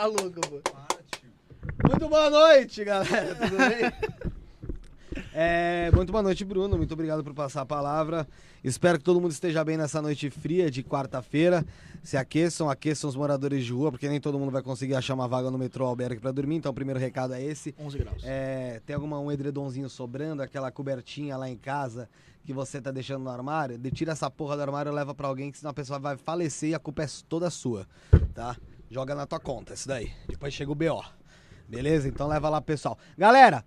tá louco, pô. Muito boa noite, galera. Tudo bem? É, muito boa noite, Bruno. Muito obrigado por passar a palavra. Espero que todo mundo esteja bem nessa noite fria de quarta-feira. Se aqueçam, aqueçam os moradores de rua, porque nem todo mundo vai conseguir achar uma vaga no metrô albergue para dormir. Então, o primeiro recado é esse. 11 graus. É, tem alguma um edredomzinho sobrando, aquela cobertinha lá em casa que você tá deixando no armário? De- Tira essa porra do armário e leva pra alguém, que senão a pessoa vai falecer e a culpa é toda sua, tá? Joga na tua conta, isso daí. Depois chega o BO. Beleza? Então leva lá, pessoal. Galera,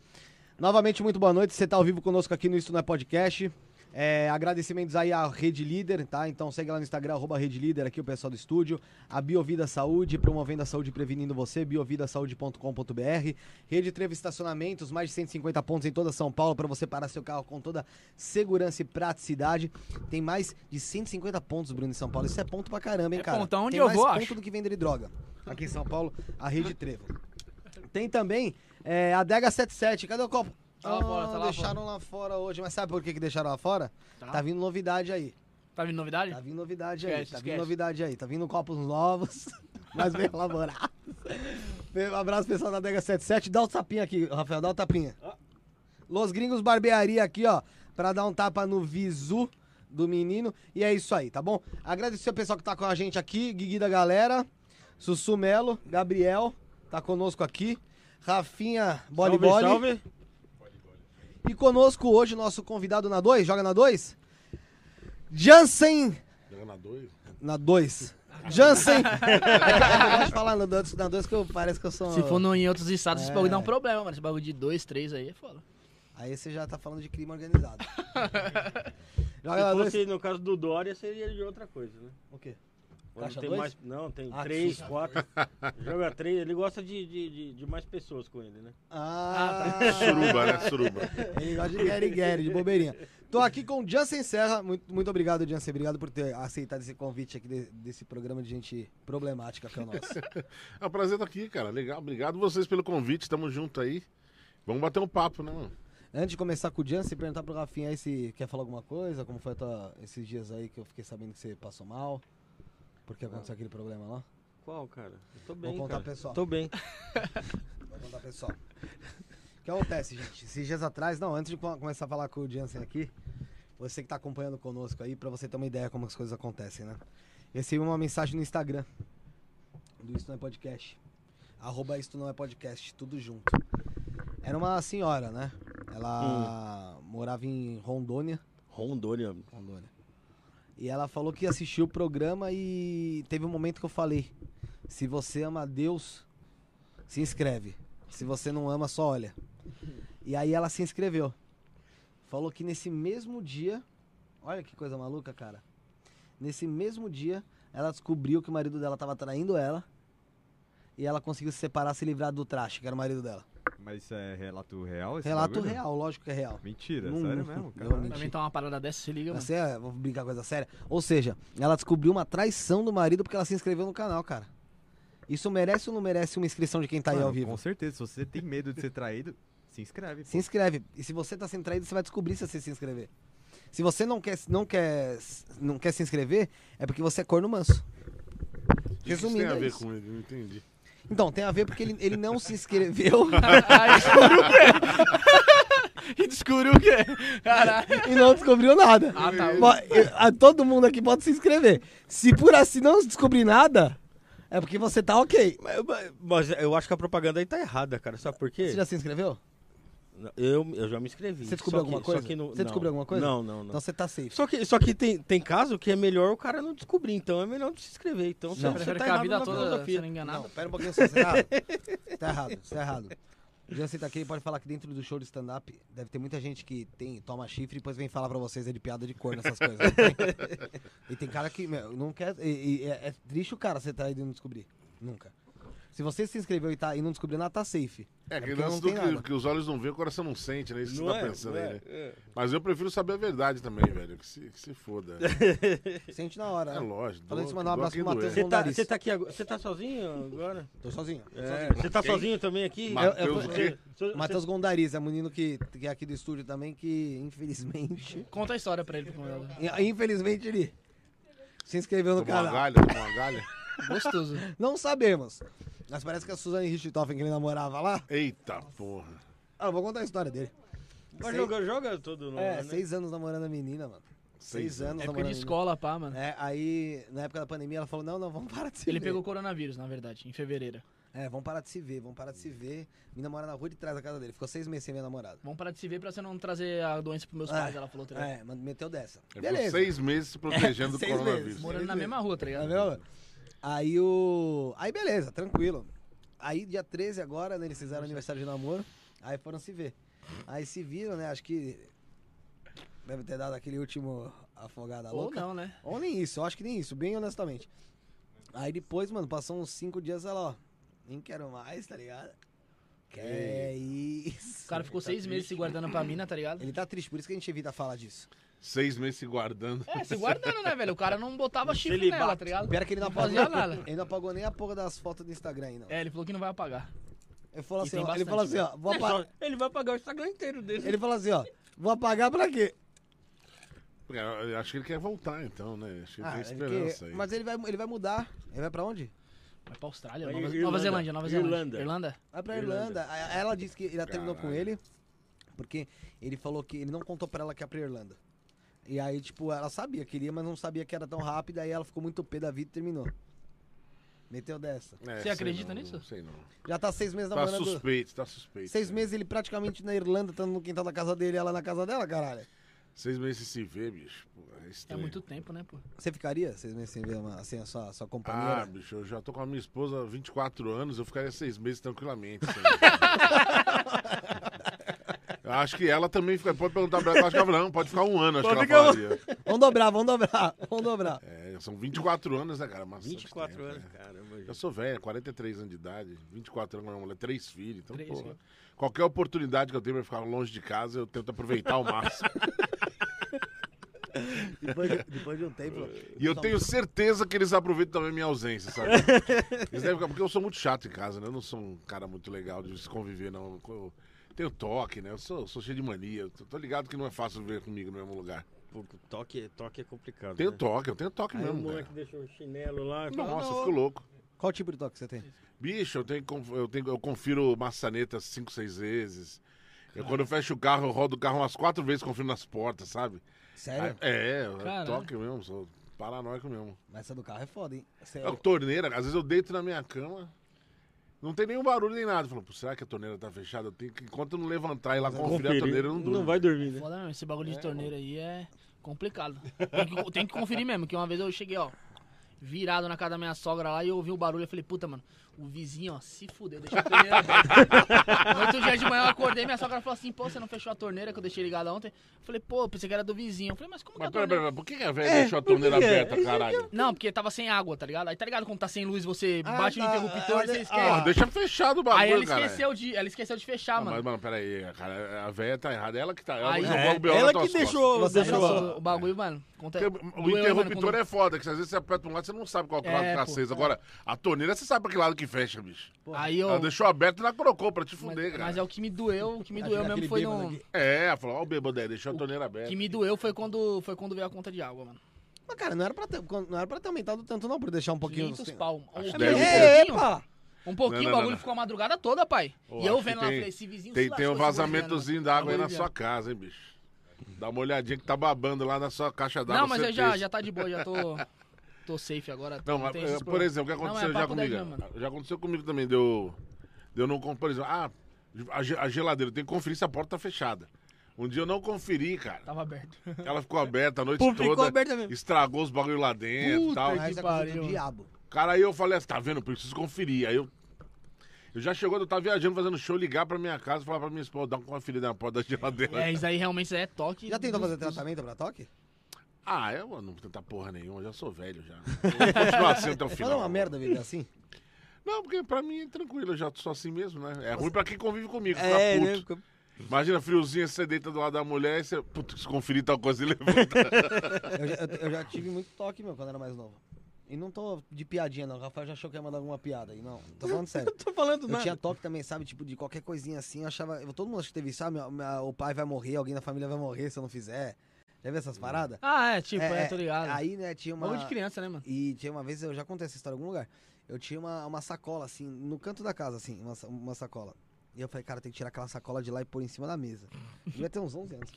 novamente muito boa noite. Você tá ao vivo conosco aqui no Isto Não é Podcast. É, agradecimentos aí à Rede Líder, tá? Então segue lá no Instagram, arroba Rede Líder, aqui o pessoal do estúdio. A Biovida Saúde, promovendo a saúde e prevenindo você, biovidasaude.com.br. Rede Trevo Estacionamentos, mais de 150 pontos em toda São Paulo para você parar seu carro com toda segurança e praticidade. Tem mais de 150 pontos, Bruno, em São Paulo. Isso é ponto pra caramba, hein, É cara? pontão onde Tem eu mais vou, ponto acho. do que vender droga. Aqui em São Paulo, a Rede Trevo. Tem também é, a Dega 77. Cadê o copo? Tá lá fora, tá lá deixaram lá fora hoje. Mas sabe por que, que deixaram lá fora? Tá. Tá vindo novidade aí. Tá vindo novidade? Tá vindo novidade aí. Esquece, Tá vindo esquece. novidade aí. Tá vindo copos novos, mas bem elaborados. Um abraço pessoal da Dega 77. Dá o tapinha aqui, Rafael. Dá o tapinha. Los Gringos Barbearia aqui, ó. Pra dar um tapa no visu do menino. E é isso aí, tá bom? Agradecer o pessoal que tá com a gente aqui. Guigui da galera. Sussu Melo. Gabriel. Tá conosco aqui. Rafinha Boli Salve, salve. E conosco hoje o nosso convidado na 2, joga na 2? Jansen Joga na dois. na 2. Jansen. eu gosto de falar na 2 na dois que eu, parece que eu sou. Se for no, em outros estados, esse É. bagulho dá um problema, mano. Esse bagulho de 2, 3 aí é foda. Aí você já tá falando de crime organizado. joga Se 2. fosse no caso do Dória, seria de outra coisa, né? O quê? Caixa tem dois? mais, não, tem Ah, três, quatro. Joga três, ele gosta de, de, de, de mais pessoas com ele, né? Ah, Suruba, né? Suruba. Ele gosta de Gary Gary, de bobeirinha. Tô aqui com o Jansen Serra. Muito, muito obrigado, Jansen. Obrigado por ter aceitado esse convite aqui de- desse programa de gente problemática que é o nosso. É um prazer estar aqui, cara. Legal. Obrigado vocês pelo convite. Tamo junto aí. Vamos bater um papo, né, mano? Antes de começar com o Jansen, perguntar pro Rafinha aí se quer falar alguma coisa, como foi tua- esses dias aí que eu fiquei sabendo que você passou mal. Porque aconteceu aquele problema lá. Qual, cara? Eu tô bem, Vou contar cara. pessoal. Tô bem. Vou contar pessoal. O que acontece, gente? Esses dias atrás, não, antes de co- começar a falar com o Jansen aqui, você que tá acompanhando conosco aí, pra você ter uma ideia como as coisas acontecem, né? Recebi uma mensagem no Instagram do Isto Não é Podcast. Arroba Isto Não é Podcast, tudo junto. Era uma senhora, né? Ela morava em Rondônia. Rondônia. Rondônia. E ela falou que assistiu o programa e teve um momento que eu falei: se você ama Deus, se inscreve. Se você não ama, só olha. E aí ela se inscreveu. Falou que nesse mesmo dia, olha que coisa maluca, cara. Nesse mesmo dia, ela descobriu que o marido dela tava traindo ela. E ela conseguiu se separar, se livrar do traste, que era o marido dela. Mas isso é relato real? esse Relato bagulho? real, lógico que é real. Mentira, Não- sério não- mesmo? menti. Pra inventar uma parada dessa, se liga, mano. Você é, vou brincar coisa séria. Ou seja, ela descobriu uma traição do marido porque ela se inscreveu no canal, cara. Isso merece ou não merece uma inscrição de quem tá aí Mano, ao vivo? Com certeza, se você tem medo de ser traído, se inscreve. Se pô. inscreve. E se você tá sendo traído, você vai descobrir se você se inscrever. Se você não quer, não quer, não quer se inscrever, é porque você é corno manso. O que que isso Resumindo, tem a é ver isso. com ele? Não entendi. Então, tem a ver porque ele, ele não se inscreveu Aí descobriu o quê? E descobriu o quê? Caralho. e não descobriu nada. Ah, tá. Eu- a- Todo mundo aqui pode se inscrever. Se por assim não descobrir nada, é porque você tá ok. Mas, mas eu acho que a propaganda aí tá errada, cara. Sabe por quê? Você já se inscreveu? Eu, eu já me inscrevi. Você descobriu Só que- alguma só coisa? que não- Você não. descobriu alguma coisa? Não, não, não. Então você tá safe. Só que, só que tem, tem caso que é melhor o cara não descobrir, então é melhor não se inscrever. Então você, Não. você Prefere tá ficar a errado vida na toda filosofia. sendo enganado. Não, pera um pouquinho, você tá errado. tá errado, você tá errado. O Jansen tá aqui, ele pode falar que dentro do show de stand-up deve ter muita gente que tem, toma chifre e depois vem falar pra vocês aí de piada de cor nessas coisas. e tem cara que, meu, não quer. e- e é, é triste o cara você tá aí e não descobrir. Nunca. Se você se inscreveu e, tá, e não descobriu nada, tá safe. É, que porque lance não do tem que, nada. que os olhos não veem, o coração não sente, né? Isso que Não você tá é, pensando aí, é, né? é. Mas eu prefiro saber a verdade também, velho. Que se, que se foda. Sente na hora. É né? lógico. Falando isso, mandar um abraço pro Matheus. Você tá, você tá aqui agora? Você tá sozinho agora? Tô sozinho. É. Você tá sozinho também aqui? Matheus eu- o quê? Você- Matheus Gondariz, é um menino que, que é aqui do estúdio também, que infelizmente. Conta a história pra ele, pro. Infelizmente ele se inscreveu no Tomou uma canal. galha, tomou uma galha. Gostoso. Não sabemos. Mas parece que a Suzane Richthofen, que ele namorava lá. Eita porra. Ah, eu vou contar a história dele. Mas Seis- joga, joga todo no É, né? seis anos namorando a menina, mano. Seis, Seis anos Época namorando de a menina. escola, pá, mano. É, aí, na época da pandemia, ela falou, não, não, vamos parar de se Ele ver. pegou coronavírus, na verdade, em fevereiro. É, vamos parar de se ver, vamos parar de se ver. Menina mora na rua de trás da casa dele. Ficou seis meses sem ver a namorada. Vamos parar de se ver pra você não trazer a doença pros meus É, pais, ela falou, tá ligado? É, mas meteu dessa. Ele ficou Beleza. seis meses se protegendo do seis coronavírus. meses. Morando Seis na meses. mesma rua, tá Tá ligado? vendo? Aí o. Aí beleza, tranquilo. Aí dia 13 agora, né, eles fizeram aniversário de namoro. Aí foram se ver. Aí se viram, né? Acho que. Deve ter dado aquele último afogada Ou louca. não, né? Ou nem isso, eu acho que nem isso, bem honestamente. Aí depois, mano, passou uns cinco dias ela, ó. Nem quero mais, tá ligado? Que é isso. O cara ficou seis meses se guardando pra mina, tá ligado? Ele tá triste, por isso que a gente evita falar disso. Seis meses se guardando. É, se guardando, né, velho? O cara não botava chifre Celibato. nela, tá ligado? Pior é que ele não Não apagou, fazia nada. ele não apagou nem a porra das fotos do Instagram ainda. É, ele falou que não vai apagar. Ele falou assim, ó, ele bastante, falou assim, ó, vou É apagar. Ele vai pagar o Instagram inteiro dele. Ele falou assim, ó, vou apagar pra quê? Porque Eu acho que ele quer voltar, então, né? Acho que ele Ah, tem ele esperança quer- aí. mas ele vai, ele vai mudar. Ele vai pra onde? Vai pra Austrália, Vai Nova, Irlanda. Nova Zelândia, Nova Zelândia. Irlanda. Irlanda? Vai pra Irlanda. Irlanda. A- Ela disse que ela terminou com Caralho. ele porque ele falou que ele não contou pra ela que ia pra Irlanda. E aí, tipo, ela sabia que iria, mas não sabia que era tão rápido. Aí ela ficou muito pé da vida e terminou. Meteu dessa. É, Você acredita não, nisso? Não sei não. Já tá seis meses Tá namorando. suspeito, tá suspeito. Seis né? meses ele praticamente na Irlanda, estando no quintal da casa dele e ela na casa dela, caralho. Seis meses sem se ver, bicho. Pô, é É muito tempo, né, pô? Você ficaria seis meses sem ver uma, assim, a sua, a sua Ah, companheira? bicho, eu já tô com a minha esposa há 24 anos, eu ficaria seis meses tranquilamente. eu acho que ela também fica. Pode perguntar pra ela, acho que ela não, pode ficar um ano, acho Pode que ela ficar falaria. Vamos dobrar, vamos dobrar, vamos dobrar. É, são 24 anos, né, cara? Bastante 24 tempo, anos, é. caramba. Eu sou velho, 43 anos de idade, 24 anos com uma mulher, três filhos. Então, Três porra, qualquer oportunidade que eu tenho pra ficar longe de casa, eu tento aproveitar ao máximo. Depois de, depois de um tempo. E eu tenho certeza que eles aproveitam também minha ausência, sabe? Eles devem ficar, porque eu sou muito chato em casa, né? Eu não sou um cara muito legal de se conviver, não. Eu tenho toque, né? Eu sou, sou cheio de mania. Tô, tô ligado que não é fácil viver comigo no mesmo lugar. Pô, toque, toque é complicado. Tenho né? toque, eu tenho toque Aí o mesmo, cara. moleque deixou um chinelo lá. fala, Nossa, eu "Não, fico louco. Qual tipo de toque você tem? Bicho, eu tenho, eu tenho, eu confiro maçaneta cinco, seis vezes. Eu, quando eu fecho o carro, eu rodo o carro umas quatro vezes, confiro nas portas, sabe? Sério? É, eu Caralho. toque mesmo, sou paranoico mesmo. Mas essa do carro é foda, hein? A Sério. torneira, às vezes eu deito na minha cama, não tem nenhum barulho nem nada. Eu falo, "Pô, será que a torneira tá fechada? Eu tenho que, enquanto eu não levantar e ir lá conferir a Conferir. torneira, eu não durmo. Não vai dormir, né? Foda mesmo, esse bagulho de torneira aí é complicado. Tem que, tem que conferir mesmo, que uma vez eu cheguei, ó, virado na casa da minha sogra lá e eu ouvi o barulho e falei, puta, mano, o vizinho, ó, se fudeu, deixou a torneira aberta. No outro dia de manhã eu acordei, minha sogra falou assim, pô, você não fechou a torneira que eu deixei ligada ontem? Eu falei, pô, pensei que era do vizinho. Eu falei, mas como que é Mas a pera, torneira... pera, por que, a velha deixou a torneira que é? aberta, caralho? Não, porque tava sem água, tá ligado? Aí tá ligado quando tá sem luz, você Ah, bate no tá. interruptor Ah, e você ah, esquece. Porra, deixa fechado o bagulho, Aí ela cara. esqueceu, de, ela esqueceu de fechar, Não, mano. mas, mano, peraí, cara, a velha tá errada. Ela que tá. Ela Aí- jogou É, o B.O. ela que deixou, Você Aí deixou o, o bagulho, mano, conta, Porque o doeu, interruptor mano, é foda, que às vezes você aperta um lado, você não sabe qual que lado É, que tá pô. aceso. Agora, a torneira, você sabe pra que lado que fecha, bicho. Aí eu... Ela deixou aberto e não colocou pra te Mas, fuder, cara. mas é o que me doeu, o que me Acho doeu que mesmo foi no... aqui. É, ela falou, ó o bêbado aí, deixou a torneira O aberta. que me doeu foi quando, foi quando veio a conta de água, mano. Mas, cara, não era, pra ter, não era pra ter aumentado tanto, não, por deixar um pouquinho. 500 assim. pau. Acho que É, pouquinho, epa! um pouquinho, Não, o bagulho não. ficou a madrugada toda, pai. E eu que vendo lá, tem- falei, esse vizinho Tem, tem um vazamentozinho d'água aí na sua casa, hein, bicho. Dá uma olhadinha que tá babando lá na sua caixa d'água. Não, mas eu já, já tá de boa, já tô, tô safe agora. Não, mas, tem por problemas. exemplo, o que Não, aconteceu é já comigo? já aconteceu comigo também, deu. Deu não. Por exemplo, ah, a, ge- a geladeira, tenho que conferir se a porta tá fechada. Um dia eu não conferi, cara. Tava aberto. Ela ficou aberta a noite Pô, ficou toda. aberta mesmo. Estragou os bagulho lá dentro e tal. que pariu. diabo. Cara, aí eu falei assim, tá vendo? Preciso conferir. Aí eu. Eu já chegou, eu tava viajando, fazendo show, ligar pra minha casa e falar pra minha esposa, dá uma conferida na porta da geladeira. É, isso aí realmente é toque. Já tentou fazer tratamento pra toque? Ah, eu não vou tentar porra nenhuma, eu já sou velho já. Eu vou continuar assim até o Mas final. é uma merda viver assim? Não, porque pra mim é tranquilo, eu já sou assim mesmo, né? É ruim pra quem convive comigo, fica É, puto. né? Imagina friozinho, você deita do lado da mulher e você, puto, se conferir tal coisa e levanta. Eu já, eu- eu já tive muito toque, meu, quando era mais novo. E não tô de piadinha, não. O Rafael já achou que ia mandar alguma piada aí. Não, tô falando sério. Tô falando Eu nada. tinha toque também, sabe? Tipo, de qualquer coisinha assim. Eu achava. eu- todo mundo acha que teve isso, sabe? O pai vai morrer, alguém da família vai morrer se eu não fizer. Já viu essas paradas? Ah, é, tipo, é, tô ligado. Aí, né, tinha uma. Bagulho de criança, né, mano? E tinha uma vez, eu já contei essa história em algum lugar. eu tinha uma, uma sacola, assim, no canto da casa, assim, uma, uma sacola. E eu falei, cara, tem que tirar aquela sacola de lá e pôr em cima da mesa. Devia ter uns 11 anos.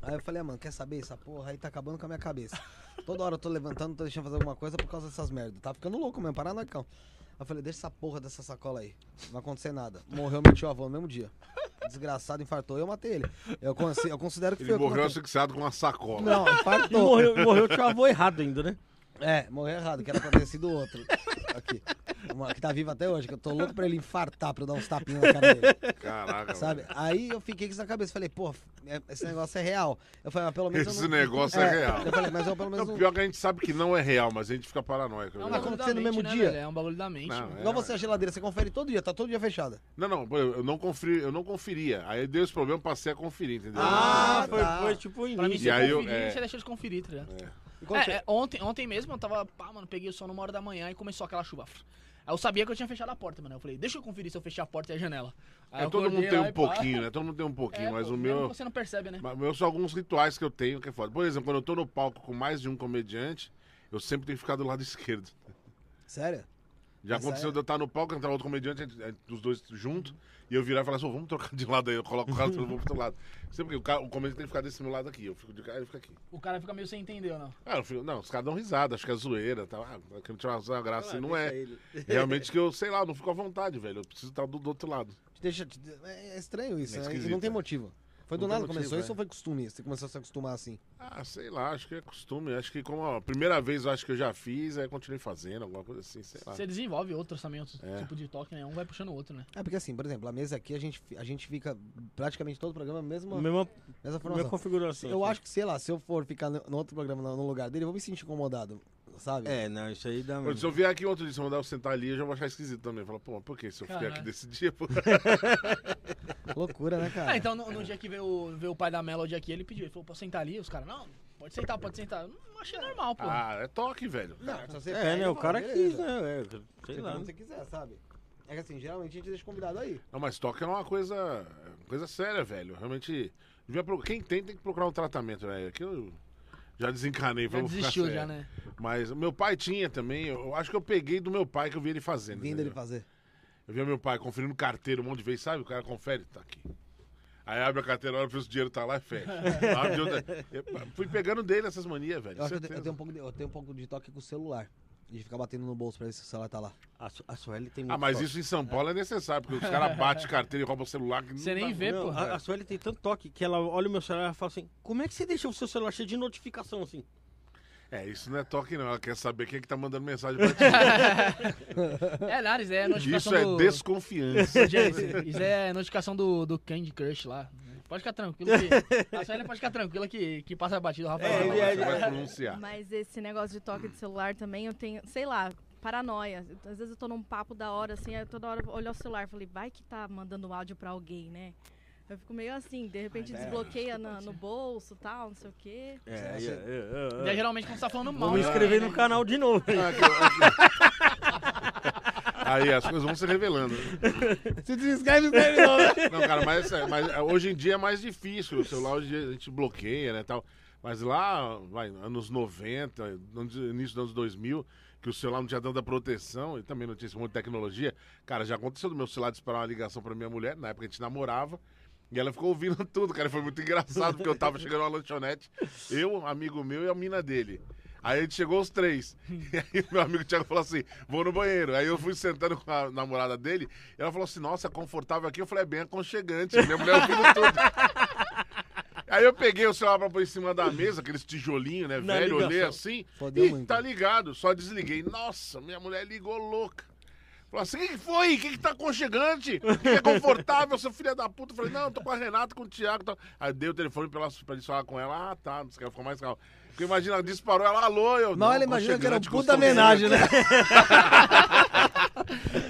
Aí eu falei, ah, mano, quer saber? Essa porra aí tá acabando com a minha cabeça. Toda hora eu tô levantando, tô deixando fazer alguma coisa por causa dessas merdas. Tá ficando louco mesmo, paranoicão. Eu falei, deixa essa porra dessa sacola aí. Não vai acontecer nada. Morreu meu tio avô no mesmo dia. Desgraçado, infartou. Eu matei ele. Eu, consi- eu considero que Ele foi eu que morreu matei. asfixiado com uma sacola. Não, E infartou. morreu, morreu teu avô errado ainda, né? É, morreu errado, que era pra ter sido outro. Aqui. Uma, que tá vivo até hoje, que eu tô louco pra ele infartar, pra eu dar uns tapinhas na cara dele. Caraca, Sabe? Aí eu fiquei com isso na cabeça. Falei, pô, é- esse negócio é real. Eu falei, mas pelo menos. eu Esse não... negócio é real. Eu falei, mas eu pelo menos. Não, não- pior que a gente sabe que não é real, mas a gente fica paranoico. É um bagulho da acontecer no mesmo né, dia? velho? É um bagulho da mente. Não, mano. é. Igual você a geladeira, você confere todo dia, tá todo dia fechada. Não, não, eu não, conferi, eu não conferia. Aí deu esse problema, passei a conferir, entendeu? Ah, Ah, foi, tá. foi tipo o Pra mim, início. você E aí eu- conferir, é. você deixa eles conferir, tá ligado? É, você- é, ontem, ontem mesmo eu tava, pá, mano, peguei o sono uma hora da manhã e começou aquela chuva. Aí eu sabia que eu tinha fechado a porta, mano. Eu falei, deixa eu conferir se eu fechei a porta e a janela. Aí É, eu todo mundo tem um e pá. pouquinho, né? Todo mundo tem um pouquinho, É, mas pô, o meu. você não percebe, né? Mas meus são alguns rituais que eu tenho que é foda. Por exemplo, quando eu tô no palco com mais de um comediante, eu sempre tenho que ficar do lado esquerdo. Sério? Já Mas aconteceu é- de eu estar no palco, entrar outro comediante, os dois juntos, e eu virar e falar assim, "Ô, vamos trocar de lado aí, eu coloco o cara todo mundo pro outro lado. Sempre que o, cara, o comediante tem que ficar desse meu lado aqui, eu fico de cá e ele fica aqui. O cara fica meio sem entender, ou não? Ah, eu fico, não, os caras dão risada, acho que é zoeira, tá? Ah, que não tinha uma graça, Ah, não é. ele. Realmente que eu, sei lá, eu não fico à vontade, velho, eu preciso estar do, do outro lado. Deixa, é estranho isso, É né? Não tem é. motivo. Foi do nada que motivo, começou isso é. ou foi costume? Você começou a se acostumar assim? Ah, sei lá, acho que é costume, acho que como a primeira vez eu acho que eu já fiz, aí continuei fazendo, alguma coisa assim, sei lá. Você desenvolve outros também, É. tipos de toque, né? Um vai puxando o outro, né? É porque assim, por exemplo, a mesa aqui, a gente, a gente fica praticamente todo o programa mesma, Mesma, mesma mesma configuração. Eu assim. acho que, sei lá, se eu for ficar no, outro programa, no, no lugar dele, eu vou me sentir incomodado, sabe? É, não, isso aí dá. Se eu vier aqui outro dia, se eu mandar eu sentar ali, eu já vou achar esquisito também. Fala, pô, mas por que se eu fiquei Caralho. aqui desse dia? Pô? Loucura, né, cara? Ah, então no, no dia que veio, veio o pai da Melody aqui, ele pediu, ele falou, posso sentar ali? Os caras, não, pode sentar, pode sentar. Não achei normal, pô. Ah, é toque, velho. Não, se você É, pega, né? O fala, cara beleza. quis, né? É, sei Você lá. faz onde você quiser, sabe? É que assim, geralmente a gente deixa convidado aí. Não, mas toque é uma coisa, coisa séria, velho. Realmente, devia pro- quem tem, tem que procurar um tratamento, velho. Aqui eu já desencanei, Já desistiu já, né? Mas o meu pai tinha também, eu acho que eu peguei do meu pai que eu vi ele fazendo. Vindo ele fazer. Eu via meu pai conferindo carteira um monte de vezes, sabe? O cara confere, tá aqui. Aí abre a carteira, olha pra ver se o dinheiro tá lá e fecha. Abre de outra- Eu fui pegando dele essas manias, velho. Eu eu tenho um pouco de, eu tenho um pouco de toque com o celular. De ficar batendo no bolso pra ver se o celular tá lá. A, Su- a Sueli tem Ah, muito mas toque. isso em São Paulo é necessário, porque os caras batem carteira e roubam o celular. Que não Você nem dá- vê, pô. a, a Sueli tem tanto toque que ela olha o meu celular e fala assim: Como é que você deixa o seu celular cheio de notificação assim? É, isso não é toque, não. Ela quer saber quem é que tá mandando mensagem pra ti. É, Nares, é a notificação Isso é do... desconfiança. Gente, Isso é notificação do, do Candy Crush lá. Pode ficar tranquilo que. A Sueli pode ficar tranquila que, que passa batido, o Rafael. É, ele é- vai pronunciar. Mas esse negócio de toque de celular também, eu tenho, sei lá, paranoia. Às vezes eu tô num papo da hora, assim, aí toda hora eu olho o celular, falei, vai que tá mandando áudio pra alguém, né? Eu fico meio assim, de repente desbloqueia na- no bolso tal, não sei o quê. É, Você- E aí, geralmente quando você tá falando mal. Vou me né? inscrever no canal de novo. hein? Ah, aqui, aqui. Aí as coisas vão se revelando. Se desinscreve, inscreve não, né? Não, cara, mas, é, mas é, hoje em dia é mais difícil. O celular hoje a gente bloqueia, né, tal. Mas lá, vai, anos 90, anos- início dos anos 2000, que o celular não tinha tanta proteção e também não tinha esse monte de tecnologia. Cara, já aconteceu do meu celular disparar uma ligação pra minha mulher, na época a gente namorava. E ela ficou ouvindo tudo, cara. Foi muito engraçado, porque eu tava chegando numa lanchonete, eu, um amigo meu e a mina dele. Aí a gente chegou os três. E aí meu amigo Thiago falou assim: vou no banheiro. Aí eu fui sentando com a namorada dele. E ela falou assim: nossa, é confortável aqui. Eu falei: é bem aconchegante. Minha mulher ouvindo tudo. Aí eu peguei o celular pra pôr em cima da mesa, aqueles tijolinhos, né, Na velho, ligação. olhei assim. Fodeu Ih, muito. tá ligado. Só desliguei. Nossa, minha mulher ligou louca. Falou assim: o que, foi? O que, que tá aconchegante? O que é confortável, seu filho da puta? Eu falei: não, tô com a Renata, com o Thiago. Tal. Aí dei o telefone pra, ela, pra eles falar com ela. Ah, tá. Não sei o que, ela ficou mais calma. Porque imagina, ela disparou, ela alô. Eu, Mal ela imagina que era um puta homenagem, né?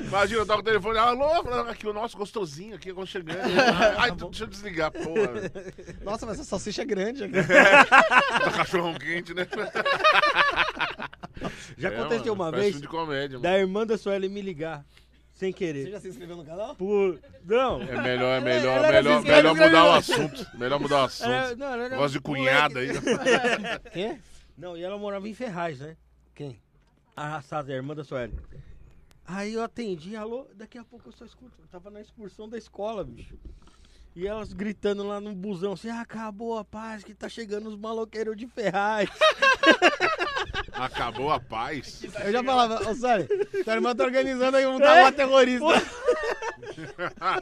Imagina, eu tava com o telefone, alô, aqui o nosso gostosinho, aqui, aconchegante. Ai, deixa eu desligar, porra. Nossa, mas essa salsicha é grande aqui. Tá cachorrão quente, né? Já É, aconteceu mano, uma vez de comédia, mano. da irmã da Sueli me ligar sem Você querer. já se inscreveu no canal? Por... Não. É melhor, é melhor, ela era melhor, melhor ela mudar o assunto. Melhor mudar o assunto. É, não, ela Gosto de cunhada aí. Quem? Não, e ela morava em Ferraz, né? Quem? A a irmã da Sueli. Aí eu atendi, alô, daqui a pouco eu só escuto. Eu tava na excursão da escola, bicho. E elas gritando lá no busão assim, "Ah, acabou a paz, que tá chegando os maloqueiros de Ferraz. Acabou a paz. Eu já falava, ô Sônia, tua irmã tá organizando aí um trabalho terrorista.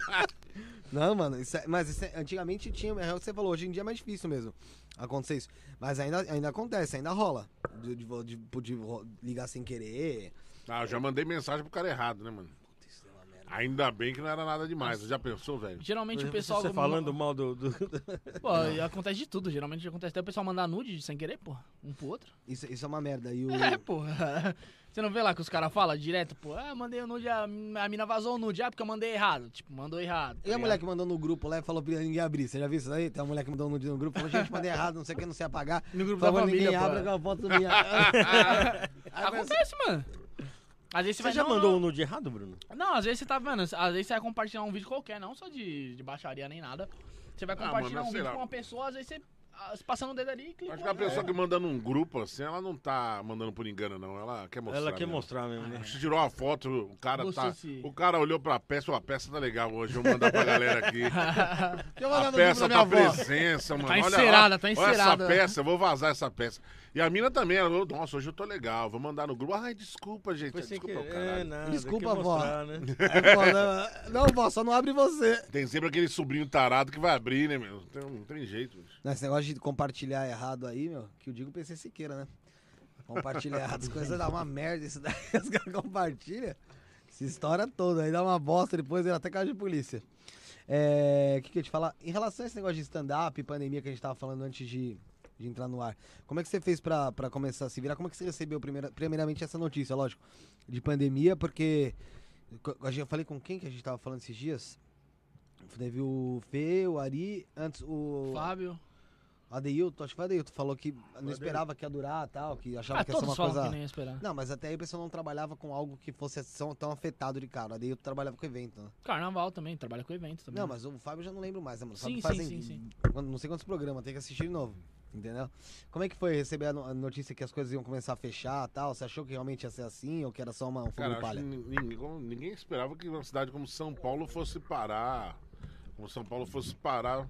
Não, mano, isso é- mas isso é- antigamente tinha, é o que você falou, hoje em dia é mais difícil mesmo acontecer isso. Mas ainda, ainda acontece, ainda rola. De, de, de- de ligar sem querer. Ah, eu já mandei mensagem pro cara errado, né, mano? Ainda bem que não era nada demais. Já pensou, velho? Geralmente o pessoal. Você falando mal do... do- Pô, acontece de tudo. Geralmente acontece até o pessoal mandar nude sem querer, pô. Um pro outro. Isso, isso é uma merda. E o, É, pô. Você não vê lá que os caras falam direto, pô, ah, mandei o nude, a, a mina vazou o nude, ah, porque eu mandei errado. Tipo, mandou errado. tá e a mulher que mandou no grupo lá e falou pra ninguém abrir. Você já viu isso aí? Tem uma mulher que mandou um nude no grupo, falou, gente, mandei errado, não sei o que, não sei apagar. No grupo Por da família, ninguém pô. abre aquela foto minha. Acontece, mano. Às vezes você, Você vai já não, mandou não. um nude errado, Bruno? Não, às vezes você tá vendo, às vezes você vai compartilhar um vídeo qualquer, não só de, de baixaria nem nada. Você vai Ah, compartilhar mano, um vídeo lá. com uma pessoa, às vezes você ah, passando o dedo ali e clica. Acho que a pessoa que manda num grupo assim, ela não tá mandando por engano, não. Ela quer mostrar. Ela quer mesmo. mostrar mesmo, né? Você tirou uma foto, o cara Gostou tá. se- O cara olhou pra peça, a peça tá legal hoje, vou mandar pra galera aqui. A peça tá presença, mano. Tá olha, encerada, tá Olha encerada. essa peça, eu vou vazar essa peça. E a mina também, ela falou, nossa, hoje eu tô legal, vou mandar no grupo. Ai, desculpa, gente. Foi desculpa, o caralho. nada, Desculpa, vó. mostrar, né? Aí, pô, não, não, vó, só não abre você. Tem sempre aquele sobrinho tarado que vai abrir, né, meu? Tem- Não tem jeito. Nesse negócio de compartilhar errado aí, meu, que eu digo PC Siqueira, né? Compartilhar errado, as coisas dá uma merda isso daí. Os caras compartilham, se estoura todo, aí dá uma bosta, depois ele até caso de polícia. É, o que, que eu ia te falar? Em relação a esse negócio de stand-up, pandemia que a gente tava falando antes de, de entrar no ar, como é que você fez pra, pra começar a se virar? Como é que você recebeu primeira, primeiramente essa notícia, lógico, de pandemia? Porque co- a gente- eu falei com quem que a gente tava falando esses dias? Teve o Fê, o Ari, antes o. Fábio. Adeilton, acho que foi Adeilton, falou que não esperava que ia durar tal, que achava Ah, que ia ser uma coisa. que nem ia esperar. Não, mas até aí o pessoal não trabalhava com algo que fosse tão, afetado de cara. Adeilton trabalhava com evento, né? Carnaval também, trabalha com evento também. Não, mas o Fábio eu já não lembro mais, né, mano? O Fábio Sim, faz sim, em- sim, sim. Não sei quantos programas, tem que assistir de novo. Entendeu? Como é que foi receber a no- a notícia que as coisas iam começar a fechar e tal? Você achou que realmente ia ser assim ou que era só uma, um fogo Cara, de palha? ninguém, ninguém esperava que uma cidade como São Paulo fosse parar. Como São Paulo fosse parar.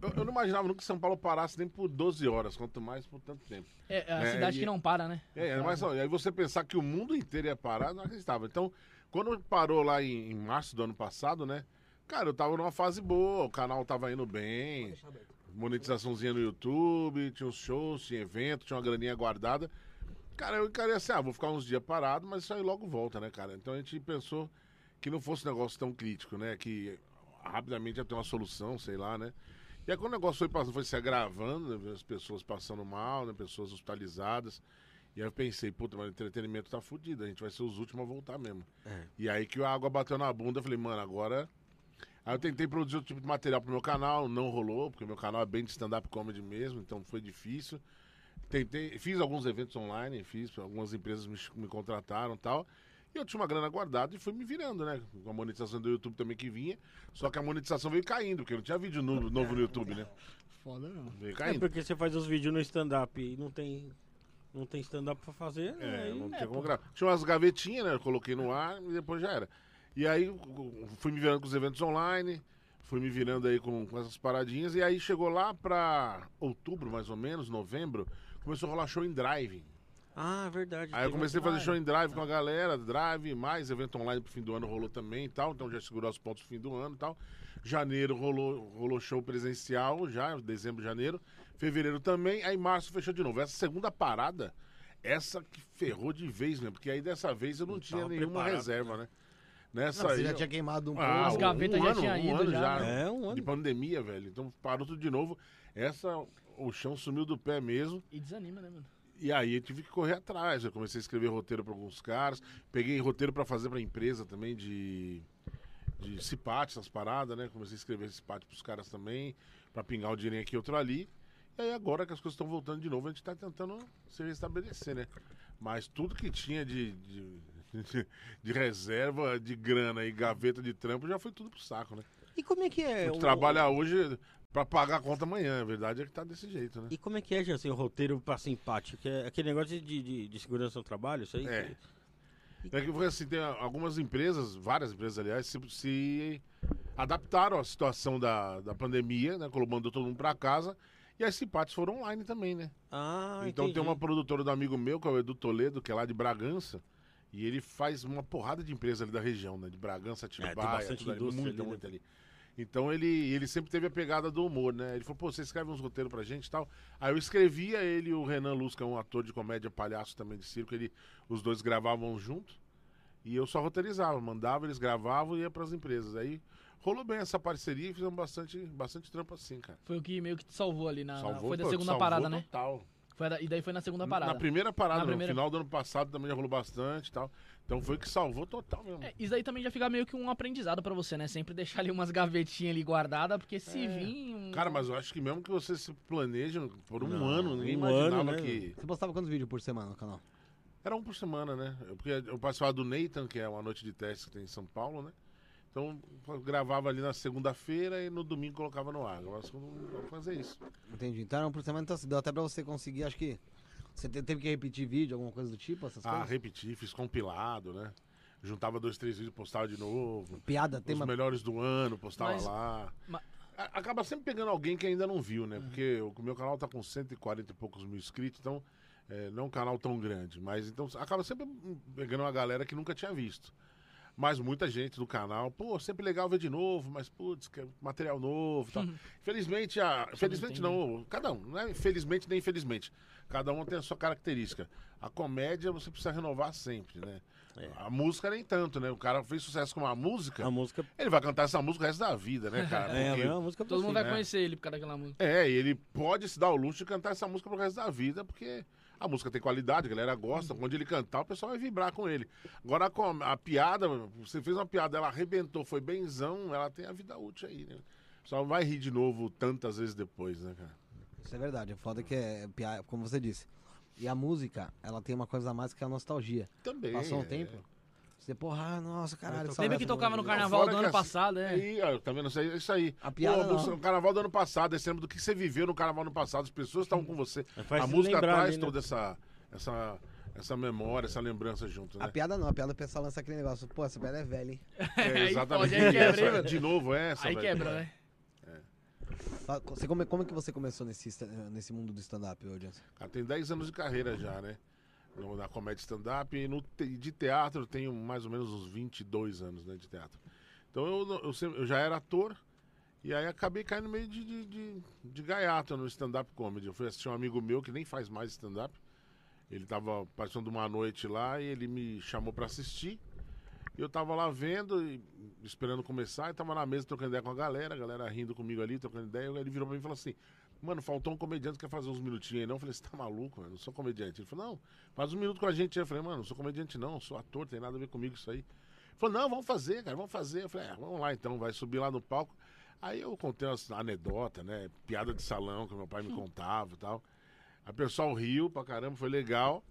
Eu, eu não imaginava nunca que São Paulo parasse nem por 12 horas, quanto mais por tanto tempo. É, é a É, cidade e- que não para, né? É, é, mas ó, aí você pensar que o mundo inteiro ia parar, não acreditava. Então, quando parou lá em, em março do ano passado, né? Cara, eu tava numa fase boa, o canal tava indo bem, monetizaçãozinha no YouTube, tinha uns shows, tinha evento, tinha uma graninha guardada. Cara, eu encarei assim, ah, vou ficar uns dias parado, mas isso aí logo volta, né, cara? Então a gente pensou que não fosse um negócio tão crítico, né? Que rapidamente ia ter uma solução, sei lá, né? E aí quando o negócio foi passando, foi se agravando, né, as pessoas passando mal, né? Pessoas hospitalizadas. E aí eu pensei, puta, mas o entretenimento tá fudido, a gente vai ser os últimos a voltar mesmo. É. E aí que a água bateu na bunda, eu falei, mano, agora. Aí eu tentei produzir outro tipo de material pro meu canal, não rolou, porque meu canal é bem de stand-up comedy mesmo, então foi difícil. Tentei, fiz alguns eventos online, fiz, algumas empresas me, me contrataram e tal. E eu tinha uma grana guardada e fui me virando, né? Com a monetização do YouTube também que vinha. Só que a monetização veio caindo, porque não tinha vídeo novo, novo no YouTube, né? Foda não. Veio É caindo. porque você faz os vídeos no stand-up e não tem, não tem stand-up pra fazer. É, aí- não tinha é, como gravar. Tinha umas gavetinhas, né? Eu coloquei no ar e depois já era. E aí fui me virando com os eventos online, fui me virando aí com, com essas paradinhas. E aí chegou lá pra outubro, mais ou menos, novembro, começou a rolar show em drive. Ah, verdade. Aí eu comecei a fazer Ah, show em drive com a galera, drive, mais evento online pro fim do ano rolou também e tal. Então já segurou os pontos pro fim do ano e tal. Janeiro rolou, rolou show presencial já, dezembro, janeiro. Fevereiro também, aí março fechou de novo. Essa segunda parada, essa que ferrou de vez mesmo, porque aí dessa vez eu não, Não tinha nenhuma preparado. reserva, né? Nessa Não, você aí, já eu- tinha queimado um pouco. ah, As gavetas um já ano, tinha um ido ano já, já. É, um ano. De pandemia, velho. Então parou tudo de novo. Essa, o chão sumiu do pé mesmo. E desanima, né, mano? E aí eu tive que correr atrás. Eu comecei a escrever roteiro para alguns caras. Peguei roteiro para fazer pra empresa também de. De cipate, essas paradas, né? Comecei a escrever cipate pros caras também. Pra pingar o dinheirinho aqui outro ali. E aí agora que as coisas estão voltando de novo, a gente tá tentando se restabelecer, né? Mas tudo que tinha de, de, de reserva, de grana e gaveta de trampo já foi tudo pro saco, né? E como é que é? O- trabalha hoje pra pagar a conta amanhã. A verdade é que tá desse jeito, né? E como é que é, já, assim, o roteiro pra simpático? É aquele negócio de, de, de segurança no trabalho, isso aí? É. que- É que foi assim, tem algumas empresas, várias empresas, aliás, se, se adaptaram à situação da, da pandemia, né? Mandou todo mundo pra casa. E as cipates foram online também, né? Ah, então entendi. tem uma produtora do amigo meu, que é o Edu Toledo, que é lá de Bragança. E ele faz uma porrada de empresa ali da região, né? De Bragança, Atibaia, É, tem bastante tudo ali, muita, ali, né? ali. Então ele, ele sempre teve a pegada do humor, né? Ele falou, pô, você escreve uns roteiros pra gente e tal. Aí eu escrevia ele e o Renan Luz, que é um ator de comédia, palhaço também de circo, ele, os dois gravavam junto. E eu só roteirizava, mandava, eles gravavam e ia pras empresas. Aí rolou bem essa parceria e fizemos bastante, bastante trampo assim, cara. Foi o que meio que te salvou ali na. Salvou, foi da pô, segunda salvou parada, né? total. Foi da- e daí foi na segunda parada. Na primeira parada, Na no primeira- final do ano passado também já rolou bastante e tal. Então foi que salvou total mesmo. É, isso aí também já fica meio que um aprendizado pra você, né? Sempre deixar ali umas gavetinhas ali guardadas, porque se vir um... Cara, mas eu acho que mesmo que você se planeja por um Não, ano, ninguém um imaginava ano, né? que. Você postava quantos vídeos por semana no canal? Era um por semana, né? Eu- Porque eu participava do Nathan, que é uma noite de teste que tem em São Paulo, né? Então eu gravava ali na segunda-feira e no domingo colocava no ar. Agora eu vou fazer isso. Entendi. Então era um por semana, então deu até pra você conseguir, acho que. Você te- teve que repetir vídeo, alguma coisa do tipo, essas Ah, coisas? repeti, fiz compilado, né? Juntava dois, três vídeos, postava de novo. Piada, Os tema. melhores do ano, postava Mas- lá. ma- A- Acaba sempre pegando alguém que ainda não viu, né? Porque o meu canal tá com 140 e poucos mil inscritos, então é, não é um canal tão grande. Mas então acaba sempre pegando uma galera que nunca tinha visto. Mas muita gente do canal, pô, sempre legal ver de novo, mas putz, que é material novo e tal. Infelizmente, a, felizmente não, cada um, não é infelizmente nem infelizmente. Cada um tem a sua característica. A comédia você precisa renovar sempre, né? É. A música nem tanto, né? O cara fez sucesso com uma música, A música ele vai cantar essa música o resto da vida, né, cara? é a Porque- mesma música pra Todo mundo vai né? conhecer ele por causa daquela música. é, e ele pode se dar o luxo de cantar essa música pro resto da vida, porque a música tem qualidade, a galera gosta. Quando ele cantar, o pessoal vai vibrar com ele. Agora, a, com- a piada, você fez uma piada, ela arrebentou, foi benzão, ela tem a vida útil aí, né? Só vai rir de novo tantas vezes depois, né, cara? Isso é verdade. O foda é que é, piada, como você disse. E a música, ela tem uma coisa a mais que é a nostalgia. Também. Passou um é. tempo. Você, porra, ah, nossa, caralho. Lembra que tocava no carnaval do ano assim- passado, é? Aí, ó, tá vendo isso aí? Isso aí. A piada Pô, não. o carnaval do ano passado, esse lembra do que você viveu no carnaval do ano passado, as pessoas estavam com você. Faz a música lembrar traz ali, né? toda essa, essa, essa memória, essa lembrança junto, né? A piada não, a piada o pessoal lança aquele negócio. Pô, essa piada é velha, hein? É, Aí exatamente. pode, aí quebra, hein, Essa- de novo, essa. Aí velho. quebra, né? Você, como, é que você começou nesse, nesse mundo do stand-up, Johnson? Cara, tem 10 anos de carreira já, né? No- Na comédia stand-up e no de teatro tenho mais ou menos uns 22 anos né, de teatro. Então eu, eu, sempre- eu já era ator e aí acabei caindo meio de, de, de, de gaiato no stand-up comedy. Eu fui assistir um amigo meu que nem faz mais stand-up. Ele tava participando de uma noite lá e ele me chamou pra assistir. Eu tava lá vendo, e esperando começar, e tava na mesa trocando ideia com a galera, a galera rindo comigo ali, trocando ideia. E ele virou pra mim e falou assim: Mano, faltou um comediante que quer fazer uns minutinhos aí, não? Eu falei, você tá maluco, mano? Eu sou comediante. Ele falou, não, faz um minuto com a gente. Eu falei, mano, não sou comediante, não, sou ator, tem nada a ver comigo isso aí. Ele falou, não, vamos fazer, cara, vamos fazer. Eu falei, é, vamos lá então, vai subir lá no palco. Aí eu contei umas anedotas, né? Piada de salão que meu pai me contava e tal. Aí o pessoal riu pra caramba, foi legal.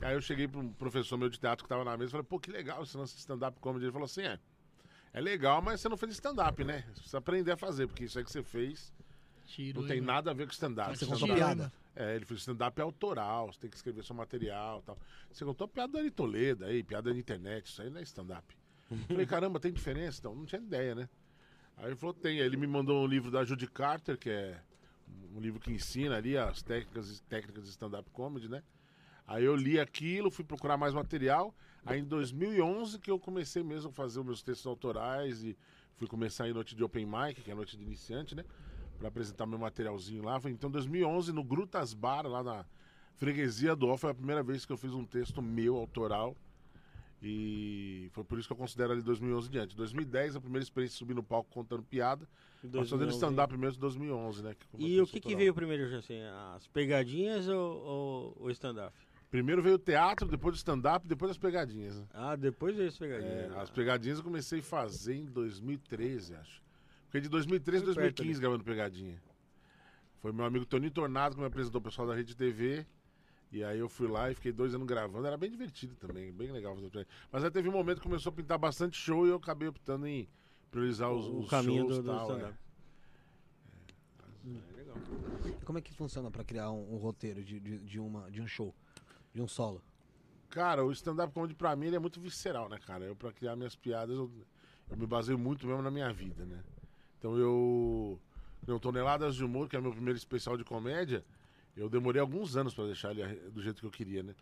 Aí eu cheguei para um professor meu de teatro que tava na mesa e falei, pô, que legal esse lance de stand-up comedy. Ele falou assim, é, é legal, mas você não fez stand-up, né? Você precisa aprender a fazer, porque isso aí que você fez Tiro, não tem hein, nada a ver com stand-up. Você Stand-up- contou piada. É, ele fez stand-up é autoral, você tem que escrever seu material e tal. Você contou piada Ari Toledo aí, piada na internet, isso aí não é stand-up. Falei, caramba, tem diferença? Então, não tinha ideia, né? Aí ele falou, tem. Aí ele me mandou um livro da Judy Carter, que é um livro que ensina ali as técnicas, técnicas de stand-up comedy, né? Aí eu li aquilo, fui procurar mais material. Aí em 2011 que eu comecei mesmo a fazer os meus textos autorais e fui começar a ir noite de open mic, que é a noite de iniciante, né? Pra apresentar meu materialzinho lá. Então 2011 no Grutas Bar, lá na freguesia do Ó, foi a primeira vez que eu fiz um texto meu autoral. E foi por isso que eu considero ali 2011 em diante. 2010 a primeira experiência de subir no palco contando piada. Mas fazendo 2011. stand-up mesmo em 2011, né? E o que, que veio primeiro, assim, as pegadinhas ou, ou o stand-up? Primeiro veio o teatro, depois o stand-up, depois as pegadinhas. Né? Ah, depois veio as É, pegadinhas. as pegadinhas eu comecei a fazer em 2013, acho. Fiquei de 2013 a Foi perto 2015 gravando pegadinha. Foi meu amigo Toninho Tornado que me apresentou o pessoal da Rede TV. E aí eu fui lá e fiquei dois anos gravando. Era bem divertido também, bem legal fazer pegadinha. Mas aí teve um momento que começou a pintar bastante show e eu acabei optando em priorizar os, o os caminho shows do, e do tal. é. stand-up. É, legal. E como é que funciona pra criar um, um roteiro de, de, de uma, de um show? De um solo? Cara, o stand-up comedy pra mim é muito visceral, né, cara? Eu, pra criar minhas piadas, eu, eu me baseio muito mesmo na minha vida, né? Então eu. No Toneladas de Humor, que é meu primeiro especial de comédia, eu demorei alguns anos pra deixar ele do jeito que eu queria, né?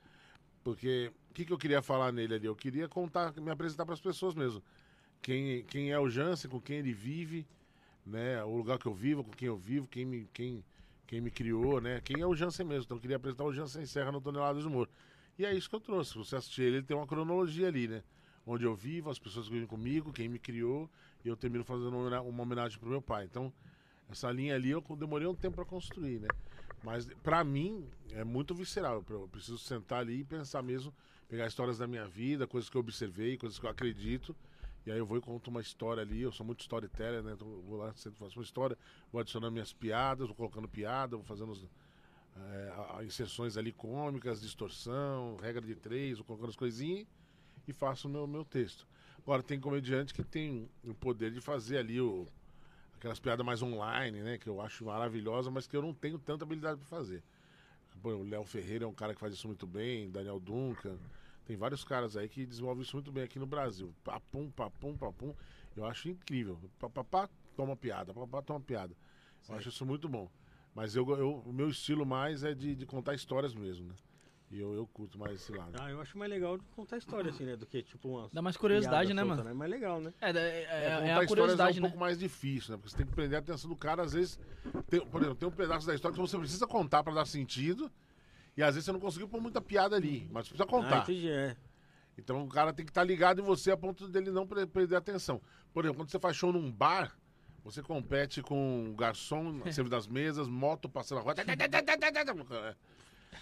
Porque o que, que eu queria falar nele ali? Eu queria contar, me apresentar pras pessoas mesmo. Quem, quem é o Jansen, com quem ele vive, né? O lugar que eu vivo, com quem eu vivo, quem me, quem, quem me criou, né? Quem é o Jansen mesmo. Então eu queria apresentar o Jansen Serra no Toneladas de Humor. E é isso que eu trouxe. Você assistir ele, ele tem uma cronologia ali, né? Onde eu vivo, as pessoas que vivem comigo, quem me criou, e eu termino fazendo uma homena- uma homenagem pro meu pai. Então, essa linha ali eu demorei um tempo para construir, né? Mas pra mim é muito visceral. Eu preciso sentar ali e pensar mesmo, pegar histórias da minha vida, coisas que eu observei, coisas que eu acredito. E aí eu vou e conto uma história ali. Eu sou muito storyteller, né? Então vou lá, sempre faço uma história, vou adicionando minhas piadas, vou colocando piada, vou fazendo é, inserções ali cômicas, distorção, regra de três, vou colocando as coisinhas e faço o meu, meu texto. Agora, tem comediante que tem o poder de fazer ali o, aquelas piadas mais online, né? Que eu acho maravilhosa, mas que eu não tenho tanta habilidade para fazer. Pô, o Léo Ferreira é um cara que faz isso muito bem, Daniel Duncan. Tem vários caras aí que desenvolvem isso muito bem aqui no Brasil. Papum, papum, papum. Eu acho incrível. Papapá, toma piada. Papapá, toma piada. Eu acho isso muito bom. Mas eu, eu- o meu estilo mais é de, de contar histórias mesmo, né? E eu, eu curto mais esse lado. Ah, eu acho mais legal de contar história, assim, né? Do que, tipo, uma. Dá mais curiosidade, né, mano? É mais legal, né? É, é, é, É, é a curiosidade, é um né? pouco mais difícil, né? Porque você tem que prender a atenção do cara. Às vezes, tem, por exemplo, tem um pedaço da história que você precisa contar pra dar sentido. E às vezes você não conseguiu pôr muita piada ali, mas precisa Ah, contar. entendi, é. Então o cara tem que estar ligado em você a ponto dele não perder a atenção. Por exemplo, quando você faz show num bar, você compete com o garçom, serve das mesas, moto passando na rua.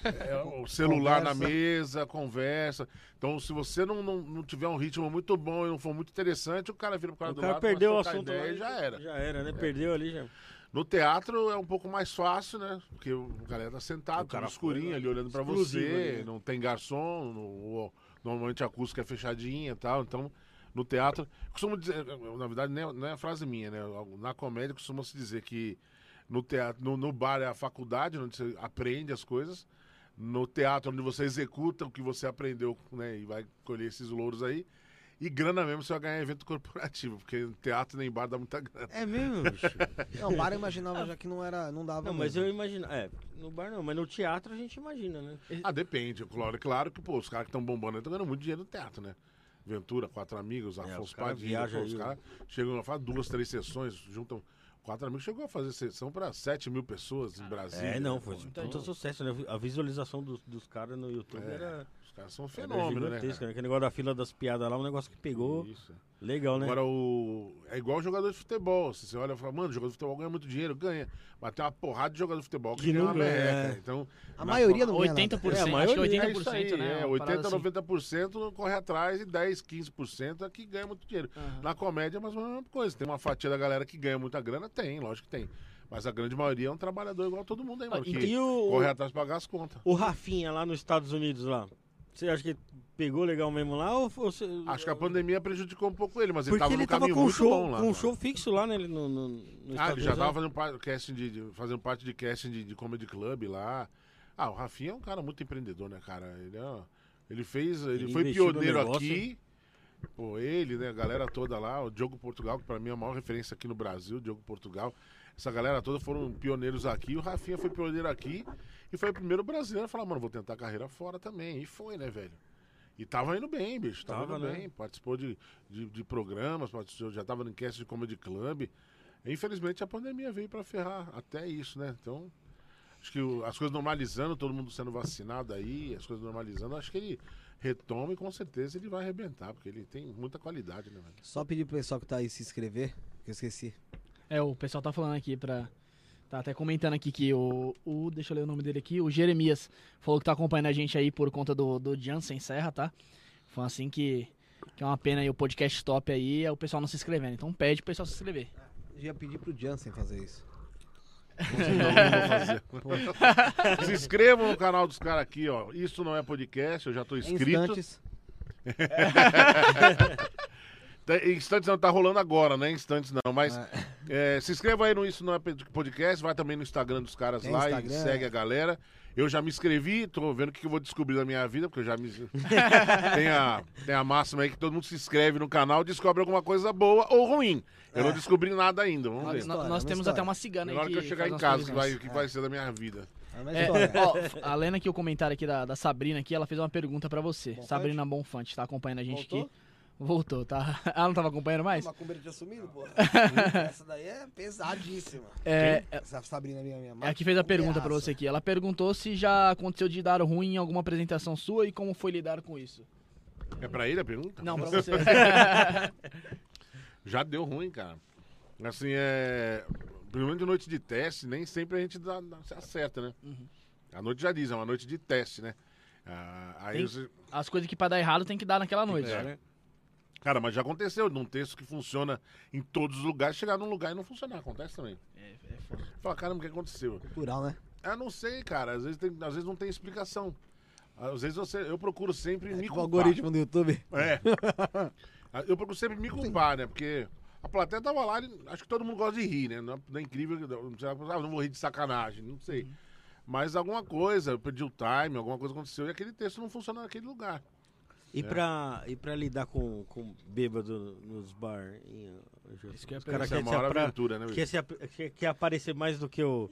É, o celular na Conversa. mesa, conversa. Então, se você não, não, não tiver um ritmo muito bom e não for muito interessante, o cara vira pro cara O do cara lado, perdeu o a assunto ideia e já era. Já era, né? Perdeu ali já. No teatro é um pouco mais fácil, né? Porque o galera tá sentado, O cara escurinho foi, né? ali olhando Exclusivo você, ali, né? não tem garçom, no- normalmente a acústica é fechadinha e tal, então no teatro, costumo dizer, na verdade não é, frase minha, né? Na comédia costuma se dizer que no teatro, no, no bar é a faculdade onde você aprende as coisas, no teatro onde você executa o que você aprendeu, né? E vai colher esses louros aí. E grana mesmo você vai ganhar evento corporativo, porque teatro nem bar dá muita grana. É mesmo, bicho? Não, bar eu imaginava já que não era, não dava. Não, mas mesmo. eu imagino. É, no bar não, mas no teatro a gente imagina, né? Ah, depende. Claro, claro que, pô, os caras que estão bombando estão ganhando muito dinheiro no teatro, né? Ventura, quatro amigos, É, Afonso caras Padilha, os caras chegam a fazer duas, três sessões, juntam quatro amigos, chegou a fazer sessão para 7 mil pessoas em Brasília. É, não, né, foi então, sucesso, né? A visualização dos, dos caras no YouTube É, era, Os caras são um fenômeno, né? cara? né? Aquele negócio da fila das piadas lá, um negócio que pegou. Isso. Legal, né? Agora, o... é igual jogador de futebol. Se você olha e fala, mano, jogador de futebol ganha muito dinheiro, ganha. Mas tem uma porrada de jogador de futebol que, Que ganha não uma ganha, merreca. é. Então, A maioria não ganha 80%, nada. É, a acho que maioria, 80%, É isso aí, né? é, uma parada 80, assim. 90% corre atrás e 10, 15% é que ganha muito dinheiro. Aham. Na comédia é mais ou menos a mesma coisa. Tem uma fatia da galera que ganha muita grana? Tem, lógico que tem. Mas a grande maioria é um trabalhador igual todo mundo aí, mano. Que E o, corre atrás pra pagar as contas. o Rafinha lá nos Estados Unidos lá? Você acha que pegou legal mesmo lá? Ou você... Acho que a pandemia prejudicou um pouco ele, mas ele Porque tava ele num tava caminho com muito show, bom lá. com um show fixo lá, né? No, no, nos Ah, ele já Unidos, tava né? fazendo, casting de, de- fazendo parte de casting de, de comedy club lá. Ah, o Rafinha é um cara muito empreendedor, né, cara? Ele, é, ele fez, ele, Ele foi no pioneiro aqui. Pô, ele, né, a galera toda lá, o Diogo Portugal, que pra mim é a maior referência aqui no Brasil, Diogo Portugal. Essa galera toda foram pioneiros aqui. O Rafinha foi pioneiro aqui e foi o primeiro brasileiro a falar, mano, vou tentar carreira fora também. E foi, né, velho? E tava indo bem, bicho. Tava, Tava, indo né? bem. Participou de, de, de programas, participou, já tava no cast de Comedy Club. Infelizmente a pandemia veio pra ferrar até isso, né? Então, acho que o- as coisas normalizando, todo mundo sendo vacinado aí, as coisas normalizando, acho que ele retoma e com certeza ele vai arrebentar, porque ele tem muita qualidade, né, velho? Só pedir pro pessoal que tá aí se inscrever, que eu esqueci. É, o pessoal tá falando aqui pra. Tá até comentando aqui que o, o. Deixa eu ler o nome dele aqui. O Jeremias falou que tá acompanhando a gente aí por conta do, do Jansen Serra, tá? Foi assim que. Que é uma pena aí o podcast top aí, é o pessoal não se inscrevendo. Então pede pro pessoal se inscrever. Eu ia pedir pro Jansen fazer isso. Se inscrevam no canal dos caras aqui, ó. Isso não é podcast, eu já tô inscrito. instantes. Tá- Instantes não tá rolando agora, né? Instantes não, mas É. é, se inscreva aí no Isso Não é Podcast, vai também no Instagram dos caras Tem lá Instagram, e segue é. a galera. Eu já me inscrevi, tô vendo o que eu vou descobrir na minha vida, porque eu já me. tem, a, tem a máxima aí que todo mundo se inscreve no canal, descobre alguma coisa boa ou ruim. Eu não É. descobri nada ainda, vamos ver. história, nós temos história. até uma cigana aí Na hora que eu chegar em casa, que vai, o que vai ser da minha vida. É É, ó, além aqui o comentário aqui da, da Sabrina aqui, ela fez uma pergunta pra você. Bonfante? Sabrina Bonfante, tá acompanhando a gente Voltou? aqui. Voltou, tá? Ela não tava acompanhando mais? Uma macumbeira tinha sumido, porra. Essa daí é pesadíssima. É, Essa Sabrina minha, minha é que fez a pergunta pra você aqui. Ela perguntou se já aconteceu de dar ruim em alguma apresentação sua e como foi lidar com isso. É pra ele a pergunta? Não, pra você. Já deu ruim, cara. Assim, é. Pelo menos de noite de teste, nem sempre a gente dá, dá- se acerta, né? Uhum. A noite já diz, é uma noite de teste, né? Ah, aí Tem- você. As coisas que pra dar errado tem que dar naquela noite. É. né? Cara, mas já aconteceu num texto que funciona em todos os lugares, chegar num lugar e não funcionar. Acontece também. É, é foda. Fala, caramba, o que aconteceu? Cultural, né? Eu não sei, cara. Às vezes, tem- às vezes não tem explicação. Às vezes você, eu procuro sempre me Tipo o culpar. algoritmo do YouTube. É. Eu procuro sempre me culpar, né? Porque a plateia tava lá, e acho que todo mundo gosta de rir, né? Não é, não é incrível, não sei, ah, não vou rir de sacanagem, não sei. Mas alguma coisa, eu perdi o time, alguma coisa aconteceu e aquele texto não funciona naquele lugar. E, pra, e pra lidar com, com bêbado nos bar? em, Isso que é a querem se maior apra- aventura, né? quer, se quer, quer aparecer mais do que o,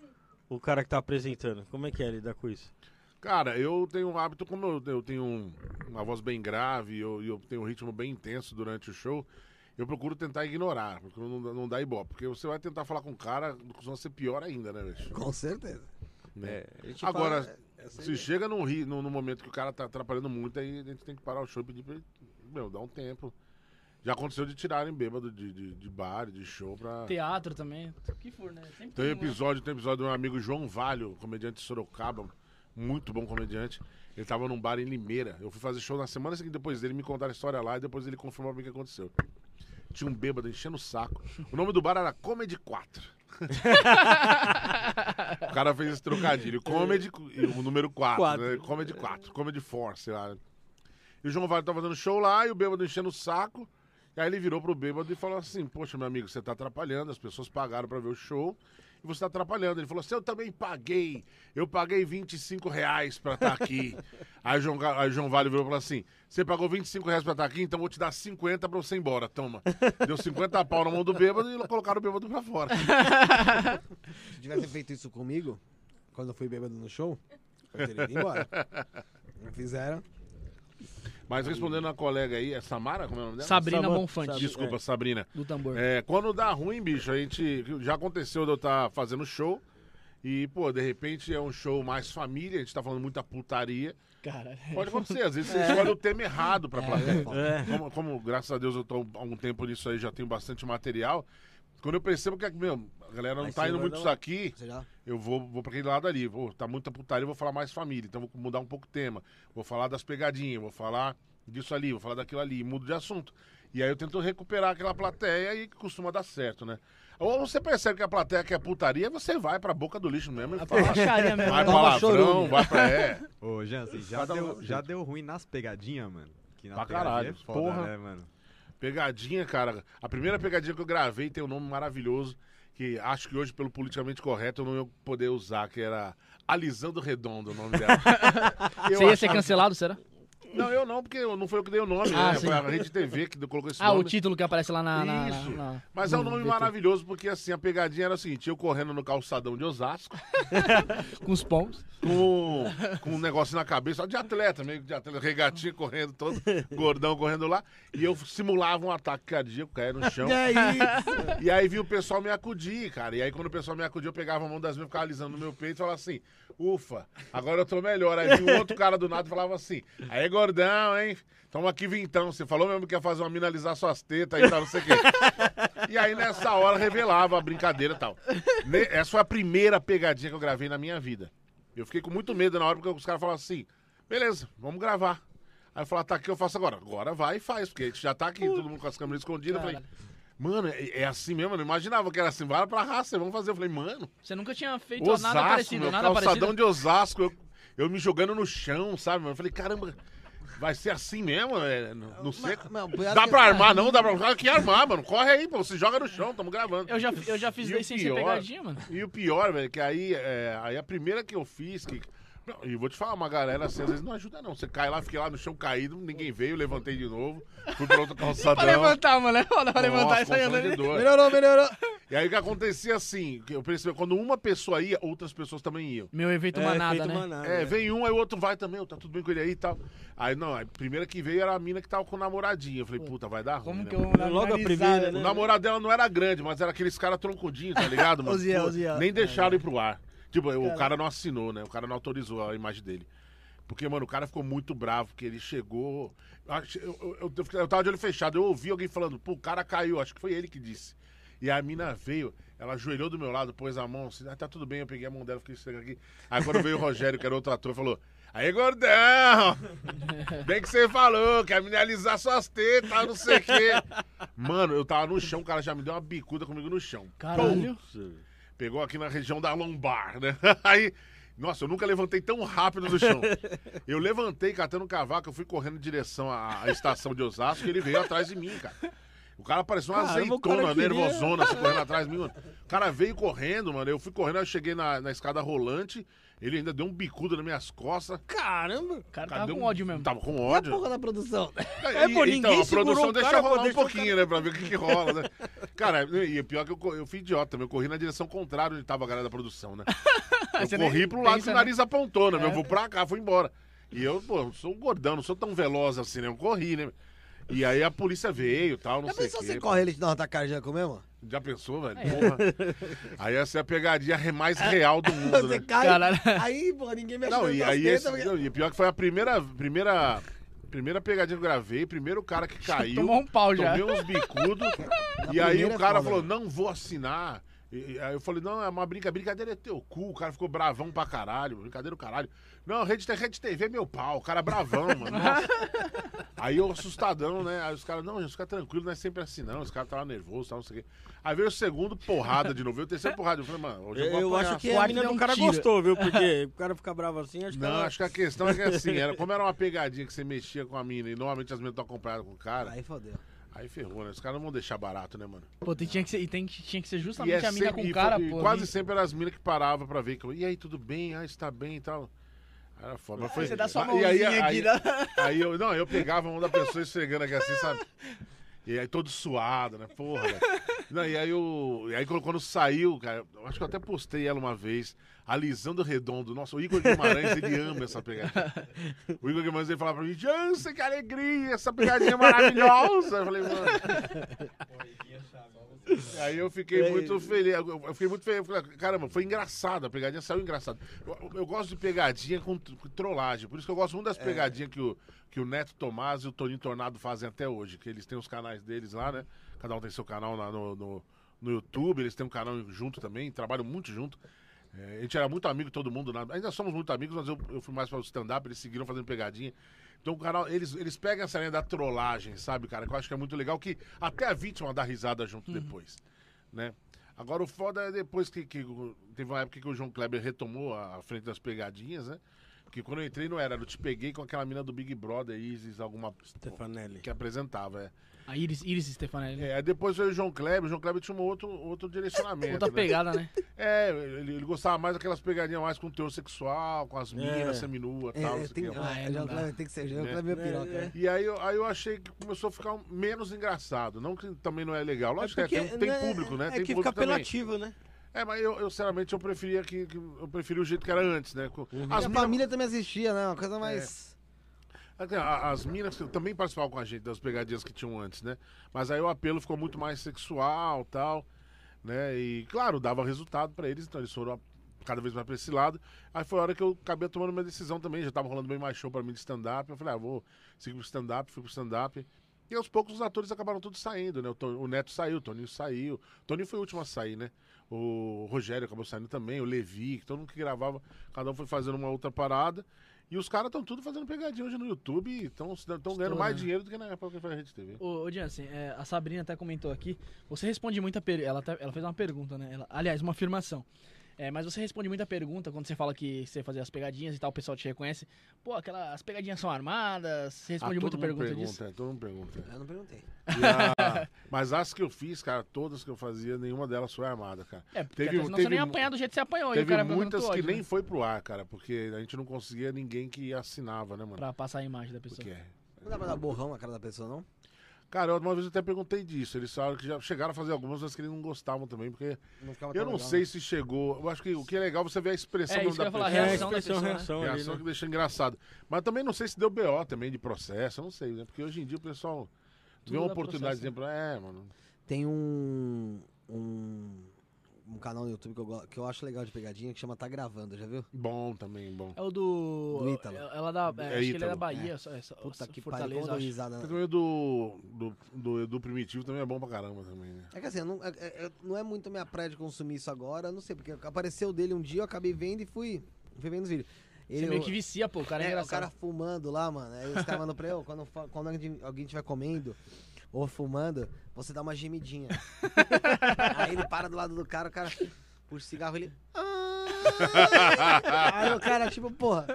o cara que tá apresentando. Como é que é lidar com isso? Cara, eu tenho um hábito, como eu, eu tenho um- uma voz bem grave e eu, eu tenho um ritmo bem intenso durante o show, eu procuro tentar ignorar, porque não, não dá ibope. Porque você vai tentar falar com o cara, costuma ser pior ainda, né, bicho? Com certeza. Né? gente Agora, fala- Essa Se chega num, ri- no, no momento que o cara tá atrapalhando muito, aí a gente tem que parar o show e pedir pra ele, meu, dar um tempo. Já aconteceu de tirarem bêbado de, de, de bar, de show pra... Teatro também. O que for, né? Sempre Tem um, né? episódio, tem um episódio do meu amigo João Valho, comediante de Sorocaba, muito bom comediante. Ele tava num bar em Limeira. Eu fui fazer show na semana seguinte depois dele, me contaram a história lá e depois ele confirmou o que aconteceu. Tinha um bêbado enchendo o saco. O nome do bar era Comedy 4. o cara fez esse trocadilho. Comedy o número 4, Quatro. né? Comedy 4, Comedy 4, sei lá. E o João Valho tava fazendo show lá e o bêbado enchendo o saco. E aí ele virou pro bêbado e falou assim: Poxa, meu amigo, você tá atrapalhando, as pessoas pagaram pra ver o show e você tá atrapalhando. Ele falou assim: Eu também paguei, eu paguei 25 reais pra estar aqui. aí, João, aí João Vale virou e falou assim: Você pagou 25 reais pra estar aqui, então vou te dar 50 pra você ir embora, toma. Deu 50 pau na mão do bêbado e colocaram o bêbado pra fora. Se tivesse feito isso comigo, quando eu fui bêbado no show, eu teria ido embora. Não fizeram. Mas respondendo a colega aí, é Samara? Como é o nome dela? Sabrina Bonfante, Desculpa, Sabrina. do tambor. É, quando dá ruim, bicho, a gente. Já aconteceu de eu estar fazendo show. E, pô, de repente é um show mais família, a gente tá falando muita putaria. Caralho. Pode acontecer, às vezes você escolhe o tema errado pra plateia. É. Como, como, graças a Deus, eu tô há um tempo nisso aí, já tenho bastante material. Quando eu percebo que, meu, a galera não Aí tá indo muito uma- aqui, eu vou, vou pra aquele lado ali. Vou, tá muita putaria, eu vou falar mais família. Então vou mudar um pouco o tema. Vou falar das pegadinhas, vou falar disso ali, vou falar daquilo ali, mudo de assunto. E aí eu tento recuperar aquela plateia e costuma dar certo, né? Ou você percebe que a plateia quer putaria, você vai pra boca do lixo mesmo e A fala. mesmo. Vai né? Palavrão, vai pra. É. Ô, Jansen, já, um deu, já deu ruim nas pegadinhas, mano? Que na Pra pegadinha caralho, é foda, porra. né, mano? Pegadinha, cara. A primeira pegadinha que eu gravei tem um nome maravilhoso, que acho que hoje, pelo politicamente correto, eu não ia poder usar, que era Alisando Redondo, o nome dela. Você ia ser achava- cancelado, será? Não, eu não, porque não foi eu que dei o nome, Ah, né? Foi a Rede TV que colocou esse Ah, o nome. título que aparece lá na. na- Isso. na- na- Mas é um no nome maravilhoso, porque assim, a pegadinha era o seguinte, eu correndo no calçadão de Osasco, Com os pombos. com, com um negócio na cabeça, só de atleta, meio que de atleta, regatinha correndo todo, gordão correndo lá, e eu simulava um ataque cardíaco, caía no chão. E aí? E aí vi o pessoal me acudir, cara. E aí quando o pessoal me acudia, eu pegava a mão das minhas, ficava alisando no meu peito e falava assim, ufa, agora eu tô melhor. Aí vi um outro cara do nada e falava assim, aí gordão, hein? Tamo aqui vintão. Você falou mesmo que ia fazer uma mina alisar suas tetas e tal, não sei o quê. E aí nessa hora revelava a brincadeira e tal. Ne- Essa foi a primeira pegadinha que eu gravei na minha vida. Eu fiquei com muito medo na hora, porque os caras falavam assim, beleza, vamos gravar. Aí eu falei, tá, o que eu faço agora? Agora vai e faz, porque a gente já tá aqui, todo mundo com as câmeras escondidas. Eu falei, Mano, é, é assim mesmo? Eu não imaginava que era assim. Vai pra raça, vamos fazer. Eu falei, mano, Você nunca tinha feito Osasco, nada parecido, meu, nada calçadão parecido. de Osasco, eu, eu me jogando no chão, sabe, mano? Eu falei, caramba, vai ser assim mesmo? É, no, no seco? Não, pior Dá pra armar, não? Dá pra que armar, mano. Corre aí, pô. Se joga no chão, tamo gravando. Eu já, eu já fiz E daí sem ser pior- pegadinha, mano. E o pior, velho, que aí, é, aí a primeira que eu fiz, que. Não, E vou te falar, uma galera assim, às vezes não ajuda não. Você cai lá, fiquei lá no chão caído, ninguém veio, levantei de novo, fui pra outro Pra calçadão. levantar, mano. É foda pra levantar andando. constrangedor. Melhorou, melhorou. E aí o que acontecia assim, eu percebi, quando uma pessoa ia, outras pessoas também iam. Meu efeito É, manada, efeito né? manada, É, né? vem um, aí o outro vai também, tá tudo bem com ele aí e tal. Aí não, a primeira que veio era a mina que tava com o namoradinho. Eu falei, puta, vai dar ruim. Como né, que eu vou Logo a primeira, O né? namorado dela não era grande, mas era aqueles caras troncudinhos, tá ligado, mano? Ô, Zé. Nem deixaram ir pro ar. Tipo, o cara não assinou, né? O cara não autorizou a imagem dele. Porque, mano, o cara ficou muito bravo, porque ele chegou. Eu, eu, eu, eu, tava de olho fechado, eu ouvi alguém falando, pô, o cara caiu, acho que foi ele que disse. E a mina veio, ela ajoelhou do meu lado, pôs a mão assim, ah, tá tudo bem, eu peguei a mão dela, fiquei chegando aqui. Aí quando veio o Rogério, que era outro ator, falou: Aí, gordão! Bem que você falou, quer me alisar suas tetas, não sei o quê. Mano, eu tava no chão, o cara já me deu uma bicuda comigo no chão. Caralho. Pegou aqui na região da lombar, né? Aí, nossa, eu nunca levantei tão rápido do chão. Eu levantei catando um cavaco, eu fui correndo em direção à, à estação de Osasco e ele veio atrás de mim, cara. O cara parecia uma Caramba, cara azeitona, nervosona, assim, correndo atrás de mim, mano. O cara veio correndo, mano. Eu fui correndo, eu cheguei na, na escada rolante, ele ainda deu um bicudo nas minhas costas. Caramba! O cara Cara, tava deu com um- ódio mesmo. Tava com E a ódio. porra da produção? É, pô, ninguém então, a produção o deixa cara, pô, rolar um pouquinho, né? Pra ver o que, que rola, né? Cara, e pior que eu, eu fui idiota também. Eu corri na direção contrária onde tava a galera da produção, né? Eu Você corri pro lado pensa, que o né? nariz apontou, né? É. Eu vou pra cá, fui embora. E eu, pô, eu sou um gordão, não sou tão veloz assim, né? Eu corri, né? E aí a polícia veio e tal, não Já sei o quê. você corre ele te dá um ataque cardíaco mesmo? Já pensou, velho? É. Porra. Aí essa é a pegadinha mais real do mundo, Você né? cai, Caralho. aí, pô, ninguém mexe Não, e aí esse, porque- não, e pior que foi a primeira, primeira, primeira pegadinha que eu gravei, primeiro cara que caiu. Tomou um pau já. Tomei uns bicudos. e aí o é cara foda, falou, né? não vou assinar. E, aí eu falei, não, é uma brincadeira, brincadeira é teu cu. O cara ficou bravão pra caralho, brincadeira o caralho. Não, Rede, Rede TV é meu pau, o cara é bravão, mano. Nossa. aí eu assustadão, né? Aí os caras, não, gente, fica tranquilo, não é sempre assim, não. Os caras estavam nervosos, tal, não sei o quê. Aí veio o segundo, porrada de novo. Veio o terceiro porrada. Eu falei, mano, hoje eu vou Eu acho que a Quarto mina do cara gostou, viu? Porque o cara fica bravo assim, acho que Não, ela... acho que a questão é que assim, era, como era uma pegadinha que você mexia com a mina e normalmente as minas estão acompanhadas com o cara, Aí fodeu. Aí ferrou, né? Os caras não vão deixar barato, né, mano? Pô, tem- tinha que ser, e tem, tinha que ser E justamente é a mina sempre- com e o cara, e pô. quase vi- sempre eram as minas que paravam pra ver. que E aí, tudo bem? Ah, está bem e tal. Era foda. Mas foi, Você dá sua e aí, mãozinha aqui, aí, dá- aí eu, não, eu pegava a mão da pessoa esfregando aqui assim, sabe? E aí todo suado, né? Porra, velho. Não, e aí, eu, e aí quando, quando saiu, cara, eu acho que eu até postei ela uma vez, alisando redondo. Nossa, o Igor Guimarães, ele ama essa pegadinha. O Igor Guimarães, ele falava pra mim, Jansen, que alegria, essa pegadinha é maravilhosa. Eu falei, mano... Aí eu fiquei muito feliz. Eu fiquei muito feliz. Caramba, foi engraçado. A pegadinha saiu engraçada. Eu, eu gosto de pegadinha com, com trollagem. Por isso que eu gosto muito das pegadinhas que o, que o Neto Tomás e o Toninho Tornado fazem até hoje. Que eles têm os canais deles lá, né? Cada um tem seu canal lá no, no, no YouTube. Eles têm um canal junto também. Trabalham muito junto. É, a gente era muito amigo, todo mundo. Né? Ainda somos muito amigos, mas eu, eu fui mais para o stand-up. Eles seguiram fazendo pegadinha. Então, o canal, eles, eles pegam essa linha da trollagem, sabe, cara? Que eu acho que é muito legal, que até a vítima dá risada junto depois, né? Agora, o foda é depois que, que teve uma época que o João Kleber retomou a, a frente das pegadinhas, né? Que quando eu entrei não era, eu te peguei com aquela mina do Big Brother, Isis, alguma... Stefanelli. Que apresentava, é. A Iris, Iris Stefanelli. é. Aí depois veio o João Kleber, o João Kleber tinha um outro, outro direcionamento, Outra né? pegada, né? É, ele, ele gostava mais daquelas pegadinhas mais com teor sexual, com as meninas seminua e É, tal. é, o tem. Ah, é, é, João. Kleber tem que ser, João É. Kleber é piroca. É, é. E aí, eu- aí eu achei que começou a ficar menos engraçado. Não que também não é legal. É Lógico que é, tem, tem né, público, né? É tem que público fica também. apelativo, né? É, mas eu, eu sinceramente eu preferia que, que- eu preferia o jeito que era antes, né? As a família também assistia, né? Uma coisa mais. As minas também participavam com a gente das pegadinhas que tinham antes, né? Mas aí o apelo ficou muito mais sexual tal, né? E claro, dava resultado pra eles, então eles foram cada vez mais pra esse lado. Aí foi a hora que eu acabei tomando minha decisão também, já tava rolando bem mais show pra mim de stand-up. Eu falei, ah, vou seguir pro stand-up, fui pro stand-up. E aos poucos os atores acabaram todos saindo, né? O, Neto saiu, o Toninho saiu. O Toninho foi o último a sair, né? O Rogério acabou saindo também, o Levi, todo mundo que gravava, cada um foi fazendo uma outra parada. E os caras estão tudo fazendo pegadinha hoje no YouTube e estão ganhando mais dinheiro do que na época que foi a Rede TV. Ô, ô Jansen, é, a Sabrina até comentou aqui. Você responde muita per... ela, ela fez uma pergunta, né? Ela- aliás, uma afirmação. É, mas você responde muita pergunta quando você fala que você fazia as pegadinhas e tal, o pessoal te reconhece. Pô, aquela, as pegadinhas são armadas, você responde Ah, muita todo mundo pergunta pergunta, disso. é, todo mundo pergunta. Eu não perguntei. A- Mas as que eu fiz, cara, todas que eu fazia, nenhuma delas foi armada, cara. É, porque Teve- senão teve você nem apanhar do jeito que você apanhou. e o Teve cara muitas que ódio, nem né? foi pro ar, cara, porque a gente não conseguia ninguém que assinava, né, mano? Pra passar a imagem da pessoa. Porque é. Não dá pra dar borrão na cara da pessoa, não? Cara, uma vez eu até perguntei disso. Eles falaram que já chegaram a fazer algumas, mas que eles não gostavam também, porque Não eu não legal, sei né? se chegou. Eu acho que o que é legal é você ver a expressão É, isso que eu da ia falar, a pessoa. É, reação da expressão, pessoa, né? reação ali, Reação né? que deixa engraçado. Mas também não sei se deu BO também de processo, eu não sei, né? Porque hoje em dia o pessoal Tudo vê uma oportunidade de processo, dizer, é, mano. Tem um, um. Um canal no YouTube que eu, que eu acho legal de pegadinha que chama Tá Gravando, já viu? Bom também, bom. É o do. Do Ítalo. Ela da, é, É acho que ele é da Bahia. só- é, só- Puta que pariu, Fortaleza, como risada. Tem também o do, do, do, do Primitivo também é bom pra caramba também, né? É que assim, não é, é- é- não é muito minha praia de consumir isso agora, eu não sei, porque apareceu dele um dia, eu acabei vendo e fui, fui vendo os vídeos. Você Ele, meio que vicia, pô. O cara é, é, o engraçado. cara fumando lá, mano. Aí os caras mandam pra eu, quando, quando alguém alguém estiver comendo ou fumando, você dá uma gemidinha. aí ele para do lado do cara, o cara puxa o cigarro ele. "Ah". aí o cara, tipo, porra,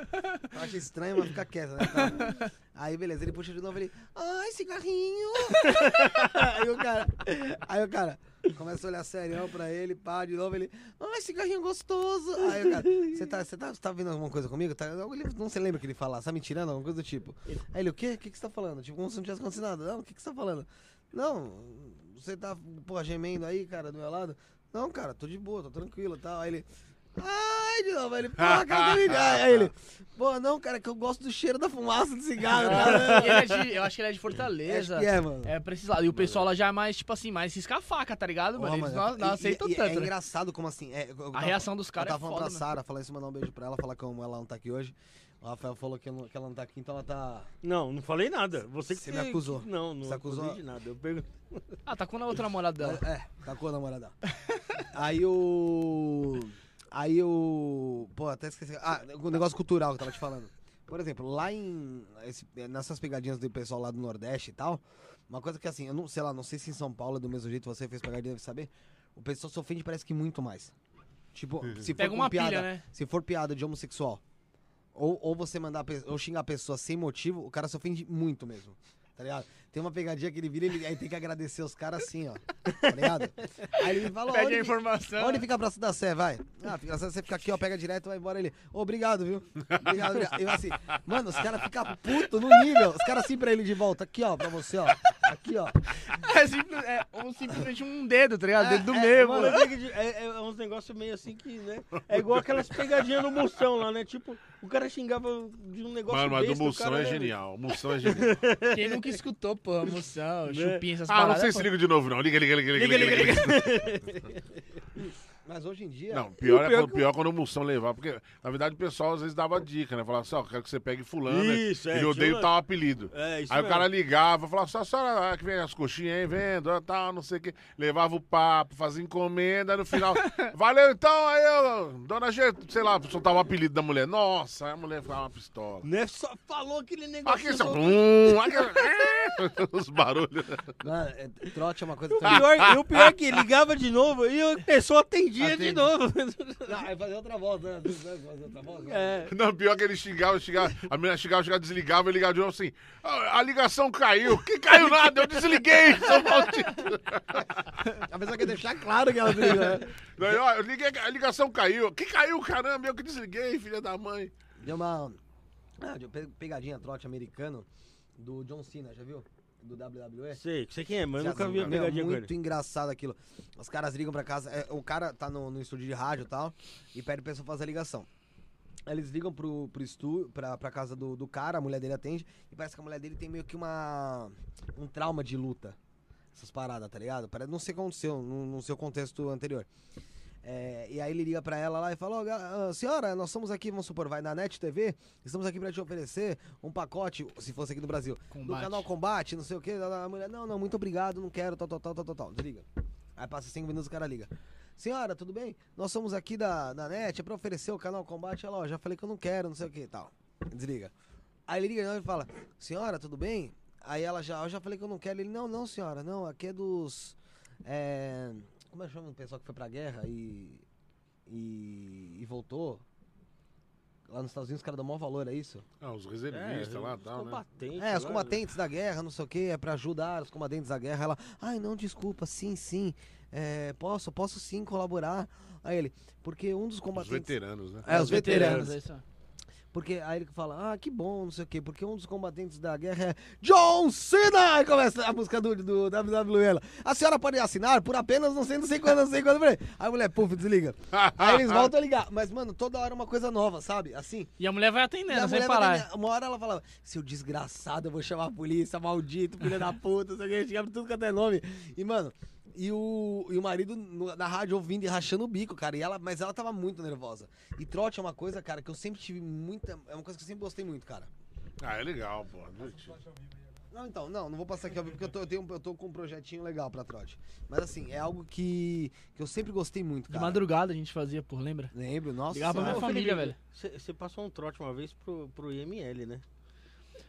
eu acho estranho, mas fica quieto, né? cara? Aí beleza, ele puxa de novo ele. Ai, cigarrinho! aí o cara. Aí o cara começa a olhar serião pra ele, pá, de novo ele. Ai, cigarrinho gostoso! Aí o cara, você tá, você tá, tá vendo alguma coisa comigo? Tá, ele não se lembra o que ele fala, você tá me tirando? Alguma coisa do tipo. Aí ele, o quê? O que, que você tá falando? Tipo, como se não tivesse acontecido nada. Não, o que, que você tá falando? Não, você tá, porra, gemendo aí, cara, do meu lado? Não, cara, tô de boa, tô tranquilo e tal. Aí ele. Ai, de novo, ele, porra, cara, tá ligado? Aí ele, pô, não, cara, que eu gosto do cheiro da fumaça do cigarro, cara. Ele é de- eu acho que ele é de Acho Fortaleza. que é, mano. É pra esses lados. E o pessoal lá já é mais, tipo assim, mais risca a faca, tá ligado, mano? Ó, Eles não, não e- aceitam e- e tanto, É né? engraçado como assim. é, eu- eu A tava- reação dos Eu caras é tava falando foda, pra mano. Sara, falar isso, mandar um beijo pra ela, falar como ela não tá aqui hoje. O Rafael falou que, eu não- que ela não tá aqui, então ela tá. Não, não falei nada. Você que Você me acusou. que- não, não Você acusou? acusei de nada. Eu pergunto. Ah, tá com a outra namorada dela. É, tá com a namorada. Aí o. Aí o. Pô, até esqueci. Ah, o negócio cultural que eu tava te falando. Por exemplo, lá em. esse- nessas pegadinhas do pessoal lá do Nordeste e tal. Uma coisa que assim, eu não sei lá, não sei se em São Paulo é do mesmo jeito você fez pegadinha, deve saber. O pessoal se ofende parece que muito mais. Tipo, se for uma piada, pilha, né? se for piada de homossexual, ou, ou você mandar ou xingar a pessoa sem motivo, o cara se ofende muito mesmo. Tá ligado? Tem uma pegadinha que ele vira e ele, aí tem que agradecer os caras assim, ó. Tá ligado? Aí ele fala, Pede a informação. onde fica a Praça da Sé, vai? Ah, fica, você fica aqui, ó, pega direto, vai embora ele. Ô, obrigado, viu? Obrigado, obrigado. Eu assim, mano, os caras ficam puto no nível. Os caras assim pra ele de volta, aqui, ó, pra você, ó. Aqui, ó. É, simples, é ou simplesmente um dedo, tá ligado? É, dedo do é, meio, Mano, mano. é, é, é uns negócios meio assim que, né? É igual aquelas pegadinhas no Moção lá, né? Tipo, o cara xingava de um negócio Mano, mas do besta, o Moção é né, genial. O Moção é genial. Quem nunca escutou, pô, moção, chupinha, essas ah, não paradas. sei se liga de novo, não. Liga, liga, liga, liga, liga. liga, Mas hoje em dia. Não, pior é pior quando, que- pior quando o Moção levava, porque na verdade o pessoal às vezes dava dica, né? Falava assim, ó, quero que você pegue fulano. né? Isso, é, Ele odeia tinha- tal apelido. É, isso Aí o mesmo. cara ligava, falava, só a senhora ah, que vem as coxinhas aí, vendo, ah, tal, não sei o que. Levava o papo, fazia encomenda, no final, valeu então, aí eu, dona G, sei lá, soltava o apelido da mulher. Nossa, aí a mulher ficava uma pistola. Né? Só falou aquele negócio. Aqui, só- hum, aqui, os barulhos. Mano, é, trote é uma coisa E o pior, e o pior é que ligava de novo e a pessoa atendia de Atende. novo. Não, aí fazer outra voz, né? Fazer outra voz. né? É. Não, pior que ele xingava, xingava, a menina xingava, xingava, desligava, ele ligava de novo assim, "Ah, a ligação caiu. Que caiu nada, eu desliguei, seu maldito. A pessoa quer deixar claro que ela briga, né? Daí, ó, eu liguei, a ligação caiu. Que caiu, caramba, eu que desliguei, filha da mãe. Deu uma. Ah, de pe- pegadinha trote americano do John Cena, já viu? Do WWE. Sei, sei quem é, mas eu nunca vi a pegadinha com Muito engraçado aquilo. Os caras ligam pra casa. é, o cara tá no, no estúdio de rádio e tal. E pede pra pessoa fazer a ligação. Aí Eles ligam pro, pro estúdio, pra, pra casa do, do cara, a mulher dele atende. E parece que a mulher dele tem meio que uma. um trauma de luta. Essas paradas, tá ligado? Parece, não sei o que aconteceu no, no seu contexto anterior. É, e aí ele liga pra ela lá e fala, ó, ah, senhora, nós estamos aqui, vamos supor, vai na NET TV, estamos aqui pra te oferecer um pacote, se fosse aqui no Brasil, do Combate. canal Combate, não sei o que, a mulher, não, não, muito obrigado, não quero, tal, tal, tal, tal, tal, tal, desliga. Aí passa cinco minutos o cara liga. Senhora, tudo bem? Nós somos aqui da, da NET, é pra oferecer o canal Combate, ela, ó, já falei que eu não quero, não sei o que, tal. Desliga. Aí ele liga e fala, senhora, tudo bem? Aí ela já, eu já falei que eu não quero. Ele, não, não, senhora, não, aqui é dos. É, como é que chama o pessoal que foi pra guerra e. e, e voltou. Lá nos Estados Unidos, os caras dão maior valor, é isso? Ah, os reservistas lá e tal, né? combatentes. É, os lá, combatentes da guerra, não sei o que, é pra ajudar os combatentes da guerra. Ela, ai, não, desculpa, sim, sim, é, posso, posso sim colaborar. Aí ele, porque um dos Os combatentes. veteranos, né? É, os veteranos. é isso. Porque aí ele fala, ah, que bom, não sei o quê, porque um dos combatentes da guerra é John Cena! Aí começa a música do, do WWE. A senhora pode assinar por apenas não sei, não sei quando, não sei quando. Aí a mulher, puf, desliga. Aí eles voltam a ligar. Mas, mano, toda hora é uma coisa nova, sabe? Assim. E a mulher vai E atendendo, a sem mulher vai parar. atender- Uma hora ela fala, seu desgraçado, eu vou chamar a polícia, maldito, filho da puta, não sei o que, chegava tudo quanto é nome. E, mano, e o, e o marido no- na rádio ouvindo e rachando o bico, cara. E ela, mas ela tava muito nervosa. E trote é uma coisa, cara, que eu sempre tive muita. É uma coisa que eu sempre gostei muito, cara. Ah, é legal, pô. Não, então, não, não vou passar aqui ao vivo porque eu tô, eu, tenho, eu tô com um projetinho legal pra trote. Mas assim, é algo que, que eu sempre gostei muito, De cara. madrugada a gente fazia, pô, lembra? Lembro, nossa. Ligava pra minha família, velho. Você passou um trote uma vez pro, pro IML, né?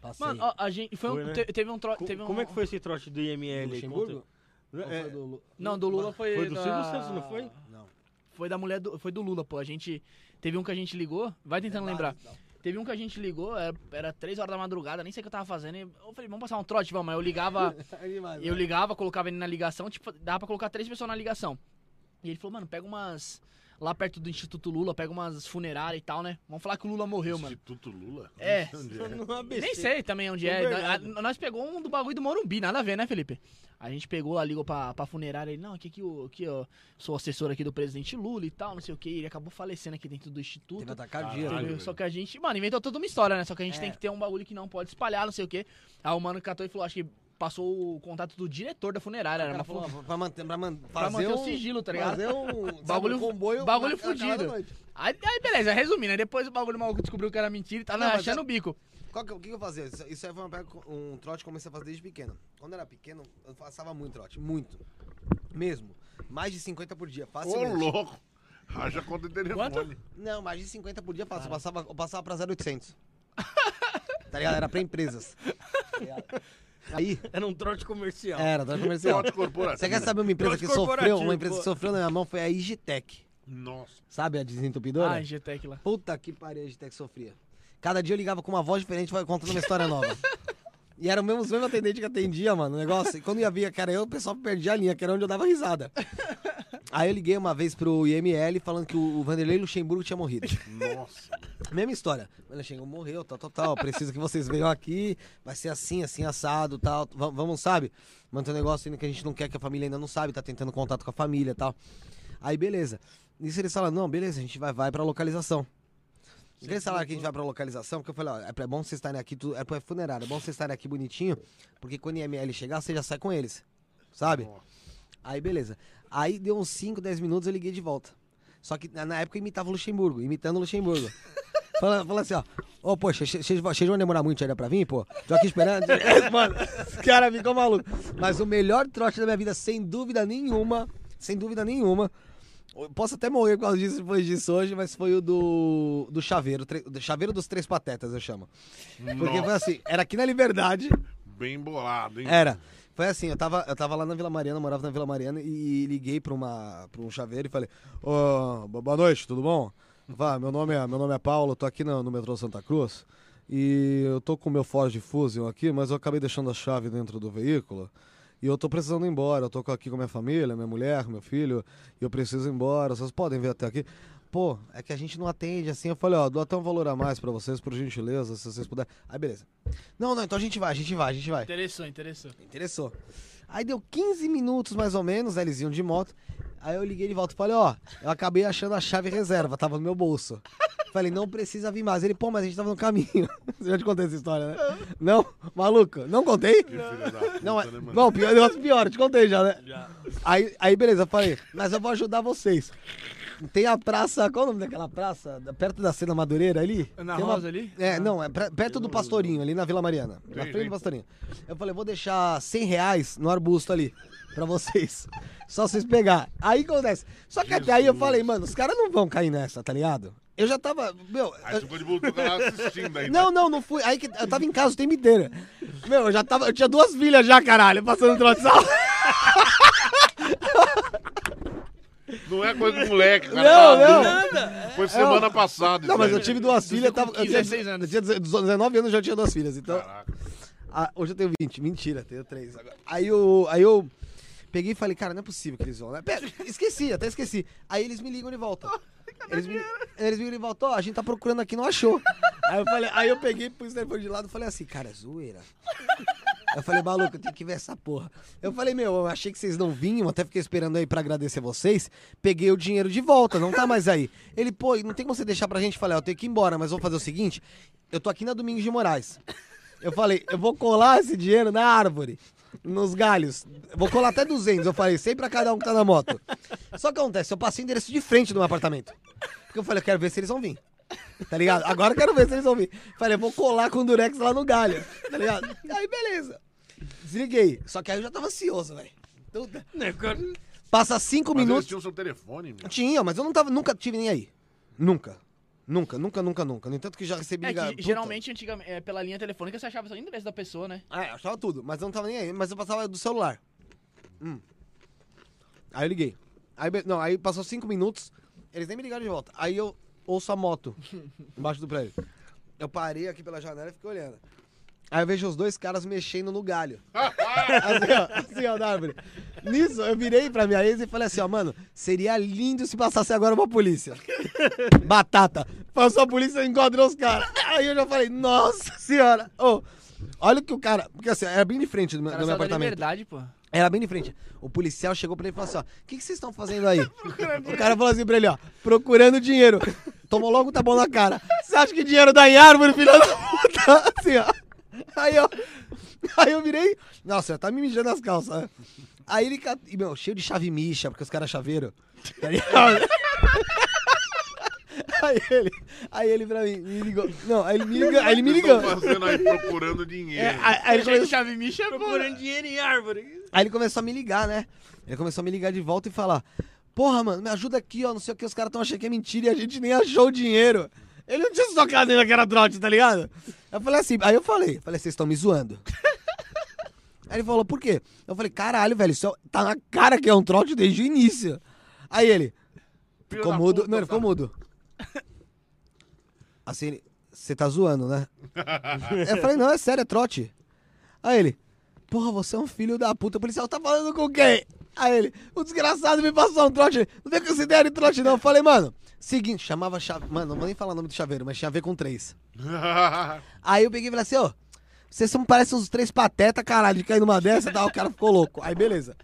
Passei. Mano, ó, a gente. Foi um, Foi, né? te- teve um. Co- Teve um, Como é que foi esse trote do IML? Luxemburgo? Conta- É, do Lu- Não, do Lula foi. Foi do da... Silvio Santos, não foi? Não. Foi da mulher do. Foi do Lula, pô. A gente. Teve um que a gente ligou. Vai tentando lembrar. Teve um que a gente ligou, era, era 3 horas da madrugada, nem sei o que eu tava fazendo. e Eu falei, vamos passar um trote, vamos. Aí eu ligava. Eu ligava, colocava ele na ligação, tipo, dava pra colocar três pessoas na ligação. E ele falou, mano, pega umas. Lá perto do Instituto Lula, pega umas funerárias e tal, né? Vamos falar que o Lula morreu, mano. Instituto Lula? É. É. ABC. Nem sei também onde É é. Nós pegou um do bagulho do Morumbi, nada a ver, né, Felipe? A gente pegou lá, ligou pra, pra funerária, ele, não, aqui, aqui, ó, sou assessor aqui do presidente Lula e tal, não sei o que. Ele acabou falecendo aqui dentro do instituto. Teve velho. Só que a gente, mano, inventou toda uma história, né? Só que a gente É. tem que ter um bagulho que não pode espalhar, não sei o quê. Aí o mano catou e falou, acho que passou o contato do diretor da funerária. Era Cara, uma falou, fu- "Ah, pra manter, pra man- pra fazer manter um, o sigilo, tá ligado? Fazer um Bagulho- bagulho, comboio, bagulho fudido. noite. Aí, aí, beleza, resumindo, aí depois o bagulho maluco descobriu que era mentira e tava Não, mas achando é- o bico. Qual que, o que que eu fazia? Isso, isso aí foi uma um trote que eu comecei a fazer desde pequeno. Quando eu era pequeno, eu passava muito trote. Muito. Mesmo. Mais de 50 por dia, Ô, louco. Haja conta de telefone. Quanto? Não, mais de 50 por dia fácil. Eu passava, eu passava pra 0800. tá ligado? Era pra empresas. Tá ligado? Aí, Era um trote comercial. era, trote comercial. Trote corporativo. Você quer saber uma empresa Trote que sofreu? Uma empresa que sofreu na minha mão foi a Igitec. Nossa. Sabe a desentupidora? Ah, GTEC lá. Puta que pariu, a Igitec sofria. Cada dia eu ligava com uma voz diferente, vai contando uma história nova. E era o mesmo, os mesmos atendentes que atendia, mano, o negócio. E quando ia ver, cara, eu, o pessoal perdia a linha, que era onde eu dava risada. Aí eu liguei uma vez pro IML falando que o, Vanderlei Luxemburgo tinha morrido. Nossa. Mesma história. O Luxemburgo morreu, tal, tal, tal. Preciso que vocês venham aqui. Vai ser assim, assim, assado, tal. Va- Vamos, sabe? Manter um negócio ainda que a gente não quer, que a família ainda não sabe, tá tentando contato com a família e tal. Aí, beleza. Nisso eles falaram, não, beleza, a gente vai, vai pra localização. E eles falaram que a gente vai pra localização, porque eu falei, ó, é pra- bom vocês estarem aqui, tu, é pra funerário, é bom vocês estarem aqui bonitinho, porque quando o IML chegar, você já sai com eles. Sabe? Nossa. Aí, beleza. Aí deu uns 5, 10 minutos, eu liguei de volta. Só que na época eu imitava o Luxemburgo, imitando o Luxemburgo. Fala, fala assim, ó. Ô, poxa, vocês vão demorar muito ainda pra vir, pô? Tô aqui esperando. Mano, os caras ficam malucos. Mas o melhor trote da minha vida, sem dúvida nenhuma, sem dúvida nenhuma. Posso até morrer por causa disso depois disso hoje, mas foi o do, do chaveiro, tre- do chaveiro dos três patetas, eu chamo. Porque foi Nossa. assim, era aqui na Liberdade, Bem bolado, hein? era. Foi assim, eu tava, eu tava lá na Vila Mariana, morava na Vila Mariana e liguei pra, uma, pra um chaveiro e falei, ô, bo- boa noite, tudo bom? Vá, meu nome é, meu nome é Paulo, tô aqui no, no metrô Santa Cruz e eu tô com o meu Ford Fusion aqui, mas eu acabei deixando a chave dentro do veículo e eu tô precisando ir embora, eu tô aqui com a minha família, minha mulher, meu filho, e eu preciso ir embora, vocês podem vir até aqui? Pô, é que a gente não atende assim. Eu falei, ó, dou até um valor a mais pra vocês, por gentileza, se vocês puderem. Aí, beleza. Não, não, então a gente vai, a gente vai, a gente vai. Interessou, interessou. Interessou. Aí deu 15 minutos mais ou menos, né? Eles iam de moto. Aí eu liguei de volta e falei, ó, eu acabei achando a chave reserva, tava no meu bolso. Falei, não precisa vir mais. Ele, pô, mas a gente tava no caminho. Você já te contei essa história, né? Não? Maluco? Não contei? Puta, Não, é, né, não pior, negócio pior, eu te contei já, né? Já. Aí, aí beleza, eu falei, mas eu vou ajudar vocês. Tem a praça, qual é o nome daquela praça? Perto da Cena Madureira ali? Na uma- Rosa ali? É, não, é pra- perto do Pastorinho, ali na Vila Mariana. Na Tem, frente tem. do Pastorinho. Eu falei, vou deixar 100 reais no arbusto ali, pra vocês. Só vocês pegar. Aí acontece. Só que até aí eu falei, mano, os caras não vão cair nessa, tá ligado? Eu já tava. Meu. Aí eu- ficou de butuca lá assistindo ainda. não, não, não fui. Aí que eu tava em casa o tempo inteiro. Meu, eu já tava. Eu tinha duas filhas já, caralho, passando trote sal. Não é coisa de moleque, cara. Não, Tá não. adulto. Foi semana passada. Não, isso mas aí. eu tive duas filhas, eu, tava, eu, tinha, 16 anos. eu tinha 19 anos e já tinha duas filhas, então... Caraca. Ah, hoje eu tenho 20, mentira, tenho 3 agora. Aí eu, aí eu peguei e falei, cara, não é possível que eles vão, né? Pera, esqueci, até esqueci. Aí eles me ligam de volta. Eles me, eles me ligam de volta, ó, a gente tá procurando aqui, não achou. Aí eu falei, aí eu peguei, pus o telefone de lado e falei assim, cara, é zoeira. Eu falei, maluco, eu tenho que ver essa porra. Eu falei, meu, eu achei que vocês não vinham, até fiquei esperando aí pra agradecer vocês. Peguei o dinheiro de volta, não tá mais aí. Ele, pô, não tem como você deixar pra gente? Eu falei, ó, eu tenho que ir embora, mas vou fazer o seguinte: eu tô aqui na Domingos de Moraes. Eu falei, eu vou colar esse dinheiro na árvore, nos galhos. Vou colar até 200. Eu falei, 100 pra cada um que tá na moto. Só que acontece, eu passei o endereço de frente do meu apartamento. Porque eu falei, eu quero ver se eles vão vir. Tá ligado? Agora eu quero ver se eles vão vir. Falei, eu vou colar com o Durex lá no galho. Tá ligado? Aí, beleza. Desliguei. Só que aí eu já tava ansioso, velho. Puta. Passa cinco Mas eles minutos. tinham seu telefone, meu. Tinha, mas eu não tava, nunca tive nem aí. Nunca. Nunca, nunca, nunca, nunca. No entanto que já recebi É que geralmente, antigamente, é, pela linha telefônica, você achava só o endereço da pessoa, né? É, achava tudo, mas eu não tava nem aí. Mas eu passava do celular. Hum. Aí eu liguei. Aí, não, aí passou cinco minutos, eles nem me ligaram de volta. Aí eu ouço a moto embaixo do prédio. Eu parei aqui pela janela e fiquei olhando. Aí eu vejo os dois caras mexendo no galho. assim, ó, assim, ó, na árvore. Nisso, eu virei pra minha ex e falei assim, ó, mano, seria lindo se passasse agora uma polícia. Batata. Passou a polícia e enquadrou os caras. Aí eu já falei, nossa senhora. Ô, olha o que o cara... Porque assim, era bem de frente do meu, O do meu da apartamento. liberdade, pô. Era bem de frente. O policial chegou pra ele e falou assim, ó, o que, que vocês estão fazendo aí? o cara falou assim pra ele, ó, procurando dinheiro. Tomou logo um tapão na cara. Você acha que dinheiro dá em árvore, filho da puta? Assim, ó. Aí, ó. Aí eu virei. Nossa, tá me mijando as calças, né? Aí ele. e, Meu, cheio de chave micha, porque os caras é chaveiro. Ligado? Aí ele, aí ele pra mim, me ligou. Não, aí ele me ligou. Aí ele me ligou. Estão fazendo aí procurando dinheiro. É, aí, aí ele começou, chave micha, pô. Procurando dinheiro em árvore. aí ele começou a me ligar, né? Ele começou a me ligar de volta e falar: Porra, mano, me ajuda aqui, ó. Não sei o que, os caras tão achando que é mentira e a gente nem achou o dinheiro. Ele não tinha se tocado ainda que era trote, tá ligado? Eu falei assim, aí eu falei, falei, vocês estão me zoando. Aí ele falou, por quê? Eu falei, caralho, velho, isso é- tá na cara que é um trote desde o início. Aí ele, Filho ficou mudo. puta, não, ele ficou tá? mudo. Assim, ele, você tá zoando, né? eu falei, não, é sério, é trote. Aí ele, porra, você é um filho da puta. O policial tá falando com quem? Aí ele, o desgraçado me passou um trote. Não vem com essa ideia de trote, não. Eu falei, mano, seguinte, chamava chave. Mano, não vou nem falar o nome do chaveiro, mas tinha a ver com três. Aí eu peguei e falei assim, ó, vocês são, parecem uns três pateta, caralho, de cair numa dessa e tal, o cara ficou louco. Aí beleza.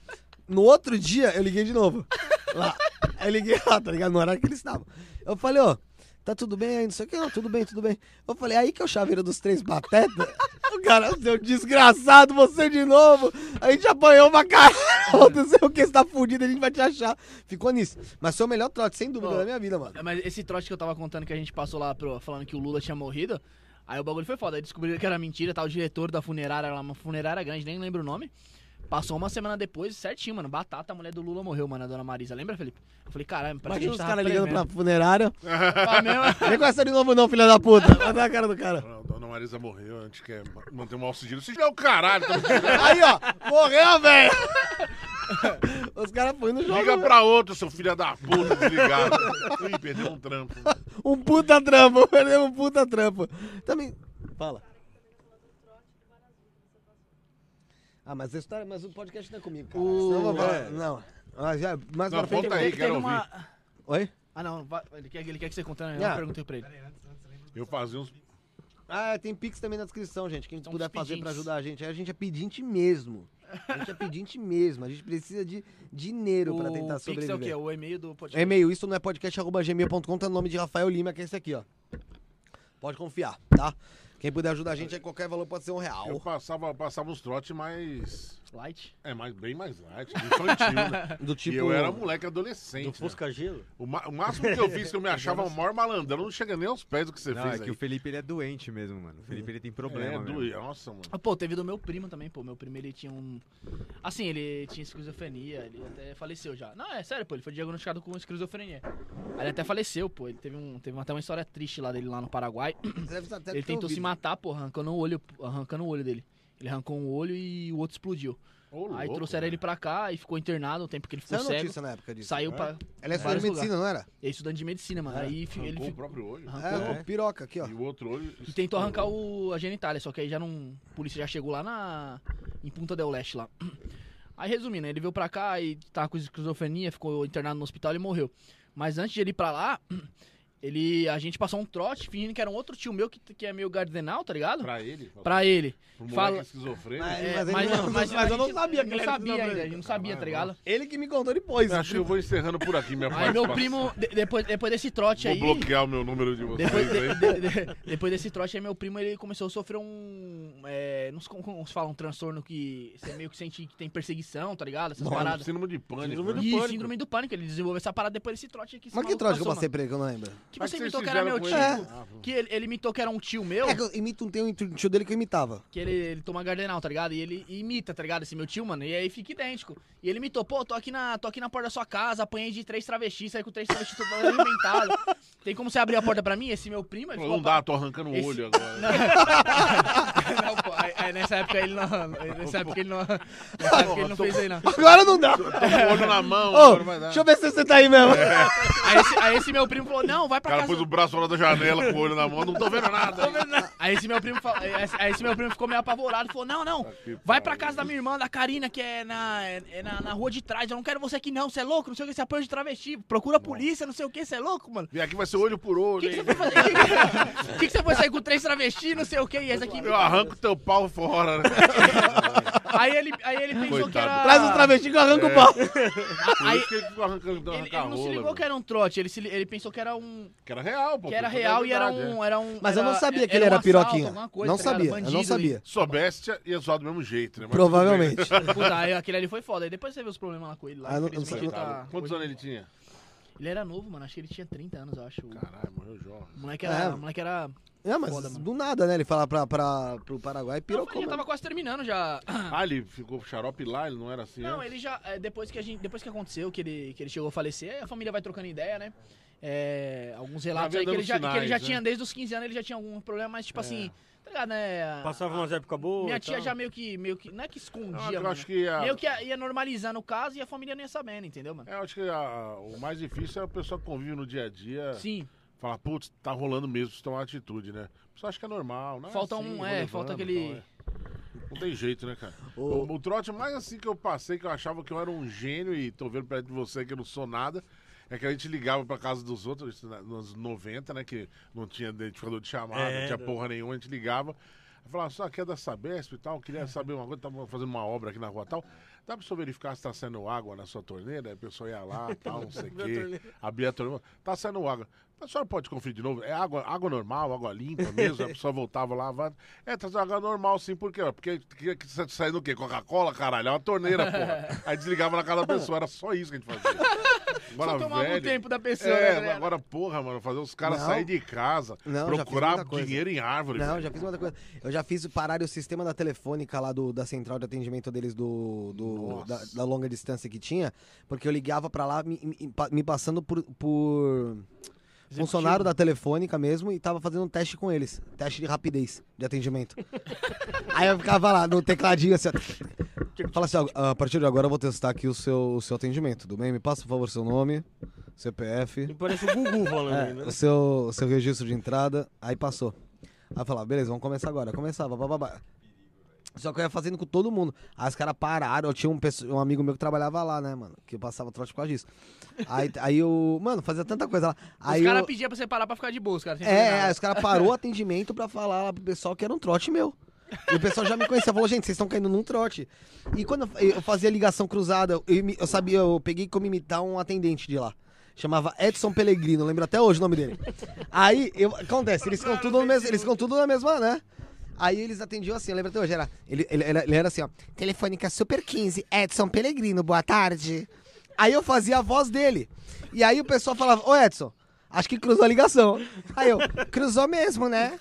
No outro dia, eu liguei de novo. Lá. Aí eu liguei lá, tá ligado? No horário que eles estavam. Eu falei, ó, tá tudo bem aí, não sei o que, não, tudo bem, tudo bem. Eu falei, aí que é o chaveiro dos três pateta? O cara, seu desgraçado, você de novo. A gente apanhou uma cara. Não sei o que, você tá fudido, a gente vai te achar. Ficou nisso. Mas foi o melhor trote, sem dúvida, da minha vida, mano. Mas esse trote que eu tava contando que a gente passou lá pro, falando que o Lula tinha morrido, aí o bagulho foi foda. Aí descobriram que era mentira, tá? O diretor da funerária lá, uma funerária grande, nem lembro o nome. Passou uma semana depois, certinho, mano. Batata, a mulher do Lula morreu, mano, a dona Marisa. Lembra, Felipe? Eu falei, caralho, parece que Imagina a os caras ligando pra mesmo? Nem com essa de novo, não, filha da puta. Olha a cara do cara. Não, Dona Marisa morreu, a gente quer manter um mau sigilo. É o caralho, tirando. Aí, ó, morreu, velho. Os caras foram no jogo. Liga pra outro, seu filho da puta, desligado. Ih, perdeu um trampo. Um puta trampo, perdeu um puta trampo. Também. Fala. Ah, mas a história, mas o podcast não é comigo, cara. O- Senão eu vou falar. É. Não. Ah, já, mais Não, pra frente. conta aí, quero ouvir. Oi? Ah, não, ele quer, ele quer que você conte, né? Ah. Eu perguntei pra ele. Eu fazia uns. Ah, tem Pix também na descrição, gente. Quem puder fazer pra ajudar a gente. Aí a gente é pedinte mesmo. A gente é pedinte mesmo. A gente precisa de dinheiro pra tentar o Pix é o quê? sobreviver. O e-mail do podcast. E-mail, isso não é podcast.gmail.com, tá no nome de Rafael Lima, que é esse aqui, ó. Pode confiar, tá? Quem puder ajudar a gente, aí qualquer valor pode ser um Eu real. passava, passava uns trotes mais. Light. É, mais, bem mais light, infantil, né? Do tipo. E eu era moleque adolescente. Do né? Fusca Gelo? O, o máximo que eu fiz que eu me achava o maior malandrão não chega nem aos pés do que você Não, fez é que aí. o Felipe ele é doente mesmo, mano. O Felipe ele tem problema é, mesmo. doía. Nossa, mano. Ah, Pô, teve do meu primo também, pô. Meu primo, ele tinha um... Assim, ele tinha esquizofrenia, ele até faleceu já. Não, é sério, pô, ele foi diagnosticado com esquizofrenia. Aí ele até faleceu, pô. Ele teve, um, teve até uma história triste lá dele, lá no Paraguai. Ele tentou se ouvido. matar, pô, arrancando o olho, arrancando o olho dele. Ele arrancou um olho e o outro explodiu. Ô, Aí louco, trouxeram velho. ele pra cá e ficou internado o tempo que ele ficou Saiu cego. notícia na época disso. Saiu É? pra. Ele é estudante de medicina, não era? Ele é estudante de medicina, mano. É. Aí fi- ele Arrancou o próprio olho. Arrancou. É, pô, piroca aqui, ó. E o outro olho. E tentou arrancar o, a genitália, só que aí já não. A polícia já chegou lá na. Em Punta del Leste lá. Aí resumindo, ele veio pra cá e tava com esquizofrenia, ficou internado no hospital e morreu. Mas antes de ele ir pra lá, ele. A gente passou um trote fingindo que era um outro tio meu que, que é meio gardenal, tá ligado? Pra ele? Pra ele. Pro fala- esquizofrênico. Mas- É, mas mas, não- não- mas- mas, eu a não sabia que não ele era sabia ainda, a gente não sabia, tá ligado? Ele que me contou depois. Eu acho que eu vou encerrando por aqui minha Aí meu primo, de- depois, depois desse trote Vou aí. bloquear o meu número de vocês Depois, de- aí. de- de- depois desse trote aí, meu primo ele começou a sofrer um. É, não sei como, como se fala, um transtorno que você meio que sente que tem perseguição, tá ligado? Essas paradas. Síndrome de pânico. Síndrome né? do E pânico. síndrome do pânico, ele desenvolveu essa parada depois desse trote aqui. Mas que trote que eu passei pra ele que eu não lembro? Que Mas você imitou que era meu tio. ele? É. Ah, Que ele, ele imitou que era um tio meu. É que eu imito um, tem um tio dele que eu imitava. Que ele, ele toma gardenal, tá ligado? E ele imita, tá ligado? Esse meu tio, mano. E aí fica idêntico. E ele imitou, pô, tô aqui na, tô aqui na porta da sua casa, apanhei de três travestis, saí com três travestis todo alimentado. Tem como você abrir a porta pra mim? Esse meu primo, ele Não, ficou não dá, tô arrancando o Esse- olho agora. Não, pô, nessa época ele não. Nessa época ele não. Nessa época ele não fez aí, não. Agora não dá. Tô com o olho na mão, Ô, agora vai dar. deixa eu ver se você tá aí mesmo. Aí esse, aí esse meu primo falou: não, vai O pra cara casa. pôs o braço fora da janela com o olho na mão, não tô vendo nada. Aí esse meu primo falou, aí esse- aí esse meu primo ficou meio apavorado e falou: Não, não, que vai pra casa da minha irmã, da Karina, que é na, é, é na, na rua de trás. Eu não quero você aqui, não. Você é louco, não sei o que, você apoia de travesti. Procura a polícia, não sei o que, você é louco, mano. Vem aqui, vai ser olho por olho. O que, que hein? você foi fazer? O que, que você foi sair com três travestis, não sei o que, e esse aqui. Eu arranco teu pau fora, né? Aí ele, aí ele pensou que Coitado. era. Traz os travestis que eu arranco É. o pau. Por Aí- isso que ele ficou arrancando Ele, ele não se ligou que era um trote, ele, se li- ele pensou que era um. Que era real, pô. Que era real e era verdade, um, é. era um. Mas eu não era- sabia que ele era um assalto, piroquinha. alguma coisa, Não tá ligado? sabia, eu não Bandido sabia. Se soubesse, ia zoar do mesmo jeito, né? Mas Provavelmente. e- Puta, aí aquele ali foi foda. Aí depois você vê os problemas lá com ele. Lá, Ah, não- infelizmente, não ele sabia. tá- Quantos anos ele tinha? Ele era novo, mano. Acho que ele tinha 30 anos, eu acho. O Caralho, morreu jovem. moleque era. É. O moleque era. É, mas Foda, do nada, né? Ele falar pra, pra, pro Paraguai, pirocou. já mano. tava quase terminando já. Ah, ele ficou xarope lá, ele não era assim Não, antes? ele já. é, Depois que, a gente, depois que aconteceu, que ele, que ele chegou a falecer, a família vai trocando ideia, né? É, alguns relatos vem aí que ele, já, que ele já sinais, tinha, né? desde os 15 anos, ele já tinha algum problema, mas tipo assim, tá ligado, né? Passava umas épocas boas. Minha e tia já meio que, meio que. Não é que Não, escondia, eu mano. acho que a, Meio que ia, ia normalizando o caso e a família não ia sabendo, entendeu, mano? é, eu acho que a- o mais difícil é a pessoa que convive no dia a dia. Sim. Falar, putz, tá rolando mesmo, precisa tomar uma atitude, né? A pessoa acha que é normal, né? Falta Assim, um- é, levando, falta aquele- é. Não tem jeito, né, cara? O, o trote mais assim que eu passei, que eu achava que eu era um gênio e tô vendo perto de você que eu não sou nada, é que a gente ligava pra casa dos outros, nos 90, né? Que não tinha identificador de chamada, É, não tinha porra nenhuma, a gente ligava. Falava, só aqui é da Sabesp e tal, queria saber uma coisa, tava fazendo uma obra aqui na rua tal. Dá pra senhor verificar se tá saindo água na sua torneira? Aí a pessoa ia lá, tal, não sei o quê. Abria a torneira. Tá saindo água. A senhora pode conferir de novo? É água, água normal, água limpa mesmo? A pessoa voltava lá, vai. É, tá água normal sim, por quê? Porque queria que você saindo o quê? Coca-Cola, caralho? É uma torneira, porra. Aí desligava na casa da pessoa, era só isso que a gente fazia. Agora, Só tomava velho, o tempo da pessoa, né, É, galera? agora, porra, mano, fazer os caras saírem de casa, Não, procurar dinheiro em árvore. Não, velho. já fiz muita coisa. Eu já fiz parar o sistema da telefônica lá do, da central de atendimento deles do, do- da, da longa distância que tinha, porque eu ligava pra lá me, me- me passando por, por funcionário da telefônica mesmo e tava fazendo um teste com eles, teste de rapidez de atendimento. Aí eu ficava lá no tecladinho assim, ó. Fala assim, ó, a partir de agora eu vou testar aqui o seu, o seu atendimento, tudo bem? Me passa, por favor, seu nome, CPF. Ele parece o Gugu falando É, o né? seu, o seu registro de entrada, aí passou. Aí eu falava, beleza, vamos começar agora. Começava, bababá. Só que eu ia fazendo com todo mundo. Aí os caras pararam, eu tinha um, um amigo meu que trabalhava lá, né, mano? Que eu passava trote por causa disso. Aí, aí eu, mano, fazia tanta coisa lá. Aí os caras eu, pediam pra você parar pra ficar de boa, os caras. é, aí os caras parou o atendimento pra falar lá pro pessoal que era um trote meu. E o pessoal já me conhecia, falou, gente, vocês estão caindo num trote. E quando eu, fazia ligação cruzada, eu, eu sabia, eu peguei como imitar um atendente de lá. Chamava Edson Pellegrino, lembro até hoje o nome dele. Aí, eu, acontece, eles ficam tudo no mesmo, eles ficam tudo na mesma, né? Aí eles atendiam assim, eu lembro até hoje, era, ele, ele, ele- era assim, ó, Telefônica Super 15, Edson Pellegrino, boa tarde. Aí eu fazia a voz dele. E aí o pessoal falava, ô Edson, acho que cruzou a ligação. Aí eu, cruzou mesmo, né?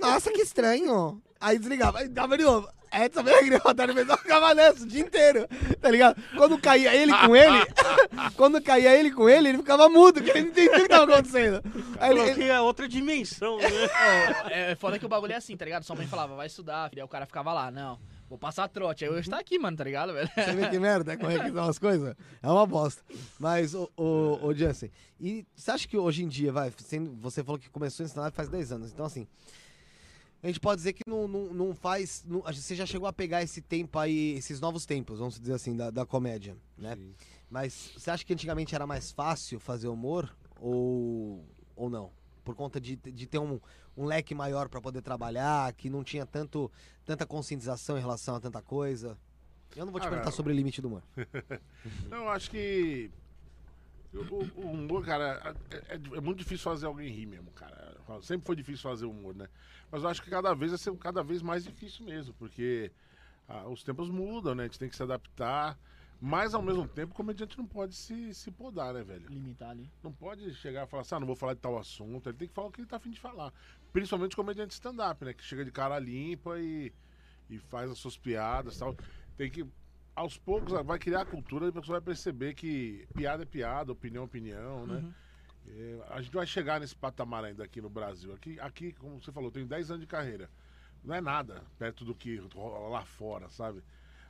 Nossa, que estranho. Aí desligava, aí dava de novo. Edson Pellegrino, boa tarde, o pessoal ficava nessa o dia inteiro, tá ligado? Quando caía ele com ele, quando caía ele com ele, ele ficava mudo, que ele não entendia o que tava acontecendo. Aí ele, ele- é outra dimensão, né? Ó, é foda que o bagulho é assim, tá ligado? Sua mãe falava, vai estudar, filho. Aí o cara ficava lá, não. Vou passar trote. Aí hoje tá aqui, mano, tá ligado, velho? Você vê que merda, como é que são as coisas? É uma bosta. Mas, ô, ô, ô Jansen, e você acha que hoje em dia, vai, sendo- você falou que começou a ensinar faz 10 anos, então assim, a gente pode dizer que não, não, não faz, não- você já chegou a pegar esse tempo aí, esses novos tempos, vamos dizer assim, da, da comédia, né? Sim. Mas você acha que antigamente era mais fácil fazer humor ou, ou não? Por conta de, de ter um, um leque maior pra poder trabalhar, que não tinha tanto, tanta conscientização em relação a tanta coisa? Eu não vou te Ah, perguntar não. sobre o limite do humor. Não, eu acho que. O, o- o humor, cara, é, é- é muito difícil fazer alguém rir mesmo, cara. Sempre foi difícil fazer humor, né? Mas eu acho que cada vez vai ser cada vez mais difícil mesmo, porque ah, os tempos mudam, né? A gente tem que se adaptar. Mas ao mesmo tempo, o comediante não pode se, se podar, né, velho? Limitar ali. Não pode chegar e falar assim, ah, não vou falar de tal assunto. Ele tem que falar o que ele tá afim de falar. Principalmente comediante stand-up, né? Que chega de cara limpa e, e faz as suas piadas e tal. Tem que, aos poucos, vai criar a cultura e a pessoa vai perceber que piada é piada, opinião é opinião, né? Uhum. É, a gente vai chegar nesse patamar ainda aqui no Brasil. Aqui, aqui como você falou, tenho 10 anos de carreira. Não é nada perto do que rola lá fora, sabe?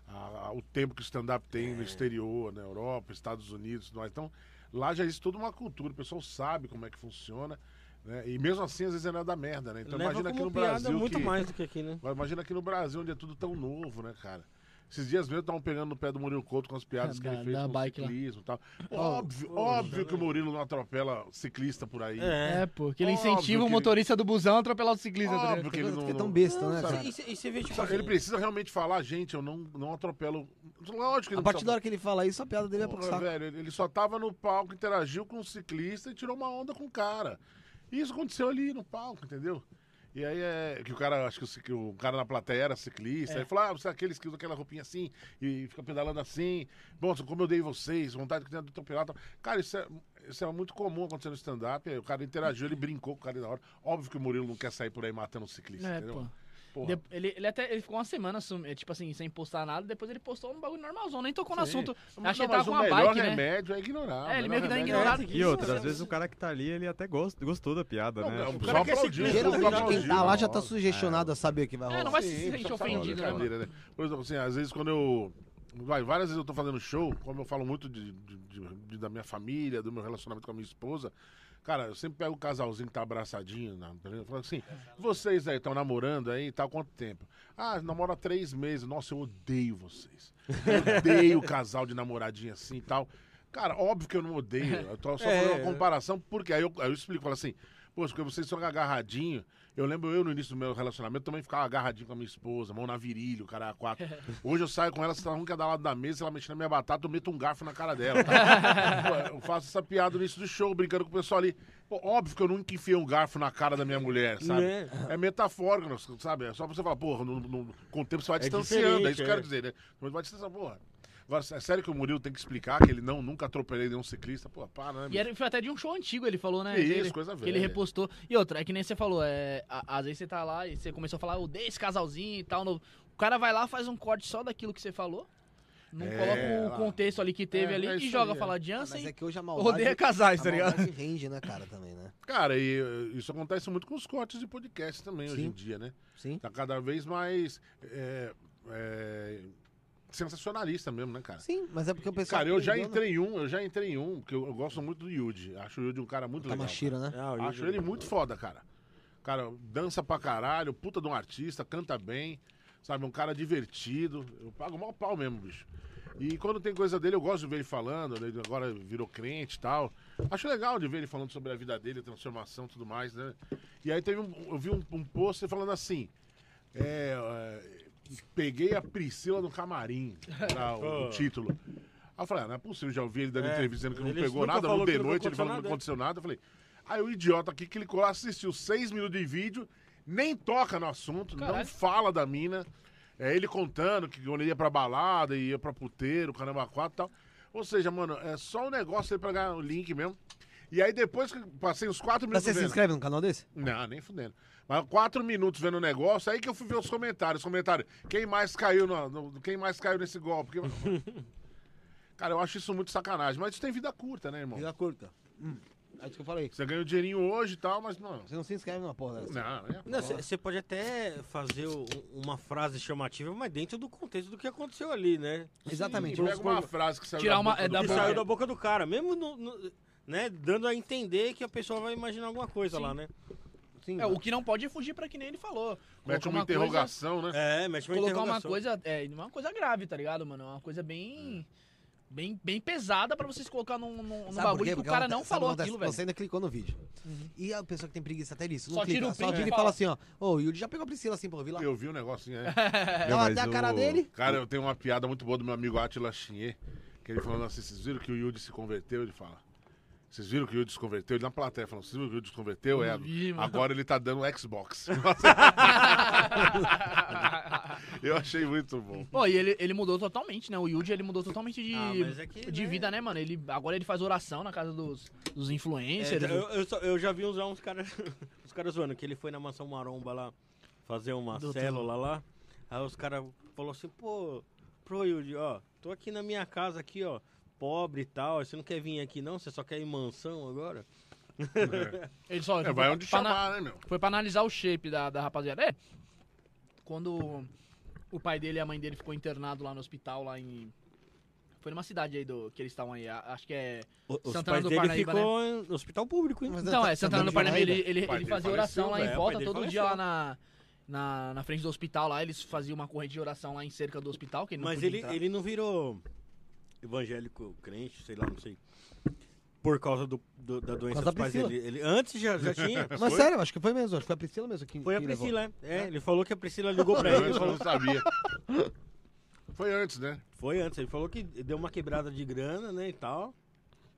A- a- o tempo que o stand-up tem no exterior, na Europa, Estados Unidos, nós. Então, lá já existe toda uma cultura, o pessoal sabe como é que funciona. Né? E mesmo assim, às vezes é nada merda, né? Então Leva imagina aqui no Brasil. muito que... mais do que aqui, né? Imagina aqui no Brasil, onde é tudo tão novo, né, cara? Esses dias mesmo estavam pegando no pé do Murilo Couto com as piadas que Da- ele fez da com bike o lá. ciclismo e tal. Óbvio, óbvio que o Murilo não atropela ciclista por aí. É. É, pô, que ele incentiva o ele- motorista do busão a atropelar o ciclista, tá Óbvio ligado? que ele não... Porque é tão não- besta, né, sabe? cara? E você- e você vê, tipo Ele assim, precisa realmente falar, gente, eu não, não atropelo. Lógico que ele A não partir precisa- da hora que ele fala isso, a piada dele é pro saco. velho, ele ele só tava no palco, interagiu com o ciclista e tirou uma onda com o cara. E isso aconteceu ali no palco, entendeu? E aí é que o cara, acho que o, que o cara na plateia era ciclista, aí falou, ah, você é aqueles que usa aquela roupinha assim e fica pedalando assim. Bom, como eu dei vocês, vontade que de atropelar. tal. Cara, isso é, isso é muito comum acontecer no stand-up. aí O cara interagiu, ele brincou com o cara na hora. Óbvio que o Murilo não quer sair por aí matando o ciclista, É, entendeu? pô. Porra. De- ele, ele até ele ficou uma semana, sum- é, tipo assim, sem postar nada, depois ele postou um bagulho normalzão, nem tocou no Sim. assunto. Não, Acho que ele mas tava com o uma melhor bike, né? remédio é ignorar. É, o ele melhor meio que dá remédio ignorado. É, E outra, Isso, às vezes o cara que tá ali, ele até gost, gostou da piada, Não, né? não, só cara quer só Geralmente quem tá lá já tá sugestionado a saber o que vai rolar. É, não vai se sentir ofendido, né, né? Por exemplo, assim, às vezes quando eu. Vai, várias vezes eu tô fazendo show, como eu falo muito de, de- de- de- da minha família, do meu relacionamento com a minha esposa. Cara, eu sempre pego o casalzinho que tá abraçadinho, na, eu falo assim, vocês aí estão namorando aí e tal, quanto tempo? Ah, namora três meses. Nossa, eu odeio vocês. Eu odeio casal de namoradinha assim e tal. Cara, óbvio que eu não odeio. Eu tô só É. fazendo uma comparação, porque aí eu, aí eu explico, falo assim, pô, porque vocês são agarradinhos. Eu lembro eu no início do meu relacionamento também ficava agarradinho com a minha esposa, mão na virilha, o cara a quatro. Hoje eu saio com ela, se ela não quer dar lado da mesa, ela mexer na minha batata, eu meto um garfo na cara dela. Pô, eu faço essa piada no início do show, brincando com o pessoal ali. Pô, óbvio que eu nunca enfiei um garfo na cara da minha mulher, sabe? Né? É metafórico, sabe? É só pra você falar, porra, no, no- com o tempo você vai É distanciando, é isso que eu quero é. dizer, né? Mas vai distanciar, porra. Agora, é sério que o Murilo tem que explicar que ele não, nunca atropelei nenhum ciclista? Pô, para, né? E era, foi até de um show antigo, ele falou, né? Isso, dele, coisa Que ele velha. repostou. E outra, é que nem você falou, é, a- às vezes você tá lá e você começou a falar, eu odeio esse casalzinho e tal. no- o cara vai lá, faz um corte só daquilo que você falou. Não É, coloca o contexto ali que teve É, ali é e joga aí, é. falar Ah, mas é que hoje a maldade... Odeia casais, a tá ligado? maldade rende, né, cara, também, né? Cara, e isso acontece muito com os cortes de podcast também hoje Sim. em dia, né? Sim. Tá cada vez mais é, é, sensacionalista mesmo, né, cara? Sim, mas é porque o pessoal... Cara, eu já né? entrei em um, eu já entrei em um, porque eu, eu gosto muito do Yuji. Acho o Yuji um cara muito legal. Tamashira, né? Ah, o Acho Yuri- ele muito foda, cara. Cara, dança pra caralho, puta de um artista, canta bem, sabe? Um cara divertido. Eu pago mal pau mesmo, bicho. E quando tem coisa dele, eu gosto de ver ele falando. né? Ele agora virou crente e tal. Acho legal de ver ele falando sobre a vida dele, transformação e tudo mais, né? E aí teve um, eu vi um, um post falando assim. É, é, peguei a Priscila no camarim, era o, o título. Aí eu falei, ah, não é possível, já ouvi ele dando É, entrevista dizendo que não pegou nada, no de noite, ele falou que não aconteceu nada. Eu falei, aí o idiota aqui clicou, assistiu seis minutos de vídeo, nem toca no assunto, não fala da mina. É ele contando que quando ele ia pra balada, ia pra puteiro, caramba, quatro e tal. Ou seja, mano, é só um negócio aí pra ganhar o link mesmo. E aí depois que passei uns quatro Mas minutos você se vendo. inscreve no canal desse? Não, nem fudendo. Mas quatro minutos vendo o negócio, aí que eu fui ver os comentários. Comentário, quem mais caiu no, no- quem mais caiu nesse golpe? Quem- Cara, eu acho isso muito sacanagem. Mas isso tem vida curta, né, irmão? Vida curta. É isso que eu falei. Você ganha o dinheirinho hoje e tal, mas não. Você não se inscreve numa porra dessa. Não, é. Não, você pode até fazer o- uma frase chamativa, mas dentro do contexto do que aconteceu ali, né? Exatamente. Pega uma frase que saiu Tirar da uma- boca é do da que cara. saiu da boca do cara, mesmo no- no- né, dando a entender que a pessoa vai imaginar alguma coisa Sim. lá, né? Sim, É, o que não pode é fugir pra que nem ele falou. Mete Colocar uma coisa- interrogação, né? É, mete uma colocar uma interrogação. coisa, é, uma coisa grave, tá ligado, mano? Uma coisa bem bem, bem pesada pra vocês colocar num, num, num Sabe bagulho que o cara não falou o aquilo, velho. Você ainda clicou no vídeo. Uhum. E a pessoa que tem preguiça até disso, não Só tira clica. o Só print vira e fala assim, ó. Ô, o Yudi já pegou a Priscila assim, pô, vi lá. Eu vi um negocinho aí. Ela mas até a cara o- dele. Cara, eu tenho uma piada muito boa do meu amigo Atila Chinê, que ele falando assim, vocês viram que o Yudi se converteu? Ele fala, vocês viram que o Yudi se converteu? Ele na plateia falando, vocês viram que o Yudi se converteu? É, vi, agora ele tá dando Xbox. eu achei muito bom. Pô, e ele, ele mudou totalmente, né? O Yuji, ele mudou totalmente de, Ah, é que, de né? vida, né, mano? Ele, agora ele faz oração na casa dos, dos É, influencers. eu, eu só- eu já vi uns, uns caras os caras zoando, que ele foi na mansão maromba lá fazer uma Doutor. célula lá. Aí os caras falaram assim, pô, pro Yudi, ó, tô aqui na minha casa aqui, ó, pobre e tal, você não quer vir aqui não? Você só quer ir em mansão agora? Ele só É, foi vai pra- onde chamar, né, meu? Foi pra analisar o shape da, da rapaziada. É, quando o pai dele e a mãe dele ficou internado lá no hospital, lá em... Foi numa cidade aí do, que eles estavam aí, acho que é... O- Santana do dele Parnaíba, ficou no hospital público, hein? Mas Então, é, Santana do Parnaíba, ele, ele, ele fazia oração faleceu, lá é, em volta, todo faleceu. dia lá na, na, na frente do hospital lá, eles faziam uma corrente de oração lá em cerca do hospital, que ele não Mas podia ele, entrar. ele não virou evangélico crente, sei lá, não sei. Por causa do, do- da doença causa da dos pais Priscila. dele. Ele, antes já, já tinha. Mas sério, acho que foi mesmo. Acho que foi a Priscila mesmo que Foi a que levou. Priscila, é. É, ele falou que a Priscila ligou pra ele. Eu falou- não sabia. Foi antes, né? Foi antes, ele falou que deu uma quebrada de grana, né, e tal.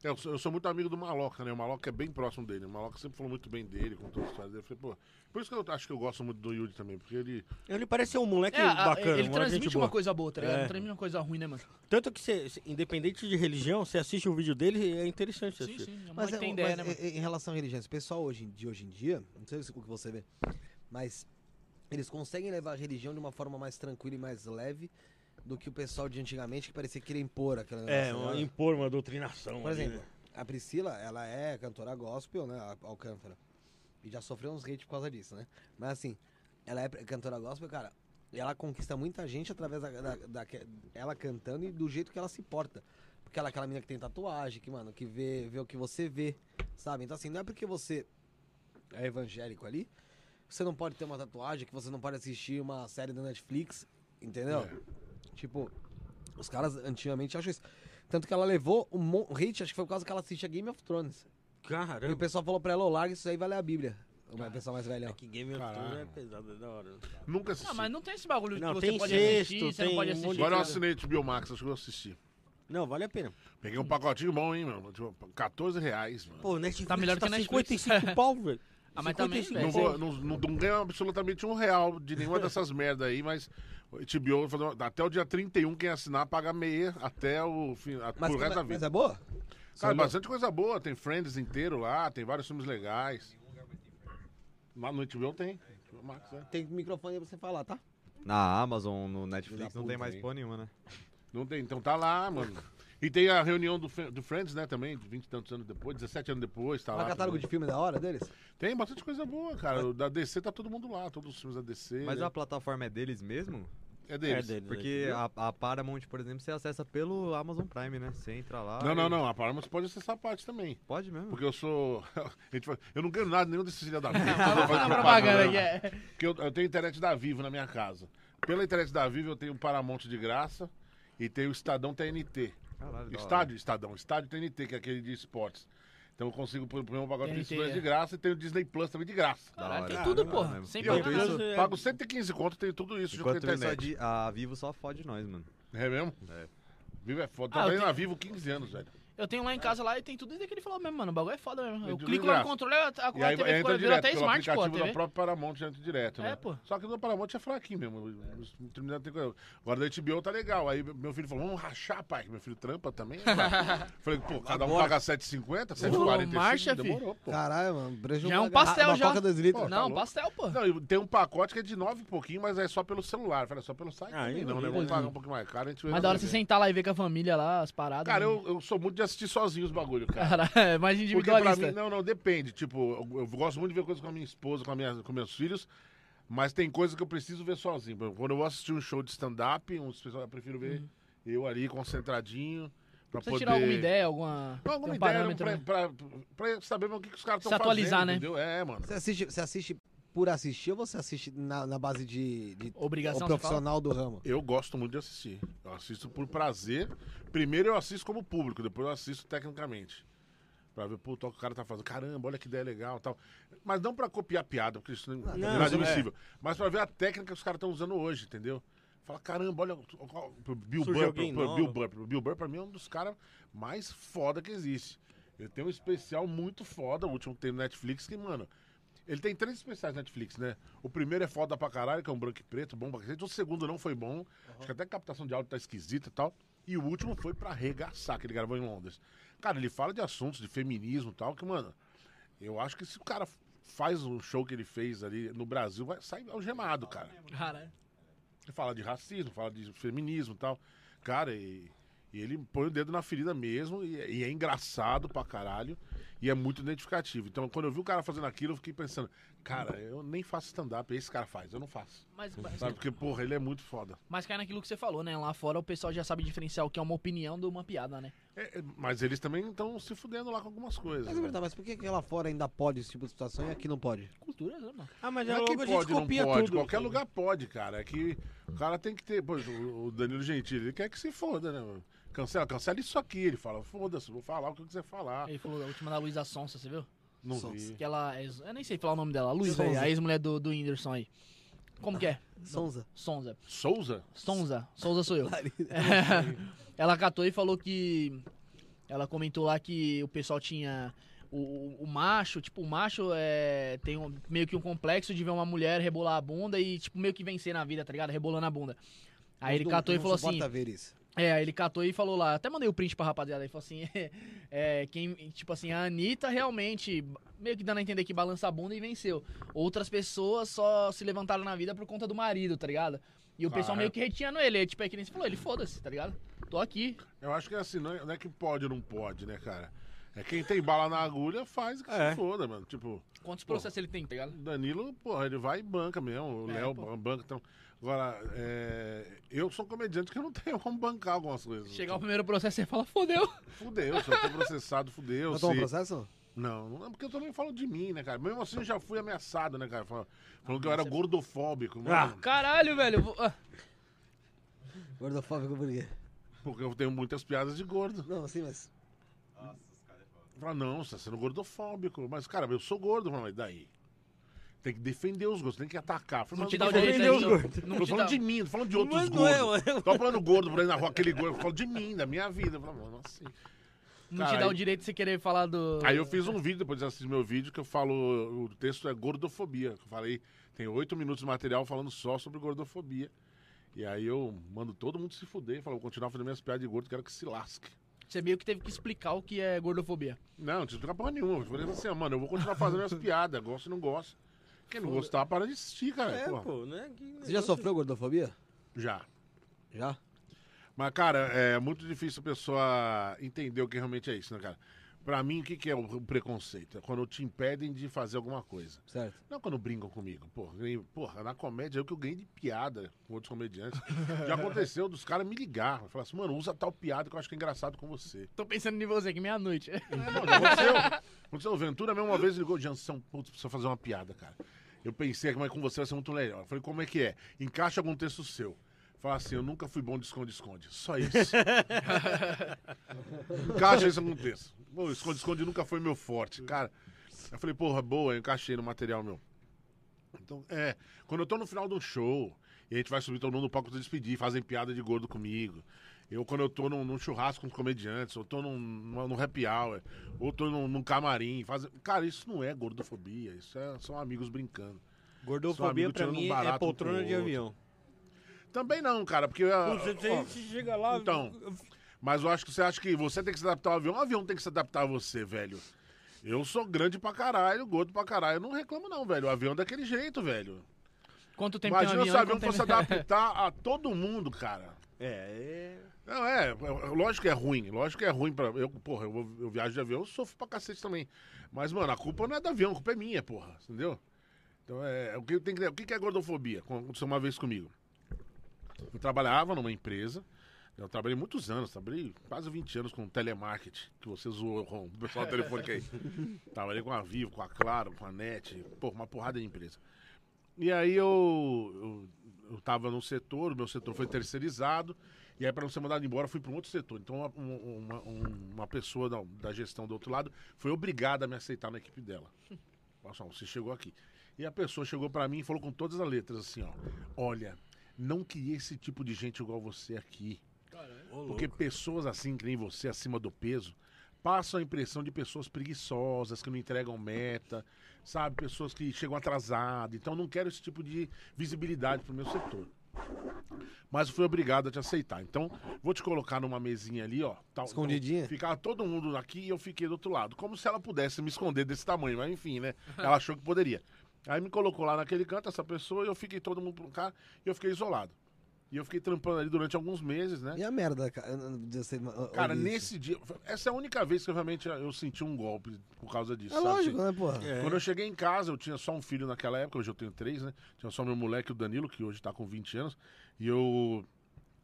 É, Eu sou, eu sou muito amigo do Maloca, né? O Maloca é bem próximo dele. O Maloca sempre falou muito bem dele, com todas as histórias dele. Eu falei, pô, por isso que eu acho que eu gosto muito do Yudi também, porque ele. Ele parece ser um moleque É, a- bacana, ele uma transmite uma boa. coisa boa, tá ligado? É. Não transmite uma coisa ruim, né, mano? Tanto que, você, você- independente de religião, você assiste um vídeo dele, é interessante você Sim, assistir. sim. É Mas, mas é, tem mas ideia, né, mano? em- relação à religião, esse pessoal hoje, em- de hoje em dia, não sei o que você vê, mas eles conseguem levar a religião de uma forma mais tranquila e mais leve do que o pessoal de antigamente que parecia querer impor aquela É, uma- né? impor uma doutrinação. Por ali, exemplo, né? a Priscila, ela é cantora gospel, né? a Alcântara. E já sofreu uns hate por causa disso, né? Mas assim, ela é cantora gospel, cara. E ela conquista muita gente através da, da- da- que- ela cantando e do jeito que ela se porta. Porque ela é aquela menina que tem tatuagem, que, mano, que vê, vê o que você vê, sabe? Então, assim, não é porque você é evangélico ali, você não pode ter uma tatuagem, que você não pode assistir uma série da Netflix, entendeu? É. Tipo, os caras antigamente acham isso. Tanto que ela levou um mon- um hate, acho que foi por causa que ela assistia Game of Thrones. E o Caramba. pessoal falou pra ela, ô, larga isso aí, vai ler a Bíblia. O pessoal mais velho. É que Game of Thrones é pesado, é da hora. Nunca assisti. Ah, mas não tem esse bagulho Não, que você tem pode sexto, assistir, você não tem pode assistir. Agora eu assinei de Biomax, acho que eu assisti. Não, vale a pena. Peguei um pacotinho bom, hein, meu? Tipo, 14 reais, mano. Pô, Netflix Tá melhor que tá a Netflix. 55 pau, velho. Ah, mas também, 55 Não, vou, não, não, não ganho absolutamente um real de nenhuma dessas merda aí, mas o HBO até o dia 31, quem assinar paga meia até o fim, a, Mas, resto da mas vida. é boa? Cara, Só- bastante coisa boa, tem Friends inteiro lá, tem vários filmes legais. Mas no HBO tem. Max, é. Tem microfone aí pra você falar, tá? Na Amazon, no Netflix, da não tem mais porra nenhuma, né? Não tem, então tá lá, mano. E tem a reunião do, do Friends, né, também, de 20 e tantos anos depois, 17 anos depois, tá Mas lá. catálogo de também. filme da hora deles? Tem bastante coisa boa, cara. O Da DC tá todo mundo lá, todos os filmes da DC. Mas né? a plataforma é deles mesmo? É deles. É deles, Porque né? a, a Paramount, por exemplo, você acessa pelo Amazon Prime, né? Você entra lá. Não, não, e- não. A Paramount pode acessar a parte também. Pode mesmo. Porque eu sou. a gente fala- eu não ganho nada nenhum desses filhos da uma propaganda aqui, é. Porque eu, eu tenho internet da Vivo na minha casa. Pela internet da Vivo eu tenho o Paramount de graça e tenho o Estadão TNT. Caralho. Estádio, Estadão, Estádio TNT, que é aquele de esportes. Então eu consigo pôr pôr um pacote de TNT, é. de graça e tenho o Disney Plus também de graça. Caralho, tem tudo, Caramba, pô. mesmo. Sem E eu pagar. Deus, é- pago 115 conto, tenho tudo isso junto com a Enquanto isso, a, internet. A Vivo só fode nós, mano. É mesmo? É. Vivo é foda. Ah, eu Trabalhei tenho- na Vivo 15 anos, velho. Eu tenho lá em casa lá e tem tudo isso que ele falou mesmo, mano. O bagulho é foda mesmo. Eu clico lá no controle, a, a, a E aí TV entra direto até pelo smart, pô, a aplicativo da própria Paramount, entra direto, né? É, pô. Só que o do Paramount é fraquinho mesmo. Agora da HBO tá legal. Aí meu filho falou, vamos rachar, pai. que Meu filho trampa também. né, pai? Falei, pô, cada um paga 7,50, Ô, 7,45. marcha, demorou, pô. Caralho, mano. Já é um pastel já. Coca 2 litros. Pô, tá Não, louco. pastel, pô. Não, e tem um pacote que é de 9 e pouquinho, mas é só pelo celular. Falei, só pelo site Ah, aí não, né? não, Vamos né? pagar um pouquinho mais caro. A Mas da hora você sentar lá e ver com a família lá, as paradas. Cara, né? eu, eu sou muito de assistir sozinho os bagulho, cara. Cara, é mais Porque pra individualista. mim, não, não, depende. Tipo, eu, eu gosto muito de ver coisas com a minha esposa, com, a minha, com meus filhos, mas tem coisas que eu preciso ver sozinho. Por exemplo, Quando eu vou assistir um show de stand-up, um especial, eu prefiro ver eu ali concentradinho. Pra Uhum. Você poder... tirar alguma ideia, alguma. Não, alguma um ideia parâmetro, pra, né? pra, pra saber o que, que os caras Se estão fazendo. atualizar, né? Entendeu? É, mano. Você assiste, você assiste por assistir ou você assiste na, na base de, de Obrigação, profissional do ramo? Eu gosto muito de assistir. Eu assisto por prazer. Primeiro eu assisto como público, depois eu assisto tecnicamente. Pra ver, puta, o que o cara tá fazendo. Caramba, olha que ideia legal tal. Mas não pra copiar piada, porque isso não, é não, inadmissível. Mas pra ver a técnica que os caras estão usando hoje, entendeu? Fala, caramba, olha. Bill Burr, alguém pro- pro Bill. Burr. Bill Burr, pra mim, é um dos caras mais foda que existe. Ele tem um especial muito foda, o último que tem no Netflix, que, mano. Ele tem três especiais na Netflix, né? O primeiro é foda pra caralho, que é um branco e preto, bom pra cacete. O segundo não foi bom. Acho que até a captação de áudio tá esquisita e tal. E o último foi pra arregaçar, que ele gravou em Londres. Cara, ele fala de assuntos de feminismo e tal, que, mano, eu acho que se o cara faz um show que ele fez ali no Brasil, vai sair algemado, cara. Cara, Ele fala de racismo, fala de feminismo e tal. Cara, e, e ele põe o dedo na ferida mesmo, e, e é engraçado pra caralho, e é muito identificativo. Então, quando eu vi o cara fazendo aquilo, eu fiquei pensando, cara, eu nem faço stand-up, esse cara faz, eu não faço. mas, mas, Sabe? Porque, porra, ele é muito foda. mas cai naquilo que você falou, né? Lá fora o pessoal já sabe diferenciar o que é uma opinião de uma piada, né? É, é, mas eles também estão se fudendo lá com algumas coisas. Mas é né? verdade, mas por que, que lá fora ainda pode esse tipo de situação e aqui não pode? Cultura, né, mano? Ah, mas Não é é que logo a gente pode, não copia pode. tudo. Qualquer lugar pode, cara. É que o cara tem que ter. Pô, o o Danilo Gentili, ele quer que se foda, né? mano? Cancela, cancela isso aqui. Ele fala, foda-se, vou falar o que eu quiser falar. Ele falou da última da Luísa Sonsa, você viu? Não Sonsa. vi. Que ela. é- Eu nem sei falar o nome dela. Luísa, a ex-mulher do, do Whindersson aí. Como que é? Sonza. Sonza. Souza? Sonza. Sonza sou eu. É, ela catou e falou que. Ela comentou lá que o pessoal tinha. O, o- o macho, tipo, o macho é, tem um- meio que um complexo de ver uma mulher rebolar a bunda e, tipo, meio que vencer na vida, tá ligado? Rebolando a bunda. Aí ele Não- catou e falou assim. ver isso. É, ele catou e falou lá, até mandei o print pra rapaziada, ele falou assim, é, quem, tipo assim, a Anitta realmente, meio que dando a entender que balança a bunda e venceu. Outras pessoas só se levantaram na vida por conta do marido, tá ligado? E o pessoal Cara. meio que retinhando ele, é, tipo, é que nem você falou, ele foda-se, tá ligado? Tô aqui. Eu acho que é assim, não é, não é que pode ou não pode, né, cara? É quem tem bala na agulha faz que É. se foda, mano. Tipo, Quantos processos ele tem, tá ligado? o Danilo, porra, ele vai e banca mesmo. O É, Léo pô. banca. Então, agora, é, eu sou comediante que eu não tenho como bancar algumas coisas. Chegar o primeiro processo e fala, fodeu. Fudeu, se eu tô processado, fudeu. Não tomou se- processo? Não, não é porque eu também falo de mim, né, cara? Mesmo assim eu já fui ameaçado, né, cara? Falando, falando que eu era gordofóbico, mano. Ah. Caralho, velho. vou- ah, Gordofóbico por quê? Porque eu tenho muitas piadas de gordo. Não, assim, mas. Fala, não, você tá sendo gordofóbico. Mas, cara, eu sou gordo, mas e daí? Tem que defender os gordos, tem que atacar. Falei, Não te dá o direito aí, de não. mim. Não Tô falando de mim, tô falando de outros Mas não é, gordos. ué. Tô falando gordo por aí na rua, aquele gordo. Eu falo de mim, da minha vida. Eu falo, mano, assim. Não Cara, te dá o direito de você querer falar do... Aí eu fiz um vídeo, depois de assistir meu vídeo, que eu falo. O texto é gordofobia. Eu falei, tem oito minutos de material falando só sobre gordofobia. E aí eu mando todo mundo se fuder e falo, vou continuar fazendo minhas piadas de gordo, quero que se lasque. Você meio que teve que explicar o que é gordofobia. Não, não tinha explicar porra nenhuma. Eu falei assim, ó, mano, eu vou continuar fazendo minhas piadas, gosto e não gosto. Quem não gostar, para de assistir, cara. É, porra. pô, né? Que Você já negócio- sofreu gordofobia? Já. Já? Mas, cara, é muito difícil a pessoa entender o que realmente é isso, né, cara? Pra mim, o que, que é o preconceito? É quando te impedem de fazer alguma coisa. Certo. Não quando brincam comigo. Porra, ganhei- porra, na comédia eu que eu ganhei de piada com outros comediantes. Já aconteceu dos caras me ligar. Falar assim, mano, usa tal piada que eu acho que é engraçado com você. Tô pensando em você aqui meia-noite. É, não, já aconteceu. aconteceu. O Ventura mesmo uma vez ligou, Jansão, putz, precisa fazer uma piada, cara. Eu pensei que mas com você vai ser muito legal. Eu falei, como é que é? Encaixa algum texto seu. Fala assim, eu nunca fui bom de esconde-esconde. Só isso. Encaixa isso. Pô, esconde-esconde nunca foi meu forte. Cara, eu falei, porra, boa, eu encaixei no material meu. Então, é, quando eu tô no final de um show, e a gente vai subir todo mundo no palco pra despedir, fazem piada de gordo comigo. Eu, quando eu tô num, num churrasco com os comediantes, ou tô num, num, num happy hour, ou tô num, num camarim, fazem... cara, isso não é gordofobia, isso é, são amigos brincando. Gordofobia amigo pra um mim um é poltrona de avião. Também não, cara, porque... ah, Você, você, ó, chega lá. Então. Mas eu acho que você acha que você tem que se adaptar ao avião, o avião tem que se adaptar a você, velho. Eu sou grande pra caralho, gordo pra caralho. Eu não reclamo, não, velho. O avião é daquele jeito, velho. Quanto tempo tem um Imagina avião? se o avião fosse tempo- adaptar a todo mundo, cara. É, Não, é, é, lógico que é ruim, lógico que é ruim pra. Eu, porra, eu, eu viajo de avião, eu sofro pra cacete também. Mas, mano, a culpa não é do avião, a culpa é minha, porra, entendeu? Então é. O que, tem que, o que é gordofobia? Aconteceu uma vez comigo. Eu trabalhava numa empresa, eu trabalhei muitos anos, trabalhei quase 20 anos com telemarketing, que você zoou com o pessoal telefônico aí. trabalhei com a Vivo, com a Claro, com a NET, pô, uma porrada de empresa. E aí eu, eu, eu tava num setor, o meu setor foi terceirizado, e aí para não ser mandado embora, fui para um outro setor. Então uma, um- uma, um- uma pessoa da, da gestão do outro lado foi obrigada a me aceitar na equipe dela. Nossa, você chegou aqui. E a pessoa chegou para mim e falou com todas as letras assim, ó. Olha, não queria esse tipo de gente igual você aqui. Porque pessoas assim, que nem você, acima do peso, passam a impressão de pessoas preguiçosas, que não entregam meta, sabe? Pessoas que chegam atrasadas. Então, não quero esse tipo de visibilidade pro meu setor. Mas fui obrigado a te aceitar. Então, vou te colocar numa mesinha ali, ó. Tal, Escondidinha? Então, ficava todo mundo aqui e eu fiquei do outro lado. Como se ela pudesse me esconder desse tamanho, mas enfim, né? Ela achou que poderia. Aí me colocou lá naquele canto, essa pessoa, e eu fiquei todo mundo pro cá, e eu fiquei isolado. E eu fiquei trampando ali durante alguns meses, né? E a merda, cara? você Cara, isso? nesse dia. Essa é a única vez que eu realmente eu senti um golpe por causa disso. É sabe? lógico, né, porra? É. Quando eu cheguei em casa, eu tinha só um filho naquela época, hoje eu tenho três, né? Tinha só meu moleque, o Danilo, que hoje tá com 20 anos. E eu.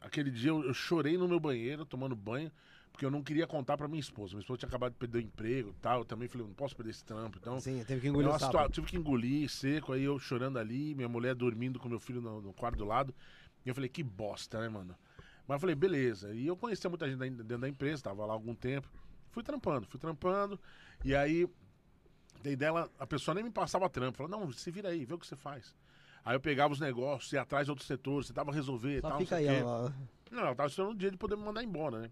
Aquele dia eu, eu chorei no meu banheiro, tomando banho, porque eu não queria contar pra minha esposa. Minha esposa tinha acabado de perder o emprego e tal. Eu também falei, não posso perder esse trampo. Então, Sim, teve que é engolir sapo. situa- eu tive que engolir seco, aí eu chorando ali, minha mulher dormindo com meu filho no, no quarto do lado. E eu falei, que bosta, né, mano? Mas eu falei, beleza. E eu conhecia muita gente dentro da empresa, tava lá algum tempo. Fui trampando, fui trampando. E aí, daí dela, a pessoa nem me passava trampo. Falou, não, se vira aí, vê o que você faz. Aí eu pegava os negócios, ia atrás de outros setores, tentava resolver e tal. fica não aí, ó. Não, ela tava esperando o dia de poder me mandar embora, né?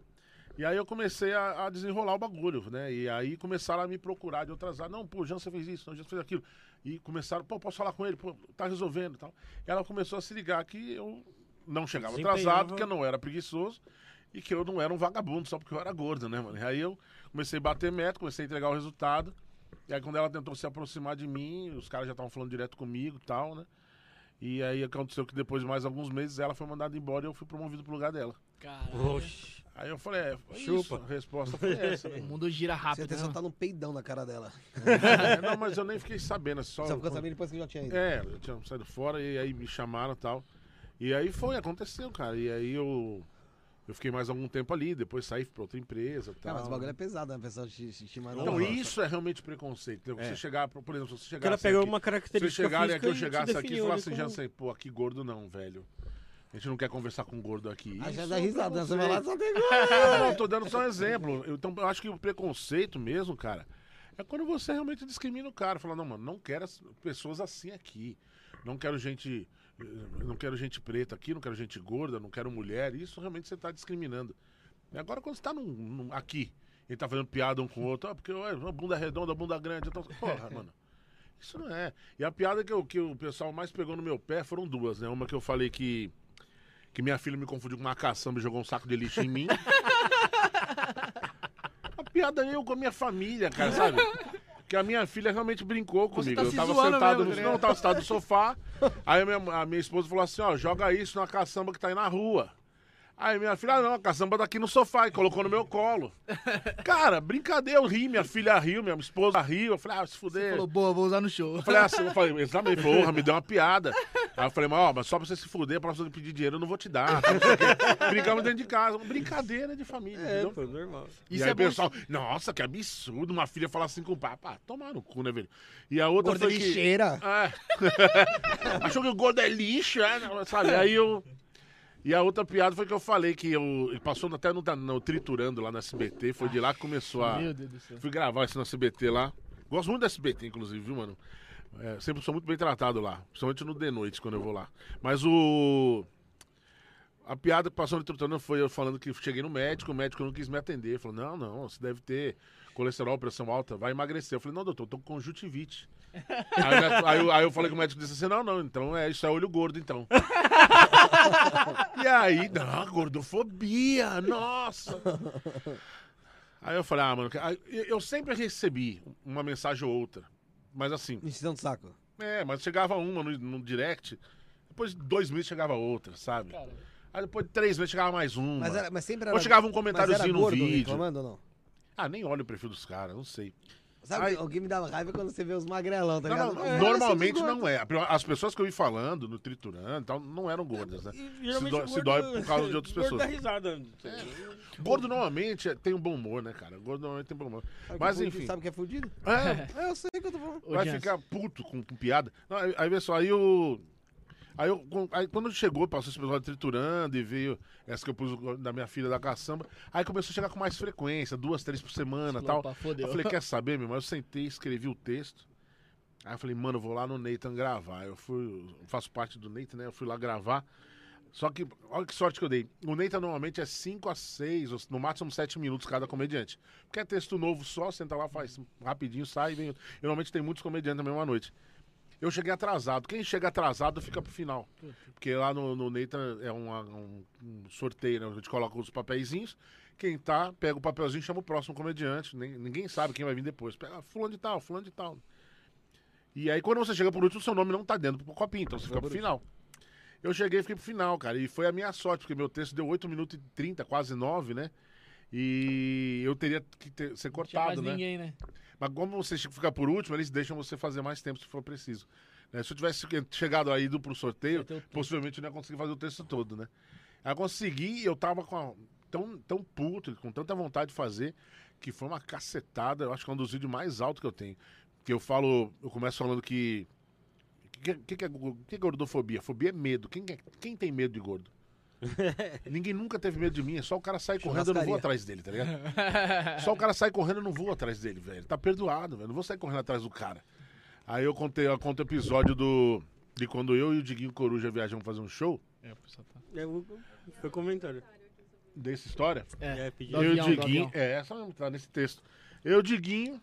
E aí eu comecei a, a desenrolar o bagulho, né? E aí começaram a me procurar de outras áreas. Não, pô, Jean, você fez isso, não, Jean, você fez aquilo. E começaram, pô, posso falar com ele? Pô, tá resolvendo e tal. E ela começou a se ligar que eu não chegava atrasado, que eu não era preguiçoso e que eu não era um vagabundo só porque eu era gordo, né, mano? E aí eu comecei a bater meta, comecei a entregar o resultado. E aí quando ela tentou se aproximar de mim, os caras já estavam falando direto comigo e tal, né? E aí aconteceu que depois de mais alguns meses ela foi mandada embora e eu fui promovido pro lugar dela. Caralho. Oxi. Aí eu falei, é, Chupa. isso. A resposta foi essa, né? O mundo gira rápido. Certeza né? tá no peidão na cara dela. É, não, mas eu nem fiquei sabendo, só. Só ficou sabendo depois que já tinha ido. É, eu tinha saído fora e aí me chamaram e tal. E aí foi, aconteceu, cara. E aí eu. Eu fiquei mais algum tempo ali, depois saí pra outra empresa e tal. Cara, mas o bagulho é pesado, né? O pessoal te, te, te manda. Então, isso é realmente preconceito. entendeu? É. Você chegar, por exemplo, se você Porque ela chegasse pegou aqui, uma se característica vocês chegarem aqui, eu e chegasse aqui e definiu falasse assim, como- já sei, pô, aqui gordo não, velho. A gente não quer conversar com gordo aqui. Aí já Isso dá é risada? Você vai lá só tem Não, não, tô dando só um exemplo. Eu, Então, eu acho que o preconceito mesmo, cara, é quando você realmente discrimina o cara. Fala, não, mano, não quero as- pessoas assim aqui. Não quero gente. eh, Não quero gente preta aqui, não quero gente gorda, não quero mulher. Isso realmente você tá discriminando. E agora quando você tá num, num- aqui, ele tá fazendo piada um com o outro, ah, porque uma bunda redonda, bunda grande. Então, porra, mano. Isso não é. E a piada que, eu- que o pessoal mais pegou no meu pé foram duas, né? Uma que eu falei que. Que minha filha me confundiu com uma caçamba e jogou um saco de lixo em mim. A piada é eu com a minha família, cara, sabe? Que a minha filha realmente brincou Você comigo. tá eu tava sentado mesmo, no. tá Não, tava sentado no sofá. Aí a minha, a minha esposa falou assim: ó, joga isso na caçamba que tá aí na rua. Aí minha filha, ah, não, a caçamba tá aqui no sofá e colocou no meu colo. Cara, brincadeira, eu ri, minha filha riu, minha esposa riu. Eu falei, ah, se fuder. Falou, boa, vou usar no show. Eu falei assim, eu falei, exatamente, porra, me deu uma piada. Aí eu falei, mas, ó, mas só pra você se fuder, pra você pedir dinheiro, eu não vou te dar. quê. Brincamos dentro de casa, uma brincadeira de família, É, entendeu? pô, normal. E Isso aí é o bom pessoal, nossa, que absurdo, uma filha falar assim com o pai. Pá, tomar no cu, né, velho? E a outra Gorda foi que... lixeira. É. Achou que o gordo é lixo, é, sabe? Aí eu... E a outra piada foi que eu falei que eu... ele Passou até no, no Triturando lá no SBT, foi de lá que começou a... Meu Deus do céu. Fui gravar isso no SBT lá. Gosto muito do SBT, inclusive, viu, mano? É, sempre sou muito bem tratado lá. Principalmente no de noite, quando eu vou lá. Mas o. A piada que passou no Triturando foi eu falando que cheguei no médico, o médico não quis me atender. Falou, não, não, você deve ter colesterol, pressão alta, vai emagrecer. Eu falei, não, doutor, eu tô com conjuntivite. aí, médico- aí eu- aí eu falei com o médico disse assim, não, não, então é, isso é olho gordo, então. e aí, não, gordofobia, nossa. Aí eu falei, ah, mano, eu sempre recebi uma mensagem ou outra. Mas assim, Enchidão de saco. é, mas chegava uma no, no direct, depois de dois meses chegava outra, sabe? Cara, Aí depois de três meses chegava mais um. Mas, era, mas sempre era. Ou chegava um mas comentáriozinho no vídeo. reclamando ou não? Ah, nem olha o perfil dos caras, não sei. Sabe, Ai. o que me dava raiva é quando você vê os magrelão, tá Não, ligado? não, É, normalmente não é. As pessoas que eu vi falando no triturando e tal, não eram gordas, né? E, geralmente dói- o se dói por causa de outras gordo pessoas. dá risada. Gordo normalmente é- tem um bom humor, né, cara? Gordo normalmente tem bom humor. Sabe Mas é fudido? enfim. Sabe que é fudido? É, É, eu sei que eu tô falando. Vai ficar puto com, com piada. Não, aí, aí vê só, aí o. Aí, eu, aí quando chegou, passou esse episódio triturando e veio essa que eu pus da minha filha da caçamba, aí começou a chegar com mais frequência, duas, três por semana e tal. Opa, fodeu. Eu falei, quer saber, meu irmão? Eu sentei, escrevi o texto. Aí eu falei, mano, eu vou lá no Nathan gravar. Eu fui, eu faço parte do Nathan, né? Eu fui lá gravar. Só que, olha que sorte que eu dei. O Nathan normalmente é 5 a 6, ou no máximo 7 minutos cada comediante. Porque é texto novo só, senta lá, faz rapidinho, sai e vem. Eu, normalmente tem muitos comediantes na mesma noite. Eu cheguei atrasado. Quem chega atrasado fica pro final. Porque lá no, no Nathan é uma- um, um sorteio, né? A gente coloca os papeizinhos. Quem tá, pega o papelzinho e chama o próximo comediante. Nem- ninguém sabe quem vai vir depois. Pega fulano de tal, fulano de tal. E aí, quando você chega por último, seu nome não tá dentro do copinho, então você fica pro final. Eu cheguei e fiquei pro final, cara. E foi a minha sorte, porque meu texto deu 8 minutos e 30, quase 9, né? E eu teria que ter- ser cortado, né? ninguém, né? Mas como você fica por último, eles deixam você fazer mais tempo se for preciso. né? Se eu tivesse chegado aí ido pro sorteio, possivelmente eu não ia conseguir fazer o texto todo, né? Aí eu consegui eu tava com a- tão, tão puto, com tanta vontade de fazer, que foi uma cacetada. Eu acho que é um dos vídeos mais altos que eu tenho. Que eu falo, eu começo falando que. O que, que, que, é, que é gordofobia? Fobia é medo. Quem, é- quem tem medo de gordo? Ninguém nunca teve medo de mim, é só o cara sair correndo, eu não vou atrás dele, tá ligado? Só o cara sai correndo, eu não vou atrás dele, velho. Tá perdoado, velho. Não vou sair correndo atrás do cara. Aí eu contei, eu conto o episódio do. De quando eu e o Diguinho Coruja viajamos fazer um show. É, tá- É, o- foi comentário. Dessa história. É, É, pedi- Do eu e o Diguinho. É, essa mesmo, tá nesse texto. Eu, Diguinho,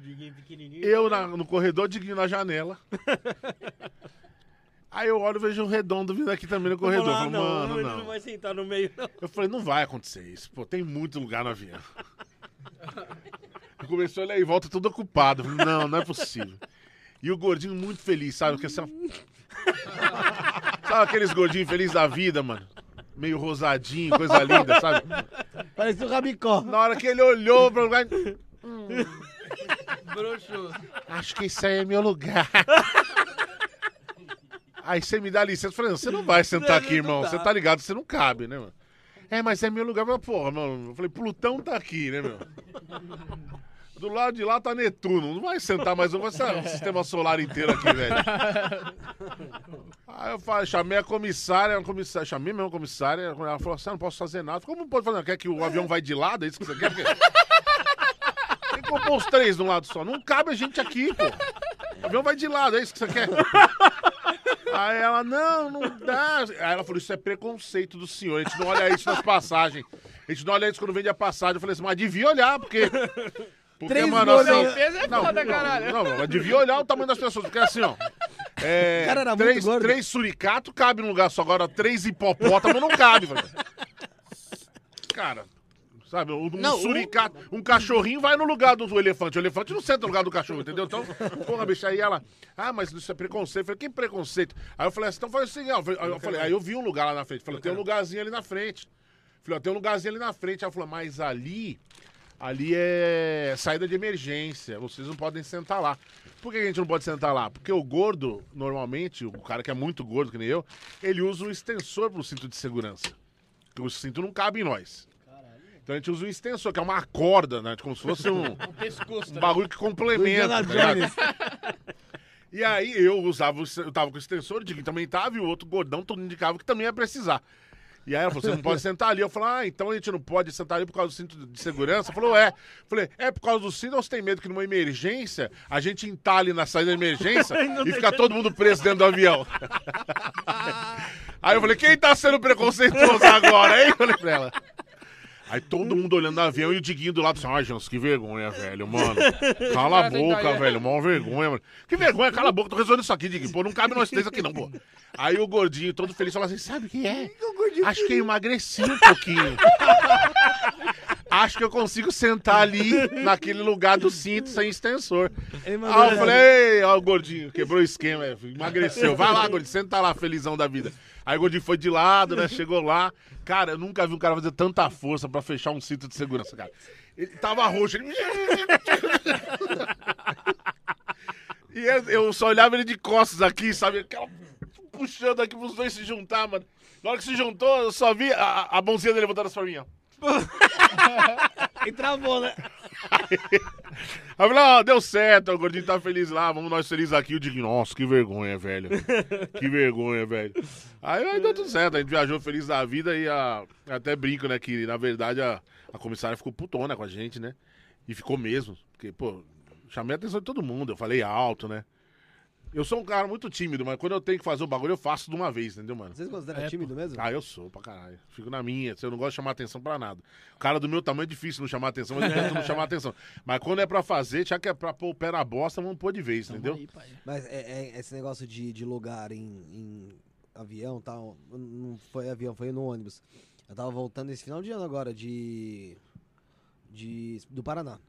Diguinho pequenininho. eu na- no corredor, Diguinho na janela. Aí eu olho e vejo um redondo vindo aqui também no corredor. Eu Ah, falo, não, mano, ele não. não vai sentar no meio, não. Eu falei, não vai acontecer isso. Pô, tem muito lugar no avião. Eu comecei a olhar em volta, tudo ocupado. Falei, não, não é possível. E o gordinho muito feliz, sabe? Porque, assim, sabe aqueles gordinhos felizes da vida, mano? Meio rosadinho, coisa linda, sabe? Parece o Rabicó. Na hora que ele olhou pro lugar. Broxou. Acho que isso aí é meu lugar. Aí você me dá licença. Eu falei, não, você não vai sentar aqui, irmão. Você tá ligado, você não cabe, né, mano? É, mas é meu lugar. Mas, porra, mano. Eu falei, Plutão tá aqui, né, meu? Do lado de lá tá Netuno. Não vai sentar mais um, vai ser um sistema solar inteiro aqui, velho. Aí eu falei, chamei a comissária, a comissária chamei mesmo a comissária. Ela falou assim: "Ah, não posso fazer nada. Como não pode fazer nada? Quer que o avião vai de lado? É isso que você quer? Tem que compor os três de um lado só. Não cabe a gente aqui, pô. O avião vai de lado, é isso que você quer? Aí ela, não, não dá. Aí ela falou, isso é preconceito do senhor. A gente não olha isso nas passagens. A gente não olha isso quando vende a passagem. Eu falei assim, mas devia olhar, porque. Porque, Três mano, gordão. assim, Peso é não, foda, não, caralho. Não, mas devia olhar o tamanho das pessoas, porque assim, ó. É, cara era três, gordo. três suricato cabe num lugar só, agora três hipopótamo não cabe, velho. Cara, sabe, um, um Não, o- suricato, um cachorrinho vai no lugar do elefante. O elefante não senta no lugar do cachorro, entendeu? Então, porra, bicho, aí ela, ah, mas isso é preconceito. Eu falei, que preconceito? Aí eu falei assim, então faz assim, ó. Eu, falei, aí eu vi um lugar lá na frente. Falei, tem um lugarzinho ali na frente. Falei, ó, tem um lugarzinho ali na frente. Ela falou, mas ali, ali é saída de emergência. Vocês não podem sentar lá. Por que a gente não pode sentar lá? Porque o gordo, normalmente, o cara que é muito gordo, que nem eu, ele usa um extensor pro cinto de segurança. Porque o cinto não cabe em nós. Então a gente usa um extensor, que é uma corda, né? Como se fosse um, O pescoço, um né? bagulho que complementa. Tá. E aí eu usava, o- eu tava com o extensor, o Diguinho também tava, e o outro gordão todo indicava que também ia precisar. E aí ela falou, você não pode sentar ali. Eu falei, ah, então a gente não pode sentar ali por causa do cinto de segurança? Falou, é. Falei, é por causa do cinto ou você tem medo que numa emergência a gente entale na saída da emergência e fica todo mundo preso dentro do avião? aí eu falei, quem tá sendo preconceituoso agora, hein? Eu falei pra ela. Aí todo mundo olhando no avião e o Diguinho do lado assim, ai, Jans, que vergonha, velho, mano. Cala a boca, velho, mó vergonha, mano. Que vergonha, cala a boca, tô resolvendo isso aqui, Diguinho. Pô, não cabe nós três aqui não, pô. Aí o gordinho, todo feliz, fala assim, sabe o que é? Acho que eu emagreci um pouquinho. Acho que eu consigo sentar ali, naquele lugar do cinto, sem extensor. Aí eu essa- falei, ei, ó, o gordinho, quebrou o esquema, é, emagreceu. Vai lá, gordinho, senta lá, felizão da vida. Aí o gordinho foi de lado, né? Chegou lá. Cara, eu nunca vi um cara fazer tanta força pra fechar um cinto de segurança, cara. Ele tava roxo, ele. E eu, eu só olhava ele de costas aqui, sabe? Aquela puxando aqui pros dois se juntar, mano. Na hora que se juntou, eu só vi a, a mãozinha dele levantando pra mim, ó. E travou, né? Aí falei, ó, deu certo, o gordinho tá feliz lá, vamos nós felizes aqui. Eu digo, nossa, que vergonha, velho. Que vergonha, velho. Aí, aí deu tudo certo, a gente viajou feliz da vida e a, até brinco, né, que na verdade a, a comissária ficou putona com a gente, né? E ficou mesmo, porque, pô, chamei a atenção de todo mundo, eu falei alto, né? Eu sou um cara muito tímido, mas quando eu tenho que fazer o bagulho, eu faço de uma vez, entendeu, mano? Vocês consideram É, tímido mesmo? Ah, eu sou pra caralho. Fico na minha. Eu não gosto de chamar atenção pra nada. O cara do meu tamanho é difícil não chamar atenção, mas eu tento não chamar atenção. Mas quando é pra fazer, já que é pra pôr o pé na bosta, vamos pôr de vez, Tamo entendeu? aí, pai. Mas é, é esse negócio de, de lugar em, em avião e tal. Não foi avião, foi no ônibus. Eu tava voltando esse final de ano agora de. de do Paraná.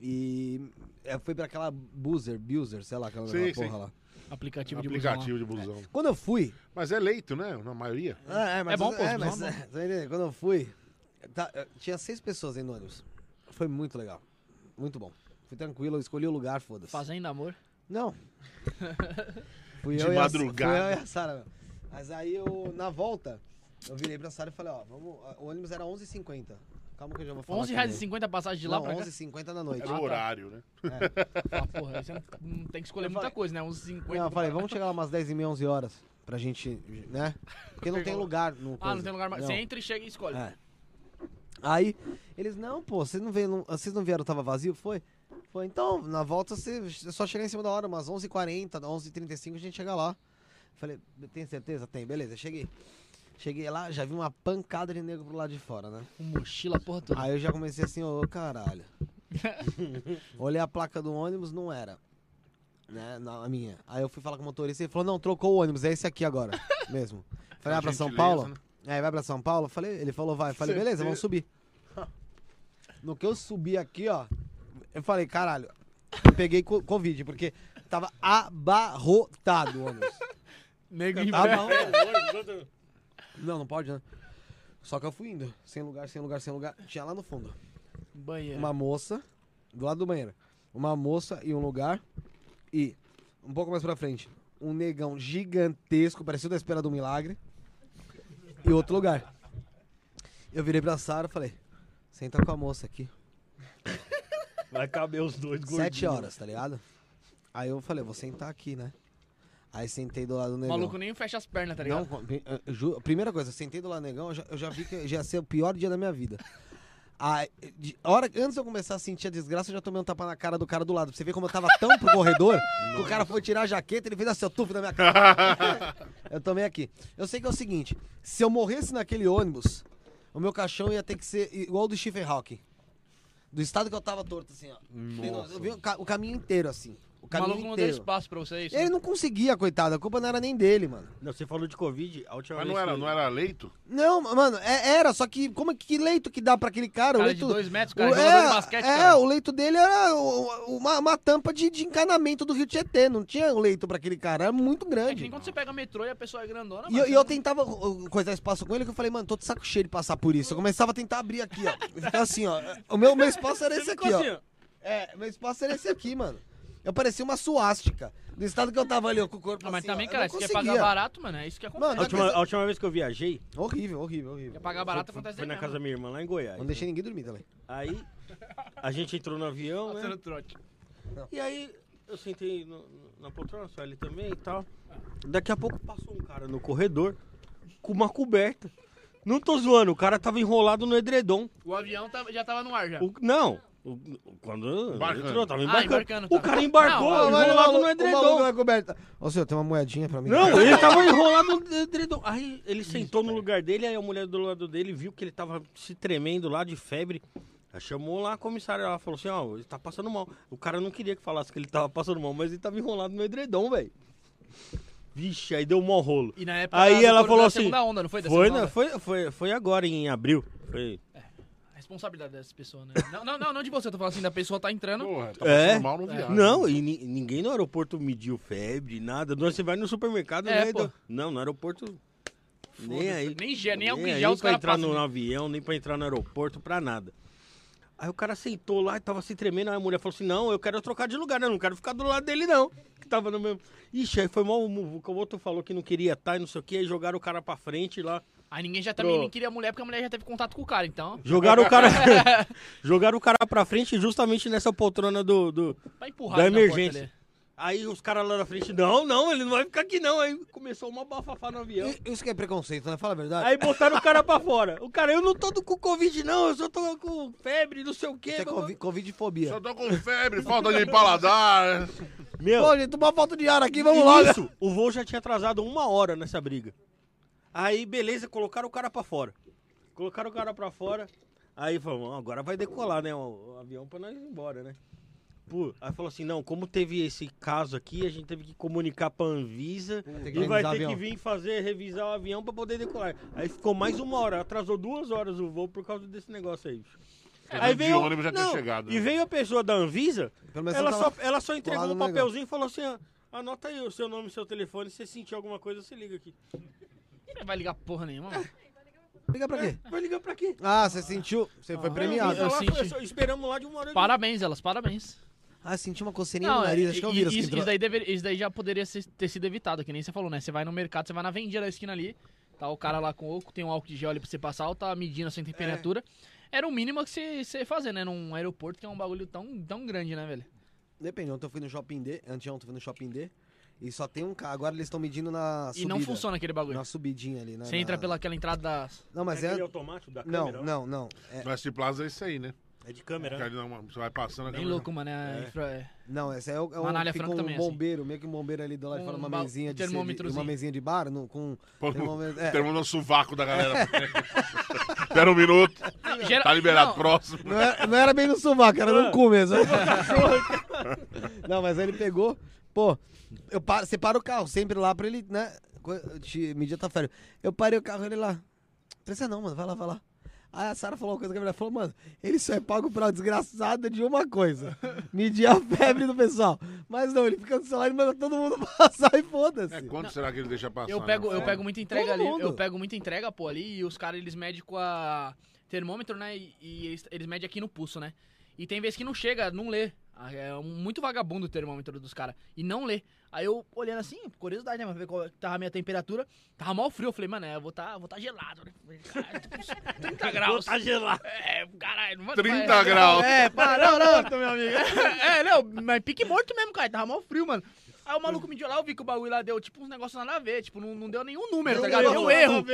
E é, foi pra aquela Boozer, Buser, sei lá, aquela Sim, porra sim. lá. Aplicativo, de busão. aplicativo de busão. Quando eu fui. Mas é leito, né? Na maioria. É, É bom, pô, é, mas, é bom. é, tá entendendo? Quando eu fui. tá, tinha seis pessoas aí no ônibus. Foi muito legal. Muito bom. Fui tranquilo, eu escolhi o lugar, foda-se. Fazenda Amor. Não. Fui De eu e a- madrugada. Fui eu e a Sara. Mas aí eu, na volta, eu virei pra Sara e falei, ó, vamos. O ônibus era 11h50. Calma que eu já vou falar. 11 reais e 50 passagem de lá Não, pra cá. 11h50 da noite. Era o Ah, tá. horário, né? Ah, porra, aí você não, não tem que escolher Eu muita falei- coisa, né? Uns 50. Não, eu falei, vamos chegar lá umas 10h30, 11 horas. Pra gente, né? Porque não tem lugar no Ah, não tem lugar mais. Você entra e chega e escolhe. É. Aí, eles, não, pô, vocês não, veio, não, vocês não vieram, tava vazio? Foi? Foi, então, na volta você é só chega em cima da hora, umas 11h40, 11h35 a gente chega lá. Falei, tem certeza? Tem, beleza, cheguei. Cheguei lá, já vi uma pancada de negro pro lado de fora, né? Com mochila, porra toda. Aí eu já comecei assim, ô caralho. Olhei a placa do ônibus, não era. Né, na a minha. Aí eu fui falar com o motorista e ele falou, não, trocou o ônibus, é esse aqui agora, mesmo. Falei, ah, pra São Paulo? né? Aí vai pra São Paulo? Falei, ele falou, vai. Falei, beleza, vamos subir. No que eu subi aqui, ó, eu falei, caralho, eu peguei co- Covid, porque tava abarrotado o ônibus. Nego em pé. Abarrotado. Não, não pode, né? Só que eu fui indo, sem lugar, sem lugar, sem lugar. Tinha lá no fundo Banheiro. uma moça, do lado do banheiro, uma moça e um lugar, e um pouco mais pra frente, um negão gigantesco, parecido da espera do milagre, e outro lugar. Eu virei pra Sara e falei, senta com a moça aqui. Vai caber os dois gordinhos. Sete horas, tá ligado? Aí eu falei, vou sentar aqui, né? Aí sentei do lado do O negão. maluco nem fecha as pernas, tá Não, ligado? com- eu ju- primeira coisa, eu sentei do lado do negão, eu já, eu já vi que já ia ser o pior dia da minha vida. A hora, antes de eu começar a sentir a desgraça, eu já tomei um tapa na cara do cara do lado. Pra você ver como eu tava tão pro corredor, que o cara foi tirar a jaqueta, ele fez assim, ó, tufo na minha cara. eu tomei aqui. Eu sei que é o seguinte, se eu morresse naquele ônibus, o meu caixão ia ter que ser igual ao do Stephen Hawking. Do estado que eu tava torto, assim, ó. Nossa. Eu o, o caminho inteiro, assim. O O caminho maluco não deu espaço pra você, isso. Ele não conseguia, coitado. A culpa não era nem dele, mano. Não, você falou de Covid, a última Mas vez não era, que- não era leito? Não, mano, é- era, só que como é que leito que dá pra aquele cara? Cara o de leito, dois metros, o- cara, é, jogador de basquete, é, cara. o leito dele era o- o- uma, uma tampa de, de encanamento do Rio Tietê, não tinha leito pra aquele cara, era muito É que nem grande. quando você pega metrô e a pessoa é grandona, E mano, eu, e eu não- tentava coisar espaço com ele, que eu falei, mano, tô de saco cheio de passar por isso. Eu começava a tentar abrir aqui, ó. E ficava assim, ó. O meu, meu espaço era esse aqui, ó. assim, ó. É, meu espaço era esse aqui, mano. Eu parecia uma suástica. Do estado que eu tava ali, ó, com o corpo Não, mas assim, ó, também, eu cara, não se quer conseguia. pagar barato, mano, é isso que acontece. Mano, A última, a última vez que eu viajei, Horrível, horrível, horrível. Quer pagar barato, foi, acontece foi na casa da minha irmã lá em Goiás. Não deixei ninguém dormir também. Aí a gente entrou no avião, Passando né? trote. E aí eu sentei no- no- na poltrona, só ele também e tal. Daqui a pouco passou um cara no corredor com uma coberta. Não tô zoando, o cara tava enrolado no edredom. O avião tava- já tava no ar já. O- não, quando Embarcando. entrou, tava Ah, embarcando. o tá. cara embarcou, Não, Não, enrolado no o maluco edredom. na coberta. Ô, senhor, tem uma moedinha pra mim? Não, ele tava enrolado no edredom. Aí ele sentou no lugar dele, aí a mulher do lado dele viu que ele tava se tremendo lá de febre. Ela chamou lá a comissária, ela falou assim, ó, ele tá passando mal. O cara não queria que falasse que ele tava passando mal, mas ele tava enrolado no edredom, velho. Vixe, aí deu um mau rolo. E na época Aí ela falou assim, segunda onda, não foi? Foi, segunda né, foi, foi, foi agora, em abril. Foi. Responsabilidade dessa pessoa, né? Não, não, não, não de você, eu tô falando assim, da pessoa tá entrando. Porra, tá É. mal no viagem. Não, e ni- ninguém no aeroporto mediu febre, nada. Você vai no supermercado, É, né? pô. do- Não, no aeroporto. Nem aí. Nem gel, nem álcool em gel os pra caras entrar passam. no né? avião, nem pra entrar no aeroporto, pra nada. Aí o cara sentou lá e tava se tremendo. Aí a mulher falou assim: Não, eu quero trocar de lugar, né? Eu não quero ficar do lado dele, não. Que tava no mesmo. Ixi, aí foi mal. O o outro falou que não queria estar e não sei o que. Aí jogaram o cara pra frente lá. Aí ninguém já também Pro- nem queria a mulher, porque a mulher já teve contato com o cara, então. Jogaram o cara. jogaram o cara pra frente justamente nessa poltrona do- do, Da emergência. Aí os caras lá na frente, não, não, ele não vai ficar aqui não. Aí começou uma bafafá no avião. Isso que é preconceito, né? Fala a verdade. Aí botaram o cara pra fora. O cara, eu não tô com Covid não, eu só tô com febre, não sei o quê. Isso é covi- Covid-fobia. Só tô com febre, falta de paladar. Meu, Pô, gente, uma falta de ar aqui, vamos lá. né? isso, o voo já tinha atrasado uma hora nessa briga. Aí, beleza, colocaram o cara pra fora. Colocaram o cara pra fora. Aí falou, agora vai decolar, né, o, avião pra nós ir embora, né? Pô, aí falou assim, não, como teve esse caso aqui, a gente teve que comunicar pra Anvisa e vai ter que vir fazer, revisar o avião pra poder decolar. Aí ficou mais uma hora, atrasou duas horas o voo por causa desse negócio aí. bicho. Aí de ônibus já tinha não, chegado. E né? veio a pessoa da Anvisa, ela só, ela só entregou um papelzinho e falou assim, ó, anota aí o seu nome e seu telefone, se você sentir alguma coisa, você liga aqui. Ele vai ligar porra nenhuma, mano. Liga pra quê? Vai ligar pra quê? Ah, você sentiu? Você foi premiado. eu Lá, senti. foi- só esperamos lá de uma hora. Parabéns, elas, parabéns. Ah, senti uma coceirinha no nariz. Acho que eu vi e- as que isso, entrou. isso daí deveria- isso daí já poderia ser- ter sido evitado, que nem você falou, né? Você vai no mercado, você vai na vendinha da esquina ali, tá o cara lá com álcool, tem um álcool de gel ali pra você passar, ou tá medindo a sua temperatura. Era o mínimo que você, você ia fazer, né? Num aeroporto que é um bagulho tão, tão grande, né, velho? Depende, ontem eu fui no Shopping D, anteontem eu fui no Shopping D, e só tem um carro. Agora eles estão medindo na E subida. não funciona aquele bagulho. Na subidinha ali, né? Você entra na- pelaquela entrada das... Não, mas é é... automático da Não, câmera? ó. não, não. É... No S Plaza é isso aí, né? É de câmera. Ali não- Você vai passando a Bem câmera- louco, mano. É, É. infra- é. Não, esse é, o, é um, Anália fica Franco um também é assim. bombeiro, meio que um bombeiro ali do lado de fora, Um uma ba- mesinha de termômetrozinho. cerve- uma mesinha de bar, no, com Pô, termômetro, é, Terminou no sovaco da galera. Espera um minuto. Gera- Tá liberado, Não, próximo. não, era, não era bem no sovaco, era no cu mesmo. não, mas aí ele pegou, pô, eu paro, você para o carro sempre lá pra ele, né, te, medir a tua febre. Eu parei o carro ele lá, precisa não, mano, vai lá, vai lá. Aí a Sara falou uma coisa que a mulher falou, mano, ele só é pago pra desgraçada de uma coisa, medir a febre do pessoal. Mas não, ele fica no celular e manda todo mundo passar e foda-se. É, quanto será que ele deixa passar? Eu né? pego, eu É. pego muita entrega Todo ali. mundo. Eu pego muita entrega, pô, ali, e os caras, eles medem com a termômetro, né? E, e eles, eles medem aqui no pulso, né? E tem vezes que não chega, não lê. Ah, É muito vagabundo o termômetro dos caras. E não lê. Aí eu olhando assim, curiosidade, né? Pra ver qual tava a minha temperatura. Tava mal frio. Eu falei, mano, é, eu vou tá, vou tá gelado, né? Falei, Caralho, tô com 30 graus. Tá gelado. É, caralho. Mano, 30 vai- graus. É, para, não, não. meu amigo. É, não, mas pique morto mesmo, cara. Tava mal frio, mano. Aí o maluco me deu lá, eu vi que o bagulho lá deu, tipo, uns negócios nada a ver. Tipo, não, não deu nenhum número, tá ligado? Deu erro.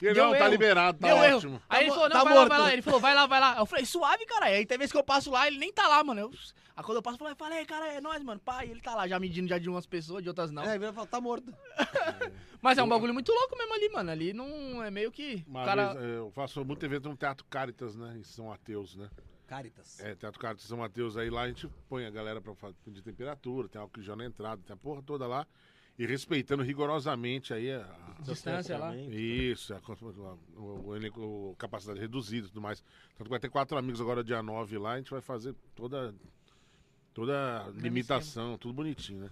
E Deu não, tá liberado, tá Deu ótimo. erro. Aí ele mo- falou, não, tá vai lá, morto. vai lá. Ele falou, vai lá, vai lá. Eu falei, suave, cara. Aí tem vezes que eu passo lá, ele nem tá lá, mano. Eu, aí quando eu passo, eu falei, falei, cara, é nóis, mano. Pai, ele tá lá, já medindo já de umas pessoas, de outras não. É, ele fala, tá morto. Mas é um bagulho muito louco mesmo ali, mano. Ali não é meio que. Uma cara... vez, é, eu faço muito evento no Teatro Caritas, né? Em São Mateus, né? Caritas. É, Teatro Caritas São Mateus, aí lá a gente põe a galera pra de temperatura, tem álcool gel na entrada, tem a porra toda lá. E respeitando rigorosamente aí a, a- Distância lá. Isso, a, a- o, o o capacidade reduzida e tudo mais. Tanto que vai ter quatro amigos agora dia 9 lá, a gente vai fazer toda toda limitação, tudo bonitinho, né?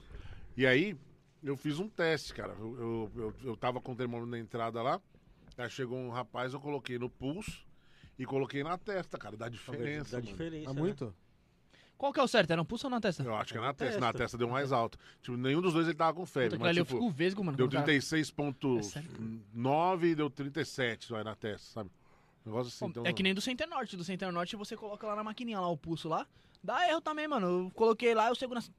E aí, eu fiz um teste, cara. Eu, eu, eu, eu tava com o termômetro na entrada lá, aí chegou um rapaz, eu coloquei no pulso e coloquei na testa, cara. Dá diferença. Dá mano. diferença. É né? Qual que é o certo? Era um pulso ou na testa? Eu acho que é na testa. testa. Na testa deu mais alto. Tipo, nenhum dos dois ele tava com febre. Mas, ali eu tipo, fico vesgo, mano. deu quando o cara- É 36,9 e deu 37 vai na testa, sabe? Um negócio assim. Pô, então, É que nem do Center Norte. Do Center Norte você coloca lá na maquininha lá o pulso lá. Dá erro também, mano. Eu coloquei lá e o segurança.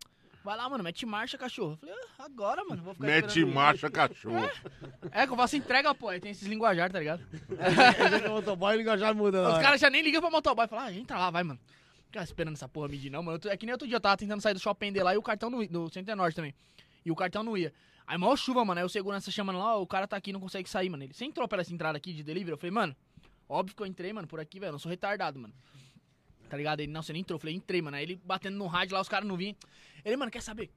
Vai lá, mano, mete marcha, cachorro. Eu falei, ah, agora, mano. Vou ficar Mete marcha, cachorro. É, que eu faço entrega, pô. Aí tem esses linguajar, tá ligado? o motoboy liga já muda. Os né? caras já nem ligam pra motoboy. Falam, ah, entra lá, vai, mano. Fica esperando essa porra medir, não, mano. É que nem outro dia eu tava tentando sair do shopping dele lá e o cartão não ia. Do Center Norte também. E o cartão não ia. Aí, maior chuva, mano. Aí o segurança chamando lá, ó, o cara tá aqui, não consegue sair, mano. Ele, você entrou pra essa entrada aqui de delivery? Eu falei, mano, óbvio que eu entrei, mano, por aqui, velho. Eu não sou retardado, mano. Tá ligado? Ele, não, você nem entrou. Eu falei, entrei, mano. Aí ele batendo no rádio lá, os caras não vinham. Ele, mano, quer saber?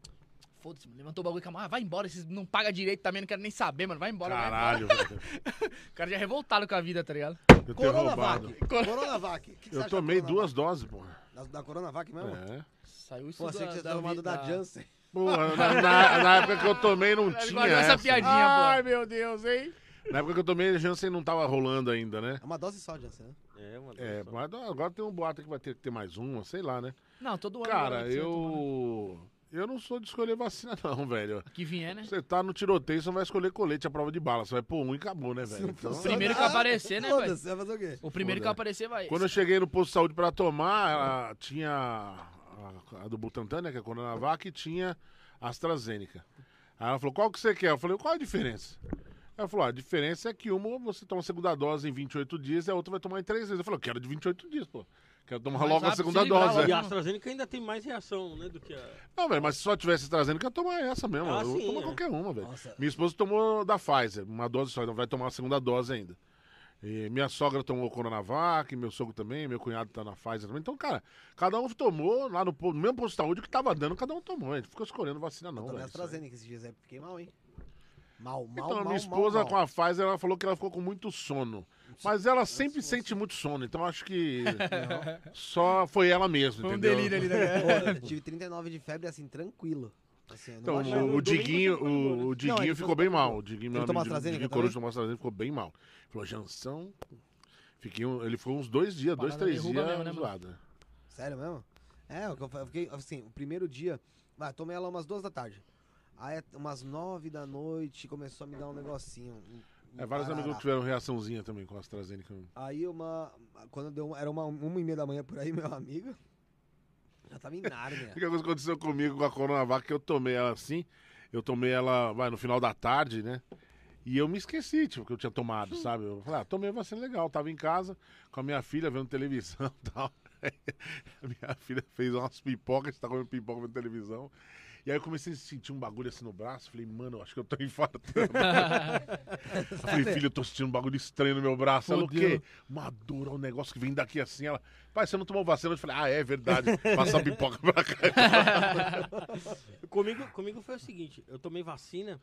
foda-se, mano. Levantou o bagulho com a mão, ah, vai embora, vocês não pagam direito também, não quero nem saber, mano. Vai embora, vai embora. Caralho, velho. O cara já é revoltado com a vida, tá ligado? Eu tenho roubado. Coronavac. Coronavac. Que que Eu tomei duas doses, porra. Da, da Coronavac mesmo? É. Saiu isso Pô, achei da, que você da, tinha tomado da, da Janssen. Porra, na, na- na época que eu tomei não Ele tinha essa. essa piadinha, Ai, pô. meu Deus, hein? Na época que eu tomei, a Janssen não tava rolando ainda, né? É uma dose só, Janssen, né? É, uma É, doação. mas agora tem um boato que vai ter que ter mais uma, sei lá, né? Não, todo ano. Cara, né? eu. Eu não sou de escolher vacina, não, velho. Que vier, né? Você tá no tiroteio, você não vai escolher colete à prova de bala. Você vai pôr um e acabou, né, velho? Então, funciona- primeiro que aparecer, né, Foda-se, vai fazer o quê? O primeiro que aparecer vai. Quando eu cheguei no posto de saúde pra tomar, ela tinha a, a do Butantan, né, que é a Coronavac, e tinha a AstraZeneca. Aí ela falou, qual que você quer? Eu falei, qual a diferença? Ela falou, "Ah, a diferença é que uma você toma a segunda dose em 28 dias e a outra vai tomar em 3 vezes. Eu falei, eu quero de 28 dias, pô. Quero tomar Mais logo a segunda dose. E a AstraZeneca ainda tem mais reação, né, do que a... Não, velho, mas se só tivesse AstraZeneca, eu ia tomar essa mesmo. Ah, eu sim, tomo é. qualquer uma, velho. Nossa. Minha esposa tomou da Pfizer, uma dose só, não vai tomar a segunda dose ainda. E minha sogra tomou Coronavac, meu sogro também, meu cunhado tá na Pfizer também. Então, cara, cada um tomou lá no, mesmo posto de saúde que tava dando, cada um tomou. A gente ficou escolhendo vacina, não, Tomei velho. AstraZeneca esses dias aí, fiquei mal, hein? Mal, mal, Então, a minha mal, esposa mal. com a Pfizer, ela falou que ela ficou com muito sono. Mas ela sempre sente muito sono, então acho que só foi ela mesma, Foi um entendeu? delírio ali, né? Eu tive 39 de febre, assim, tranquilo. Assim, não Então, o, o Diguinho, o, o Não, Diguinho ele ficou bem mal. O Diguinho, meu amigo, Diguinho também? Coruja tomou AstraZeneca, ficou bem mal. Falou, Jansão... Fiquei, um- ele ficou uns dois dias, dois, Parada três derruba dias mesmo, né, zoado. Sério mesmo? É, o que eu fiquei, assim, o primeiro dia, vai, tomei ela umas duas da tarde. Aí, umas nove da noite, começou a me dar um negocinho. um- um É, vários amigos tiveram reaçãozinha também com a AstraZeneca. Aí uma, quando deu, uma- era uma, uma e meia da manhã por aí, meu amigo, já tava em Nárnia. O que aconteceu comigo com a Coronavac, que eu tomei ela assim, eu tomei ela vai, no final da tarde, né? E eu me esqueci, tipo, que eu tinha tomado, sabe? Eu falei, ah, tomei a vacina legal, tava em casa com a minha filha vendo televisão e tal. A minha filha fez umas pipocas, tá comendo pipoca vendo televisão. E aí eu comecei a sentir um bagulho assim no braço. Falei, mano, acho que eu tô infartando. eu falei, filho, eu tô sentindo um bagulho estranho no meu braço. Ela, o quê? Uma dor, um negócio que vem daqui assim. Ela, pai, você não tomou vacina? Eu falei, ah, é verdade. Passa a pipoca pra cá. Comigo, comigo foi o seguinte, eu tomei vacina,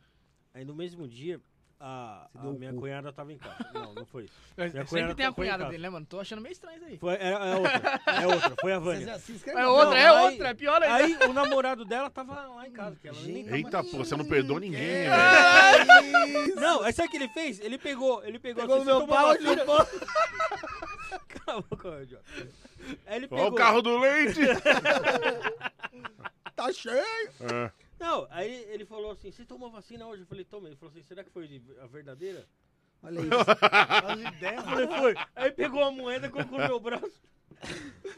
aí no mesmo dia, a, a minha cu. cunhada tava em casa. Não, não foi isso. Minha Sempre cunhada tem a cunhada dele, né, mano? Tô achando meio estranho isso aí. Foi, é, é outra, é outra, foi a Vânia. É no outra, é aí- outra, é pior ainda. Aí o namorado dela tava lá em casa. Que ela nem tava- Eita, pô, você não perdoa ninguém, velho. Não, aí sabe o que ele fez? Ele pegou, ele pegou, Pegou assim, no meu pau e vacina? chupou. Cala a boca, ô, idiota. Aí ele Ó pegou. o carro do leite! Tá cheio. É. Não, aí ele falou assim: Você tomou vacina hoje? Eu falei: Tomei. Ele falou assim: Será que foi a verdadeira? Olha isso. As ideias. Eu falei: Foi. Aí pegou a moeda, colocou no meu braço.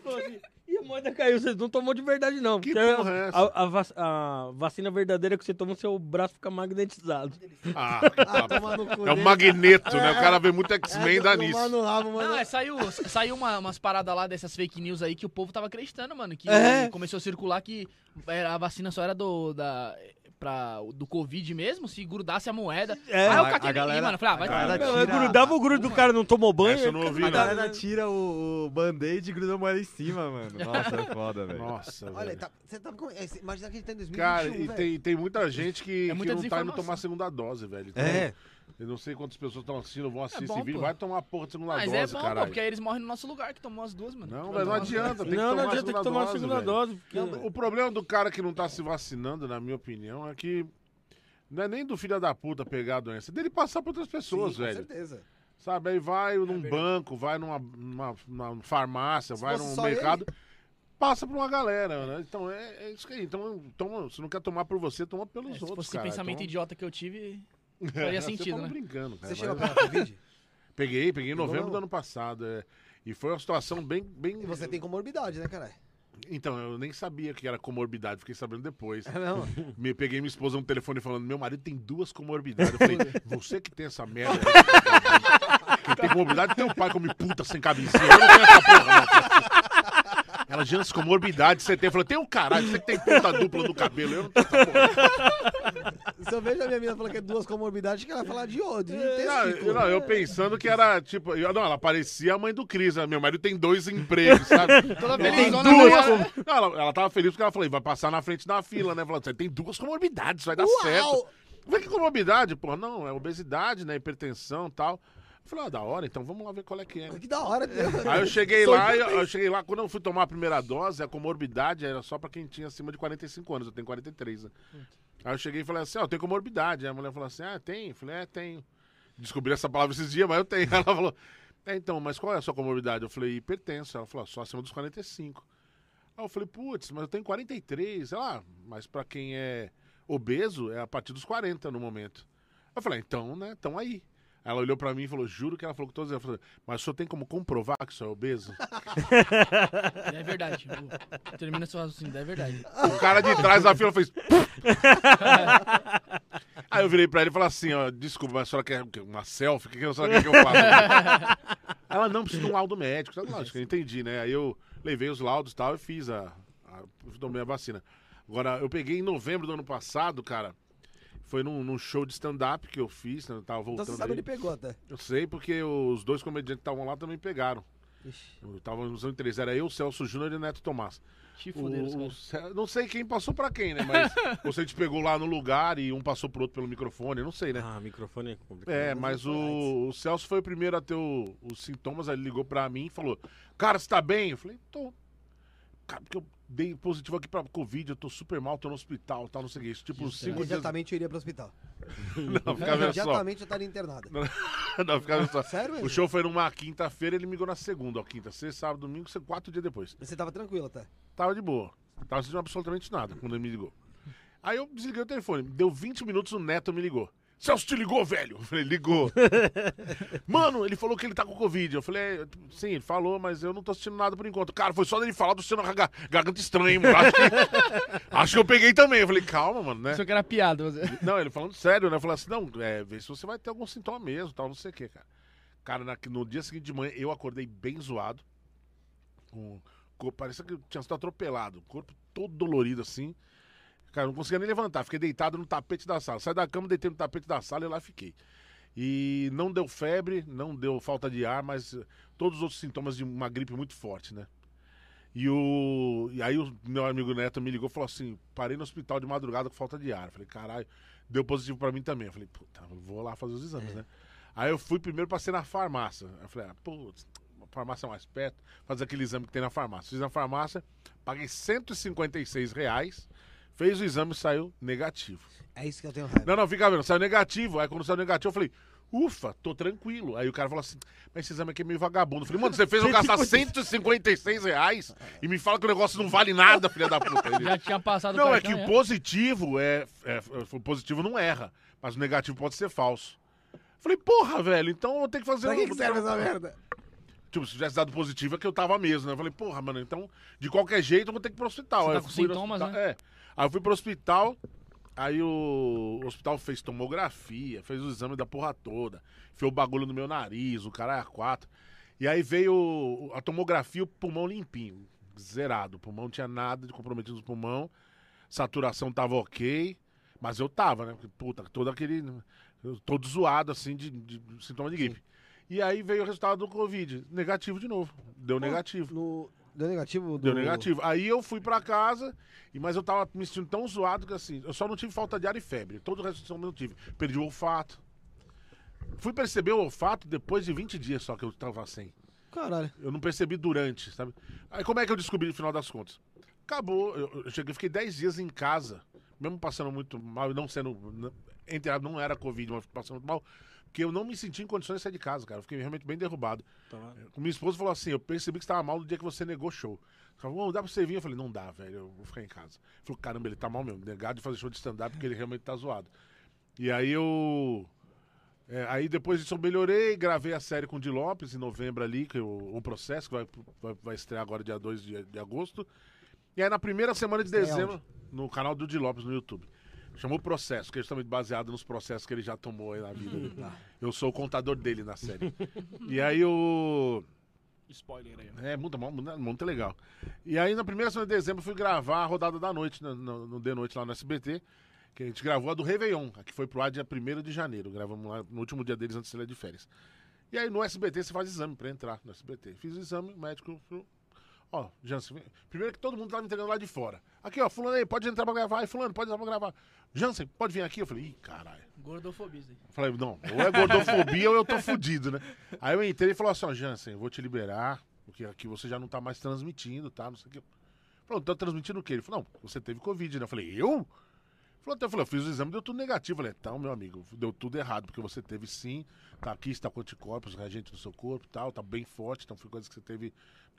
Falou assim: E a moeda caiu? Você não tomou de verdade, não. Que Porque porra é essa? a, a vac- a vacina verdadeira que você toma, seu braço fica magnetizado. Ah, Ah, cu é um magneto, né? O cara vê muito X-Men e dá nisso. no rabo, mano. Não, é, saiu, saiu uma- umas paradas lá dessas fake news aí que o povo tava acreditando, mano. Que É. começou a circular que era- a vacina só era do, da, pra, do Covid mesmo, se grudasse a moeda. É. aí eu A- catei a galera- ali, mano. Falei, ah, vai a galera tira- grudava o grudo do cara, não tomou banho. Essa eu não ouvi, não. A galera tira o, o band-aid e gruda a moeda em cima, mano. Nossa, é foda, velho. Nossa, Olha, velho. tá, você tá com... é, Imagina que a gente tá em 2021, Cara, e tem, tem muita gente que, É que não tá indo tomar a segunda dose, velho. Então, É. Eu não sei quantas pessoas estão assistindo, vão assistir bom, esse vídeo. pô. Vai tomar a porra de segunda Mas dose, é bom, pô, caralho. porque aí eles morrem no nosso lugar que tomou as duas, mano. Não, velho, não adianta. Tem que Não, tomar não adianta segunda que tomar a dose, segunda dose. Porque... O problema do cara que não tá se vacinando, na minha opinião, é que não é nem do filho da puta pegar a doença, é dele passar pra outras pessoas, Sim, com velho. certeza. Sabe? Aí vai num banco, vai numa, numa- numa farmácia, Se vai fosse num mercado, passa pra uma galera, né? Então é, é isso aí. Então, toma, se não quer tomar por você, toma pelos É, se outros, fosse esse cara. pensamento Então- idiota que eu tive, É, faria sentido, né? brincando, cara. Você chegou a pegar Covid? Peguei, peguei em novembro do ano passado. é. E foi uma situação bem. bem... E você tem comorbidade, né, caralho? Então, eu nem sabia que era comorbidade, fiquei sabendo depois. É mesmo? Me peguei minha esposa no telefone falando: meu marido tem duas comorbidades. Eu falei, você que tem essa merda. aí, Quem tem comorbidade é teu pai come puta sem camisinha. Eu não tenho essa porra, não. Ela, Jans, comorbidade você tem. Eu falei, tem um caralho, você que tem ponta dupla no cabelo. Eu não tenho essa porra. Se eu vejo a minha mina falando que é duas comorbidades, que ela falar de outro. De Não, eu, não, eu pensando que era, tipo... eu- não, ela parecia a mãe do Cris. né? Meu marido tem dois empregos, sabe? Toda tem zona duas. ela, ela tava feliz porque ela falou, vai passar na frente da fila, né? Falando, você tem duas comorbidades, vai dar certo. Uau! Eu falei, que comorbidade? Pô, não, é obesidade, né? Hipertensão e tal. Eu falei, ah, da hora, então vamos lá ver qual é que é. Que da hora. Aí eu cheguei lá, eu, eu cheguei lá, quando eu fui tomar a primeira dose, a comorbidade era só pra quem tinha acima de 45 anos, eu tenho 43, né? Aí eu cheguei e falei assim, ó, eu tenho comorbidade. Aí a mulher falou assim, ah, tem? Eu falei, é, tenho. Descobri essa palavra esses dias, mas eu tenho. Ela falou, é, então, mas qual é a sua comorbidade? Eu falei, hipertenso. Ela falou, só acima dos 45. Aí eu falei, putz, mas eu tenho 43. Ela, ah, mas pra quem é obeso, é a partir dos 40 no momento. Eu falei, então, né, então aí. Ela olhou pra mim e falou, juro que ela falou que todos. Ela falou, mas o senhor tem como comprovar que o senhor é obeso? É verdade. Pô. Termina seu raciocínio, é verdade. O cara de trás da fila fez. Aí eu virei pra ele e falei assim: ó, desculpa, mas a senhora quer uma selfie? O que, que a senhora quer que eu faça? Ela não precisa de um laudo médico. Sabe, Lógico, eu entendi, né? Aí eu levei os laudos e tal e fiz a, a. Tomei a vacina. Agora, eu peguei em novembro do ano passado, cara. Foi num, num show de stand-up que eu fiz, né? Eu tava Então voltando. você sabe aí. ele pegou até. Eu sei porque os dois comediantes que estavam lá também pegaram. Ixi. Eu tava nos anos três. Era eu, Celso Júnior e Neto Tomás. Te O- fuderam, os o não sei quem passou pra quem, né? Mas você gente pegou lá no lugar e um passou pro outro pelo microfone, eu não sei, né? Ah, microfone é complicado. é, mas o, o Celso foi o primeiro a ter o- os sintomas, aí ele ligou pra mim e falou: Cara, você tá bem? Eu falei: Tô. Cara, porque eu dei positivo aqui pra Covid, eu tô super mal, tô no hospital, tal, não sei o que. Isso, tipo, cinco dias. Imediatamente eu iria pro hospital. Não, fica vendo só. Imediatamente eu estaria internado. Não, fica vendo só. Sério mesmo? O show foi numa quinta-feira, ele me ligou na segunda, ó, quinta, sexta, sábado, domingo, quatro dias depois. Você tava tranquilo até. Tava de boa. Tava sentindo absolutamente nada quando ele me ligou. Aí eu desliguei o telefone. Deu 20 minutos, o Neto me ligou. Celso te ligou, velho? Eu falei, ligou. Mano, ele falou que ele tá com Covid. Eu falei, é, sim, ele falou, mas eu não tô sentindo nada por enquanto. Cara, foi só dele falar, sentindo uma gar- garganta estranha, mano. Acho que, acho que eu peguei também. Eu falei, calma, mano, né? Isso que era piada. Você... Não, ele falando sério, né? Eu falei assim, não, é, vê se você vai ter algum sintoma mesmo, tal, não sei o que, cara. Cara, na- no dia seguinte de manhã, eu acordei bem zoado. Com, com, parecia que eu tinha sido atropelado. Corpo todo dolorido, assim. Cara, eu não conseguia nem levantar. Fiquei deitado no tapete da sala. Saí da cama, deitei no tapete da sala e lá fiquei. E não deu febre, não deu falta de ar, mas eh, todos os outros sintomas de uma gripe muito forte, né? E, o, e aí o meu amigo Neto me ligou e falou assim: parei no hospital de madrugada com falta de ar. Falei, caralho, deu positivo pra mim também. Eu falei, puta, eu vou lá fazer os exames, né? Aí eu fui primeiro passei na farmácia. Eu falei, ah, putz, farmácia mais perto, fazer aquele exame que tem na farmácia. Fiz na farmácia, paguei 156 reais, fez o exame e saiu negativo. É isso que eu tenho raiva. Não, não, fica vendo, saiu negativo. Aí quando saiu negativo, eu falei, ufa, tô tranquilo. Aí o cara falou assim, mas esse exame aqui é meio vagabundo. Eu falei, mano, você fez eu gastar 156 reais e me fala que o negócio não vale nada, filha da puta. Ele, Já tinha passado o não, é que o positivo é, é- O positivo não erra, mas o negativo pode ser falso. Falei, porra, velho, então eu ter que fazer. Pra que, um- que serve essa merda? Tipo, se tivesse dado positivo é que eu tava mesmo, né? Eu falei, porra, mano, então, de qualquer jeito eu vou ter que ir pro hospital. Você tá eu com sintomas, hospital- né? É. Aí eu fui pro hospital, aí o, hospital fez tomografia, fez o exame da porra toda, fez o bagulho no meu nariz, o cara é quatro. E aí veio a tomografia, o pulmão limpinho, zerado. O pulmão não tinha nada de comprometido no pulmão, saturação tava ok, mas eu tava, né? Porque, Puta, todo aquele. Todo zoado, assim, de, de sintoma de gripe. E aí veio o resultado do Covid. Negativo de novo. Deu negativo. No... Deu negativo? Do... Deu negativo. Aí eu fui pra casa, mas eu tava me sentindo tão zoado que assim, eu só não tive falta de ar e febre. Todo o resto eu não tive. Perdi o olfato. Fui perceber o olfato depois de 20 dias só que eu tava sem. Caralho. Eu não percebi durante, sabe? Aí como é que eu descobri no final das contas? Acabou. Eu, eu cheguei, fiquei 10 dias em casa, mesmo passando muito mal, não sendo. Entre não era Covid, mas passando muito mal. Porque eu não me senti em condições de sair de casa, cara. Eu fiquei realmente bem derrubado. Tava- Minha esposa falou assim: eu percebi que você tava mal no dia que você negou show. Falou, "Ô, dá pra você vir? Eu falei, não dá, velho, eu vou ficar em casa. Falou, caramba, ele tá mal mesmo, negado de fazer show de stand-up porque ele realmente tá zoado. E aí eu. é, aí depois disso eu melhorei, gravei a série com o Di Lopes em novembro ali, que o, o processo, que vai, vai, vai estrear agora dia 2 de, de agosto. E aí na primeira semana de dezembro, no canal do Di Lopes no YouTube. Chamou Processo, que é justamente baseado nos processos que ele já tomou aí na vida. dele. Eu sou o contador dele na série. e aí o. Spoiler aí. ó. É, muito, muito, muito legal. E aí, na primeira semana de dezembro, eu fui gravar a rodada da noite, no, no, no The Noite lá no SBT, que a gente gravou a do Réveillon, a que foi pro ar dia 1 de janeiro. Gravamos lá no último dia deles antes de sair de férias. E aí, no SBT, você faz exame pra entrar no SBT. Fiz o exame, o médico falou, Ó, Jansen, primeiro que todo mundo tava me entregando lá de fora. Aqui, ó, fulano aí, pode entrar pra gravar. Aí, fulano, pode entrar pra gravar. Jansen, pode vir aqui? Eu falei, ih, caralho. Gordofobia isso aí. Falei, não, ou é gordofobia ou eu tô fudido, né? Aí eu entrei e falou assim, ó, Jansen, eu vou te liberar, porque aqui você já não tá mais transmitindo, tá? Não sei o quê. Falou, tá transmitindo o quê? Ele falou, não, você teve Covid, né? Eu falei, eu? Falou, então, eu falei, eu fiz o exame, deu tudo negativo. Eu falei, então, meu amigo, deu tudo errado, porque você teve sim, tá aqui, está com anticorpos, reagente no seu corpo e tal, tá bem forte, então foi coisa que você teve,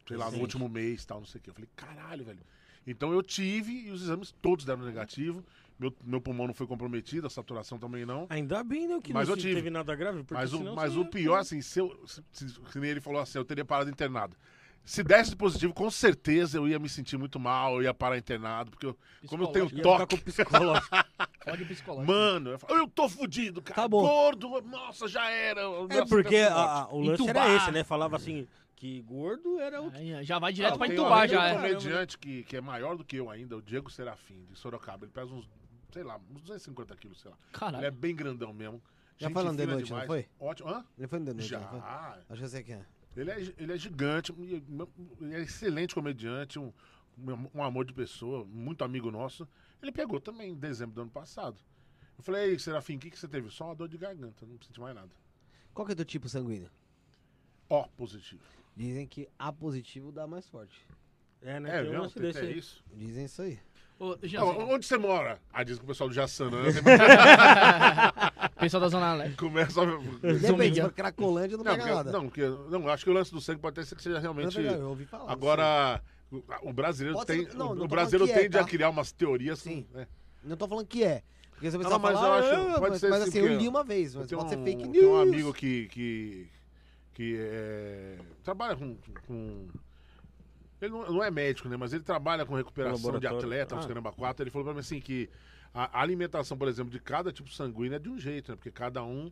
sei lá, no último mês e tal, não sei o quê. Eu falei, caralho, velho. Então eu tive e os exames todos deram negativo. Meu, meu pulmão não foi comprometido, a saturação também não. Ainda bem, né? Que Mas não eu se tive. teve nada grave. Porque Mas, o, senão mas o pior, assim, se eu. Se, se, que nem ele falou assim, eu teria parado internado. Se desse positivo, com certeza eu ia me sentir muito mal, eu ia parar internado, porque eu, como eu tenho toque. com psicológico. Fode psicológico. Mano, eu, falo, eu tô fudido, cara. Acabou. Gordo, nossa, já era. É porque ser a- o lance Entubar. era esse, né? Falava assim, que gordo era o... Aí, já vai direto Ah, pra entubar já, tem é. um comediante que, que é maior do que eu ainda, o Diego Serafim, de Sorocaba. Ele pesa uns, sei lá, uns 250 quilos, sei lá. Ele é Caralho. bem grandão mesmo. Já The fina Noite, não demais. foi? Ótimo. Hã? Ele foi no The Noite, Já. não foi? Acho que eu sei quem é. Ele é, ele é gigante, ele é excelente comediante, um, um amor de pessoa, muito amigo nosso. Ele pegou também em dezembro do ano passado. Eu falei, ei, Serafim, o que, que você teve? Só uma dor de garganta, não senti mais nada. Qual que é teu tipo sanguíneo? Ó, positivo. Dizem que A positivo dá mais forte. É, né? É, viu? Tem- desse É isso. Dizem isso aí. Ô, Jansen, onde você mora? Ah, diz que o pessoal do Jassanã pessoal da Zona Leste. começa a... Depende, for Cracolândia não, Não, pega nada. não, porque, não, acho que o lance do sangue pode até ser que seja Não realmente... pega, eu ouvi falar. Agora, o, o brasileiro Pode tem... ser- não, o- não brasileiro é, tende a tá? criar umas teorias... Sim. né? Não tô falando que é. Porque você Não, precisa mas eu falar, acho- "Ah, pode mas, ser mas assim, assim, eu li uma vez, mas Tem pode ser um- fake news. Tem um amigo que, que, que é, trabalha com, com- Ele não, não é médico, né? Mas ele trabalha com recuperação de atleta, Ah. caramba quatro. Ele falou pra mim assim que a, alimentação, por exemplo, de cada tipo sanguíneo é de um jeito, né? Porque cada um,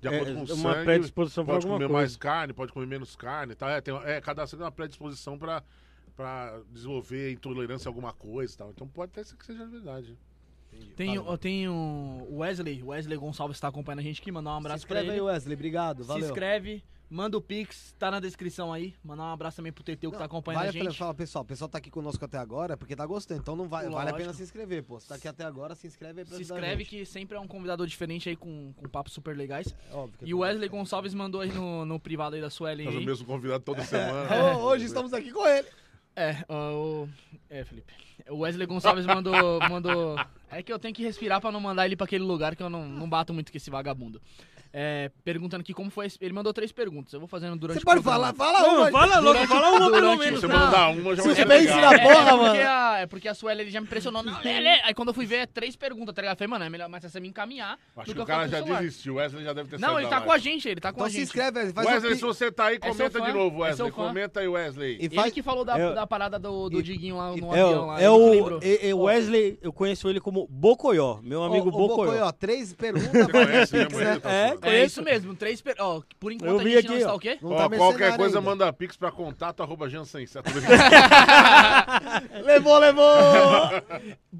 de É, acordo com o uma sangue, predisposição pode comer coisa. mais carne, pode comer menos carne, tá? É, tem, é cada sangue tem uma predisposição pra, pra desenvolver intolerância a alguma coisa e tal. Então pode até ser que seja verdade. Tem, o- tem o Wesley, Wesley Gonçalves tá acompanhando a gente aqui, mandar um Se abraço aí, ele. Wesley. Obrigado, Se valeu. inscreve, manda o Pix, tá na descrição aí. Mandar um abraço também pro Teteu que tá acompanhando vale a gente. Fala, pessoal, o pessoal tá aqui conosco até agora porque tá gostando. Então não vai, vale a pena se inscrever, pô. Se tá aqui até agora, se inscreve aí pra Se inscreve que sempre é um convidado diferente aí com, com papos super legais. É óbvio que é E o Wesley Gonçalves mandou aí no, no privado aí da Suelen Nós o mesmo convidado toda semana. Ô, hoje estamos aqui com ele. É, o. É, Felipe. O Wesley Gonçalves mandou, mandou. É que eu tenho que respirar pra não mandar ele pra aquele lugar que eu não, não bato muito com esse vagabundo. É, perguntando aqui como foi. Ele mandou três perguntas. Eu vou fazendo durante Você pode falar, fala Não, uma. fala logo, Durante- fala uma pelo menos. Se você Não. mandar uma, já vai ser Suspense legal. na É, porra, é, porque mano. a, é porque a Sueli ele já me impressionou. Não. Aí quando eu fui ver, é três perguntas, tá ligado? Eu falei, mano, é melhor mais você me encaminhar. Acho que o cara já celular. desistiu. O Wesley já deve ter Não, ele tá com a gente, ele tá com Então a se gente. inscreve, Wesley. Faz Wesley, um se você tá aí, É comenta de novo, É Wesley. comenta aí, Wesley. E Ele faz... que falou da, parada do, Diguinho lá no É, avião é o é- é Wesley, eu conheço ele como Bocoió, meu amigo Bocoió. três perguntas. Você conhece mesmo Pix, ele? né? É. É isso mesmo, três per... Ó, por enquanto Eu a vi gente não aqui, está ó. o quê? Não Ó, tá qualquer mercenário coisa, ainda. manda pix pra contato arroba Jansen. Levou, levou!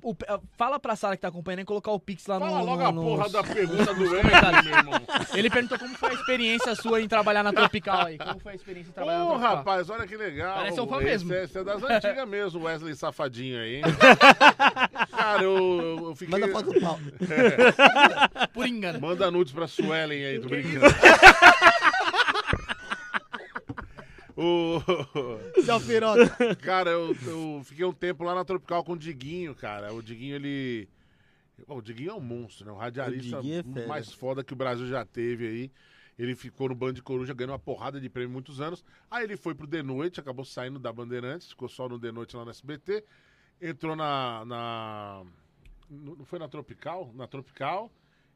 O- é, fala pra Sara que tá acompanhando e colocar o Pix lá Fala no. logo no- a nos- porra da pergunta do Wesley, meu irmão. Ele perguntou como foi a experiência sua em trabalhar na Tropical aí. Como foi a experiência em trabalhar Ô, na Tropical? rapaz, olha que legal. Parece um fã Esse mesmo. é- Esse é das antigas mesmo, o Wesley Safadinho aí. hein? Cara, eu, eu- eu fiquei... Manda foto do pau. Por engano. Manda nudes pra Suelen aí, tô brincando. O... Piroca. Cara, eu, eu fiquei um tempo lá na Tropical com o Diguinho, cara. O Diguinho, ele. Bom, o Diguinho é um monstro, né? Um radialista O é mais foda que o Brasil já teve aí. Ele ficou no Band de Coruja ganhando uma porrada de prêmio muitos anos. Aí ele foi pro The Noite, acabou saindo da Bandeirantes, ficou só no The Noite lá no SBT. Entrou na. na não foi na Tropical? Na Tropical.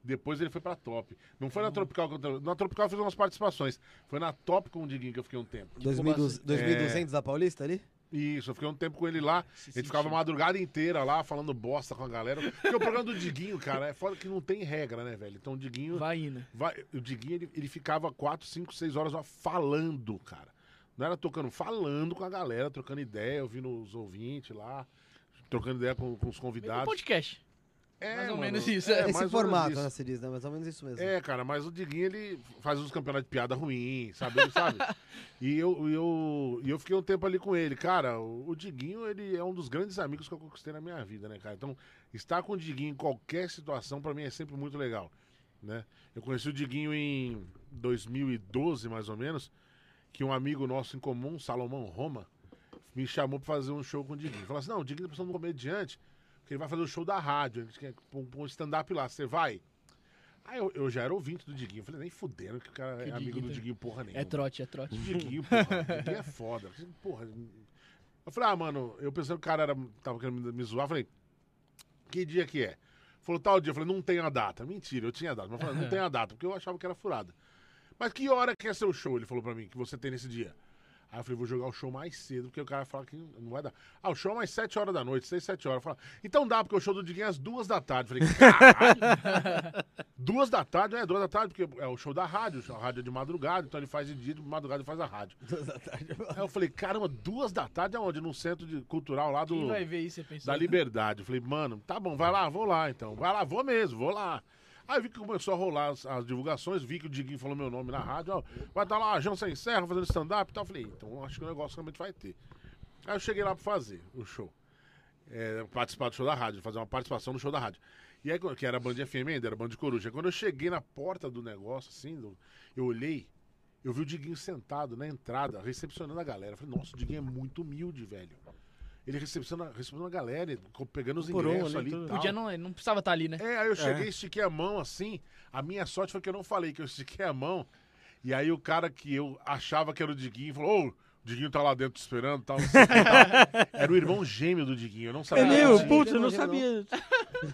Depois ele foi pra Top. Não foi na Tropical. que eu- Na Tropical eu fiz umas participações. Foi na Top com o Diguinho que eu fiquei um tempo. 2200 2200 da Paulista ali? Isso, eu fiquei um tempo com ele lá. a gente ficava a madrugada inteira lá, falando bosta com a galera. Porque o programa do Diguinho, cara, é foda que não tem regra, né, velho? Então o Diguinho. Vai indo. vai- o Diguinho, ele, ele ficava 4, 5, 6 horas lá falando, cara. Não era tocando, falando com a galera, trocando ideia, ouvindo os ouvintes lá, trocando ideia com, com os Meio convidados. podcast. É, mais ou mano, menos isso, É, é. Esse formato, isso. né, se diz, né? Mais ou menos isso mesmo. É, cara, mas o Diguinho, ele faz uns campeonatos de piada ruim, sabe? Ele sabe. e eu, eu, eu fiquei um tempo ali com ele. Cara, o, o Diguinho, ele é um dos grandes amigos que eu conquistei na minha vida, né, cara? Então, estar com o Diguinho em qualquer situação, pra mim, é sempre muito legal, né? Eu conheci o Diguinho em 2012, mais ou menos, que um amigo nosso em comum, Salomão Roma, me chamou pra fazer um show com o Diguinho. Falou assim, não, o Diguinho tá precisando de um comediante, porque ele vai fazer o show da rádio, gente quer pôr um- stand-up lá, você vai? Aí eu, eu já era ouvinte do Diguinho. Falei, nem fudendo que o cara Que é amigo do tem- Diguinho, porra nenhuma. É trote, é trote. O Diguinho, porra. Diguinho é foda. Porra. Eu falei, ah, mano, eu pensando que o cara era, tava querendo me, zoar. Falei, que dia que é? Falou, tal dia. Eu falei, não tem a data. Mentira, eu tinha a data. Mas falei, não tem a data, porque eu achava que era furada. Mas que hora que é seu show? Ele falou pra mim, que você tem nesse dia. Aí eu falei, vou jogar o show mais cedo, porque o cara fala que não vai dar. Ah, o show é mais 7 horas da noite, 6, 7 horas. Falei, então dá, porque o show do Diguinho é às duas da tarde. Eu falei, caralho! duas da tarde, é, duas da tarde, porque é o show da rádio, a rádio é de madrugada, então ele faz de dia, de madrugada ele faz a rádio. Aí eu falei, caramba, duas da tarde aonde? Num centro de, cultural lá do, Quem vai ver isso, você pensou? da Liberdade. Eu falei, mano, tá bom, vai lá, vou lá então. Vai lá, vou mesmo, vou lá. Aí vi que começou a rolar as, as divulgações, vi que o Diguinho falou meu nome na rádio, ó, vai estar lá, João Sem Serra fazendo stand-up e tal. Falei, então acho que o negócio realmente vai ter. Aí eu cheguei lá pra fazer o show. É, participar do show da rádio, fazer uma participação no show da rádio. E aí, que era Band FM ainda, era Band Coruja. Quando eu cheguei na porta do negócio, assim, eu olhei, eu vi o Diguinho sentado na entrada, recepcionando a galera. Falei, nossa, o Diguinho é muito humilde, velho. Ele recepciona, recepcionando a galera, pegando os Por um ingressos ali, ali e tal. Podia não, ele não precisava estar ali, né? É, aí eu cheguei, estiquei a mão assim. A minha sorte foi que eu não falei que eu estiquei a mão. E aí o cara que eu achava que era o Diguinho falou: Ô, o Diguinho tá lá dentro te esperando e tal. não e tal." Era o irmão gêmeo do Diguinho. Eu não sabia. É meu, putz, eu não sabia.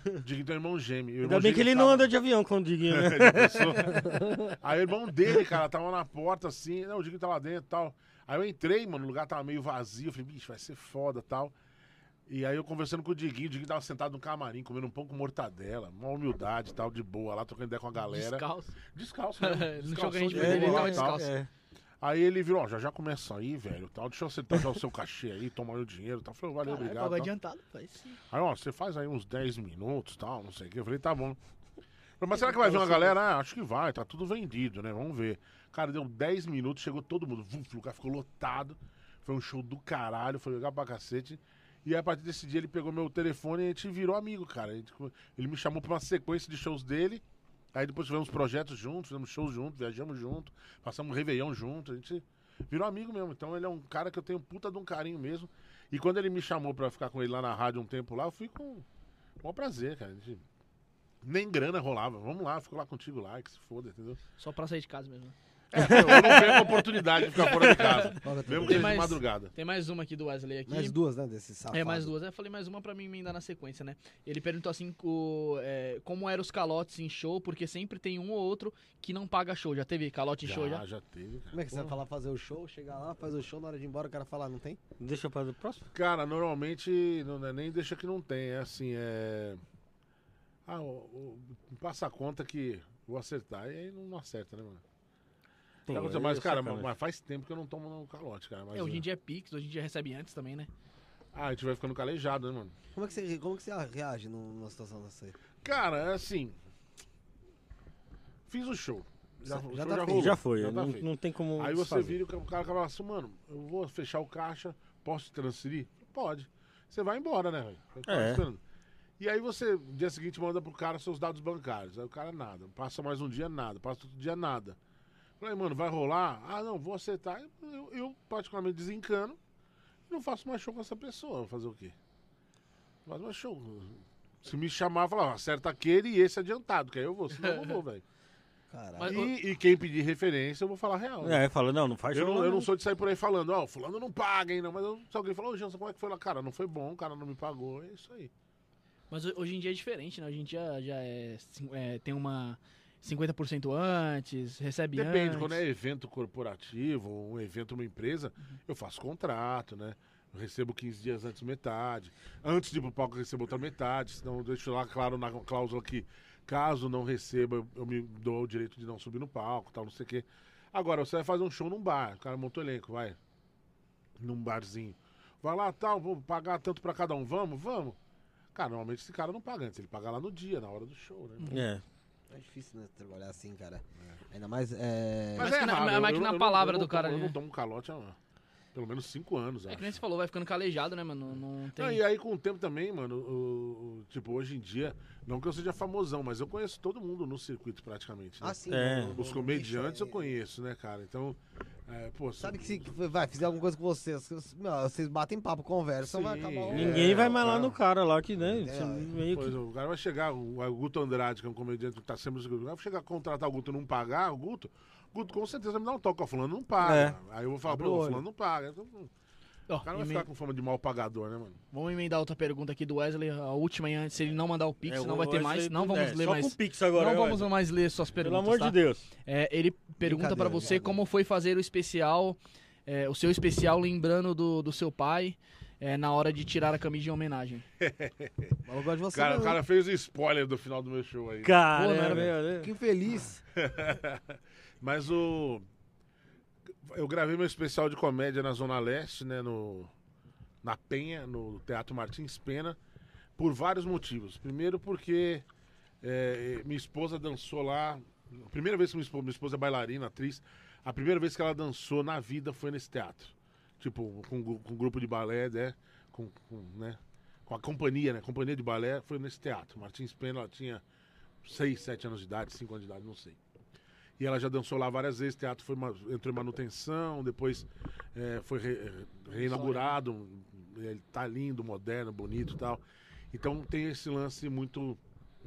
O Diguinho tem um irmão gêmeo. E o Ainda irmão bem que ele não tava- anda de avião com o Diguinho, né? Aí o irmão dele, cara, tava na porta assim, não, o Diguinho tá lá dentro e tal. Aí eu entrei, mano, o lugar tava meio vazio. Eu falei, bicho, vai ser foda e tal. E aí eu conversando com o Diguinho, o Diguinho tava sentado no camarim, comendo um pão com mortadela, uma humildade e tal, de boa, lá trocando ideia com a galera. Descalço. Descalço, né? Gente de boa ele tava descalço. É. Aí ele virou, ó, já já começa aí, velho, tal, deixa eu acertar já o seu cachê aí, toma aí o dinheiro, tal. Eu Falei, valeu, Caralho, obrigado. tal. adiantado, sim. Aí, ó, você faz aí uns 10 minutos, tal, não sei o que. Eu falei, tá bom. Mas será que vai vir uma galera? Ah, acho que vai, tá tudo vendido, né? Vamos ver. Cara, deu 10 minutos, chegou todo mundo. Vuf, o lugar ficou lotado. Foi um show do caralho, foi legal pra cacete. E aí, a partir desse dia ele pegou meu telefone e a gente virou amigo, cara. Gente- ele me chamou pra uma sequência de shows dele. Aí depois tivemos projetos juntos, fizemos shows juntos, viajamos junto, passamos um Réveillon junto. A gente virou amigo mesmo. Então ele é um cara que eu tenho puta de um carinho mesmo. E quando ele me chamou pra ficar com ele lá na rádio um tempo lá, eu fui com o prazer, cara. Gente- Nem grana rolava. Vamos lá, fico lá contigo lá, que se foda, entendeu? Só pra sair de casa mesmo. né? É, eu não perco a oportunidade de ficar fora de casa. Mesmo tem que mais- de madrugada. Tem mais uma aqui do Wesley aqui. mais duas, né, desse safado. É, mais duas. Eu falei mais uma pra mim emendar na sequência, né? Ele perguntou assim o, é, como eram os calotes em show, porque sempre tem um ou outro que não paga show. Já teve calote em show já? Já, já teve, cara. Como é que você vai falar fazer o show, chegar lá, faz o show, na hora de ir embora o cara fala, não tem? Deixa para o próximo. Cara, normalmente não é nem deixa que não tem. É assim, é. Ah, o, o- passa a conta que vou acertar. E aí não acerta, né, mano? Tem, mas, é mas, cara, sacanagem. mas faz tempo que eu não tomo no calote, cara. Mas, É, hoje em é- dia é Pix, hoje em dia recebe antes também, né? Ah, a gente vai ficando calejado, né, mano? Como é que você, como que você reage num- numa situação dessa aí? Cara, é assim. Fiz o show. Já, Já o tá já rolou. Já foi, Já tá não, feito. não tem como. Aí você desfazer. vira e o cara acaba assim, mano, eu vou fechar o caixa, posso te transferir? Pode. Você vai embora, né, velho? Tava É. E aí você, no dia seguinte, manda pro cara seus dados bancários. Aí o cara, nada. Passa mais um dia, nada. Passa outro dia, nada. Falei, mano, vai rolar? Ah, não, vou aceitar. Eu, eu particularmente, desencano. Não faço mais show com essa pessoa. Vou fazer o quê? Não faço mais show. Se me chamar, falar, ó, acerta aquele e esse adiantado, que aí eu vou. Senão eu não vou, velho. Caralho. E, e quem pedir referência, eu vou falar real. né? É, fala, não, não faz Eu show, não, eu não sou de sair por aí falando, ó, fulano não paga, hein, não. Mas eu- se alguém falar, ô, Jansen, como é que foi lá? Cara, não foi bom, o cara não me pagou, é isso aí. Mas ho- hoje em dia é diferente, né? Hoje em dia já é, é, tem uma 50% antes, recebe Depende, antes. quando é evento corporativo, um evento, uma empresa, eu faço contrato, né? Eu recebo 15 dias antes metade. Antes de ir pro palco, eu recebo outra metade. Senão eu deixo lá claro na cláusula que, caso não receba, eu- me dou o direito de não subir no palco, tal, não sei o quê. Agora, você vai fazer um show num bar, o cara montou elenco, vai. num barzinho. Vai lá, tal, vou pagar tanto pra cada um, vamos, vamos. Cara, normalmente esse cara não paga antes, ele paga lá no dia, na hora do show, né? É. É difícil, né, trabalhar assim, cara. Ainda mais, é... Mas que na- raro, mas eu- que na eu palavra eu do cara tomo- Eu ali, não né? tomo calote há pelo menos cinco anos, É acho. que nem você falou, vai ficando calejado, né, mano? Não, não tem. Não, e aí com o tempo também, mano, o- o- tipo, hoje em dia, não que eu seja famosão, mas eu conheço todo mundo no circuito praticamente. né? Ah, sim. É. Os comediantes eu é- conheço, né, cara? Então, é, pô, Sabe que se vai, fizer alguma coisa com vocês, vocês- batem papo, conversam, vai Sim, acabar o... é. Ninguém vai mais lá no cara lá que, né? É, é. meio que- Pois, o cara vai chegar, o, o Guto Andrade, que é um comediante que tá sempre no circuito, vai chegar a contratar o Guto e não pagar, o Guto, o Guto com certeza vai me dar um toque, ó, fulano não paga. É. Aí eu vou falar, pô, o fulano não paga. Então, Ó, o cara vai emen- ficar com fama de mal pagador, né, mano? Vamos emendar outra pergunta aqui do Wesley, a última e antes, se ele não mandar o Pix, É, não vai ter mais. Não vamos é, ler só mais. com Pix agora, não né, vamos mais ler suas Pelo perguntas. amor tá? de Deus. É, ele pergunta pra Brincadeira, você como foi fazer o especial, é, o seu especial lembrando do, do seu pai é, na hora de tirar a camisa em homenagem. O maluco gosta de você Cara, o cara fez o spoiler do final do meu show aí. Cara, Pô, Deus. Que infeliz. Mas o. Eu gravei meu especial de comédia na Zona Leste, né? No, na Penha, no Teatro Martins Pena, por vários motivos. Primeiro, porque é, minha esposa dançou lá. A primeira vez que minha esposa, minha esposa é bailarina, atriz, a primeira vez que ela dançou na vida foi nesse teatro. Tipo, com, com um grupo de balé, né? Com, com, né? com a companhia, né? Companhia de balé foi nesse teatro. Martins Pena, ela tinha 6, 7 anos de idade, 5 anos de idade, não sei. E ela já dançou lá várias vezes, o teatro foi entrou em manutenção, depois é, foi re- reinaugurado, ele tá lindo, moderno, bonito e tal. Então tem esse lance muito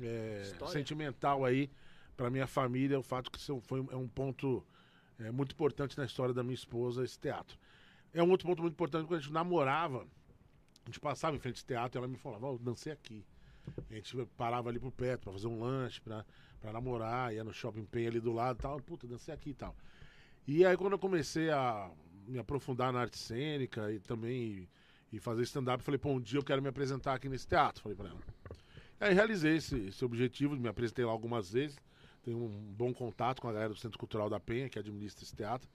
é, sentimental aí pra minha família, o fato que isso foi, é um ponto é, muito importante na história da minha esposa, esse teatro. É um outro ponto muito importante, quando a gente namorava, a gente passava em frente a esse teatro e ela me falava, ó, eu dancei aqui. A gente parava ali por perto pra fazer um lanche, pra, pra namorar, ia no shopping Penha ali do lado e tal. Puta, dancei aqui e tal. E aí quando eu comecei a me aprofundar na arte cênica e também e, e fazer stand-up, falei, pô, um dia eu quero me apresentar aqui nesse teatro, falei pra ela. E aí realizei esse, esse objetivo, me apresentei lá algumas vezes, tenho um bom contato com a galera do Centro Cultural da Penha, que administra esse teatro.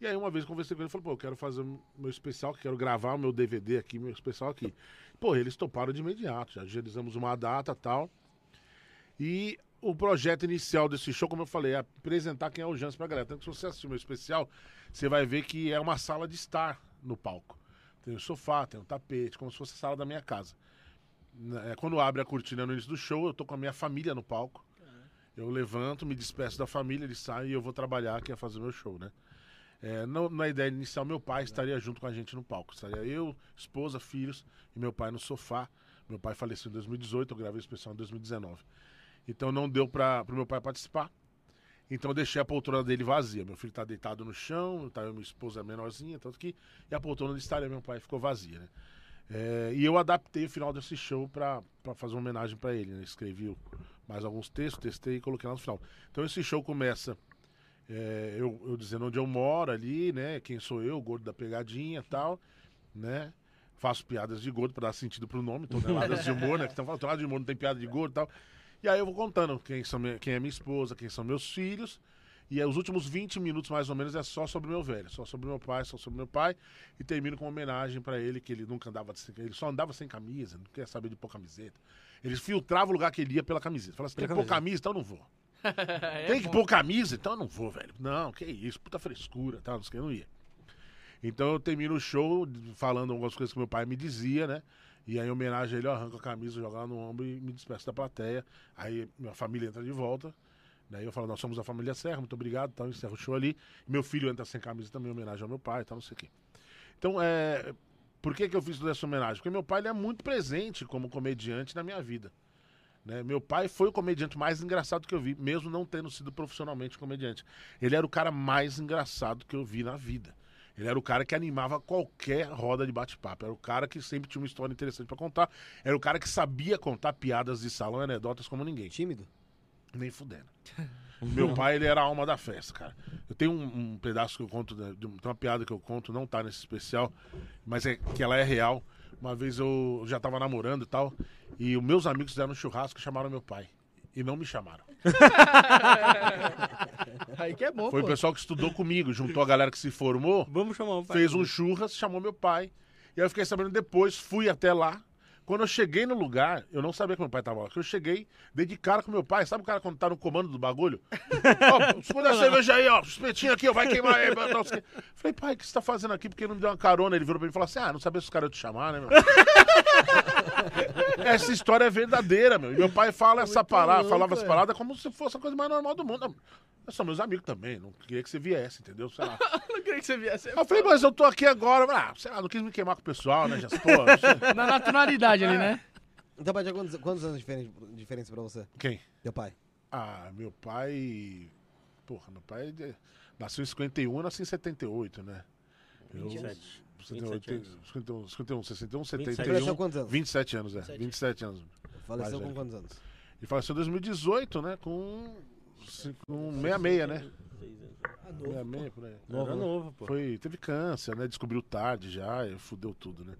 E aí uma vez conversei com ele falei, pô, eu quero fazer meu especial, quero gravar o meu DVD aqui, meu especial aqui. Pô, eles toparam de imediato, já agilizamos uma data tal. E o projeto inicial desse show, como eu falei, é apresentar quem é o Jans pra galera. Tanto que se você assistir meu especial, você vai ver que é uma sala de estar no palco. Tem o sofá, tem o tapete, como se fosse a sala da minha casa. Né, Quando abre a cortina no início do show, eu tô com a minha família no palco. Eu levanto, me despeço da família, eles saem e eu vou trabalhar aqui a fazer o meu show, né? É, não- na ideia inicial, meu pai estaria junto com a gente no palco. Estaria eu, esposa, filhos e meu pai no sofá. Meu pai faleceu em 2018, eu gravei o especial em 2019. Então não deu para o meu pai participar. Então eu deixei a poltrona dele vazia. Meu filho está deitado no chão, tá minha esposa menorzinha, tanto que. E a poltrona onde estaria meu pai ficou vazia, né? É, e eu adaptei o final desse show para fazer uma homenagem para ele. Né? Escrevi mais alguns textos, testei e coloquei lá no final. Então esse show começa é, eu, eu dizendo onde eu moro ali, né? Quem sou eu, o gordo da pegadinha e tal, né? Faço piadas de gordo para dar sentido pro nome, toneladas de humor, né? Que estão falando, toneladas de humor não tem piada de gordo e tal. E aí eu vou contando quem, são, quem é minha esposa, quem são meus filhos. E os últimos 20 minutos, mais ou menos, é só sobre meu velho, só sobre meu pai, só sobre meu pai. E termino com uma homenagem para ele, que ele nunca andava sem, ele só andava sem camisa, não queria saber de pôr camiseta. Ele filtrava o lugar que ele ia pela camiseta. Falava assim, tem que pôr camisa, então eu não vou. Tem que pôr camisa? Então eu não vou, velho. Não, que isso, puta frescura, tal, não sei o que, eu não ia. Então eu termino o show falando algumas coisas que meu pai me dizia, né? E aí, em homenagem a ele, eu arranco a camisa, jogo lá no ombro e me despeço da plateia. Aí minha família entra de volta. Daí eu falo, nós somos a família Serra, muito obrigado, então encerro o show ali. meu filho entra sem camisa também, em homenagem ao meu pai tal, não sei o quê. Então, é. Por que, que eu fiz toda essa homenagem? Porque meu pai ele é muito presente como comediante na minha vida. né? Meu pai foi o comediante mais engraçado que eu vi, mesmo não tendo sido profissionalmente comediante. Ele era o cara mais engraçado que eu vi na vida. Ele era o cara que animava qualquer roda de bate-papo. Era o cara que sempre tinha uma história interessante pra contar. Era o cara que sabia contar piadas de salão e anedotas como ninguém. Tímido? Nem fudendo. Meu pai, ele era a alma da festa, cara. Eu tenho um, um pedaço que eu conto, né, de um- tem uma piada que eu conto, não tá nesse especial, mas é que ela é real. Uma vez eu já tava namorando e tal, e os meus amigos fizeram um churrasco e chamaram meu pai. E não me chamaram. Aí que é bom, Foi o pô. pessoal que estudou comigo, juntou a galera que se formou, Vamos chamar o pai. fez um churras, chamou meu pai. E aí eu fiquei sabendo depois, fui até lá. Quando eu cheguei no lugar, eu não sabia que meu pai tava lá. Eu cheguei, dei de cara com meu pai. Sabe o cara quando tá no comando do bagulho? ó, esconde a cerveja aí, ó. Espetinho aqui, ó. Vai queimar aí. Falei, pai, o que você tá fazendo aqui? Porque ele não me deu uma carona. Ele virou pra mim e falou assim: ah, não sabia se os caras iam te chamar, né, meu? essa história é verdadeira, meu. E meu pai fala essa Muito parada, louco, falava essa é. parada como se fosse a coisa mais normal do mundo. Nós somos meus amigos também. Não queria que você viesse, entendeu? Sei lá. Eu não queria que você viesse. Eu falei, mas eu tô aqui agora. Ah, sei lá, não quis me queimar com o pessoal, né? Já, sei. Na naturalidade ali, né? Então, pai, tinha quantos, quantos anos de diferença, diferença pra você? Quem? Teu pai. Ah, meu pai. Porra, meu pai de- nasceu em 51 e nasceu em 78, né? Eu, 27. 78, 27 anos. 51, 51, 61, 27. Faleceu 71. quantos anos? 27 anos, é. 27. 27 anos. Faleceu com quantos anos? Ele faleceu em 2018, né? Com. Com 66, né? Ah, novo, 66, por aí. Era novo, pô. Foi, teve câncer, né? Descobriu tarde já, e fudeu tudo, né?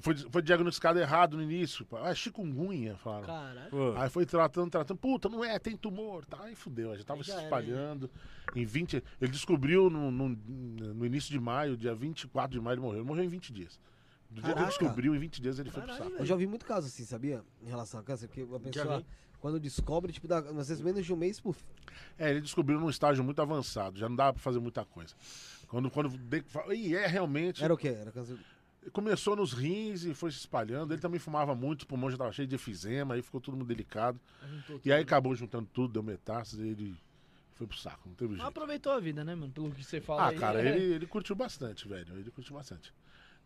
Foi, foi diagnosticado errado no início. Ah, chikungunya, falaram. Caralho. Aí foi tratando, tratando. Puta, não é, tem tumor. Tá, aí fudeu. Já tava Aí se já era, espalhando. Em 20. Ele descobriu no, no, no início de maio, dia 24 de maio, ele morreu. Ele morreu em 20 dias. Do dia que ele Caraca. descobriu, em 20 dias ele foi pro Caralho, saco. Eu já ouvi muito caso assim, sabia? Em relação a câncer, que a pessoa, vi. Quando descobre, tipo, dá, às vezes menos de um mês, puf. É, ele descobriu num estágio muito avançado. Já não dava pra fazer muita coisa. Quando, quando de- e é realmente. Era o quê? Era câncer. Começou nos rins e foi se espalhando. Ele também fumava muito, o pulmão já tava cheio de efizema, aí ficou tudo muito delicado. Juntou E aí tudo. acabou juntando tudo, deu metástase e ele foi pro saco. Não teve Mas jeito. aproveitou a vida, né, mano? Pelo que você fala Ah, aí. cara, é. ele, ele curtiu bastante, velho. Ele curtiu bastante.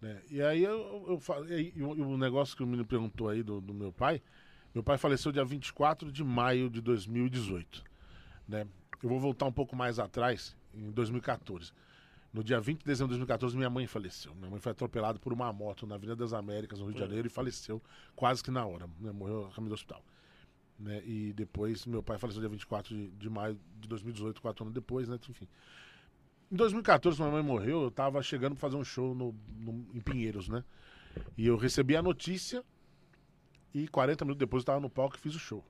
Né? E aí eu, eu falei, e o, e o negócio que o menino perguntou aí do, do meu pai, meu pai faleceu dia 24 de maio de 2018. Né? Eu vou voltar um pouco mais atrás, em 2014. No dia 20 de dezembro de 2014, minha mãe faleceu. Minha mãe foi atropelada por uma moto na Avenida das Américas, no Rio de Janeiro, e faleceu quase que na hora. Né? Morreu a caminho do hospital. Né? E depois, meu pai faleceu dia 24 de, de maio de 2018, quatro anos depois, né? Enfim. Em 2014, quando minha mãe morreu, eu tava chegando pra fazer um show no, no- em Pinheiros, né? E eu recebi a notícia e 40 minutos depois eu tava no palco e fiz o show.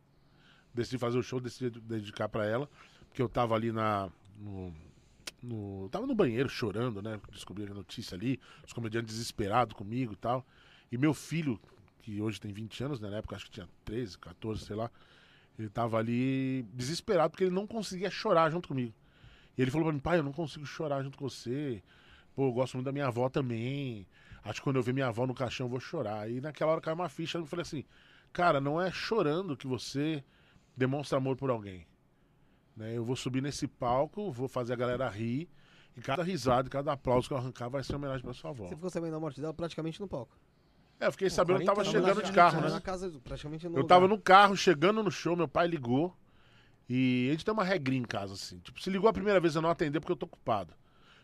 Decidi fazer o show, decidi dedicar pra ela, porque eu tava ali na. No, no- tava no banheiro chorando, né? Descobri a notícia ali, os comediantes desesperados comigo e tal. E meu filho, que hoje tem 20 anos, né? Na época acho que tinha 13, 14, sei lá. Ele tava ali desesperado porque ele não conseguia chorar junto comigo. E ele falou pra mim, pai, eu não consigo chorar junto com você. Pô, eu gosto muito da minha avó também. Acho que quando eu ver minha avó no caixão eu vou chorar. E naquela hora caiu uma ficha. Eu falei assim, cara, não é chorando que você demonstra amor por alguém. Né? Eu vou subir nesse palco, vou fazer a galera rir. E cada risada, cada aplauso que eu arrancar vai ser homenagem pra sua avó. Você ficou sabendo da morte dela praticamente no palco. É, eu fiquei sabendo, eu tava 40 chegando de carro, né? casa, Eu lugar. tava no carro, chegando no show, meu pai ligou. E a gente tem uma regrinha em casa, assim. Tipo, se ligou a primeira vez eu não atender porque eu tô ocupado.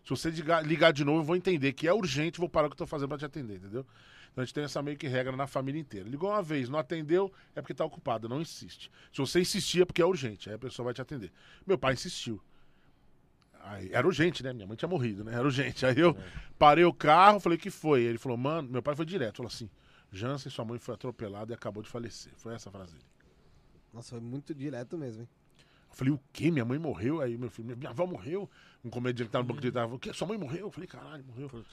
Se você ligar, de novo, eu vou entender que é urgente, vou parar o que eu tô fazendo pra te atender, entendeu? Então a gente tem essa meio que regra na família inteira. Ligou uma vez, não atendeu, é porque tá ocupado, não insiste. Se você insistir é porque é urgente, aí a pessoa vai te atender. Meu pai insistiu. Aí, era urgente, né? Minha mãe tinha morrido, né? Era urgente. Aí eu parei o carro, falei, o que foi? Ele falou, mano, meu pai foi direto, falou assim, Jansen, sua mãe foi atropelada e acabou de falecer. Foi essa a frase dele. Nossa, foi muito direto mesmo, hein? Eu falei, o quê? Minha mãe morreu? Aí meu filho, minha avó morreu. Um comediante que tava no banco de trás falou, o quê? Sua mãe morreu? Eu falei, caralho, morreu.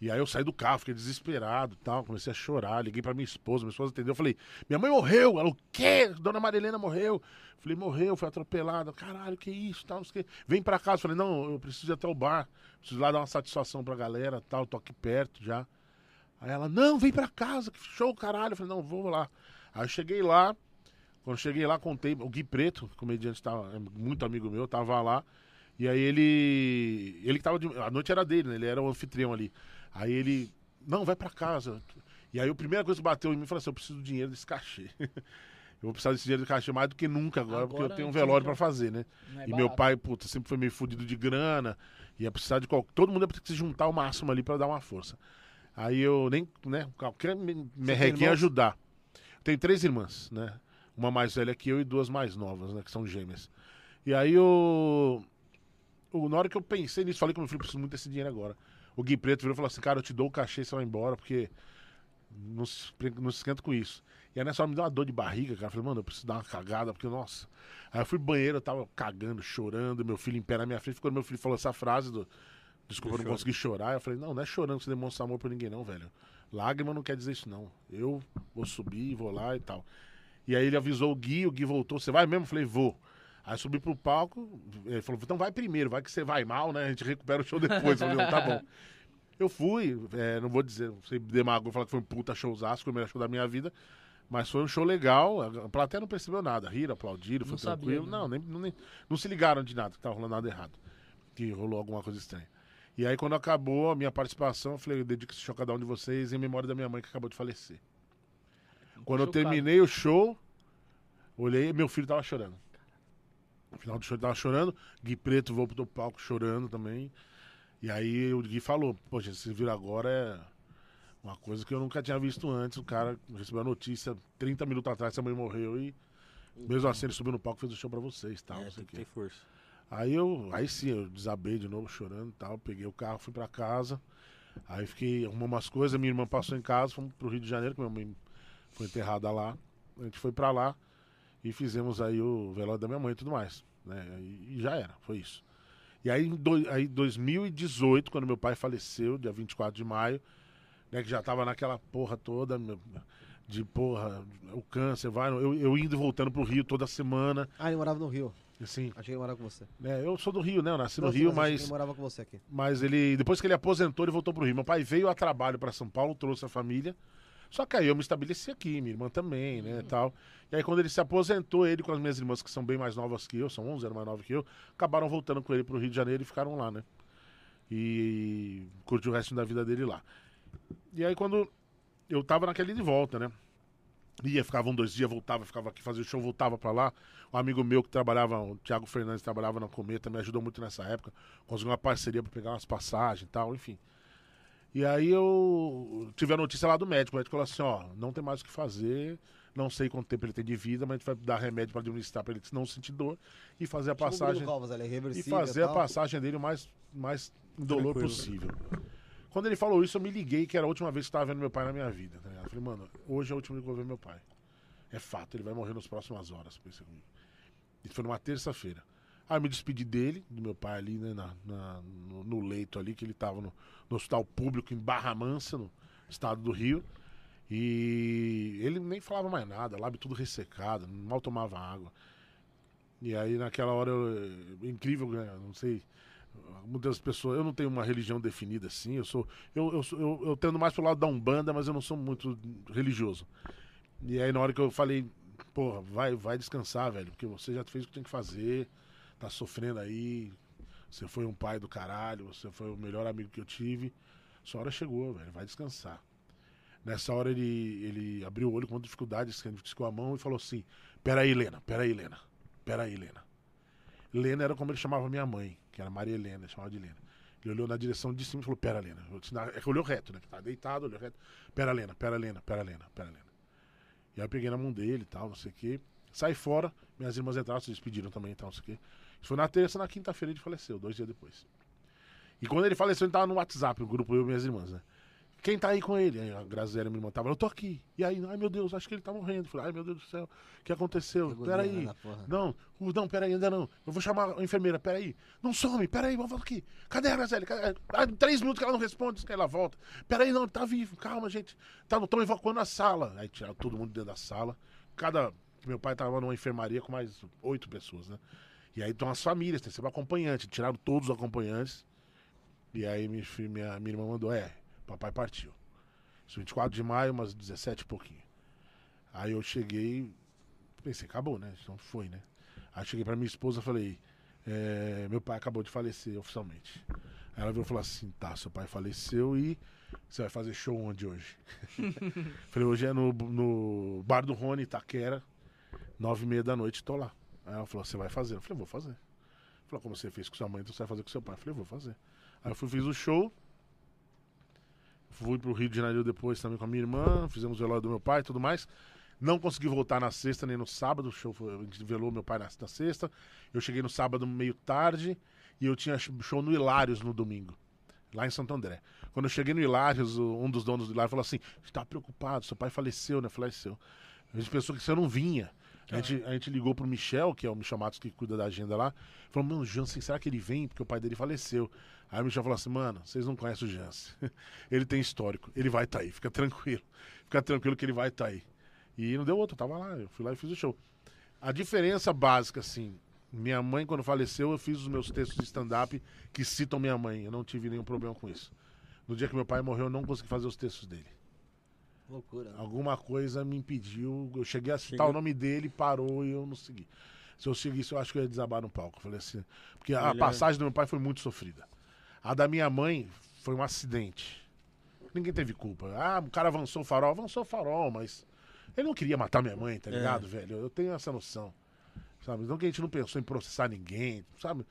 E aí eu saí do carro, fiquei desesperado tal, comecei a chorar, liguei pra minha esposa, minha esposa entendeu, eu falei, minha mãe morreu. Ela, o quê? Dona Marilena morreu. Eu falei, morreu, foi atropelada. Caralho, que isso, tal, não sei o quê. Vem pra casa. Eu falei, não, eu preciso ir até o bar, preciso ir lá dar uma satisfação pra galera, tal, tô aqui perto já. Aí ela, não, vem pra casa, que show, caralho. Eu falei, não, vou lá. Aí eu cheguei lá, quando cheguei lá, contei. O Gui Preto, comediante, tava, é muito amigo meu, tava lá. E aí ele. Ele que tava. De, a noite era dele, né? Ele era o anfitrião ali. Aí ele. Não, vai pra casa. E aí a primeira coisa que bateu em mim foi assim: eu preciso do dinheiro desse cachê. eu vou precisar desse dinheiro desse cachê mais do que nunca agora, porque eu Agora, tenho um sim, velório pra fazer, né? É e meu barato. pai, puta, sempre foi meio fudido de grana. Ia precisar de qualquer. Todo mundo ia ter que se juntar ao máximo ali pra dar uma força. Aí eu nem, né, qualquer me- merrequinha ajudar. Eu tenho três irmãs, né? Uma mais velha que eu e duas mais novas, né? Que são gêmeas. E aí eu. Na hora que eu pensei nisso, falei com meu filho, preciso muito desse dinheiro agora. O Gui Preto virou e falou assim, cara, eu te dou o cachê, você vai embora, porque Não se, não se esquenta com isso. E aí nessa hora me deu uma dor de barriga, cara. Eu falei, mano, eu preciso dar uma cagada, porque, nossa. Aí eu fui pro banheiro, eu tava cagando, chorando, meu filho em pé na minha frente. Quando meu filho falou essa frase do. Desculpa, eu não consegui chorar. Eu falei, não, não é chorando que você demonstra amor por ninguém, não, velho. Lágrima não quer dizer isso, não. Eu vou subir, vou lá e tal. E aí ele avisou o Gui, o Gui voltou. Você vai mesmo? Eu falei, vou. Aí eu subi pro palco, ele falou, então vai primeiro, vai que você vai mal, né? A gente recupera o show depois. Eu falei, tá bom. Eu fui, é, não vou dizer, não sei demagogo falar que foi um puta showzaço, o melhor show da minha vida. Mas foi um show legal, a plateia não percebeu nada. Riram, aplaudiram, foi Não sabia, tranquilo. né? Não, nem, não, nem- não se ligaram de nada, que tava rolando nada errado. Que rolou alguma coisa estranha. E aí, quando acabou a minha participação, eu falei, eu dedico esse show a cada um de vocês em memória da minha mãe que acabou de falecer. Quando eu terminei o show, olhei meu filho tava chorando. No final do show ele tava chorando, Gui Preto voltou pro palco chorando também. E aí o Gui falou, poxa, esse viram agora é uma coisa que eu nunca tinha visto antes. O cara recebeu a notícia 30 minutos atrás que a mãe morreu e mesmo assim ele subiu no palco e fez o show pra vocês, tal, É, não sei tem que força. Aí eu, aí sim, eu desabei de novo chorando e tal, peguei o carro, fui pra casa. Aí fiquei arrumando umas coisas, minha irmã passou em casa, fomos pro Rio de Janeiro, que minha mãe foi enterrada lá. A gente foi pra lá e fizemos aí o velório da minha mãe e tudo mais, né? E, e já era, foi isso. E aí em do, aí 2018, quando meu pai faleceu, dia 24 de maio, né, que já tava naquela porra toda meu- de porra, o câncer, vai, eu, eu indo e voltando pro Rio toda semana, Ah, ele morava no Rio. assim, Achei que ele morava com você. né, eu sou do Rio, né, eu nasci no Não, sim, Rio, mas Ele morava com você aqui. mas ele, depois que ele aposentou, ele voltou pro Rio. Meu pai veio a trabalho para São Paulo, trouxe a família. Só que aí eu me estabeleci aqui, minha irmã também, né, tal. E aí quando ele se aposentou, ele com as minhas irmãs, que são bem mais novas que eu, são 11 anos mais novas que eu, acabaram voltando com ele pro Rio de Janeiro e ficaram lá, né. E curtiu o resto da vida dele lá. E aí quando eu tava naquele de volta, né. Ia, ficava um, dois dias, voltava, ficava aqui, fazia o show, voltava pra lá. Um amigo meu que trabalhava, o Thiago Fernandes, trabalhava na Cometa, me ajudou muito nessa época. Conseguiu uma parceria pra pegar umas passagens e tal, enfim. E aí eu tive a notícia lá do médico. O médico falou assim: ó, não tem mais o que fazer. Não sei quanto tempo ele tem de vida, mas a gente vai dar remédio pra administrar pra ele não sentir dor e fazer a Tipo passagem ele é e fazer a tal. passagem dele o mais, mais Tranquilo. possível. Quando ele falou isso, eu me liguei que era a última vez que eu tava vendo meu pai na minha vida. Tá ligado? Eu falei, mano, hoje é a última vez que eu vou ver meu pai. É fato, ele vai morrer nas próximas horas. Pensei comigo. Isso foi numa terça-feira. Aí eu me despedi dele, do meu pai ali, né, na, na- no, no leito ali, que ele tava no, no hospital público em Barra Mansa, no estado do Rio. E ele nem falava mais nada, lábio tudo ressecado, mal tomava água. E aí naquela hora, eu, incrível, né, não sei, muitas pessoas, eu não tenho uma religião definida assim, eu sou, eu, eu, eu, eu tendo mais pro lado da Umbanda, mas eu não sou muito religioso. E aí na hora que eu falei, porra, vai, vai descansar, velho, porque você já fez o que tem que fazer, tá sofrendo aí, você foi um pai do caralho, você foi o melhor amigo que eu tive, sua hora chegou, velho, vai descansar. Nessa hora ele, ele abriu o olho com dificuldade, esticou a mão e falou assim: Peraí, Helena, peraí, Helena, peraí, Helena. Helena era como ele chamava minha mãe, que era Maria Helena, ele chamava de Helena. Ele olhou na direção de cima e falou: Pera, Helena. É que olhou reto, né? que Tá deitado, olhou reto. Pera, Helena, pera, Helena, pera, Helena, pera, Helena. E aí eu peguei na mão dele e tal, não sei o quê. Saí fora, minhas irmãs entraram, se despediram também e tal, não sei o quê. Isso foi na terça, na quinta-feira ele faleceu, dois dias depois. E quando ele faleceu, ele tava no WhatsApp, o grupo eu e minhas irmãs, né? Quem tá aí com ele? Aí a Graziela, minha irmã, tava, eu tô aqui. E aí, ai meu Deus, acho que ele tá morrendo. Falei, ai meu Deus do céu, o que aconteceu? Peraí. Não, uh, não, peraí, ainda não. Eu vou chamar a enfermeira, peraí. Não some, peraí, vamos aqui. Cadê a Graziela? Ah, três minutos que ela não responde, que ela volta. Peraí, não, tá vivo, calma, gente. Tá, estão evacuando a sala. Aí tiraram todo mundo dentro da sala. Cada. Meu pai tava numa enfermaria com mais oito pessoas, né? E aí estão as famílias, tem sempre acompanhante. Tiraram todos os acompanhantes. E aí minha, minha, minha irmã mandou, é, papai partiu. Isso 24 de maio, umas 17 e pouquinho. Aí eu cheguei, pensei, acabou, né? Então foi, né? Aí cheguei pra minha esposa e falei, é, meu pai acabou de falecer oficialmente. Aí ela virou e falou assim, tá, seu pai faleceu e você vai fazer show onde hoje? falei, hoje é no, no bar do Rony, Itaquera, nove e meia da noite, tô lá. Aí ela falou, você vai fazer? Eu falei, vou fazer. Falou, como você fez com sua mãe, então você vai fazer com seu pai. Eu falei, vou fazer. Aí eu fui, fiz o show. Fui pro Rio de Janeiro depois também com a minha irmã. Fizemos o velório do meu pai e tudo mais. Não consegui voltar na sexta nem no sábado. O show foi, a gente velou meu pai na, na sexta. Eu cheguei no sábado meio tarde e eu tinha show no Hilários no domingo. lá em Santo André. Quando eu cheguei no Hilários, um dos donos do Hilário falou assim: Você tá preocupado, seu pai faleceu, né? Faleceu. A gente pensou que você não vinha. A gente, a gente ligou pro Michel, que é o Michel Matos que cuida da agenda lá. Falou, mano, Jansen, será que ele vem? Porque o pai dele faleceu. Aí o Michel falou assim, mano, vocês não conhecem o Jansen. ele tem histórico, ele vai estar aí, fica tranquilo. Fica tranquilo que ele vai estar aí. E não deu outro, eu tava lá, eu fui lá e fiz o show. A diferença básica, assim, minha mãe, quando faleceu, eu fiz os meus textos de stand-up que citam minha mãe. Eu não tive nenhum problema com isso. No dia que meu pai morreu, eu não consegui fazer os textos dele. Loucura. né? Alguma coisa me impediu. Eu cheguei a citar Chega- o nome dele, parou e eu não segui. Se eu seguisse, eu acho que eu ia desabar no palco. Eu falei assim. Porque a é- passagem do meu pai foi muito sofrida. A da minha mãe foi um acidente. Ninguém teve culpa. Ah, o cara avançou o farol. Avançou o farol, mas. Ele não queria matar minha mãe, tá É. ligado, velho? Eu tenho essa noção. Sabe? Não que a gente não pensou em processar ninguém, sabe?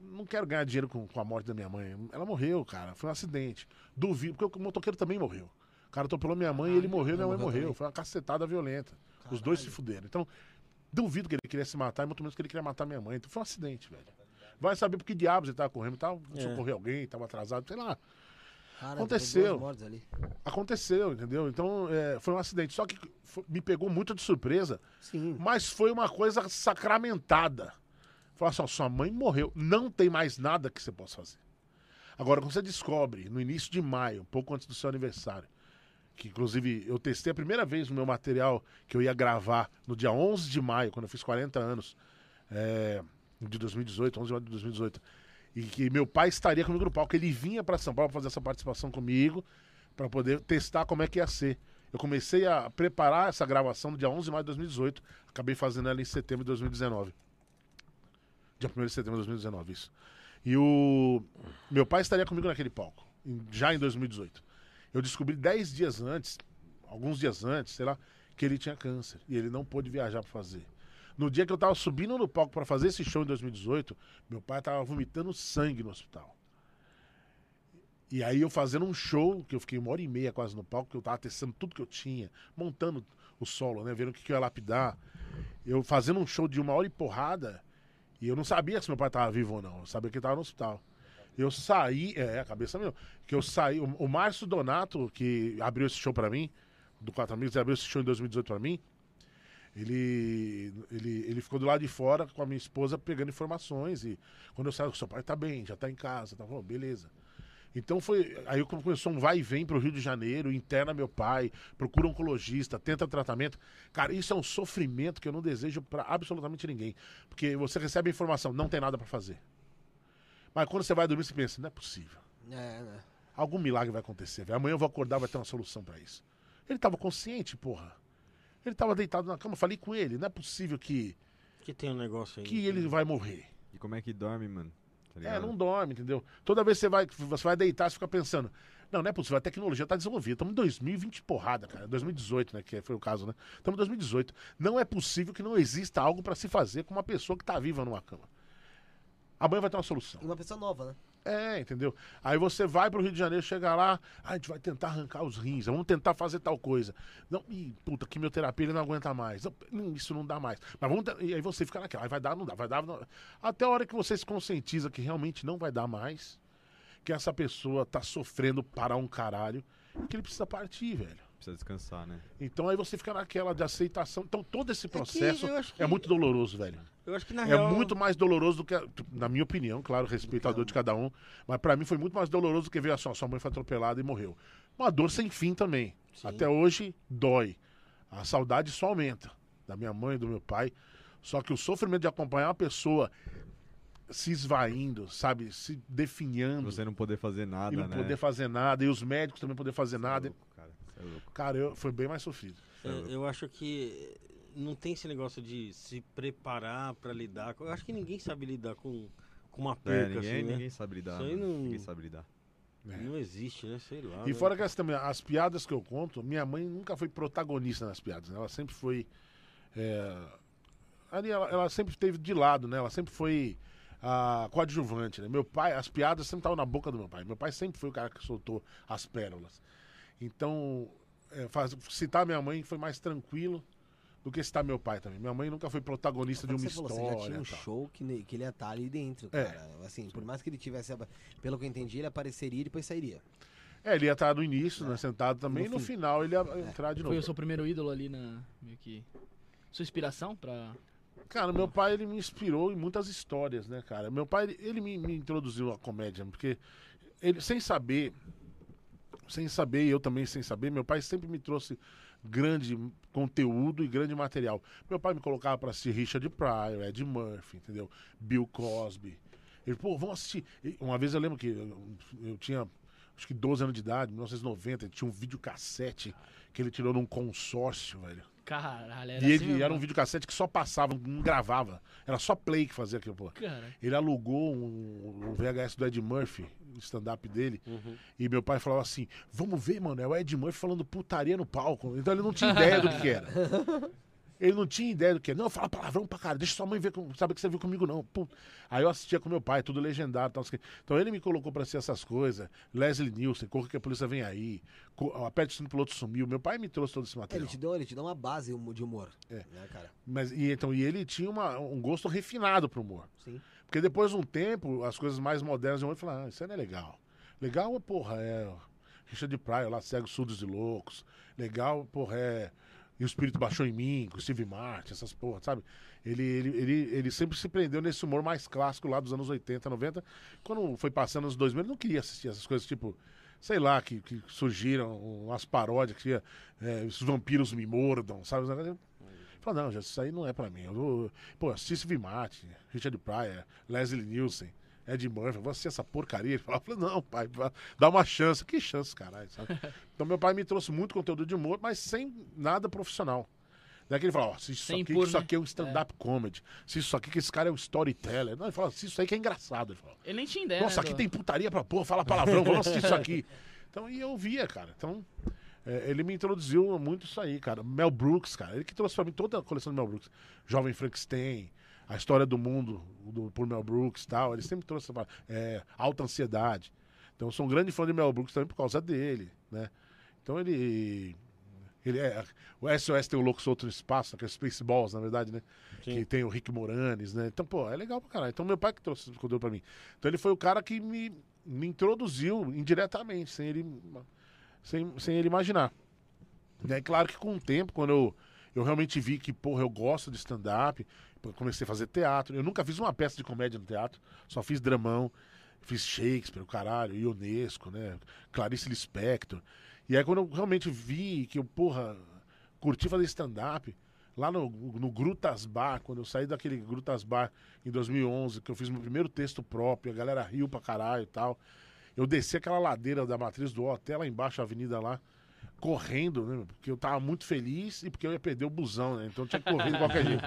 Não quero ganhar dinheiro com, com a morte da minha mãe. Ela morreu, cara. Foi um acidente. Duvido, porque o motoqueiro também morreu. O cara atropelou minha mãe e ele morreu, minha mãe morreu também. Foi uma cacetada violenta. Os dois se fuderam. Então, duvido que ele queria se matar, e muito menos que ele queria matar minha mãe. Então foi um acidente, velho. Vai saber por que diabos ele tava correndo, tava É. socorrer alguém, tava atrasado, sei lá. Cara, Aconteceu. Aconteceu, entendeu? Então, é, foi um acidente. Só que fo- me pegou muito de surpresa, Sim. mas foi uma coisa sacramentada. Falar assim, ó, sua mãe morreu, não tem mais nada que você possa fazer. Agora, quando você descobre, no início de maio, pouco antes do seu aniversário, que inclusive eu testei a primeira vez no meu material que eu ia gravar no dia 11 de maio, quando eu fiz 40 anos, é, de 2018, 11 de maio de 2018, e que meu pai estaria comigo no palco, ele vinha para São Paulo pra fazer essa participação comigo, para poder testar como é que ia ser. Eu comecei a preparar essa gravação no dia 11 de maio de 2018, acabei fazendo ela em setembro de 2019. Dia 1 de setembro de 2019, isso. E o meu pai estaria comigo naquele palco, já em 2018. Eu descobri 10 dias antes, alguns dias antes, sei lá, que ele tinha câncer e ele não pôde viajar para fazer. No dia que eu tava subindo no palco para fazer esse show em 2018, meu pai tava vomitando sangue no hospital. E aí eu fazendo um show, que eu fiquei uma hora e meia quase no palco, que eu tava testando tudo que eu tinha, montando o solo, né? Vendo o que, que eu ia lapidar. Eu fazendo um show de uma hora e porrada, e eu não sabia se meu pai tava vivo ou não. Eu sabia que ele tava no hospital. Eu saí, é, a cabeça meu, que eu saí, o, o Márcio Donato, que abriu esse show pra mim, do Quatro Amigos, ele abriu esse show em 2018 pra mim, ele, ele, ele ficou do lado de fora com a minha esposa pegando informações e quando eu saí, seu pai tá bem, já tá em casa, tá bom, beleza. Então foi. Aí começou um vai e vem pro Rio de Janeiro, interna meu pai, procura um oncologista, tenta tratamento. Cara, isso é um sofrimento que eu não desejo pra absolutamente ninguém. Porque você recebe a informação, não tem nada pra fazer. Mas quando você vai dormir, você pensa, não é possível. É, né? Algum milagre vai acontecer, velho. Amanhã eu vou acordar, vai ter uma solução pra isso. Ele tava consciente, porra. Ele tava deitado na cama, falei com ele, não é possível que, Que tem um negócio aí. que ele vai morrer. E como é que dorme, mano? Tá É, não dorme, entendeu? Toda vez que você vai, você vai deitar, você fica pensando. Não, não é possível, a tecnologia tá desenvolvida. Estamos em 2020 porrada, cara. 2018, né? Que foi o caso, né? Estamos em 2018. Não é possível que não exista algo pra se fazer com uma pessoa que tá viva numa cama. Amanhã vai ter uma solução. E uma pessoa nova, né? É, entendeu? Aí você vai pro Rio de Janeiro, chega lá, "Ah, a gente vai tentar arrancar os rins, vamos tentar fazer tal coisa. Não, ih, puta, quimioterapia ele não aguenta mais. Não, hum, isso não dá mais. Mas vamos. E aí você fica naquela, aí vai dar, não dá, vai dar. Não... Até a hora que você se conscientiza que realmente não vai dar mais, que essa pessoa tá sofrendo para um caralho, que ele precisa partir, velho. Precisa descansar, né? Então aí você fica naquela de aceitação. Então todo esse processo eu acho que- é muito doloroso, velho. Eu acho que na É real. muito mais doloroso do que, a- na minha opinião, claro, respeito a dor de cada um, mas pra mim foi muito mais doloroso do que ver assim, ó, sua mãe foi atropelada e morreu. Uma dor sem fim também. Sim. Até hoje dói. A saudade só aumenta da minha mãe, do meu pai. Só que o sofrimento de acompanhar uma pessoa se esvaindo, sabe, se definhando Você não poder fazer nada, e não né? poder fazer nada e os médicos também poder fazer é nada. Louco, cara. Cê é. Cara, eu, foi bem mais sofrido. É, eu acho que não tem esse negócio de se preparar pra lidar. com- Eu acho que ninguém sabe lidar com, com uma É, perca, ninguém, assim, né? ninguém sabe lidar. Isso aí mano. não- Ninguém sabe lidar. né? Não existe, né? Sei lá. E né? fora que as, também, as piadas que eu conto, minha mãe nunca foi protagonista nas piadas, né? Ela sempre foi. é, ali ela, ela sempre esteve de lado, né? Ela sempre foi a coadjuvante, né? Meu pai, as piadas sempre estavam na boca do meu pai. Meu pai sempre foi o cara que soltou as pérolas. Então, é, faz- citar minha mãe foi mais tranquilo do que citar meu pai também. Minha mãe nunca foi protagonista de uma você falou, história. você já tinha um show que, que ele ia estar ali dentro, É. cara. Assim, por mais que ele tivesse. Pelo que eu entendi, ele apareceria e depois sairia. É, ele ia estar no início, né, sentado também, No e no fim. final ele ia entrar de novo. Foi o seu primeiro ídolo ali na. meio que. Sua inspiração pra. Cara, meu pai, ele me inspirou em muitas histórias, né, cara? Meu pai, ele, ele me, me introduziu à comédia, porque ele, sem saber, sem saber, eu também sem saber, meu pai sempre me trouxe grande conteúdo e grande material. Meu pai me colocava pra assistir Richard Pryor, Ed Murphy, entendeu? Bill Cosby. Ele, pô, vamos assistir. Uma vez eu lembro que eu, eu tinha, acho que 12 anos de idade, 1990, tinha um videocassete que ele tirou num consórcio, velho. Caralho, era E assim ele mesmo, era um videocassete que só passava, não gravava. Era só play que fazia aquilo, pô. Cara, Ele alugou um, um VHS do Ed Murphy, o stand-up dele. E meu pai falava assim: Vamos ver, mano, é o Ed Murphy falando putaria no palco. Então ele não tinha ideia do que era. Ele não tinha ideia do que era. Não, fala palavrão pra cara, deixa sua mãe ver, saber que você viu comigo, não. Pô. Aí eu assistia com meu pai, tudo legendado. Tal, quê. então ele me colocou pra ser essas coisas. Leslie Nielsen, Corra que a polícia vem aí. Aperte o piloto sumiu. Meu pai me trouxe todo esse É, material. ele, te deu, ele te deu uma base de humor. É. Né, cara? Mas, e, então, e ele tinha uma- um gosto refinado pro humor. Sim. Porque depois de um tempo, as coisas mais modernas de humor, falaram, ah, isso aí não é legal. Legal, porra, é Richard Pryor lá, Cegos, Surdos e Loucos. Legal, porra, é E o Espírito Baixou em Mim, com o Steve Martin, essas porra, sabe? Ele, ele, ele, ele sempre se prendeu nesse humor mais clássico lá dos anos 80, 90. Quando foi passando nos 2000, ele não queria assistir essas coisas tipo... Sei lá, que, que surgiram umas paródias que é, os vampiros me mordam, sabe? Falei, não, já, isso aí não é pra mim. Eu pô, assisti Steve Martin, Richard Pryor, Leslie Nielsen, Ed Murphy, vou assistir essa porcaria. Ele falava, não, pai, dá uma chance. Que chance, caralho, sabe? Então meu pai me trouxe muito conteúdo de humor, mas sem nada profissional. Daí que ele fala, ó, se isso, Sem aqui, impor, isso né? aqui é um stand-up comedy. Se isso aqui, que esse cara é um storyteller. Não, ele fala, se isso aí que é engraçado. Ele fala, Ele nem tinha ideia. nossa, né, aqui do- tem putaria pra porra, fala palavrão, vamos assistir isso aqui. Então, e eu via, cara. Então, é, ele me introduziu muito isso aí, cara. Mel Brooks, cara. Ele que trouxe pra mim toda a coleção do Mel Brooks. Jovem Frankenstein, a história do mundo do, por Mel Brooks e tal. Ele sempre trouxe essa, é, alta ansiedade. Então, eu sou um grande fã de Mel Brooks também por causa dele, né? Então, ele... Ele é, o SOS tem o Louco Solto no Espaço, que é o Spaceballs, na verdade, né? Sim. Que tem o Rick Moranes, né? Então, pô, é legal pra caralho. Então, meu pai que trouxe esse conteúdo pra mim. Então, ele foi o cara que me, me introduziu indiretamente, sem ele, sem, sem ele imaginar. E aí, claro que com o tempo, quando eu, eu realmente vi que, porra, eu gosto de stand-up, comecei a fazer teatro. Eu nunca fiz uma peça de comédia no teatro, só fiz dramão, fiz Shakespeare, o caralho, Ionesco, né? Clarice Lispector. E aí, quando eu realmente vi que eu, porra, curti fazer stand-up, lá no, no Grutas Bar, quando eu saí daquele Grutas Bar em 2011, que eu fiz meu primeiro texto próprio, a galera riu pra caralho e tal. Eu desci aquela ladeira da Matriz do até lá embaixo, a avenida lá, correndo, né? Porque eu tava muito feliz e porque eu ia perder o busão, né? Então eu tinha que correr de qualquer jeito.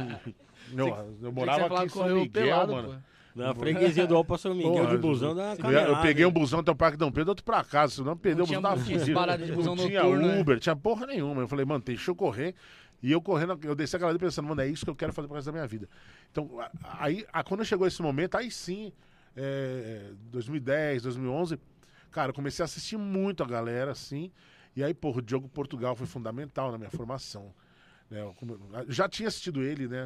Eu, eu morava aqui em São Miguel, mano. Na freguesia do Alpa São Miguel Porra, de busão da Eu, eu peguei um busão até o Parque Dom Pedro, outro pra casa. Se não perdeu o busão, de busão Não tinha né? Uber, tinha porra nenhuma. Eu falei, mano, deixa eu correr. E eu correndo, eu desci aquela ali pensando, mano, é isso que eu quero fazer pro resto da minha vida. Então, aí, a- quando chegou esse momento, aí sim, é, 2010, 2011, cara, eu comecei a assistir muito a galera, assim. E aí, porra, o Diogo Portugal foi fundamental na minha formação. né? Eu já tinha assistido ele, né?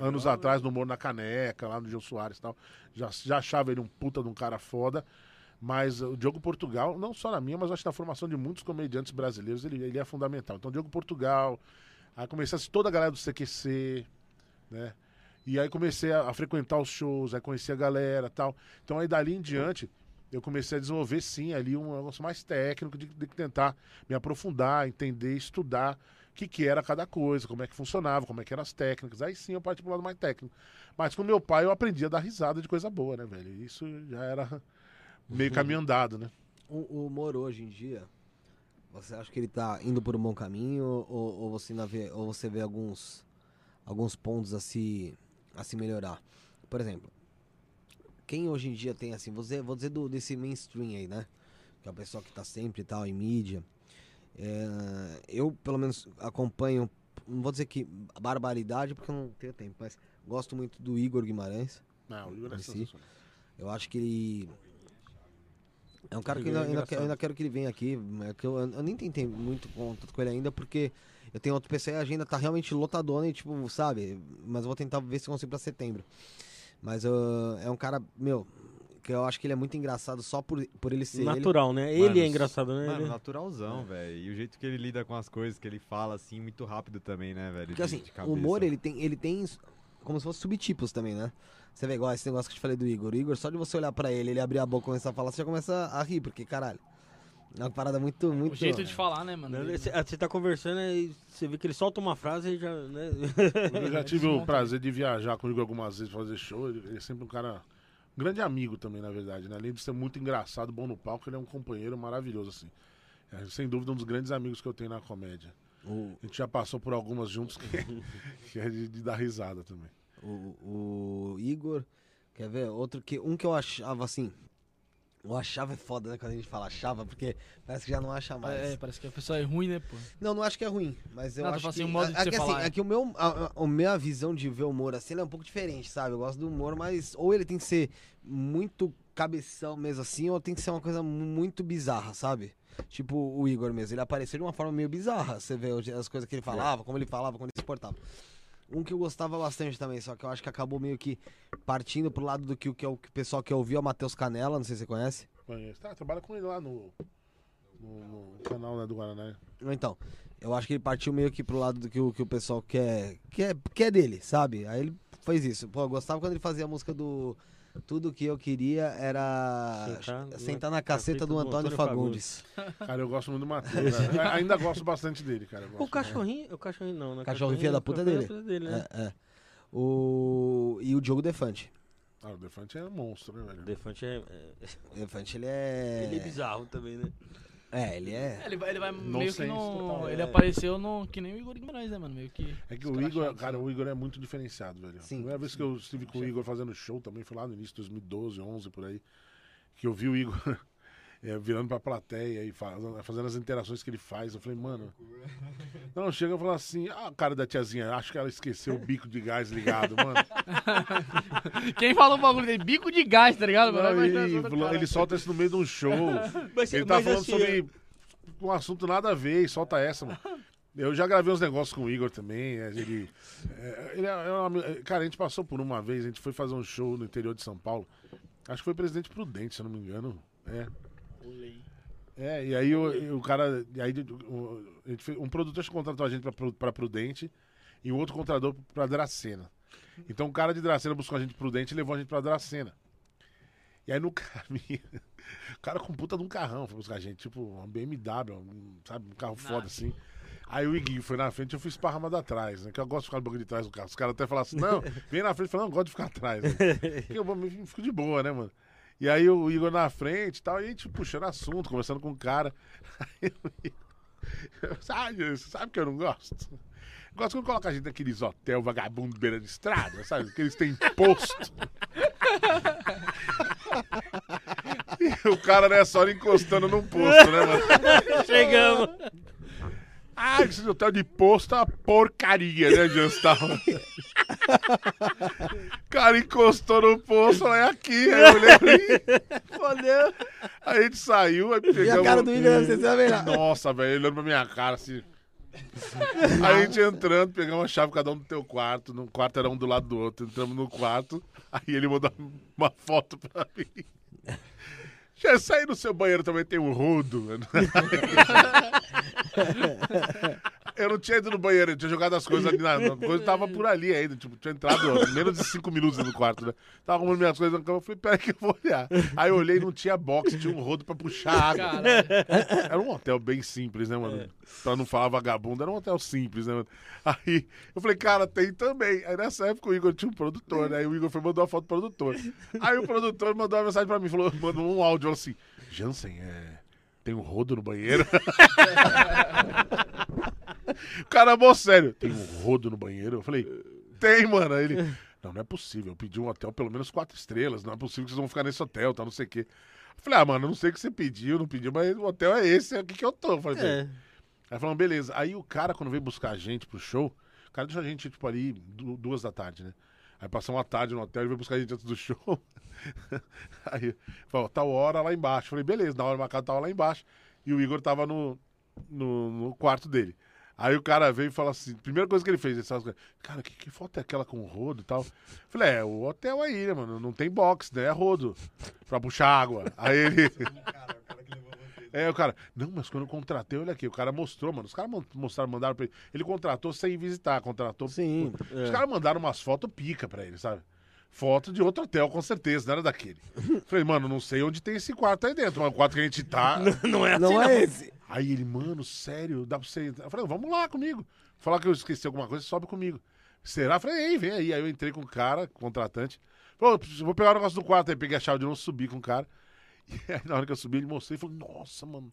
Anos atrás, no Humor na Caneca, lá no Gil Soares e tal. Já, já achava ele um puta de um cara foda. Mas o Diogo Portugal, não só na minha, mas acho que na formação de muitos comediantes brasileiros, ele, ele é fundamental. Então, Diogo Portugal, aí comecei a assistir toda a galera do CQC, né? E aí comecei a, a frequentar os shows, aí conheci a galera tal. Então, aí dali em diante, eu comecei a desenvolver, sim, ali um negócio mais técnico, de, de tentar me aprofundar, entender, estudar o que, que era cada coisa, como é que funcionava, como é que eram as técnicas. Aí sim eu parti pro lado mais técnico. Mas com meu pai eu aprendi a dar risada de coisa boa, né, velho? Isso já era meio caminho andado, né? O, o humor hoje em dia, você acha que ele tá indo por um bom caminho ou, ou você, vê, ou você vê alguns, alguns pontos a se, a se melhorar? Por exemplo, quem hoje em dia tem assim, vou dizer, vou dizer do, desse mainstream aí, né? Que é o pessoal que tá sempre e tal em mídia. É, eu, pelo menos, acompanho, não vou dizer que barbaridade, porque eu não tenho tempo, mas gosto muito do Igor Guimarães. Não, o Igor é si. Eu acho que ele. É um cara que ainda, é ainda, quero, ainda quero que ele venha aqui. que eu, eu nem tentei muito contato com ele ainda, porque Eu tenho outro PC e a agenda tá realmente lotadona e, tipo, sabe? Mas eu vou tentar ver se eu consigo pra setembro. Mas uh, é um cara, meu, que eu acho que ele é muito engraçado só por, por ele ser ele. Natural, né? Mano, Ele é engraçado, né? Mano, Ele- naturalzão, velho. E o jeito que ele lida com as coisas, que ele fala, assim, muito rápido também, né, velho? Porque de- assim, o humor, ele tem, ele tem como se fosse subtipos também, né? Você vê igual esse negócio que eu te falei do Igor. O Igor, só de você olhar pra ele, ele abrir a boca e começar a falar, você já começa a rir, porque, caralho. É uma parada muito, muito... O jeito de falar, né, mano? Né? Você você tá conversando e você vê que ele solta uma frase e já. Né? Eu já tive o prazer de viajar com o Igor algumas vezes fazer show. Ele, ele é sempre um cara. Um grande amigo também, na verdade, né? Além de ser muito engraçado, bom no palco, ele é um companheiro maravilhoso, assim. É, sem dúvida, um dos grandes amigos que eu tenho na comédia. O, A gente já passou por algumas juntos que, que é de, de dar risada também. o, o Igor, quer ver? Outro que, um que eu achava assim... Eu achava é foda, né, quando a gente fala achava, porque parece que já não acha mais. É, parece que a pessoa é ruim, né, pô? Não, não acho que é ruim, mas eu Não, tô acho falando que... assim, o modo de é você que, assim, falar, é. é que o meu, a, a, a minha visão de ver o humor assim, é um pouco diferente, sabe? Eu gosto do humor, mas ou ele tem que ser muito cabeção mesmo assim, ou tem que ser uma coisa mu- muito bizarra, sabe? Tipo o Igor mesmo, ele apareceu de uma forma meio bizarra, você vê as coisas que ele falava, como ele falava, como ele se portava. Um que eu gostava bastante também, só que eu acho que acabou meio que partindo pro lado do que, o que, o que o pessoal que ouviu é o Matheus Canela, não sei se você conhece. Conheço. Tá, trabalha com ele lá no, no, no canal né, do Guaraná. Então, eu acho que ele partiu meio que pro lado do que o, que o pessoal quer, quer, quer dele, sabe? Aí ele fez isso. Pô, eu gostava quando ele fazia a música do Tudo Que Eu Queria Era Sentar Sentar, na caceta do, Antônio, Fagundes. Cara, eu gosto muito do Matheus. né? Ainda gosto bastante dele, cara. eu O cachorrinho. O cachorrinho não, né? Cachorro filha da puta dele. puta dele, né? É, é. O... E o Diogo Defante. Ah, o Defante é monstro, né, O velho? Defante é, é- O Defante, ele é... Ele é bizarro também, né? É, ele é... Ele vai, ele vai meio que no. total, Ele é. apareceu no. Que nem o Igor Guimarães, né, mano? Meio que. É que o Igor, cara, o Igor é muito diferenciado, velho. Sim. A primeira vez que eu estive com o Igor fazendo show também foi lá no início de 2012, 11 por aí, que eu vi o Igor é, virando pra plateia e fazendo, fazendo as interações que ele faz. Eu falei, mano. Não, chega e fala assim: ah, a cara da tiazinha, acho que ela esqueceu o bico de gás ligado, mano. Quem falou o bagulho dele? Bico de gás, tá ligado? Não, Vai ele, solta isso no meio de um show. Mas, Ele tá mas falando assim, sobre um assunto nada a ver e solta essa, mano. Eu já gravei uns negócios com o Igor também. é, Ele, é, ele é um ami- Cara, a gente passou por uma vez, a gente foi fazer um show no interior de São Paulo. Acho que foi Presidente Prudente, se eu não me engano. É. É, e aí o, e o cara. E aí o- fez- um produtor contratou a gente pra, pra Prudente e o outro contratou pra Dracena. Então o cara de Dracena buscou a gente Prudente e levou a gente pra Dracena. E aí no caminho, o cara com puta de um carrão foi buscar a gente, tipo um BMW, um, sabe, um carro foda assim. Aí o Iguinho foi na frente, eu fui esparramado atrás, né? Que eu gosto de ficar no banco de trás do carro. Os caras até falaram assim, não, vem na frente, falei, não, eu gosto de ficar atrás. Né? Eu eu fico de boa, né, mano? E aí o Igor na frente e tal, e a gente puxando assunto, conversando com o cara. Aí o Igor, sabe, sabe que eu não gosto? Eu Gosto quando coloca a gente naqueles hotel vagabundo beira de estrada, sabe? Que eles têm posto. E o cara nessa hora encostando num posto, né, mano? Chegamos. Ah, esse hotel de posto é uma porcaria, né, Justal? cara encostou no posto, é aqui, olhei ali, Fodeu. aí a gente saiu, aí pegamos... E a cara do deve ser sabe lá. Nossa, velho, ele olhando pra minha cara assim. Aí a gente entrando, pegamos a chave, cada um do teu quarto. No quarto era um do lado do outro. Entramos no quarto. Aí ele mandou uma foto pra mim. Já saí no seu banheiro também tem um rodo. Eu não tinha ido no banheiro, eu tinha jogado as coisas ali na. A coisa tava por ali ainda. Tipo, tinha entrado ó, menos de cinco minutos no quarto, né? Tava arrumando minhas coisas na cama. Eu falei, peraí que eu vou olhar. Aí eu olhei não tinha box, tinha um rodo pra puxar água. Era um hotel bem simples, né, mano? Pra não falar vagabundo, era um hotel simples, né, mano? Aí eu falei, cara, tem também. Aí nessa época o Igor tinha um produtor, né? Aí o Igor foi mandou uma foto do produtor. Aí o produtor mandou uma mensagem pra mim, falou, mandou um áudio assim: Jansen, é. Tem um rodo no banheiro? o cara, mó sério, tem um rodo no banheiro? Eu falei, tem, mano. Aí ele, não, não é possível. Eu pedi um hotel pelo menos quatro estrelas. Não é possível que vocês vão ficar nesse hotel, tá? Não sei o quê. Eu falei, ah, mano, eu não sei o que você pediu, não pediu, mas o hotel é esse, é aqui que eu tô. Eu falei, ele. É. Aí falando, beleza. Aí o cara, quando veio buscar a gente pro show, o cara deixou a gente, tipo, ali du- duas da tarde, né? Aí passou uma tarde no hotel e veio buscar a gente antes do show. Aí, falou, tal hora lá embaixo. Falei, beleza, na hora marcada tava lá embaixo. E o Igor tava no, no, no quarto dele. Aí o cara veio e falou assim, primeira coisa que ele fez, ele falou, cara, que, que foto é aquela com rodo e tal? Falei, é, o hotel aí, né, mano? Não tem box, né? É rodo pra puxar água. Aí ele. É, o cara, não, mas quando eu contratei, olha aqui, o cara mostrou, mano. Os caras mostraram, mandaram pra ele. Ele contratou sem visitar, contratou. Sim. Os caras mandaram umas fotos pica pra ele, sabe? Foto de outro hotel, com certeza, não era daquele. Falei, mano, não sei onde tem esse quarto aí dentro, mas o quarto que a gente tá. Não é assim, Não é esse. Aí ele, mano, sério, dá pra você. entrar? Eu falei, vamos lá comigo. Falar que eu esqueci alguma coisa, sobe comigo. Será? Eu falei, ei, vem aí. Aí eu entrei com o cara, contratante. Falou, vou pegar o negócio do quarto aí. Peguei a chave de novo, subi com o cara. E aí na hora que eu subi, ele mostrou e falou, nossa, mano,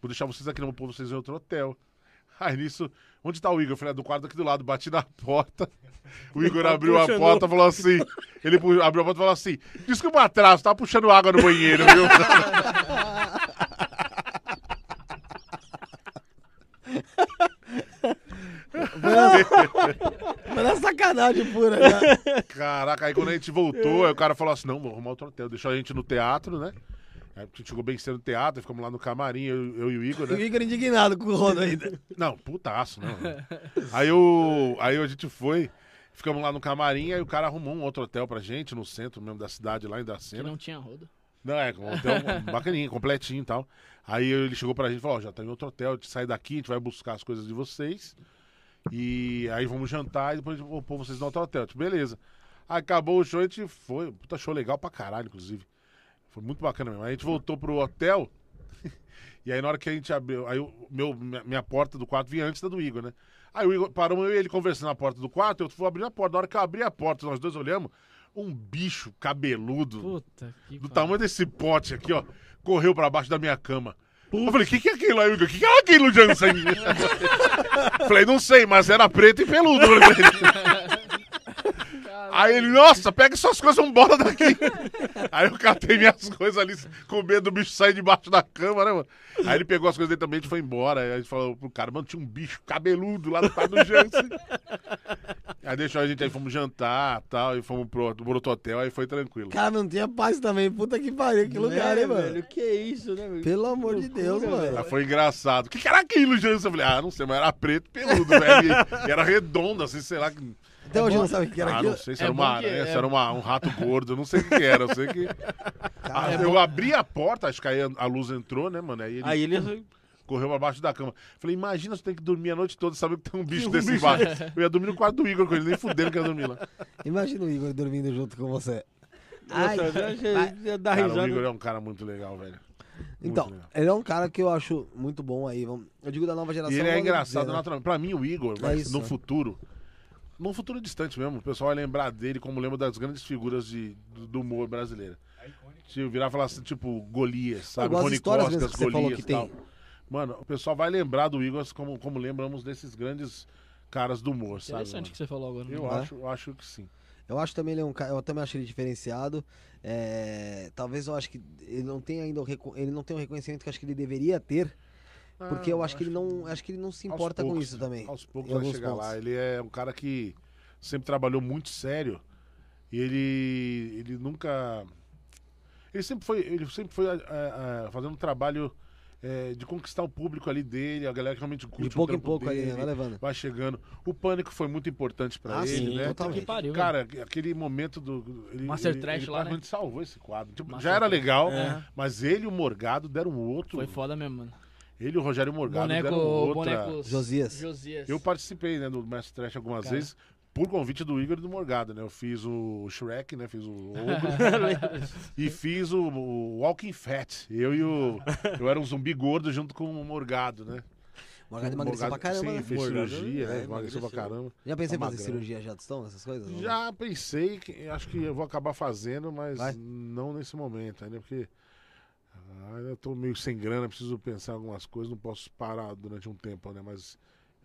vou deixar vocês aqui, não vou pôr vocês em outro hotel. Aí nisso, onde tá o Igor? Eu falei, é do quarto aqui do lado, bati na porta. O Igor abriu a puxando. porta e falou assim. Ele abriu a porta e falou assim: Desculpa o atraso, tava puxando água no banheiro, viu? Mas é sacanagem pura, né? Caraca, aí quando a gente voltou, aí o cara falou assim: não, vou arrumar outro hotel. Deixou a gente no teatro, né? Aí a gente chegou bem cedo no teatro, ficamos lá no camarim, eu, eu e o Igor, O né? Igor indignado com o Rodo ainda. Não, putaço, não. Aí, o, aí a gente foi, ficamos lá no camarim, aí o cara arrumou um outro hotel pra gente, no centro mesmo da cidade, lá em Que Dracena. não tinha rodo. Não, é, um hotel bacaninho, completinho e tal. Aí ele chegou pra gente e falou, ó, já tá em outro hotel, a gente sai daqui, a gente vai buscar as coisas de vocês. E aí vamos jantar e depois vou pôr vocês no outro hotel. Tipo, beleza. Acabou o show, a gente foi. Puta show legal pra caralho, inclusive. Foi muito bacana mesmo. Aí a gente voltou pro hotel. e aí na hora que a gente abriu. Aí o meu, minha, minha porta do quarto vinha antes da do Igor, né? Aí o Igor parou eu e ele conversando na porta do quarto, eu fui abrir a porta. Na hora que eu abri a porta, nós dois olhamos, um bicho cabeludo Puta que do pariu. tamanho desse pote aqui, ó, correu pra baixo da minha cama. Eu falei, o que, que é aquilo aí? O que, que é aquilo, Jansen? falei, não sei, mas era preto e peludo. Eu falei pra ele. Aí ele, nossa, pega suas coisas, vambora daqui. Aí eu catei minhas coisas ali, com medo do bicho sair debaixo da cama, né, mano? Aí ele pegou as coisas dele também, a gente foi embora. Aí a gente falou pro cara, mano, tinha um bicho cabeludo lá do lado do Jansen. Aí deixou a gente aí, fomos jantar tal, e fomos pro, pro outro hotel, aí foi tranquilo. Cara, não tinha paz também. Puta que pariu, que lugar, hein, mano? É, velho? Que isso, né, velho? Pelo amor de Deus, mano. Ah, foi engraçado. O que, que era aquilo, Jansen? Eu falei, ah, não sei, mas era preto e peludo, velho. E, e era redondo, assim, sei lá. que- Até hoje não sabe o que era ah, aquilo. não sei se É era bom uma aranha, se é- era uma- um rato gordo, eu não sei o que, era. Eu sei que. Ah, eu abri a porta, acho que aí a, luz entrou, né, mano? Aí ele Aí ele. correu pra baixo da cama. Falei, imagina você tem que dormir a noite toda sabendo que tem um bicho desse embaixo. Eu ia dormir no quarto do Igor com ele, nem fudendo que eu ia dormir lá. Imagina o Igor dormindo junto com você. Ai, já- dá Cara, o risada. Igor é um cara muito legal, velho. Então, legal. ele é um cara que eu acho muito bom aí. vamos- Eu digo da nova geração. E ele é engraçado, dizer, né? naturalmente. Pra mim, o Igor, vai- isso, no né? futuro, num futuro distante mesmo, o pessoal vai lembrar dele como lembra das grandes figuras de, do, do humor brasileiro. Se virar e falar assim, tipo, Golias, sabe? Rony histórias Costas, que você falou Golias que e tal. tem. Mano, o pessoal vai lembrar do Igor como, como lembramos desses grandes caras do humor, sabe? Interessante o mano? que você falou agora. né? Eu, Vai. acho, eu acho que sim. Eu acho também ele é um cara, eu também acho ele diferenciado. É, talvez eu acho que ele não tem ainda o ele não tem o reconhecimento que eu acho que ele deveria ter, porque Ah, eu acho que ele não, acho que ele não se importa com poucos, isso também. Aos poucos vai chegar pontos. lá. Ele é um cara que sempre trabalhou muito sério e ele, ele nunca. Ele sempre foi, ele sempre foi ah, ah, fazendo um trabalho eh, de conquistar o público ali dele, a galera que realmente curte De pouco o em pouco ali, né? dele, vai levando. vai chegando. O pânico foi muito importante pra Ah, ele, sim, né? totalmente. Que pariu, Cara, aquele momento do. Ele, Master ele, Trash ele lá, né? salvou esse quadro. Tipo, já era legal, É. mas ele e o Morgado deram outro. Foi foda mesmo, mano. Ele e o Rogério Morgado Boneco, deram outra. boneco Josias. Josias. Eu participei, né, do Mestre Trash algumas Cara. vezes, por convite do Igor e do Morgado, né? Eu fiz o Shrek, né? Fiz o Ogro. e fiz o, o Walking Fat. Eu e o. Eu era um zumbi gordo junto com o Morgado, né? O Morgado emagreceu pra caramba, sim, né? fez Morgado, cirurgia, é, né? Emagreceu pra caramba. Já pensei em Tá fazer magrão. cirurgia já de estão, essas coisas? Não? Já pensei, que, acho que eu vou acabar fazendo, mas Vai? não nesse momento ainda, porque ah, eu tô meio sem grana, preciso pensar em algumas coisas, não posso parar durante um tempo, né? Mas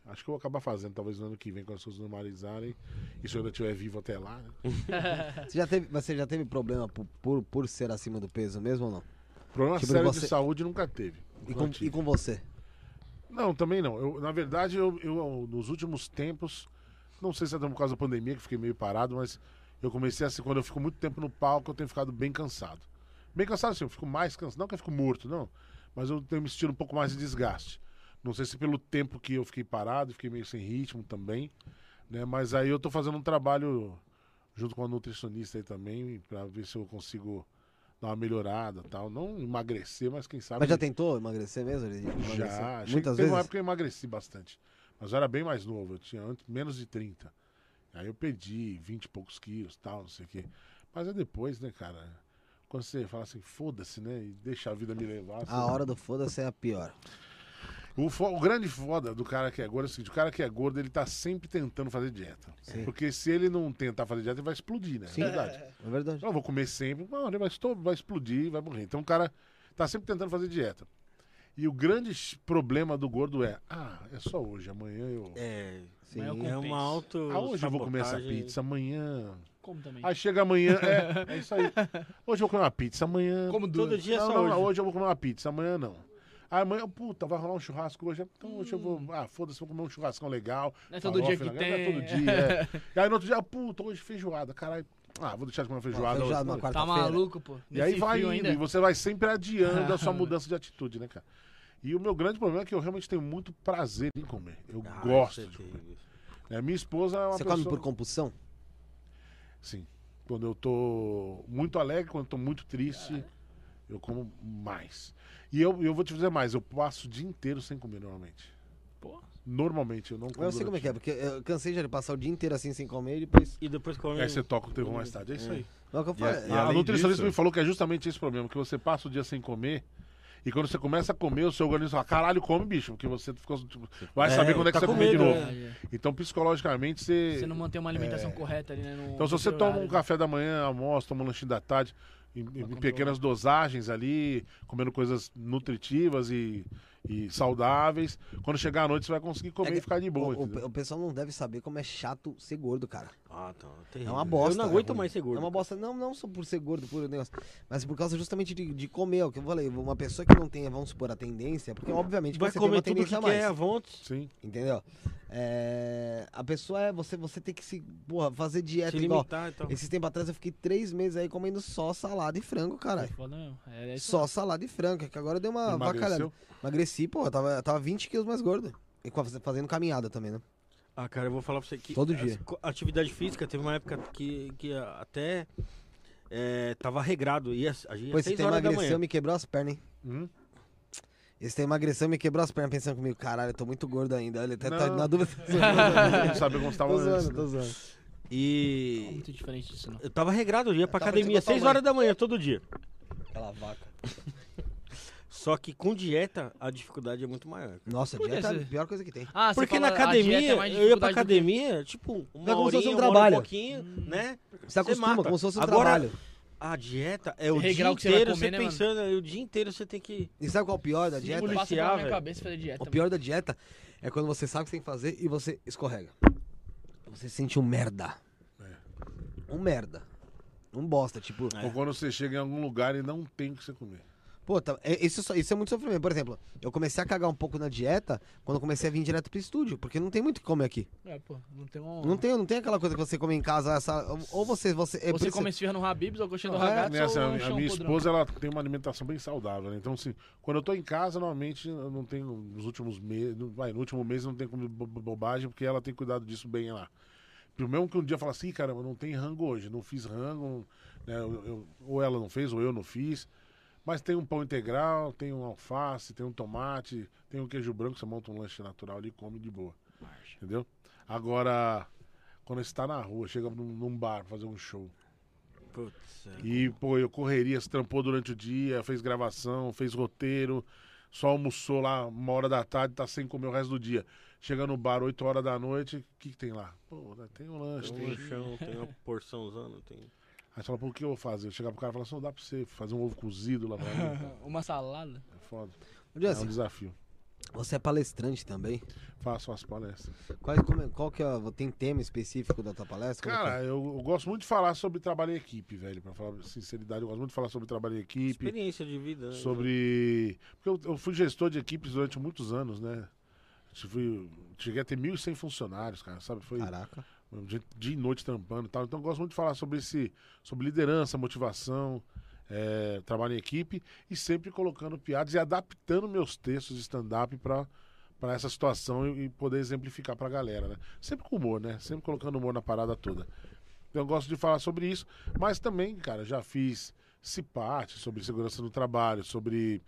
acho que eu vou acabar fazendo, talvez no ano que vem, quando as coisas normalizarem, e se eu ainda estiver vivo até lá, né? Você já teve, você já teve problema por, por, por ser acima do peso mesmo ou não? Problema Tipo, sério você- de saúde nunca teve. E com, e com você? Não, também não. Eu, na verdade, eu, eu, nos últimos tempos, não sei se é por causa da pandemia que fiquei meio parado, mas eu comecei a ser, quando eu fico muito tempo no palco, eu tenho ficado bem cansado. Bem cansado assim, eu fico mais cansado. Não que eu fico morto, não. Mas eu tenho me sentido um pouco mais de desgaste. Não sei se pelo tempo que eu fiquei parado, fiquei meio sem ritmo também, né? Mas aí eu tô fazendo um trabalho junto com a nutricionista aí também, pra ver se eu consigo dar uma melhorada tal. Não emagrecer, mas quem sabe. Mas já tentou emagrecer mesmo? Já, Muitas que teve uma vezes? época que eu emagreci bastante. Mas eu era bem mais novo, eu tinha antes, menos de 30. Aí eu perdi 20 e poucos quilos, tal, não sei o quê. Mas é depois, né, cara? Quando você fala assim, foda-se, né? E deixa a vida me levar. você- A hora do foda-se é a pior. O, fo- o grande foda do cara que é gordo é o seguinte: o cara que é gordo, ele tá sempre tentando fazer dieta. Sim. Porque se ele não tentar fazer dieta, ele vai explodir, né? Sim. É verdade. É verdade. Eu vou comer sempre, não, ele vai, vai explodir, vai morrer. Então o cara tá sempre tentando fazer dieta. E o grande problema do gordo é, ah, é só hoje, amanhã eu. É, Sim. Mas eu é uma auto. Ah, hoje eu vou comer essa pizza, amanhã. Como também. Aí chega amanhã, é, é isso aí. Hoje eu vou comer uma pizza, amanhã. Como Todo duas. dia é não, só não, hoje. não, hoje eu vou comer uma pizza, amanhã não. Aí amanhã, puta, vai rolar um churrasco hoje. Então hoje eu vou. Ah, foda-se, vou comer um churrascão legal. Não é todo dia que? Não é tem. todo dia. é. E aí no outro dia, puta, hoje feijoada, caralho. Ah, vou deixar de comer feijoada. Feijoada hoje. na Tá quarta-feira. maluco, pô? E aí vai indo, ainda. e você vai sempre adiando a sua mudança de atitude, né, cara? E o meu grande problema é que eu realmente tenho muito prazer em comer. Eu Ah, gosto é de comer. É, minha esposa é uma Você pessoa... come por compulsão? Sim. Quando eu tô muito alegre, quando eu tô muito triste, eu como mais. E eu, eu vou te dizer mais, eu passo o dia inteiro sem comer normalmente. Pô. Normalmente, eu não como. Eu sei como é que é, porque eu cansei já de passar o dia inteiro assim sem comer e depois. E depois come. Aí você toca o terror mais tarde, é isso aí. É o que eu E falo. a- é- e a além nutricionista disso- me falou que é justamente esse problema, que você passa o dia sem comer e quando você começa a comer, o seu organismo fala, caralho, come, bicho, porque você ficou, tipo, vai É, saber quando é que tá você comer de novo. né? Então, psicologicamente, você... Você não mantém uma alimentação correta ali, né? no- Então, se você toma um horário. café da manhã, almoça, toma um lanchinho da tarde, em, em pequenas dosagens ali, comendo coisas nutritivas e, e saudáveis, quando chegar à noite você vai conseguir comer É que e ficar de boa, o, o- pessoal não deve saber como é chato ser gordo, cara. Ah, tá. É terrível. uma bosta. Eu não aguento é mais ser gordo. É uma bosta, não, não só por ser gordo, por negócio, mas por causa justamente de, de comer, é o que eu falei. Uma pessoa que não tenha, vamos supor, a tendência, porque obviamente Vai você tem comer uma tudo que tendência a mais. quer vontade. Sim. Entendeu? É, a pessoa é. Você, você tem que se. Porra, fazer dieta Se igual. limitar e tal. Esses tempos atrás eu fiquei três meses aí comendo só salada e frango, É caralho. foda mesmo. É isso Só salada e frango, que agora deu uma. Emagreceu? Emagreci, pô, eu tava, tava 20 quilos mais gordo. E com a- fazendo caminhada também, né? Ah, cara, eu vou falar pra você que. Todo dia. Atividade física teve uma época que, que até. É, tava regrado. Ia, a gente ia Pô, esse 6 tempo horas da emagreceu, me quebrou as pernas, hein? Hum? Esse tempo emagreceu, me quebrou as pernas, pensando comigo, caralho, eu tô muito gordo ainda. Ele até tá Não. na dúvida. Não sabe como estava tô antes. zoando, tô zoando. É E. muito diferente disso, não. Eu tava regrado, eu ia pra Tava academia a tua 6 mãe. horas da manhã, todo dia. Aquela vaca. Só que com dieta, a dificuldade é muito maior. Nossa, Por que dieta é a você- pior coisa que tem. Ah, você Porque na fala, a dieta academia, é mais eu ia pra dificuldade do que- academia, tipo, uma É como se fosse horinha, um uma hora e trabalho. pouquinho, né? Você acostuma, mata. como se fosse um Agora, trabalho. A dieta é o Regrar dia o que você inteiro comer, você né, mano? pensando, aí o dia inteiro você tem que... E sabe qual é o pior da dieta? Passa pela minha cabeça fazer dieta. O pior da dieta é quando você sabe o que você tem que fazer e você escorrega. Você se sente um merda. Um merda. Um bosta, tipo. Ou quando você chega em algum lugar e não tem o que você comer. Pô, tá- é- isso, isso é muito sofrimento. Por exemplo, eu comecei a cagar um pouco na dieta quando eu comecei a vir direto pro estúdio, porque não tem muito o que comer aqui. É, pô, não tem um... Não tem, não tem aquela coisa que você come em casa, essa, ou você. você, é Você come esfirra no Habib's ou coxinha do É, ragazzo Né, assim, ou a, minha esposa ela tem uma alimentação bem saudável, né? Então, assim, quando eu tô em casa, normalmente eu não tenho, nos últimos meses, no- vai, no último mês eu não tenho comido bo- bo- bobagem, porque ela tem cuidado disso bem lá. Pro mesmo que um dia fala assim, caramba, não tem rango hoje, não fiz rango, né? eu- eu- ou ela não fez, ou eu não fiz. Mas tem um pão integral, tem um alface, tem um tomate, tem um queijo branco, você monta um lanche natural ali e come de boa. Entendeu? Agora, quando você tá na rua, chega num, num bar pra fazer um show. Putz, é. E, pô, eu correria, se trampou durante o dia, fez gravação, fez roteiro, só almoçou lá uma hora da tarde, tá sem comer o resto do dia. Chega no bar 8 horas da noite, o que, que tem lá? Pô, né, tem um lanche, Tem um tem. lanchão, tem uma porçãozona, tem... Aí você fala, pô, o que eu vou fazer? Eu chegar pro cara e falar assim, não dá pra você fazer um ovo cozido lá pra mim. Uma salada. É foda. É um desafio. você é palestrante também. Faço as palestras. Qual, como- qual que é, tem tema específico da tua palestra? Como que é? Cara, eu, eu gosto muito de falar sobre trabalho em equipe, velho. Pra falar sinceridade, eu gosto muito de falar sobre trabalho em equipe. Experiência de vida, né? sobre. Porque eu, eu fui gestor de equipes durante muitos anos, né? Eu Fui, cheguei a ter 1.100 funcionários, cara, sabe? Foi Caraca. Dia, dia e noite trampando e tal. Então eu gosto muito de falar sobre esse, sobre liderança, motivação, é, trabalho em equipe e sempre colocando piadas e adaptando meus textos de stand-up para pra essa situação e, e poder exemplificar pra galera, né? Sempre com humor, né? Sempre colocando humor na parada toda. Então, eu gosto de falar sobre isso, mas também, cara, já fiz CIPAT sobre segurança no trabalho, sobre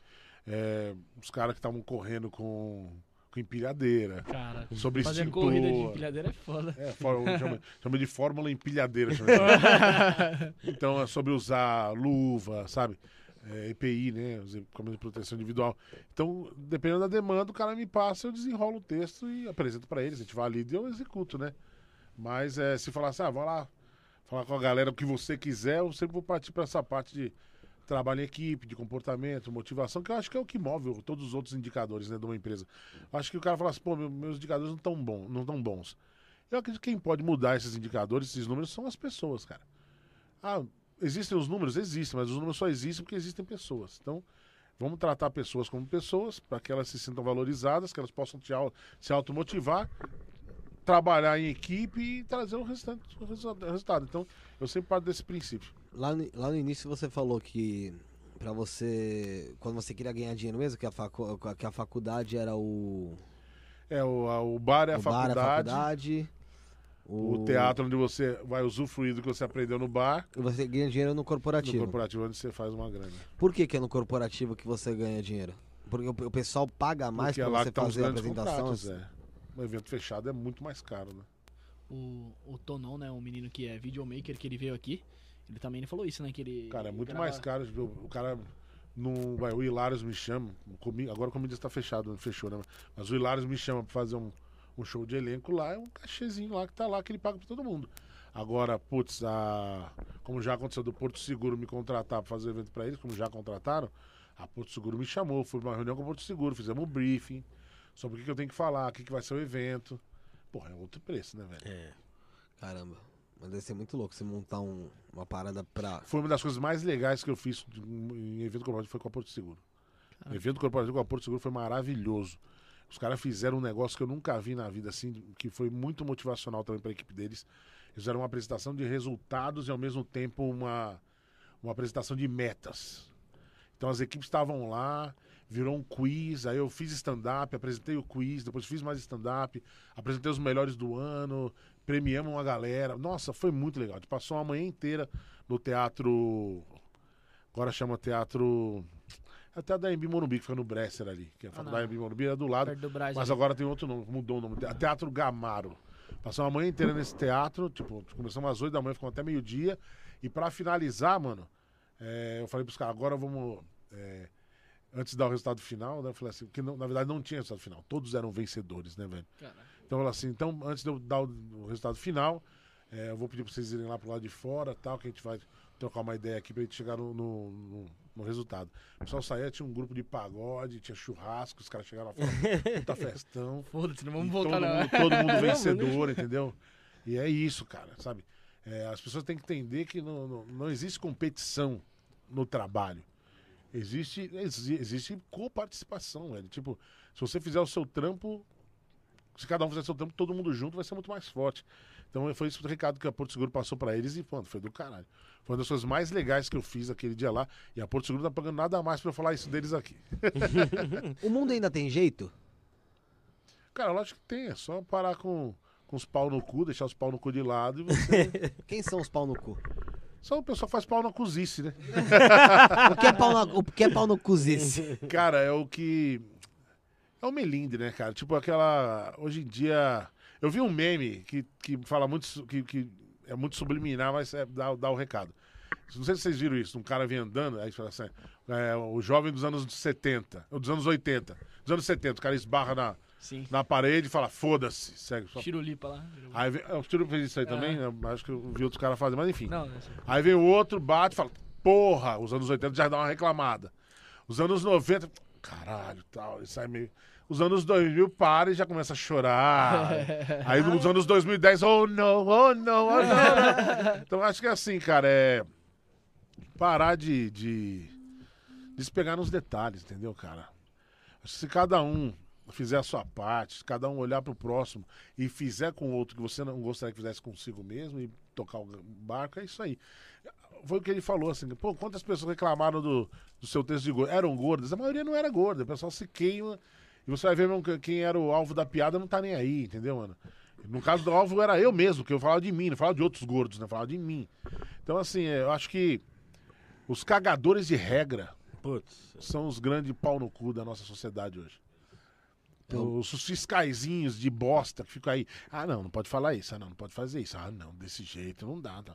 é, os caras que estavam correndo com, com empilhadeira, Cara, sobre fazer extintor. corrida de empilhadeira é foda. É, for- chama, chama de fórmula empilhadeira. chama isso. então, é sobre usar luva, sabe? É, EPI, né? Os equipamentos de proteção individual. Então, dependendo da demanda, o cara me passa, eu desenrolo o texto e apresento pra eles. A gente valida e eu executo, né? Mas é, se falar assim, ah, vai lá falar com a galera o que você quiser, eu sempre vou partir pra essa parte de trabalho em equipe, de comportamento, motivação, que eu acho que é o que move todos os outros indicadores né, de uma empresa. Eu acho que o cara fala assim, pô, meu- meus indicadores não estão não tão bons. Eu acredito que quem pode mudar esses indicadores, esses números, são as pessoas, cara. Ah, existem os números? Existem, mas os números só existem porque existem pessoas. Então, vamos tratar pessoas como pessoas, para que elas se sintam valorizadas, que elas possam te se automotivar, trabalhar em equipe e trazer o restante, o resu- resultado. Então, eu sempre parto desse princípio. Lá no, lá no início você falou que pra você. Quando você queria ganhar dinheiro mesmo, que a, facu, que a faculdade era o. É, o, a- o bar é a o bar, faculdade, a faculdade. o teatro onde você vai usufruir do que você aprendeu no bar, E você ganha dinheiro no no corporativo. corporativo onde você faz uma grana. Por que, que é no corporativo que você ganha dinheiro? Porque o, o pessoal paga mais Porque é você que tá fazer a apresentação. contratos, é. Um evento fechado é muito mais caro, né? O, o Tonon, né, um menino que é videomaker, que ele veio aqui, ele também ele falou isso, né, que ele... Cara, é muito grava- mais caro. O cara. Não, vai, o Hilários me chama. comi- agora o comida está fechado, fechou, né? Mas o Hilários me chama pra fazer um, um show de elenco lá, é um cachezinho lá que tá lá que ele paga pra todo mundo. Agora, putz, a, como já aconteceu do Porto Seguro me contratar pra fazer evento pra eles, como já contrataram, a Porto Seguro me chamou, fui pra uma reunião com o Porto Seguro, fizemos um briefing sobre o que, que eu tenho que falar, o que, que vai ser o evento. Porra, é outro preço, né, velho? É. Caramba. Mas deve ser muito louco você montar um- uma parada pra. Foi uma das coisas mais legais que eu fiz em evento corporativo foi com a Porto Seguro. Evento corporativo com a Porto Seguro foi maravilhoso. Os caras fizeram um negócio que eu nunca vi na vida, assim, que foi muito motivacional também para a equipe deles. Eles fizeram uma apresentação de resultados e ao mesmo tempo uma, uma apresentação de metas. Então as equipes estavam lá, virou um quiz, aí eu fiz stand-up, apresentei o quiz, depois fiz mais stand-up, apresentei os melhores do ano, premiamos uma galera. Nossa, foi muito legal. A gente passou uma manhã inteira no teatro. Agora chama teatro. É o teatro da Embi Morumbi, que fica no Bresser ali. Que é a Ah, faculdade não. Embi Morumbi era do lado. Do Brasil. Mas agora tem outro nome, mudou o nome. Te- Teatro Gamaro. Passou uma manhã inteira nesse teatro, tipo, começamos às 8 da manhã, ficamos até meio-dia. E pra finalizar, mano, é, eu falei pros caras, agora vamos. é, antes de dar o resultado final, né? Eu falei assim, porque não- na verdade não tinha resultado final. Todos eram vencedores, né, velho? Caralho. Então falei assim, então antes de eu dar o, o resultado final, é, eu vou pedir pra vocês irem lá pro lado de fora tal, que a gente vai trocar uma ideia aqui pra gente chegar no, no, no- no resultado. O pessoal saía, tinha um grupo de pagode, tinha churrasco, os caras chegaram lá fora, puta festão. Foda-se, não vamos voltar todo não. Mundo, todo mundo vencedor, entendeu? E é isso, cara, sabe? É, as pessoas têm que entender que não, não, não existe competição no trabalho. Existe, exi- existe coparticipação, velho. Tipo, se você fizer o seu trampo, se cada um fizer seu trampo, todo mundo junto vai ser muito mais forte. Então foi esse o recado que a Porto Seguro passou pra eles e pronto, foi do caralho. Foi uma das coisas mais legais que eu fiz aquele dia lá. E a Porto Seguro não tá pagando nada mais pra eu falar isso deles aqui. O mundo ainda tem jeito? Cara, lógico que tem, é só parar com, com os pau no cu, deixar os pau no cu de lado e você. Quem são os pau no cu? só o pessoal que faz pau na cozice, né? O que é pau, na, o que é pau no cozice? Cara, é o que. É o melindre, né, cara? Tipo aquela. Hoje em dia. Eu vi um meme que, que fala muito. Que, que é muito subliminar, mas é, dá, dá o recado. Não sei se vocês viram isso. Um cara vem andando, aí fala assim: é, o jovem dos anos 70, ou dos anos 80, dos anos 70, o cara esbarra na, Sim. na parede e fala: foda-se, segue. Só... Tirulipa lá. Aí vem, é, o Tiro fez isso aí também, né? acho que eu vi outros caras fazendo, mas enfim. Não, não. Aí vem o outro, bate e fala, porra, os anos 80 já dá uma reclamada. Os anos 90, caralho, tal, isso aí meio... Os anos 2000 para e já começa a chorar. aí nos anos 2010, oh não, oh não, oh não. então acho que é assim, cara, é parar de, de, de se pegar nos detalhes, entendeu, cara? Se cada um fizer a sua parte, se cada um olhar pro próximo e fizer com o outro que você não gostaria que fizesse consigo mesmo e tocar o barco, é isso aí. Foi o que ele falou, assim, pô, quantas pessoas reclamaram do, do seu texto de gordo? Eram gordas? A maioria não era gorda, o pessoal se queima E você vai ver mesmo que quem era o alvo da piada não tá nem aí, entendeu, mano? No caso do alvo era eu mesmo, que eu falava de mim, não falava de outros gordos, né? Eu falava de mim. Então, assim, é, eu acho que os cagadores de regra Putz. são os grandes pau no cu da nossa sociedade hoje. Então- Os, os fiscaizinhos de bosta que ficam aí. Ah, não, não pode falar isso. Ah, não, não pode fazer isso. Ah, não, desse jeito não dá. Tá.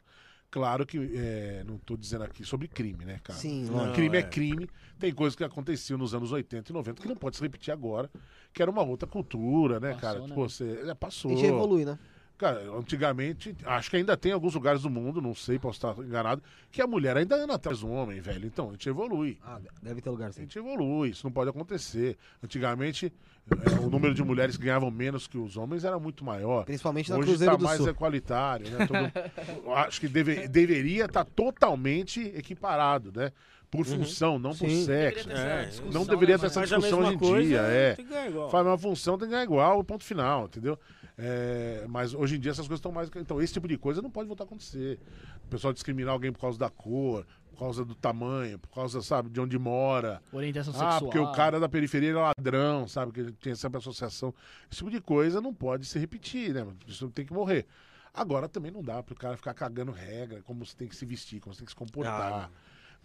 Claro que é, não tô dizendo aqui sobre crime, né, cara? Sim, Não, crime é. é. crime. Tem coisas que aconteciam nos anos 80 e 90 que não pode se repetir agora, que era uma outra cultura, né, Passou, cara? né? Tipo, você, é, passou. A gente evolui, né? Cara, antigamente, acho que ainda tem alguns lugares do mundo, não sei, posso estar enganado, que a mulher ainda anda atrás do homem, velho. Então, a gente evolui. Ah, deve ter lugar A sim. gente evolui, isso não pode acontecer. Antigamente, é, o número de mulheres que ganhavam menos que os homens era muito maior. Principalmente na Hoje Cruzeiro está do mais Sul. equalitário, né? Tudo- acho que deve- deveria estar totalmente equiparado, né? Por função, não por Sim. sexo. Deveria É, não deveria né, ter essa a discussão hoje em coisa, dia, é. tem que ganhar igual. Faz uma função, tem que ganhar igual, ponto final, entendeu? É, mas hoje em dia essas coisas estão mais. Então, esse tipo de coisa não pode voltar a acontecer. O pessoal discriminar alguém por causa da cor, por causa do tamanho, por causa, sabe, de onde mora. Orientação Ah, sexual. porque o cara da periferia é ladrão, sabe? Que tem sempre associação. Esse tipo de coisa não pode se repetir, né? Isso tem que morrer. Agora também não dá pro cara ficar cagando regra, como você tem que se vestir, como você tem que se comportar,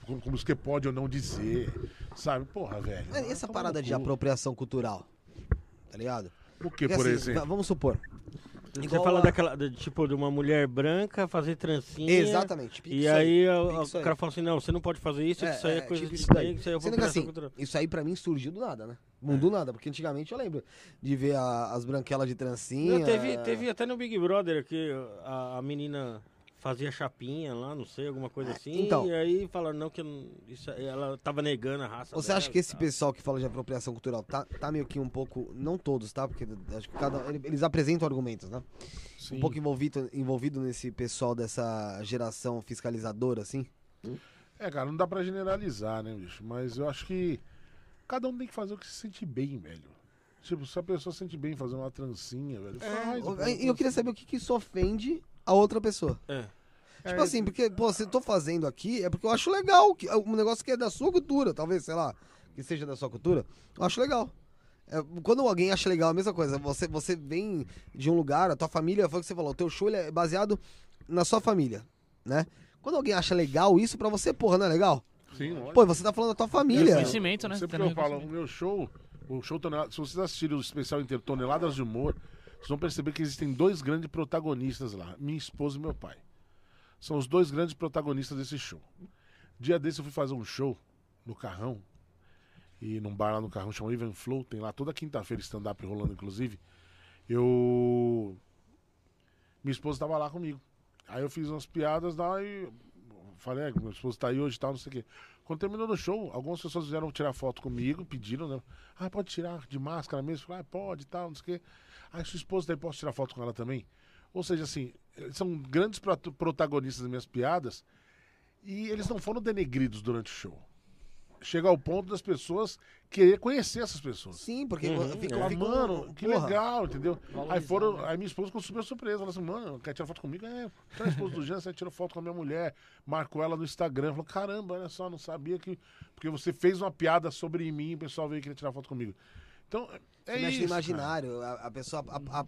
como, como você pode ou não dizer, sabe? Porra, velho. É, E essa parada de apropriação cultural? Tá ligado? O que, Porque, por assim, exemplo? va- Vamos supor. Você Igual fala a- daquela, de, tipo, de uma mulher branca fazer trancinha. Exatamente. E aí, a- pique a- isso o cara fala assim, não, você não pode fazer isso, É, isso aí é é, coisa tipo de isso daí. isso aí é que assim, cultural. isso aí pra mim surgiu do nada, né? Não do nada, porque antigamente eu lembro de ver a- as branquelas de trancinha. Não, teve, teve até no Big Brother que a, a menina fazia chapinha lá, não sei, alguma coisa assim. então. E aí falaram, não, que isso, ela tava negando a raça Você dela acha que esse tal. pessoal que fala de apropriação cultural tá, tá meio que um pouco. Não todos, tá? Porque acho que cada. Eles apresentam argumentos, né? Sim. Um pouco envolvido, envolvido nesse pessoal dessa geração fiscalizadora, assim. É, cara, não dá pra generalizar, né, bicho? Mas eu acho que cada um tem que fazer o que se sente bem, velho. Tipo, se a pessoa se sente bem fazer uma trancinha, velho, faz. pô, E eu queria saber o que, que isso ofende a outra pessoa. É. Tipo assim, porque, pô, se eu tô fazendo aqui, é porque eu acho legal. Que, um negócio que é da sua cultura, talvez, sei lá, que seja da sua cultura, eu acho legal. É, quando alguém acha legal, a mesma coisa, você, você vem de um lugar, a tua família, foi o que você falou, o teu show ele é baseado na sua família, né? Quando alguém acha legal isso pra você, porra, não é legal? Sim, lógico. Pô, você tá falando da tua família. Reconhecimento, né? Sempre que eu falo, o meu show, o show Tonelada, se vocês assistirem o especial inteiro Toneladas de Humor, vocês vão perceber que existem dois grandes protagonistas lá, minha esposa e meu pai. São os dois grandes protagonistas desse show. Dia desse eu fui fazer um show no Carrão, e num bar lá no Carrão chama Even Flow, tem lá toda quinta-feira stand-up rolando, inclusive. Eu. Minha esposa tava lá comigo. Aí eu fiz umas piadas lá e falei, é, minha esposa tá aí hoje e tal, não sei o quê. Quando terminou no show, algumas pessoas vieram tirar foto comigo, pediram, né? Ah, pode tirar de máscara mesmo? Falei, ah, pode e tal, não sei o quê. Aí sua esposa daí posso tirar foto com ela também? Ou seja, assim, são grandes prot- protagonistas das minhas piadas e eles não foram denegridos durante o show. Chega ao ponto das pessoas querer conhecer essas pessoas. Sim, porque Uhum, fica, é. Mano, que porra. legal, entendeu? Aí foram, né? aí minha esposa ficou super surpresa. Falou assim, mano, quer tirar foto comigo? É, a esposa do Jean, você tirou foto com a minha mulher, marcou ela no Instagram. Falou, caramba, olha só, não sabia que. Porque você fez uma piada sobre mim o pessoal veio querer tirar foto comigo. Então, é Você mexe isso. no imaginário, a, a pessoa a- a- a-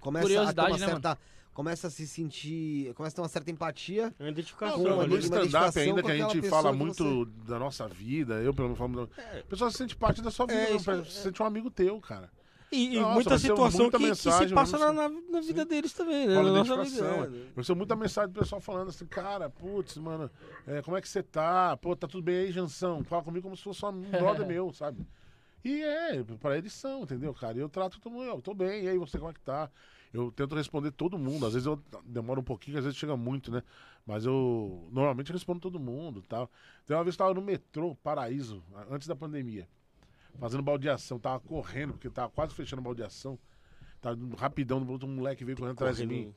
começa a ter uma né, certa. Começa a se sentir. Começa a ter uma certa empatia. É uma identificação. Não, uma no uma stand-up ainda que a gente fala que muito da nossa vida, eu pelo menos falo. É. A pessoa se sente parte da sua vida, É, não, isso- se sente um amigo teu, cara. E, e Nossa, muita situação muita que, que mensagem, se passa na, na, na vida deles também, né? Fala Na nossa identificação. vida. Eu recebo muita mensagem do pessoal falando assim, cara, putz, mano, é, como é que você tá? Pô, tá tudo bem aí, Jansão? Fala comigo como se fosse um brother meu, sabe? E é, pra eles são, entendeu, cara? E eu trato todo mundo, eu tô bem, e aí você como é que tá? Eu tento responder todo mundo, às vezes eu demoro um pouquinho, às vezes chega muito, né? Mas eu normalmente respondo todo mundo tal. Tem uma vez que eu tava no metrô, Paraíso, antes da pandemia, fazendo baldeação, tava correndo, porque tava quase fechando a baldeação. Tava rapidão, um moleque veio correndo atrás de mim.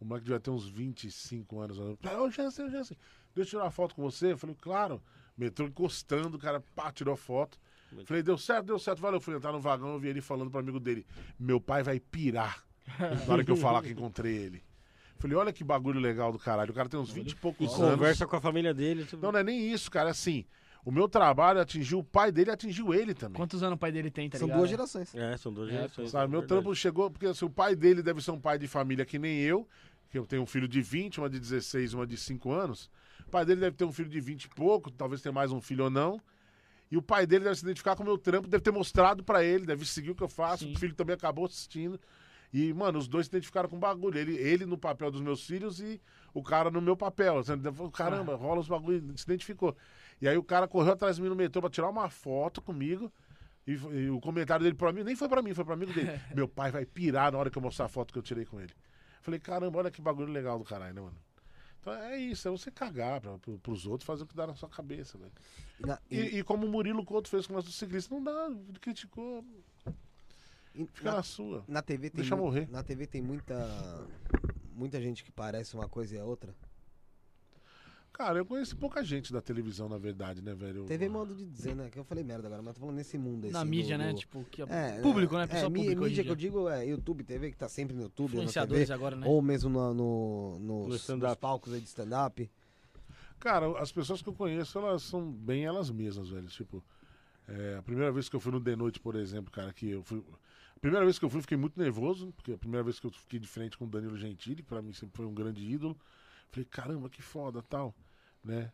O moleque devia ter uns 25 anos. Ô, Jansen, ô, Jansen, deixa eu tirar uma foto com você. Eu falei, claro. Metrô encostando, o cara pá, tirou foto. Falei, deu certo, deu certo, valeu. Fui entrar no vagão, eu vi ele falando pro amigo dele: Meu pai vai pirar na hora que eu falar que encontrei ele. Falei, olha que bagulho legal do caralho. O cara tem uns 20 e poucos anos. conversa com a família dele. tipo, Não, não é nem isso, cara. Assim, o meu trabalho atingiu o pai dele atingiu ele também. Quantos anos o pai dele tem, tá São ligado? duas gerações. É, são duas É, gerações. Sabe, é meu verdade. trampo chegou, porque assim, o pai dele deve ser um pai de família que nem eu, que eu tenho um filho de 20, uma de 16, uma de 5 anos. O pai dele deve ter um filho de 20 e pouco, talvez tenha mais um filho ou não. E o pai dele deve se identificar com o meu trampo, deve ter mostrado pra ele, deve seguir o que eu faço. Sim. O filho também acabou assistindo. E, mano, os dois se identificaram com o bagulho. Ele, ele no papel dos meus filhos e o cara no meu papel. Caramba, rola os bagulho, se identificou. E aí o cara correu atrás de mim no metrô pra tirar uma foto comigo. E, e o comentário dele pra mim, nem foi pra mim, foi pra amigo dele. Meu pai vai pirar na hora que eu mostrar a foto que eu tirei com ele. Falei, caramba, olha que bagulho legal do caralho, né, mano? Então é isso, é você cagar pra, pro, pros outros, fazer o que dá na sua cabeça, velho. E na- E, e- e como o Murilo Couto fez com o nosso ciclista, não dá, criticou, fica na- na sua. Na TV tem Deixa mui- morrer. Na TV tem muita muita gente que parece uma coisa e a outra. Cara, eu conheço pouca gente da televisão, na verdade, né, velho? TV é modo de dizer, né? Que eu falei merda agora, mas tô falando nesse mundo aí. Na assim, mídia, do- né? do- Tipo, que É, público, né? É, Pessoa mi- pública hoje em mídia que eu digo é YouTube, TV, que tá sempre no YouTube, ou na Influenciadores TV, agora, né? ou mesmo no, no, nos, No stand-up. nos palcos aí de stand-up. Cara, as pessoas que eu conheço, elas são bem elas mesmas, velho. Tipo, é, a primeira vez que eu fui no The Noite, por exemplo, cara, que eu fui. A primeira vez que eu fui, fiquei muito nervoso, porque a primeira vez que eu fiquei de frente com o Danilo Gentili, que pra mim sempre foi um grande ídolo. Falei, caramba, que foda, tal, né?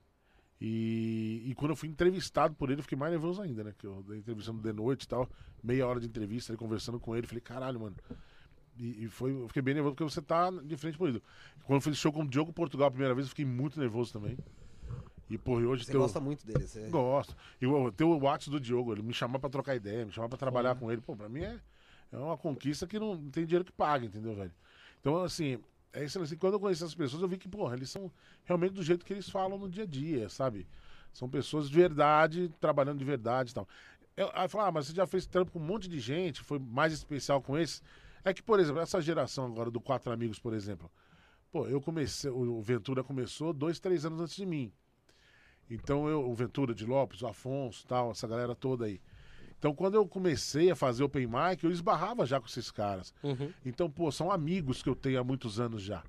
E, e quando eu fui entrevistado por ele, eu fiquei mais nervoso ainda, né? Que eu dei entrevista no The Noite e tal, meia hora de entrevista, conversando com ele, falei, caralho, mano. E, e foi, eu fiquei bem nervoso porque você tá de frente por ele. Quando eu fiz show com o Diogo Portugal a primeira vez, eu fiquei muito nervoso também. E, pô, e hoje Você teu- gosta muito dele. Você... Gosto. E o, ter o WhatsApp do Diogo, ele me chamar pra trocar ideia, me chamar pra trabalhar com ele, pô, pra mim é, é uma conquista que não tem dinheiro que paga, entendeu, velho? Então, assim, é isso assim, quando eu conheci essas pessoas, eu vi que, porra, eles são realmente do jeito que eles falam no dia a dia, sabe? São pessoas de verdade, trabalhando de verdade e tal. Eu, aí ah, mas você já fez trampo com um monte de gente, foi mais especial com esse. É que, por exemplo, essa geração agora do Quatro Amigos, por exemplo. Pô, eu comecei, o Ventura começou dois, três anos antes de mim. Então eu, o Ventura de Lopes, o Afonso, tal, essa galera toda aí. Então quando eu comecei a fazer open mic, eu esbarrava já com esses caras. Uhum. Então, pô, são amigos que eu tenho há muitos anos já.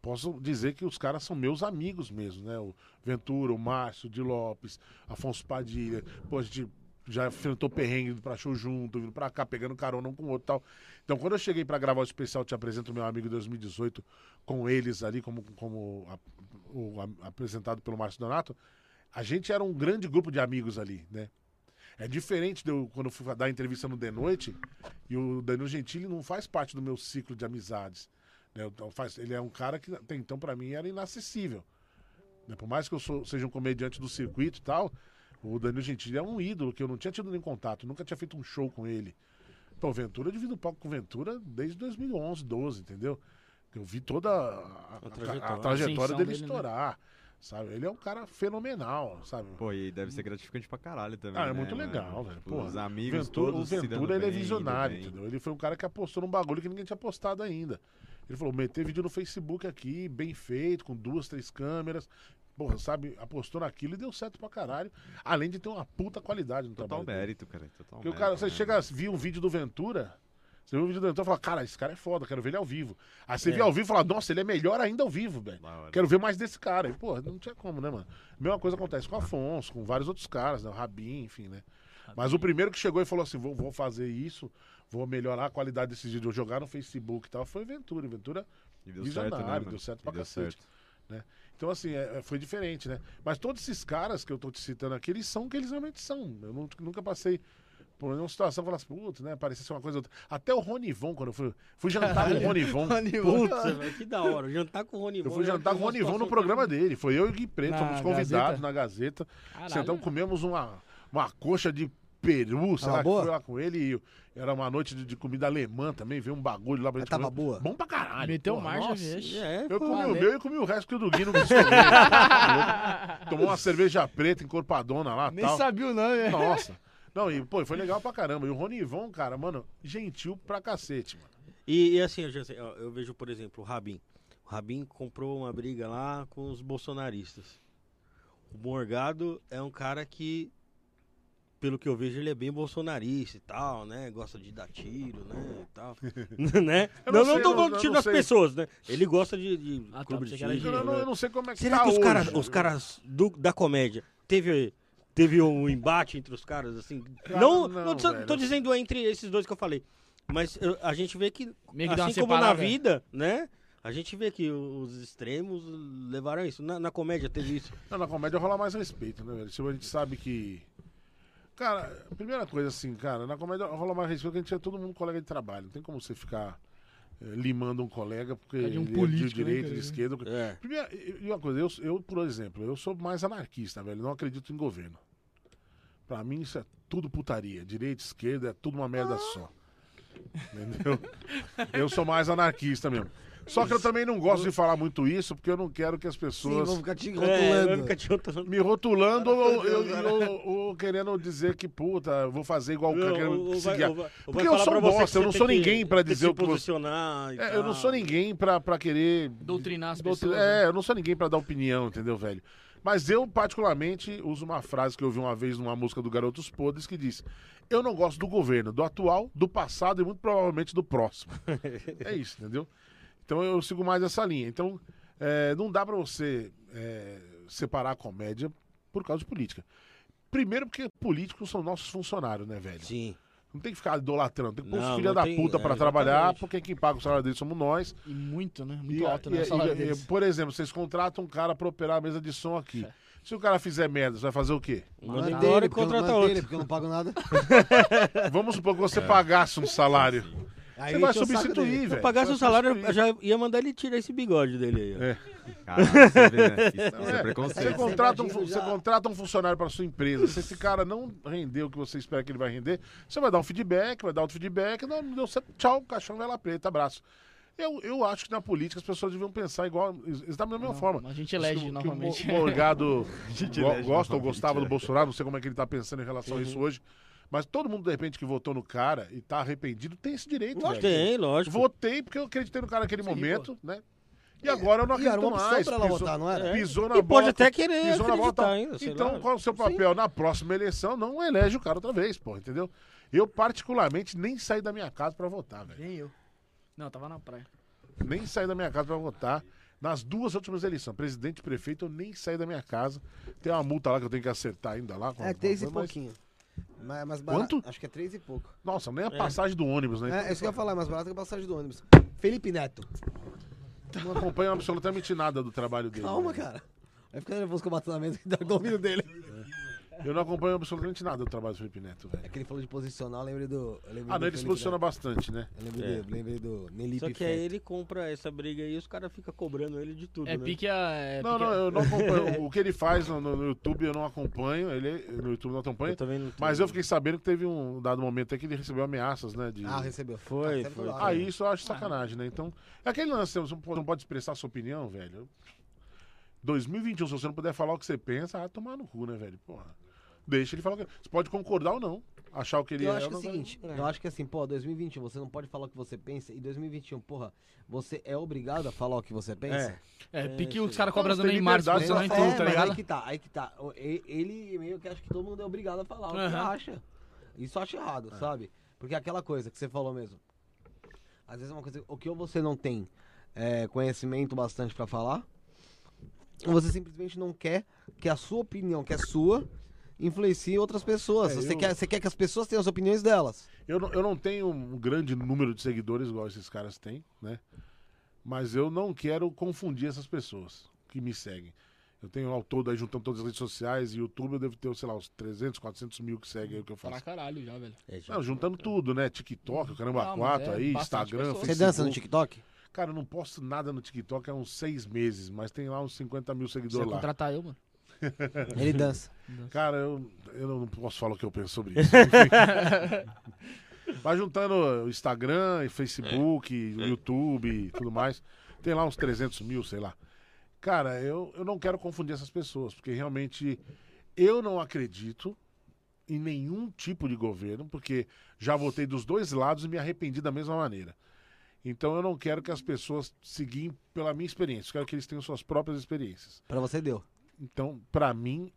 Posso dizer que os caras são meus amigos mesmo, né? O Ventura, o Márcio de Lopes, Afonso Padilha. Pô, a gente já enfrentou perrengue indo pra show junto, vindo pra cá, pegando carona um com o outro e tal. Então, quando eu cheguei pra gravar o especial Te Apresento Meu Amigo em 2018 com eles ali, como, como a- o, a- apresentado pelo Márcio Donato, a gente era um grande grupo de amigos ali, né? É diferente de eu, quando eu fui dar entrevista no The Noite, e o Danilo Gentili não faz parte do meu ciclo de amizades. né? Então, faz- ele é um cara que até então pra mim era inacessível. né? Por mais que eu sou- seja um comediante do circuito e tal, o Danilo Gentili é um ídolo que eu não tinha tido nem contato, nunca tinha feito um show com ele. Então, Ventura, eu divido o palco com Ventura desde 2011, 12, entendeu? Eu vi toda a, a- a- trajetória. a trajetória dele dele, né? Sabe? Ele é um cara fenomenal, sabe? Pô, e deve ser gratificante pra caralho também. Ah, é né, muito mano? legal, velho. Tipo, Pô, os amigos Ventura, o todos dando Ventura ele é bem, indo visionário, entendeu? Ele foi um cara que apostou num bagulho que ninguém tinha postado ainda. Ele falou, meter vídeo no Facebook aqui, bem feito, com duas, três câmeras. Porra, sabe, apostou naquilo e deu certo pra caralho. Além de ter uma puta qualidade no Total trabalho. dele. mérito, cara. Total Porque o mérito cara, você mesmo. chega, viu um vídeo do Ventura, você viu o vídeo do Ventura e fala, cara, esse cara é foda, quero ver ele ao vivo. Aí você É. vê ao vivo e fala, nossa, ele é melhor ainda ao vivo, velho. Quero ver mais desse cara. E, pô, não tinha como, né, mano? Mesma coisa acontece com o Afonso, com vários outros caras, né? O Rabin, enfim, né? Mas o primeiro que chegou e falou assim: vou, vou fazer isso, vou melhorar a qualidade desses vídeos, vou jogar no Facebook e tal, foi Ventura. E Ventura, E deu visionário, certo, né, deu certo E pra deu cacete. certo. então, assim, é- é- foi diferente, né? Mas todos esses caras que eu tô te citando aqui, eles são o que eles realmente são. Eu nu- nunca passei por nenhuma situação falasse, putz, né? Parecia ser uma coisa ou outra. Até o Ronivon, quando eu fui, fui jantar com o Ronivon. Putz, velho, que da hora. Jantar com o Rony Eu fui jantar com o Ronivon no programa dele. Foi eu e o Gui Preto, Na fomos convidados Gazeta? na Gazeta. Caralho. Sentamos, comemos uma, uma coxa de peru, sei lá, que foi lá com ele. E era uma noite de, de comida alemã também, veio um bagulho lá pra gente tava comer. boa? Bom pra caralho. Meteu porra, marcha, nossa. É, Eu pô. comi o valeu. meu e comi o resto que o do Gui não me Tomou uma cerveja preta encorpadona lá Nem tal. sabia o nome. Nossa. Não, e pô, foi legal pra caramba. E o Ronivon, cara, mano, gentil pra cacete, mano. E, e assim, eu, já eu vejo, por exemplo, o Rabin. O Rabin comprou uma briga lá com os bolsonaristas. O Morgado é um cara que, pelo que eu vejo, ele é bem bolsonarista e tal, né? Gosta de dar tiro, né? E tal. né? Eu Não, não não, sei, tô falando não- tiro eu das não sei. pessoas, né? Ele gosta de, de Ah, tá, clube de que era tiro. Eu, não- né? eu não sei como é que Será tá que os hoje. caras os caras do- da comédia teve, teve um embate entre os caras, assim. Não, não, não, tô, tô dizendo entre esses dois que eu falei. Mas eu- a gente vê que, Meio que assim como na vida, né? A gente vê que os extremos levaram isso. Na, na comédia teve isso. Não, na comédia rola mais respeito, né, velho? Tipo, a gente sabe que. Cara, primeira coisa assim, cara, na comédia rola mais respeito porque a gente é todo mundo colega de trabalho. Não tem como você ficar eh, limando um colega porque Cara de um ele é político, de né, direita, cara? de esquerda. É. Primeiro, e e uma coisa, eu, eu, por exemplo, eu sou mais anarquista, velho. Não acredito em governo. Pra mim, isso é tudo putaria. Direita, esquerda, é tudo uma merda só. Entendeu? Eu sou mais anarquista mesmo. Só que eu também não gosto de falar muito isso, porque eu não quero que as Sim, pessoas vão ficar te É, vai rotulando. ficar te rotulando. me rotulando ou, eu- eu- ou querendo dizer que, puta, eu vou fazer igual o cara querendo ou vai- seguir. a- ou vai- ou vai Porque eu falar sou pra um você que bosta, eu você não tem sou que- ninguém pra tem que dizer se o que você... posicionar e É, eu não tal. sou ninguém pra, pra querer... Doutrinar as pessoas. É, né? eu não sou ninguém pra dar opinião, entendeu, velho? Mas eu, particularmente, uso uma frase que eu ouvi uma vez numa música do Garotos Podres que diz: Eu não gosto do governo, do atual, do passado e muito provavelmente do próximo. é isso, entendeu? Então eu sigo mais essa linha. Então, é, não dá pra você é, separar a comédia por causa de política. Primeiro porque políticos são nossos funcionários, né, velho? Sim. Não tem que ficar idolatrando, tem que pôr os não da tem- puta é, pra trabalhar, exatamente. porque quem paga o salário deles somos nós. E muito, né? Muito E- alto, e- né? E- salário e- deles. por exemplo, vocês contratam um cara pra operar a mesa de som aqui. Se o cara fizer merda, você vai fazer o quê? Manda é dele, e eu não- contrata é outro. dele, porque eu não pago nada. Vamos supor que você pagasse um salário. Aí Você vai substituir, Se velho. eu pagasse Você o vai salário, eu já ia mandar ele tirar esse bigode dele aí. ó. É. Caralho, você vê, né? Isso, Não, isso é, é. preconceito. Você contrata, um, você contrata um funcionário para sua empresa. Se esse cara não render o que você espera que ele vai render, você vai dar um feedback, vai dar outro feedback. Não, não deu certo, tchau, caixão, vela preta, abraço. Eu, eu acho que na política as pessoas deviam pensar igual, exatamente da mesma forma. A gente elege Que o- novamente. Que o Mo- Morgado go- gosta ou gostava do é. Bolsonaro, não sei como é que ele tá pensando em relação a isso hoje. Mas todo mundo, de repente, que votou no cara e tá arrependido, tem esse direito, Lógico, velho. tem, lógico. Votei porque eu acreditei no cara naquele momento, né? E agora eu não era acredito uma opção mais. pra ela Pisou- votar, não era? Pisou na E bola. pode até querer pisou na bola, ainda, sei Então, lá. qual é o seu papel na próxima eleição? Não elege o cara outra vez, pô, entendeu? Eu, particularmente, nem saí da minha casa pra votar, velho. Nem eu. Não, eu tava na praia. Nem saí da minha casa pra votar. Nas duas últimas eleições, presidente e prefeito, eu nem saí da minha casa. Tem uma multa lá que eu tenho que acertar ainda lá. com- É, três e pouquinho. Mas, mas barato- Quanto? Acho que é três e pouco. Nossa, nem a passagem do ônibus, né? É, é isso que eu ia falar, é mais barato que a passagem do ônibus. Felipe Neto. Não acompanho absolutamente nada do trabalho dele. Calma, velho. cara. Vai ficar nervoso que eu bato na mesa e dá domínio dele. Eu não acompanho absolutamente nada do trabalho do Felipe Neto, É velho. que ele falou de posicionar, eu lembrei do. Eu lembrei Ah, do não, ele se Felipe posiciona Neto. bastante, né? Eu lembrei, É. do, lembrei do Nelipe Só que aí ele compra essa briga aí e os caras ficam cobrando ele de tudo, É né? pique a. É Não, pique não, a- eu não acompanho. o que ele faz no, no YouTube eu não acompanho. Ele no YouTube eu não acompanho. Eu também não Mas eu fiquei sabendo que teve um dado momento aí que ele recebeu ameaças, né? De... Ah, recebeu. Foi, Ah, recebe foi. toda hora, Ah, isso eu acho sacanagem, né? Então, é aquele lance, você não pode, não pode expressar sua opinião, velho. 2021, se você não puder falar o que você pensa, ah, tomar no cu, né, velho? Porra. Deixa ele falar o que. Você pode concordar ou não. Achar o que ele Eu é. acho ou que é o não- seguinte, eu acho que assim, pô, 2021 você não pode falar o que você pensa, e 2021, porra, você é obrigado a falar o que você pensa? É. É, pique É, os caras cobram Não, do Neymar É, tá mas ligado? aí que tá, aí que tá. Ele meio que acha que todo mundo é obrigado a falar o que acha. Isso eu acho errado, sabe? Porque é aquela coisa que você falou mesmo. Às vezes é uma coisa, o que ou você não tem é, conhecimento bastante pra falar, ou você simplesmente não quer que a sua opinião, que é sua, influencie outras pessoas. É, você, eu- quer, você quer que as pessoas tenham as opiniões delas. Eu não, eu não tenho um grande número de seguidores igual esses caras têm, né? Mas eu não quero confundir essas pessoas que me seguem. Eu tenho ao todo aí, juntando todas as redes sociais e YouTube, eu devo ter, sei lá, uns 300, 400 mil que seguem aí o que eu Pra faço. caralho já, velho. É, já. Não, juntando tudo, né? TikTok, o Caramba Não, mas 4 é aí, Instagram, pessoas. Você Facebook. dança no TikTok? Cara, eu não posto nada no TikTok há uns seis meses, mas tem lá uns 50 mil Você seguidores lá. contratar eu, mano. Ele dança. Cara, eu, eu não posso falar o que eu penso sobre isso. Vai juntando o Instagram, e Facebook, o YouTube e tudo mais. Tem lá uns 300 mil, sei lá. Cara, eu, eu não quero confundir essas pessoas, porque realmente eu não acredito em nenhum tipo de governo, porque já votei dos dois lados e me arrependi da mesma maneira. Então eu não quero que as pessoas seguem pela minha experiência, eu quero que eles tenham suas próprias experiências. Pra você deu. Então, pra mim,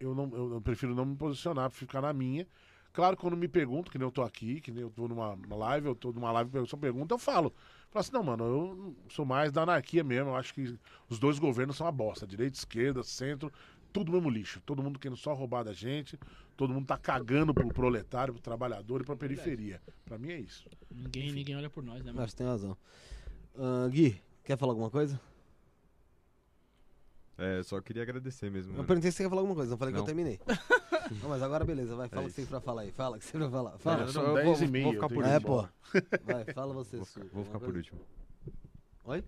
eu, não, eu, eu prefiro não me posicionar, prefiro ficar na minha. Claro, quando me perguntam, que nem eu tô aqui, que nem eu tô numa uma live, eu tô numa live, eu pergunta, eu falo. Falo assim, não, mano, eu sou mais da anarquia mesmo, eu acho que os dois governos são uma bosta, direita, esquerda, centro, tudo mesmo lixo. Todo mundo querendo só roubar da gente. Todo mundo tá cagando pro proletário, pro trabalhador e pra periferia. Pra mim é isso. Ninguém, ninguém olha por nós, né, mano? Acho que tem razão. Ah, Gui, quer falar alguma coisa? É, só queria agradecer mesmo. Eu mano. perguntei se você quer falar alguma coisa, não falei que eu Não. terminei. não, mas agora beleza, vai, fala o que você tem pra falar aí. Fala o que você tem pra falar. Não, Fala. eu São vou- 10 e vou- meia, vou ficar eu por tenho que É, pô. Vai, fala você. Vou ficar, vou ficar por último. Oi?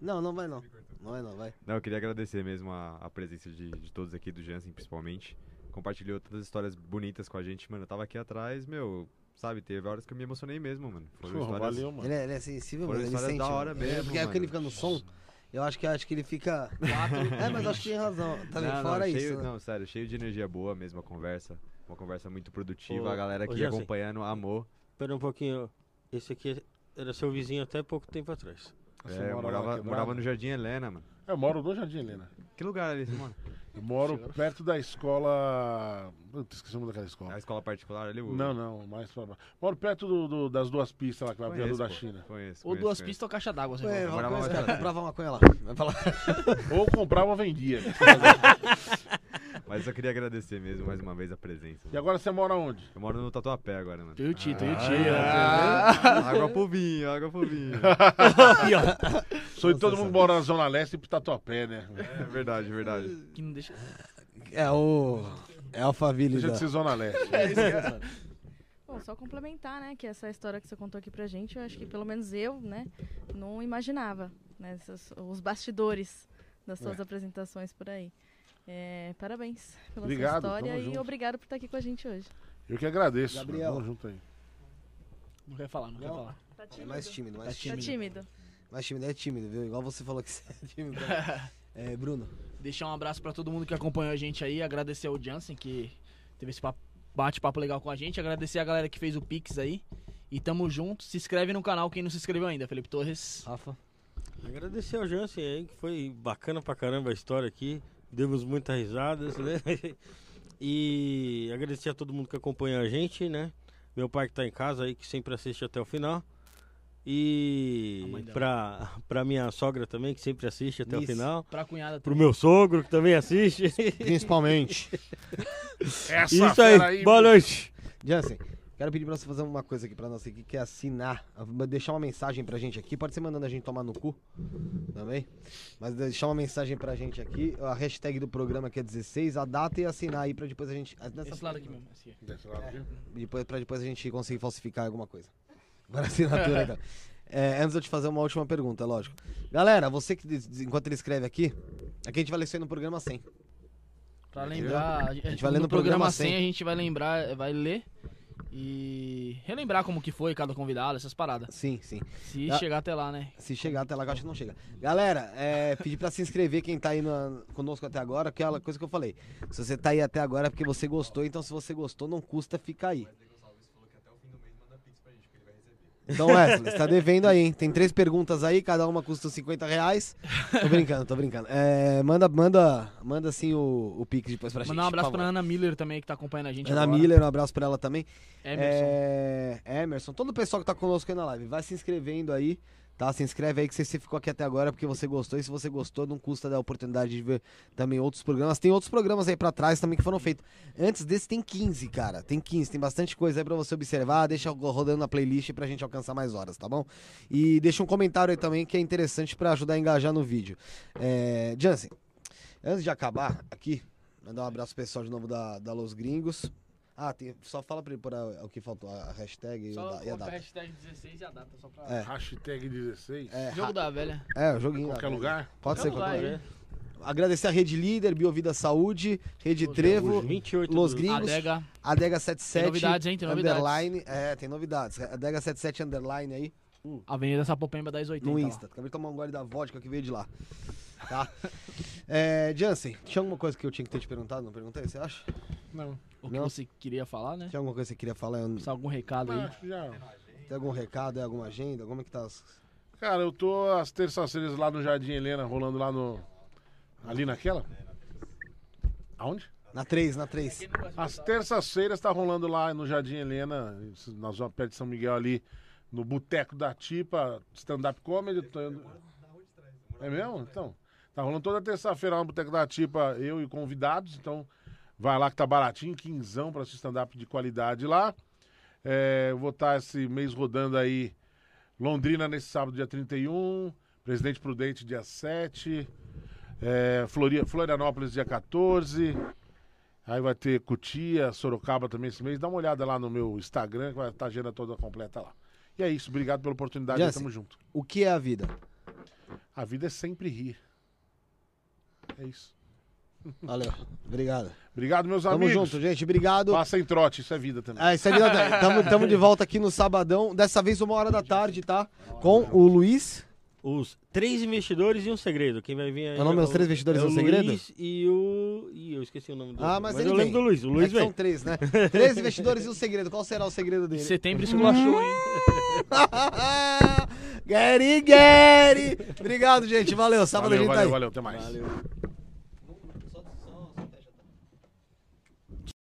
Não, não vai não. Não vai não, vai. Não, eu queria agradecer mesmo a, a presença de, de todos aqui, do Jansen principalmente. Compartilhou tantas histórias bonitas com a gente, mano. Eu tava aqui atrás, meu, sabe, teve horas que eu me emocionei mesmo, mano. Foram Pô, histórias, valeu, mano. Ele é, ele é sensível, Foram mano. Ele sente. da hora mano. É, mesmo, porque é que ele fica no som. Eu acho que acho que ele fica. Quatro. É, mas acho que tem razão. Tá? Não, Fora não, isso. cheio, né? Não, sério, cheio de energia boa mesmo a conversa. Uma conversa muito produtiva. Ô, a galera aqui acompanhando amor. Espera um pouquinho. Esse aqui era seu vizinho até pouco tempo atrás. É, eu morava, morava no Jardim Helena, mano. Eu moro no Jardim Helena. Que lugar ali você mora? Eu moro perto da escola. Puta, esqueci o nome daquela A escola. escola particular ali? o- Não, não, mais pra baixo. Moro perto do, do- das duas pistas lá que vai pro da. China. Conheço, Ou conheço, duas conheço. pistas ou caixa d'água, você Ué, fala. morava uma comprava maconha lá. Vai falar. Ou comprava ou vendia. Mas eu queria agradecer mesmo mais uma vez a presença. E agora você mora onde? Eu moro no Tatuapé agora, mano. Tem o Tito, tem o Tito. é. água pro vinho, água pro vinho. Sou de todo mundo mora na Zona Leste e pro Tatuapé, né? É verdade, verdade. Que não deixa... É o. É Alphaville Deixa da. de ser Zona Leste. Bom, só complementar, né, que essa história que você contou aqui pra gente, eu acho que pelo menos eu, né, não imaginava, né, essas- os bastidores das suas É. apresentações por aí. É, parabéns pela Obrigado, sua história e junto. obrigado por estar aqui com a gente hoje. Eu que agradeço. Gabriel. Tamo junto aí. Não quer falar, não, quer Não. falar. É mais tímido, mais Tá Tá tímido. tímido? Mais tímido, é tímido, viu? Igual você falou que você é tímido. É, Bruno. Deixar um abraço pra todo mundo que acompanhou a gente aí. Agradecer ao Jansen que teve esse papo- bate-papo legal com a gente. Agradecer a galera que fez o Pix aí. E tamo junto. Se inscreve no canal quem não se inscreveu ainda, Felipe Torres. Rafa. Agradecer ao Jansen aí, que foi bacana pra caramba a história aqui. Demos muitas risadas, né? E agradecer a todo mundo que acompanha a gente, né? Meu pai que tá em casa aí, que sempre assiste até o final. E pra, pra minha sogra também, que sempre assiste até o Isso. final. Pra cunhada Pro também. meu sogro, que também assiste. Principalmente. Essa Isso fera aí, boa noite. Jansen, quero pedir pra você fazer uma coisa aqui pra nós aqui, que é assinar, deixar uma mensagem pra gente aqui. Pode ser mandando a gente tomar no cu também. Mas deixar uma mensagem pra gente aqui. A hashtag do programa que é 16, a data e assinar aí pra depois a gente. Nessa, Esse lado aqui mesmo. Aqui. Desse lado aqui. depois, pra depois a gente conseguir falsificar alguma coisa. Agora a assinatura então. É, antes de eu te fazer uma última pergunta, lógico. Galera, você que enquanto ele escreve aqui, aqui a gente vai ler no programa 100. Pra lembrar. A gente vai ler no programa programa 100. 100, a gente vai lembrar, vai ler e relembrar como que foi cada convidado, essas paradas. Sim, sim. Se Ah. chegar até lá, né? Se chegar até lá, eu acho que não chega. Galera, é, pedir pra se inscrever quem tá aí na- conosco até agora, que é aquela coisa que eu falei. Se você tá aí até agora é porque você gostou, então se você gostou, não custa ficar aí. Então, Wesley, você tá devendo aí, hein? Tem três perguntas aí, cada uma custa 50 reais. Tô brincando, tô brincando. É, manda, manda, manda assim o, o Pix depois pra gente. Mandar um abraço pra. Ana Miller também, que tá acompanhando a gente Ana agora. Miller, um abraço pra ela também. Emerson. É, Emerson, todo o pessoal que tá conosco aí na live, vai se inscrevendo aí, tá? Se inscreve aí que você ficou aqui até agora porque você gostou. E se você gostou, não custa dar a oportunidade de ver também outros programas. Tem outros programas aí pra trás também que foram feitos. Antes desse tem 15, cara. Tem 15, tem bastante coisa aí pra você observar. Deixa rodando na playlist pra gente alcançar mais horas, tá bom? E deixa um comentário aí também que é interessante pra ajudar a engajar no vídeo. É, Jansen, antes de acabar aqui, mandar um abraço pessoal de novo da, da Los Gringos. Ah, tem- só fala pra ele por a- o que faltou, a hashtag e, Só e a coloca a data. hashtag 16 e a data, só pra... É. Hashtag 16. É, Jogo da velha. É, o joguinho. Qualquer lugar. Pode ser Qualquer lugar. Agradecer a Rede Líder, Biovida Saúde, Rede Trevo, 28 Los Gringos, Adega. Adega 77. Tem novidades, hein? Tem novidades. Underline. É, tem novidades. Adega 77 Underline aí Avenida Sapopemba 1080. no lá. Insta. Acabei de tomar um gole da vodka que veio de lá. Tá? é, Jansen, tinha alguma coisa que eu tinha que ter te perguntado? Não perguntei, você acha? Não. O que Não. você queria falar, né? Tinha alguma coisa que você queria falar? Eu Se algum recado aí. Acho que já. Tem algum recado, é alguma agenda? Como é que tá? as- Cara, eu tô às terças-feiras lá no Jardim Helena, rolando lá no. Ali naquela? Aonde? Na 3, na 3. Às terças-feiras tá rolando lá no Jardim Helena, na zona perto de São Miguel ali, no Boteco da Tipa, stand-up comedy. tô indo- É mesmo? Então. Tá rolando toda terça-feira lá no Boteco da Tipa, eu e convidados. Então, vai lá que tá baratinho, quinzão pra assistir stand-up de qualidade lá. É, vou estar esse mês rodando aí Londrina nesse sábado, dia 31. Presidente Prudente, dia 7. É, Flori- Florianópolis, dia 14. Aí vai ter Cutia, Sorocaba também esse mês. Dá uma olhada lá no meu Instagram, que vai estar a agenda toda completa lá. E é isso, obrigado pela oportunidade, Jansen. tamo junto. O que é a vida? A vida é sempre rir. É isso. Valeu. Obrigado. Obrigado, meus Tamo amigos. junto, gente. Obrigado. Passa em trote, isso é vida também. É, isso aí, tamo, tamo de volta aqui no Sabadão. Dessa vez, uma hora da tarde, tá? Com o Luiz. Os três investidores e um segredo. Quem vai vir aí? É o nome é dos três investidores é e um o segredo? Luiz e o. Ih, eu esqueci o nome do Ah, mas, mas ele eu vem. lembro do Luiz. O É Luiz que vem. São três, né? três investidores e um segredo. Qual será o segredo dele? Setembro esculachou, hein? Gary, Gary! Obrigado, gente. Valeu. Sábado valeu, a gente tá valeu, aí. valeu, até mais. Valeu.